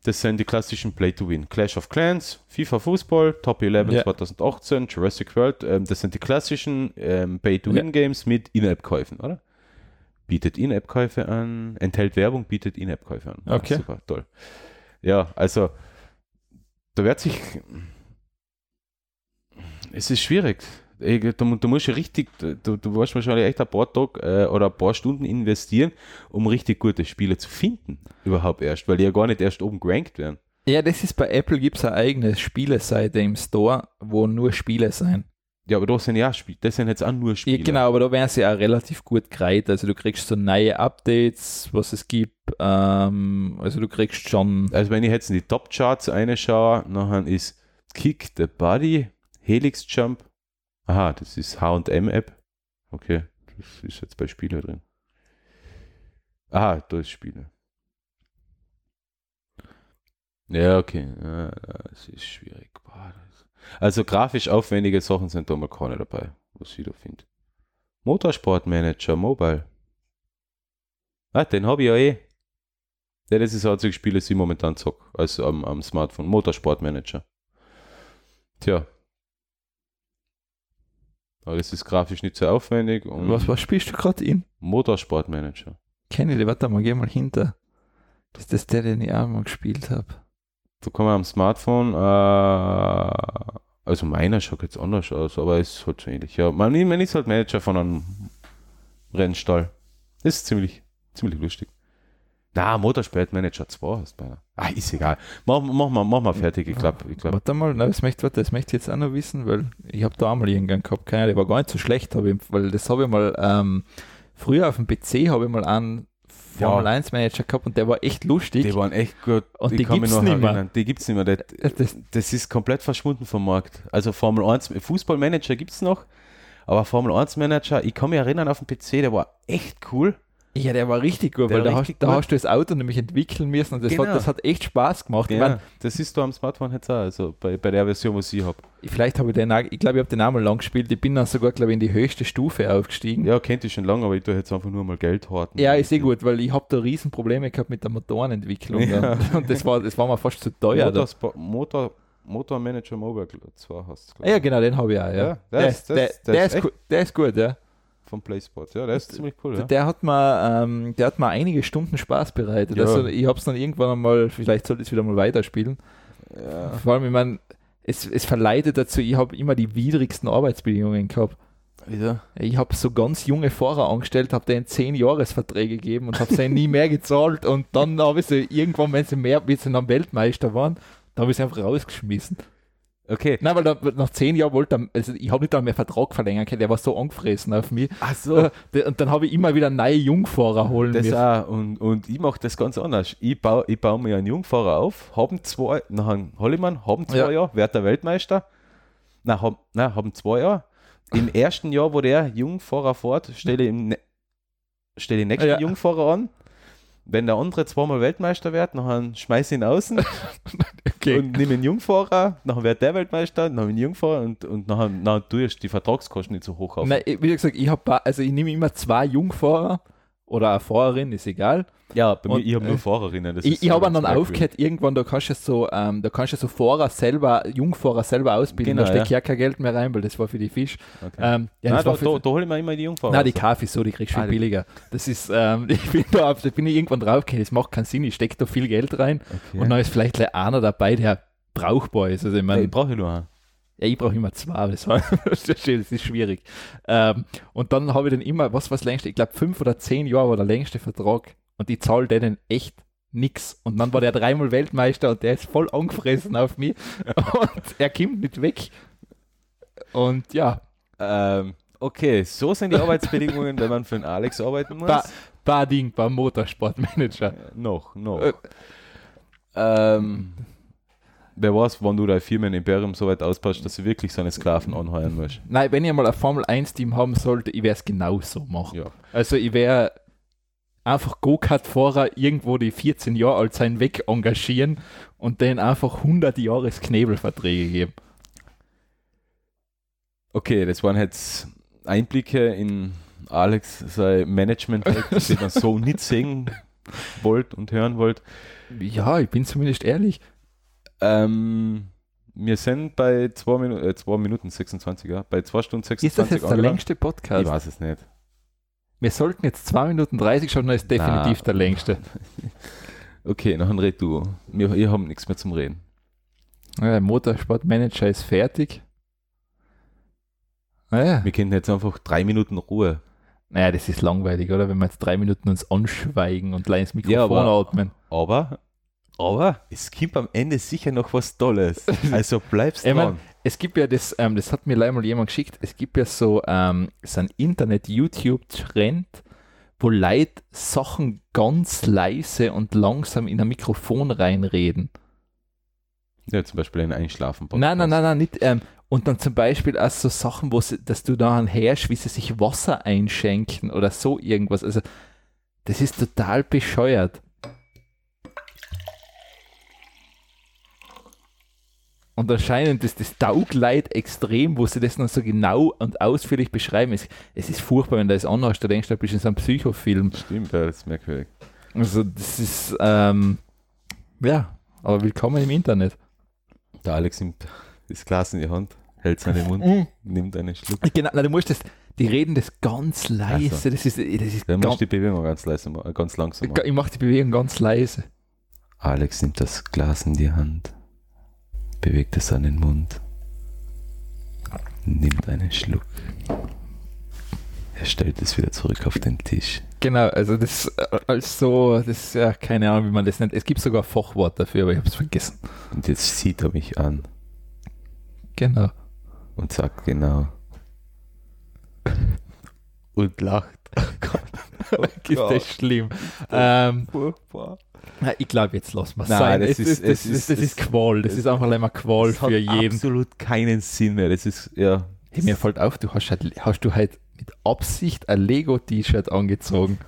[SPEAKER 3] das sind die klassischen Play-to-Win. Clash of Clans, FIFA Fußball, Top 11
[SPEAKER 4] Ja.
[SPEAKER 3] 2018, Jurassic World, ähm, das sind die klassischen ähm, Pay-to-Win-Games mit In-App-Käufen, oder? Bietet In-App-Käufe an, enthält Werbung, bietet In-App-Käufe an.
[SPEAKER 4] Okay.
[SPEAKER 3] super, toll. Ja, also da wird sich. Es ist schwierig. Ey, Du, du musst ja richtig, du, du musst wahrscheinlich echt ein paar Tage äh, oder ein paar Stunden investieren, um richtig gute Spiele zu finden. Überhaupt erst, weil die ja gar nicht erst oben gerankt werden.
[SPEAKER 4] Ja, das ist bei Apple gibt es eine eigene Spieleseite im Store, wo nur Spiele sein.
[SPEAKER 3] Ja, aber da sind ja auch Spiele. Das sind jetzt auch nur
[SPEAKER 4] Ja,
[SPEAKER 3] Spiele.
[SPEAKER 4] genau, aber da werden sie auch relativ gut gereiht. Also du kriegst so neue Updates, was es gibt. Ähm, also du kriegst schon.
[SPEAKER 3] Also wenn ich jetzt in die Top-Charts reinschaue, nachher ist Kick the Body, Helix Jump. Aha, das ist H&M-App. Okay, das ist jetzt bei Spiele drin. Aha, da ist Spiele. Ja, okay. Ja, das ist schwierig. Also grafisch aufwendige Sachen sind da mal keine dabei, was ich da finde. Motorsport Manager, Mobile. Ah, den habe ich ja eh. Ja, das ist das einzige Spiel, das ich momentan zock, also am, am Smartphone. Motorsport Manager. Tja. Aber das ist grafisch nicht sehr aufwendig und
[SPEAKER 4] Was, was spielst du gerade in?
[SPEAKER 3] Motorsport Manager.
[SPEAKER 4] Kenne ich, warte mal, geh mal hinter. Das ist das der, den ich auch mal gespielt habe.
[SPEAKER 3] da kann man am Smartphone, äh, also meiner schaut jetzt anders aus, aber ist halt so ähnlich. Ja, man, man ist halt Manager von einem Rennstall. Das ist ziemlich, ziemlich lustig. Na, Motorsportmanager 2 hast du beinahe. Ah, ist egal. Mach, mach, mal, mach mal fertig. Ich glaube, ich glaub,
[SPEAKER 4] Warte mal, das, möchte, warte, das möchte ich jetzt auch noch wissen, weil ich habe da auch mal irgendwann gehabt, keine Ahnung, der war gar nicht so schlecht, ich, weil das habe ich mal, ähm, früher auf dem PC habe ich mal einen Formel 1 Manager gehabt und der war echt lustig.
[SPEAKER 3] die waren echt gut.
[SPEAKER 4] Und
[SPEAKER 3] Ich
[SPEAKER 4] die gibt's
[SPEAKER 3] noch
[SPEAKER 4] nicht mehr.
[SPEAKER 3] Die gibt es nicht mehr. Das,
[SPEAKER 4] das,
[SPEAKER 3] das ist komplett verschwunden vom Markt. Also Formel 1, Fußballmanager gibt es noch, aber Formel 1 Manager, ich kann mich erinnern auf dem PC, der war echt cool.
[SPEAKER 4] Ja, der war richtig gut,
[SPEAKER 3] Der
[SPEAKER 4] weil da hast, da hast du das Auto nämlich entwickeln müssen und das,
[SPEAKER 3] Genau.
[SPEAKER 4] hat, das hat echt Spaß gemacht. Ich
[SPEAKER 3] Ja,
[SPEAKER 4] mein,
[SPEAKER 3] das ist da am Smartphone jetzt auch, also bei, bei der Version, was ich habe.
[SPEAKER 4] vielleicht habe ich den auch, ich glaube, ich habe den auch mal lang gespielt. Ich bin dann sogar, glaube ich, in die höchste Stufe aufgestiegen.
[SPEAKER 3] Ja, kennt ich schon lange, aber ich tue jetzt einfach nur mal Geld horten.
[SPEAKER 4] Ja, ist eh gut, weil ich habe da riesen Probleme gehabt mit der Motorenentwicklung.
[SPEAKER 3] Ja.
[SPEAKER 4] Und, das war, das war mir fast zu teuer. Da.
[SPEAKER 3] Motorspo- Motor, Motormanager Mobile 2 hast du,
[SPEAKER 4] Ja, genau, den habe ich auch. Ja.
[SPEAKER 3] Ja, der
[SPEAKER 4] der,
[SPEAKER 3] ist-
[SPEAKER 4] ist,
[SPEAKER 3] der
[SPEAKER 4] der,
[SPEAKER 3] ist- der
[SPEAKER 4] der,
[SPEAKER 3] ist
[SPEAKER 4] ist, gu- der ist gut, ja.
[SPEAKER 3] Vom PlaySport. Ja, der ist ziemlich cool. Ja.
[SPEAKER 4] Der hat mir, ähm, der hat mir einige Stunden Spaß bereitet.
[SPEAKER 3] Ja.
[SPEAKER 4] Also ich habe es dann irgendwann einmal, vielleicht sollte ich es wieder mal weiterspielen.
[SPEAKER 3] Ja.
[SPEAKER 4] Vor allem, ich meine, es, es verleitet dazu, ich habe immer die widrigsten Arbeitsbedingungen gehabt.
[SPEAKER 3] Wieder?
[SPEAKER 4] Ich habe so ganz junge Fahrer angestellt, habe denen 10 Jahresverträge gegeben und habe sie nie mehr gezahlt und dann habe ich sie irgendwann, wenn sie mehr, wie sie dann Weltmeister waren, da habe ich sie einfach rausgeschmissen.
[SPEAKER 3] Okay.
[SPEAKER 4] Nein, weil da, nach 10 Jahren wollte er, also ich habe nicht einmal mehr Vertrag verlängern können, der war so angefressen auf mich.
[SPEAKER 3] Ach so.
[SPEAKER 4] Äh, Und dann habe ich immer wieder neue Jungfahrer holen
[SPEAKER 3] Das
[SPEAKER 4] müssen.
[SPEAKER 3] auch. Und, und ich mache das ganz anders. Ich baue, ich baue mir einen Jungfahrer auf, haben zwei, nachher Hollimann, haben zwei
[SPEAKER 4] Ja.
[SPEAKER 3] Jahre, wird der Weltmeister. Nein, haben, nein, haben zwei Jahre. Im (laughs) ersten Jahr, wo der Jungfahrer fährt, stelle ich, ich den nächsten
[SPEAKER 4] Ja.
[SPEAKER 3] Jungfahrer an. Wenn der andere zweimal Weltmeister wird, dann schmeiße ich ihn außen (laughs)
[SPEAKER 4] Okay.
[SPEAKER 3] und nehme einen Jungfahrer, dann wird der Weltmeister, dann habe ich einen Jungfahrer und, und nachher, nachher ich die Vertragskosten nicht so hoch auf.
[SPEAKER 4] Nein, wie gesagt, ich habe also ich nehme immer zwei Jungfahrer oder eine Fahrerin, ist egal.
[SPEAKER 3] Ja, bei mir,
[SPEAKER 4] Und,
[SPEAKER 3] ich habe nur
[SPEAKER 4] äh,
[SPEAKER 3] Fahrerinnen. Das
[SPEAKER 4] Ich,
[SPEAKER 3] ist
[SPEAKER 4] ich habe dann aufgehört, irgendwann, da kannst du so, ähm, da kannst du so Fahrer selber, Jungfahrer selber ausbilden,
[SPEAKER 3] Genau,
[SPEAKER 4] da steckt
[SPEAKER 3] ja.
[SPEAKER 4] ja kein Geld mehr rein, weil das war für die Fisch.
[SPEAKER 3] Okay.
[SPEAKER 4] Ähm, ja,
[SPEAKER 3] Nein,
[SPEAKER 4] das
[SPEAKER 3] da, da, da hole ich mir immer die Jungfahrer.
[SPEAKER 4] Nein, die. Kaffee so, die kriegst du
[SPEAKER 3] Ah,
[SPEAKER 4] viel billiger. Das ist, ähm, (laughs) ich bin da, auf- da bin ich irgendwann draufgekommen, das macht keinen Sinn, ich stecke da viel Geld rein
[SPEAKER 3] Okay.
[SPEAKER 4] und dann ist vielleicht einer dabei, der brauchbar ist. Also ich meine,
[SPEAKER 3] ich brauche nur einen.
[SPEAKER 4] Ja, ich brauche immer zwei, aber das, war, (laughs) das ist schwierig. Ähm, und dann habe ich dann immer, was war das längste? Ich glaube, fünf oder zehn Jahre war der längste Vertrag und ich zahle denen echt nix. Und dann war der dreimal Weltmeister und der ist voll angefressen auf mich (laughs) und er kommt nicht weg. Und ja,
[SPEAKER 3] Ähm, okay, so sind die Arbeitsbedingungen, wenn man für den Alex arbeiten muss.
[SPEAKER 4] Ba- Bading beim Motorsportmanager.
[SPEAKER 3] Äh, noch, noch.
[SPEAKER 4] Äh.
[SPEAKER 3] ähm, wer weiß, wann du dein Firmen-Imperium so weit ausbaust, dass du wirklich seine Sklaven anheuern musst.
[SPEAKER 4] Nein, wenn ich mal ein Formel 1 Team haben sollte, ich werde es genauso machen.
[SPEAKER 3] Ja.
[SPEAKER 4] Also ich wäre einfach Go-Kart-Fahrer irgendwo, die 14 Jahre alt sein, weg engagieren und denen einfach 100 Jahres Knebelverträge geben.
[SPEAKER 3] Okay, das waren jetzt Einblicke in Alex sein Management, die man so nicht sehen wollt und hören wollt.
[SPEAKER 4] Ja, ich bin zumindest ehrlich.
[SPEAKER 3] Ähm, wir sind bei 2 Minuten, äh, 2 Minuten 26, ja, bei 2 Stunden 26
[SPEAKER 4] Ist das jetzt der
[SPEAKER 3] angelangt.
[SPEAKER 4] längste
[SPEAKER 3] Ich
[SPEAKER 4] Podcast?
[SPEAKER 3] weiß es nicht.
[SPEAKER 4] Wir sollten jetzt 2 Minuten 30 schauen, dann ist definitiv
[SPEAKER 3] Na.
[SPEAKER 4] der längste. (laughs)
[SPEAKER 3] Okay, nachher red du. Wir, wir haben nichts mehr zum Reden.
[SPEAKER 4] Ja, der Motorsportmanager ist fertig. Naja,
[SPEAKER 3] Wir können jetzt einfach drei Minuten Ruhe.
[SPEAKER 4] naja, das ist langweilig, oder? Wenn wir jetzt drei Minuten uns anschweigen und ins Mikrofon
[SPEAKER 3] Ja, aber-
[SPEAKER 4] atmen.
[SPEAKER 3] Aber, aber es gibt am Ende sicher noch was Tolles. (laughs) Also bleibst dran.
[SPEAKER 4] es gibt ja das, ähm, das hat mir leider mal jemand geschickt, es gibt ja so, ähm, so ein Internet-YouTube-Trend, wo Leute Sachen ganz leise und langsam in ein Mikrofon reinreden.
[SPEAKER 3] Ja, zum Beispiel ein Einschlafen.
[SPEAKER 4] Nein, nein, nein, nein, nicht. Ähm, und dann zum Beispiel auch so Sachen, wo sie, dass du da herrschst, wie sie sich Wasser einschenken oder so irgendwas. Also, das ist total bescheuert. Und anscheinend ist das Taugleid extrem, wo sie das noch so genau und ausführlich beschreiben. Es, es ist furchtbar, wenn du das anhörst, du denkst, du bist in so einem Psychofilm.
[SPEAKER 3] Stimmt, ja, das ist merkwürdig.
[SPEAKER 4] Also, das ist, ähm, ja, aber willkommen im Internet.
[SPEAKER 3] Der Alex nimmt das Glas in die Hand, hält seinen Mund,
[SPEAKER 4] Mhm.
[SPEAKER 3] nimmt einen Schluck.
[SPEAKER 4] Genau, nein, du musst das, die reden das ganz leise.
[SPEAKER 3] Also.
[SPEAKER 4] Das ist, das ist
[SPEAKER 3] Dann musst du die Bewegung ganz leise, ma- ganz langsam machen.
[SPEAKER 4] ich mache die Bewegung ganz leise.
[SPEAKER 3] Alex nimmt das Glas in die Hand, bewegt es an den Mund, nimmt einen Schluck. Er stellt es wieder zurück auf den Tisch.
[SPEAKER 4] Genau, also das äh, als so, das ist ja keine Ahnung, wie man das nennt. Es gibt sogar ein Fachwort dafür, aber ich habe es vergessen.
[SPEAKER 3] Und jetzt sieht er mich an
[SPEAKER 4] Genau.
[SPEAKER 3] und sagt genau. Und lacht. (laughs)
[SPEAKER 4] ist das schlimm. Ähm, na, ich glaube, jetzt lassen wir es
[SPEAKER 3] Nein,
[SPEAKER 4] sein.
[SPEAKER 3] das
[SPEAKER 4] Es
[SPEAKER 3] ist-
[SPEAKER 4] das,
[SPEAKER 3] es
[SPEAKER 4] ist, das ist Qual. Das ist einfach immer Qual
[SPEAKER 3] Das hat
[SPEAKER 4] für jeden.
[SPEAKER 3] absolut keinen Sinn mehr. Das ist, ja.
[SPEAKER 4] Hey, mir fällt auf, du hast, halt, hast du halt mit Absicht ein Lego-T-Shirt angezogen.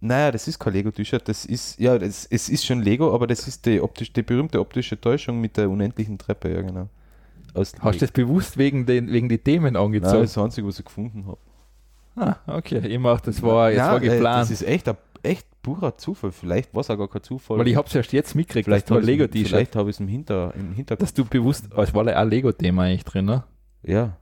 [SPEAKER 3] Naja, das ist kein Lego-T-Shirt, das ist, ja, das, es ist schon Lego, aber das ist die, optisch, die berühmte optische Täuschung mit der unendlichen Treppe, ja genau. Aus
[SPEAKER 4] Hast du das bewusst wegen den, wegen die Themen
[SPEAKER 3] Nein,
[SPEAKER 4] angezogen?
[SPEAKER 3] das ist das Einzige, was ich gefunden habe.
[SPEAKER 4] ah, okay. Ich mach, das war, jetzt war
[SPEAKER 3] Nein, äh,
[SPEAKER 4] geplant.
[SPEAKER 3] Das ist echt ein echt purer Zufall. Vielleicht war es auch gar kein Zufall.
[SPEAKER 4] weil ich hab's erst jetzt mitgekriegt,
[SPEAKER 3] vielleicht
[SPEAKER 4] ein
[SPEAKER 3] habe ich
[SPEAKER 4] Lego-T-Shirt
[SPEAKER 3] Vielleicht habe ich es im, Hinter, im Hintergrund.
[SPEAKER 4] dass du bewusst, es war ja ein Lego-Thema eigentlich drin, ne?
[SPEAKER 3] Ja.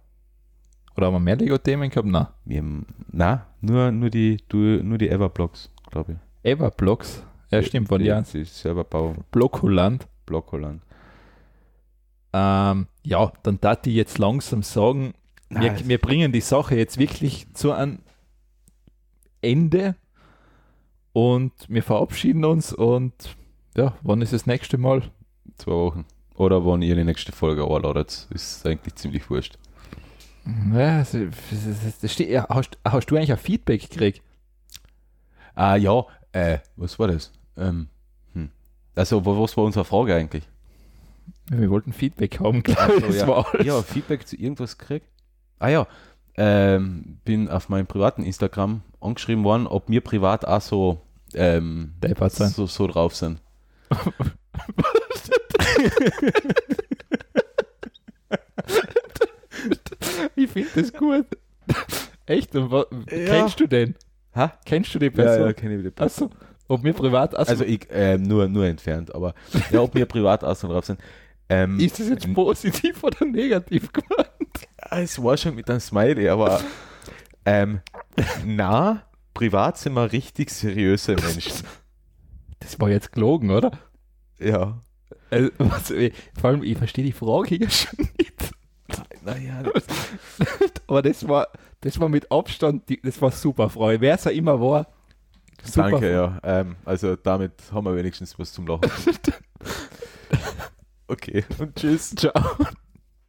[SPEAKER 4] Oder haben wir mehr Lego-Themen gehabt? Nein.
[SPEAKER 3] Wir, na, nur, nur die, du, nur die Everblocks, glaube ich.
[SPEAKER 4] Everblocks. Ja, stimmt, waren
[SPEAKER 3] die,
[SPEAKER 4] ja
[SPEAKER 3] Serverbau
[SPEAKER 4] Blockholland.
[SPEAKER 3] Blockholland.
[SPEAKER 4] Ähm, ja, dann darf ich jetzt langsam sagen, wir,
[SPEAKER 3] Nein.
[SPEAKER 4] wir bringen die Sache jetzt wirklich zu einem Ende und wir verabschieden uns und ja, wann ist das nächste Mal?
[SPEAKER 3] Zwei Wochen. Oder wann ihr die nächste Folge anladet, ist eigentlich ziemlich wurscht.
[SPEAKER 4] Ja, das, das, das steht, ja, hast, hast du eigentlich ein Feedback gekriegt?
[SPEAKER 3] Ah ja, äh, was war das? Ähm, hm. Also, wa- was war unsere Frage eigentlich?
[SPEAKER 4] Wir wollten Feedback haben, glaube ich.
[SPEAKER 3] so, ja. Ja, Feedback zu irgendwas gekriegt? Ah ja, ähm, bin auf meinem privaten Instagram angeschrieben worden, ob wir privat auch so, ähm, so, so drauf sind.
[SPEAKER 4] Ich finde das gut. Echt?
[SPEAKER 3] Ja.
[SPEAKER 4] Kennst du den?
[SPEAKER 3] Ha?
[SPEAKER 4] Kennst du die Person?
[SPEAKER 3] kenne ich wieder.
[SPEAKER 4] Achso, ob wir privat. Achso,
[SPEAKER 3] Also ich, ähm, nur, nur entfernt, aber ja, ob wir privat auch so drauf sind. Ähm,
[SPEAKER 4] ist das jetzt positiv oder negativ gemeint?
[SPEAKER 3] es war schon mit einem Smiley, aber ähm, na, privat sind wir richtig seriöse (laughs) Menschen.
[SPEAKER 4] Das war jetzt gelogen, oder?
[SPEAKER 3] Ja.
[SPEAKER 4] Also, was, äh, vor allem, ich verstehe die Frage ja schon nicht.
[SPEAKER 3] Naja, (laughs)
[SPEAKER 4] Aber das war, das war mit Abstand, die, das war super Freude. Wer es auch immer war, super
[SPEAKER 3] danke, ja. Ähm, also damit haben wir wenigstens was zum Lachen. (laughs) okay, und tschüss.
[SPEAKER 4] Ciao.